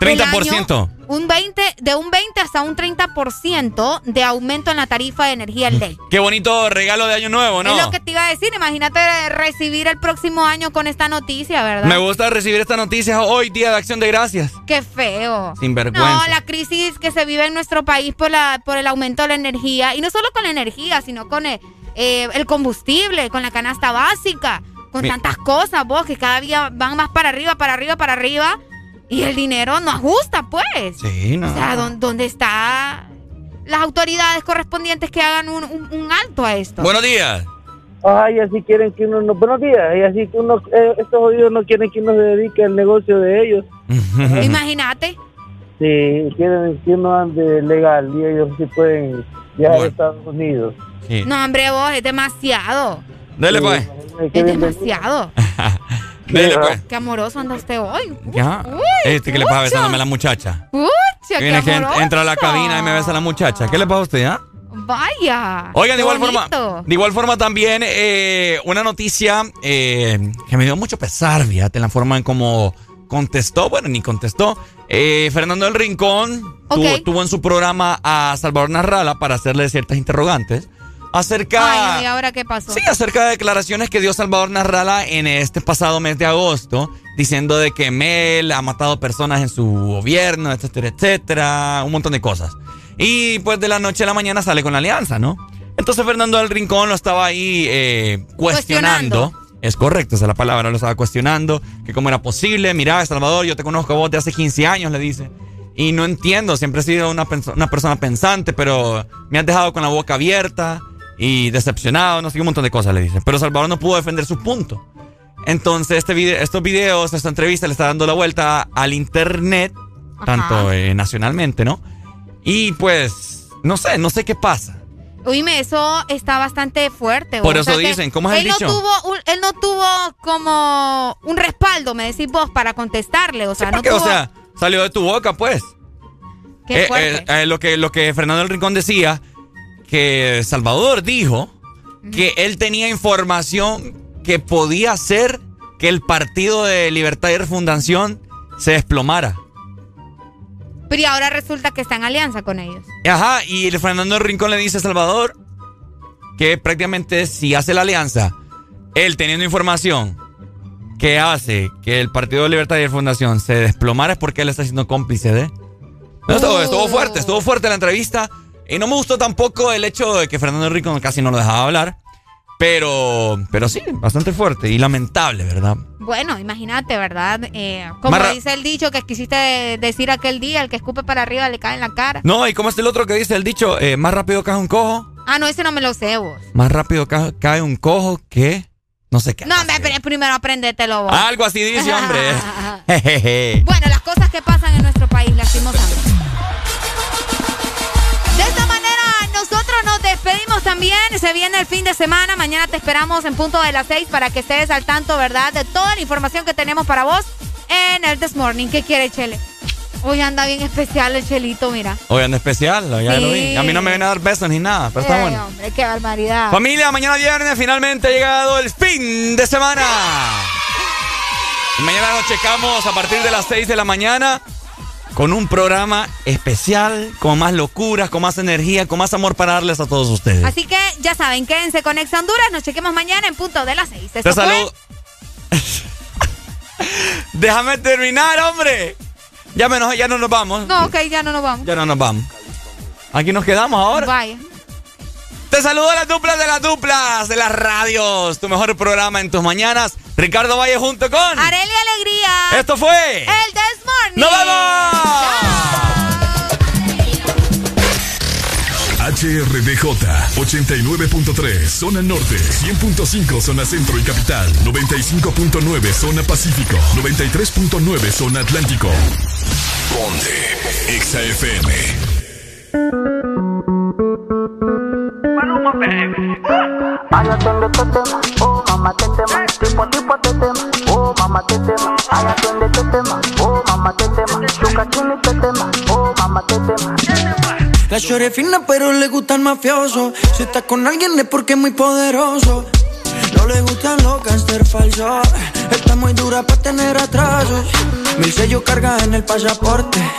[SPEAKER 4] el
[SPEAKER 3] 30%.
[SPEAKER 4] año un 20, de un 20 hasta un 30% de aumento en la tarifa de energía eléctrica.
[SPEAKER 3] Qué bonito regalo de año nuevo, ¿no?
[SPEAKER 4] Es lo que te iba a decir, imagínate recibir el próximo año con esta noticia, ¿verdad?
[SPEAKER 3] Me gusta recibir esta noticia hoy, Día de Acción de Gracias.
[SPEAKER 4] Qué feo.
[SPEAKER 3] Sin vergüenza.
[SPEAKER 4] No, la crisis que se vive en nuestro país por, la, por el aumento de la energía. Y no solo con la energía, sino con el, eh, el combustible, con la canasta básica, con
[SPEAKER 3] Mi-
[SPEAKER 4] tantas cosas, vos, que cada día van más para arriba, para arriba, para arriba. Y el dinero no ajusta, pues.
[SPEAKER 3] Sí, no.
[SPEAKER 4] O sea, ¿dó- ¿dónde está las autoridades correspondientes que hagan un, un- un alto a esto?
[SPEAKER 3] Buenos días.
[SPEAKER 91] Ay, así quieren que uno no. Buenos días. Y así que uno. eh, estos jodidos no quieren que uno se dedique al negocio de ellos.
[SPEAKER 4] Imagínate.
[SPEAKER 91] Sí, quieren que uno ande legal y ellos sí pueden viajar a Estados Unidos.
[SPEAKER 3] Sí.
[SPEAKER 4] No, hombre, vos, es demasiado.
[SPEAKER 3] Dele, pues.
[SPEAKER 4] Es demasiado.
[SPEAKER 3] Dele, pues.
[SPEAKER 4] Qué amoroso anda usted hoy.
[SPEAKER 3] Ya.
[SPEAKER 4] Uy,
[SPEAKER 3] Este que le pasa besándome a la muchacha.
[SPEAKER 4] Pucha,
[SPEAKER 3] Que
[SPEAKER 4] qué
[SPEAKER 3] viene que
[SPEAKER 4] amoroso.
[SPEAKER 3] entra a la cabina y me besa a la muchacha. ¿Qué le pasa a usted, ah?
[SPEAKER 4] Vaya.
[SPEAKER 3] Oigan, de
[SPEAKER 4] qué
[SPEAKER 3] igual forma, de igual forma también eh, una noticia eh, que me dio mucho pesar, fíjate, en la forma en cómo contestó, bueno, ni contestó. Eh, Fernando del Rincón tuvo, tuvo en su programa a Salvador Narrala para hacerle ciertas interrogantes acerca...
[SPEAKER 4] Ay, ¿y ahora qué pasó?
[SPEAKER 3] Sí, acerca de declaraciones que dio Salvador Narrala en este pasado mes de agosto, diciendo de que Mel ha matado personas en su gobierno, etcétera, etcétera, un montón de cosas. Y pues de la noche a la mañana sale con la alianza, ¿no? Entonces Fernando del Rincón lo estaba ahí eh, cuestionando. Es correcto, esa es la palabra, lo estaba cuestionando, que cómo era posible, mira, Salvador, yo te conozco a vos de hace 15 años, le dice. Y no entiendo, siempre he sido una, una persona pensante, pero me has dejado con la boca abierta y decepcionado, no sé, un montón de cosas le dice. Pero Salvador no pudo defender su punto. Entonces, este video, estos videos, esta entrevista le está dando la vuelta al internet, tanto eh, nacionalmente, ¿no? Y pues, no sé, no sé qué pasa.
[SPEAKER 4] Oíme, eso está bastante fuerte.
[SPEAKER 3] Por eso dicen, ¿cómo es el dicho?
[SPEAKER 4] No tuvo él no tuvo como un respaldo, me decís vos, para contestarle. O sea, no
[SPEAKER 3] porque,
[SPEAKER 4] tuvo...
[SPEAKER 3] O sea, salió de tu boca, pues.
[SPEAKER 4] Qué
[SPEAKER 3] Eh,
[SPEAKER 4] fuerte.
[SPEAKER 3] eh, eh, lo, que, lo que Fernando del Rincón decía, que Salvador dijo que él tenía información que podía hacer que el Partido de Libertad y Refundación se desplomara.
[SPEAKER 4] Pero y ahora resulta que está en alianza con ellos.
[SPEAKER 3] Ajá, y el Fernando Rincón le dice a Salvador que prácticamente si hace la alianza, él teniendo información que hace que el Partido de Libertad y Refundación se desplomara es porque él está siendo cómplice de... No, estuvo, estuvo fuerte, estuvo fuerte la entrevista. Y no me gustó tampoco el hecho de que Fernando Rincón casi no lo dejaba hablar. Pero, pero sí, bastante fuerte y lamentable, ¿verdad?
[SPEAKER 4] Bueno, imagínate, ¿verdad? Eh, como
[SPEAKER 3] Marra-
[SPEAKER 4] dice el dicho que quisiste decir aquel día, el que escupe para arriba le cae en la cara.
[SPEAKER 3] No, y cómo es el otro que dice el dicho, eh, más rápido cae un cojo,
[SPEAKER 4] Ah, no, ese no me lo sé vos.
[SPEAKER 3] más rápido ca- cae un cojo que... No sé qué.
[SPEAKER 4] No, pero primero aprendetelo vos.
[SPEAKER 3] Algo así dice, hombre. Jejeje.
[SPEAKER 4] Bueno, las cosas que pasan en nuestro país, lastimosamente. De esta manera, nosotros nos despedimos también. Se viene el fin de semana. Mañana te esperamos en punto de las 6 para que estés al tanto, ¿verdad? De toda la información que tenemos para vos en el This Morning. ¿Qué quiere, Chele? Hoy anda bien especial el Chelito, mira.
[SPEAKER 3] Hoy anda especial, ya
[SPEAKER 4] Sí.
[SPEAKER 3] lo vi. A mí no me viene a dar besos ni nada, pero está
[SPEAKER 4] Ay,
[SPEAKER 3] bueno.
[SPEAKER 4] hombre, qué barbaridad.
[SPEAKER 3] Familia, mañana viernes finalmente ha llegado el fin de semana. Y mañana nos checamos a partir de las 6 de la mañana con un programa especial, con más locuras, con más energía, con más amor para darles a todos ustedes.
[SPEAKER 4] Así que ya saben, quédense con Ex Honduras. Nos chequemos mañana en punto de las 6.
[SPEAKER 3] Te saludo. Déjame terminar, hombre. Ya, menos, ya no nos vamos.
[SPEAKER 4] No, ok, ya no nos vamos.
[SPEAKER 3] Ya no nos vamos. Aquí nos quedamos ahora.
[SPEAKER 4] Vaya.
[SPEAKER 3] Te saludo a las duplas de las duplas de las radios. Tu mejor programa en tus mañanas. Ricardo Valle junto con.
[SPEAKER 4] Areli Alegría.
[SPEAKER 3] Esto fue.
[SPEAKER 4] El This Morning.
[SPEAKER 3] ¡Nos!
[SPEAKER 2] HRDJ 89.3 zona norte, 100.5 zona centro y capital, 95.9 zona pacífico, 93.9 zona atlántico. Ponte XAFM.
[SPEAKER 84] Este oh tipo tipo oh. Ay, atiende este oh chuca chini oh.
[SPEAKER 6] La shorty es fina pero le gusta el mafioso. Si está con alguien es porque es muy poderoso. No le gustan los gangster falsos Está muy dura para tener atrasos. Mil sellos carga en el pasaporte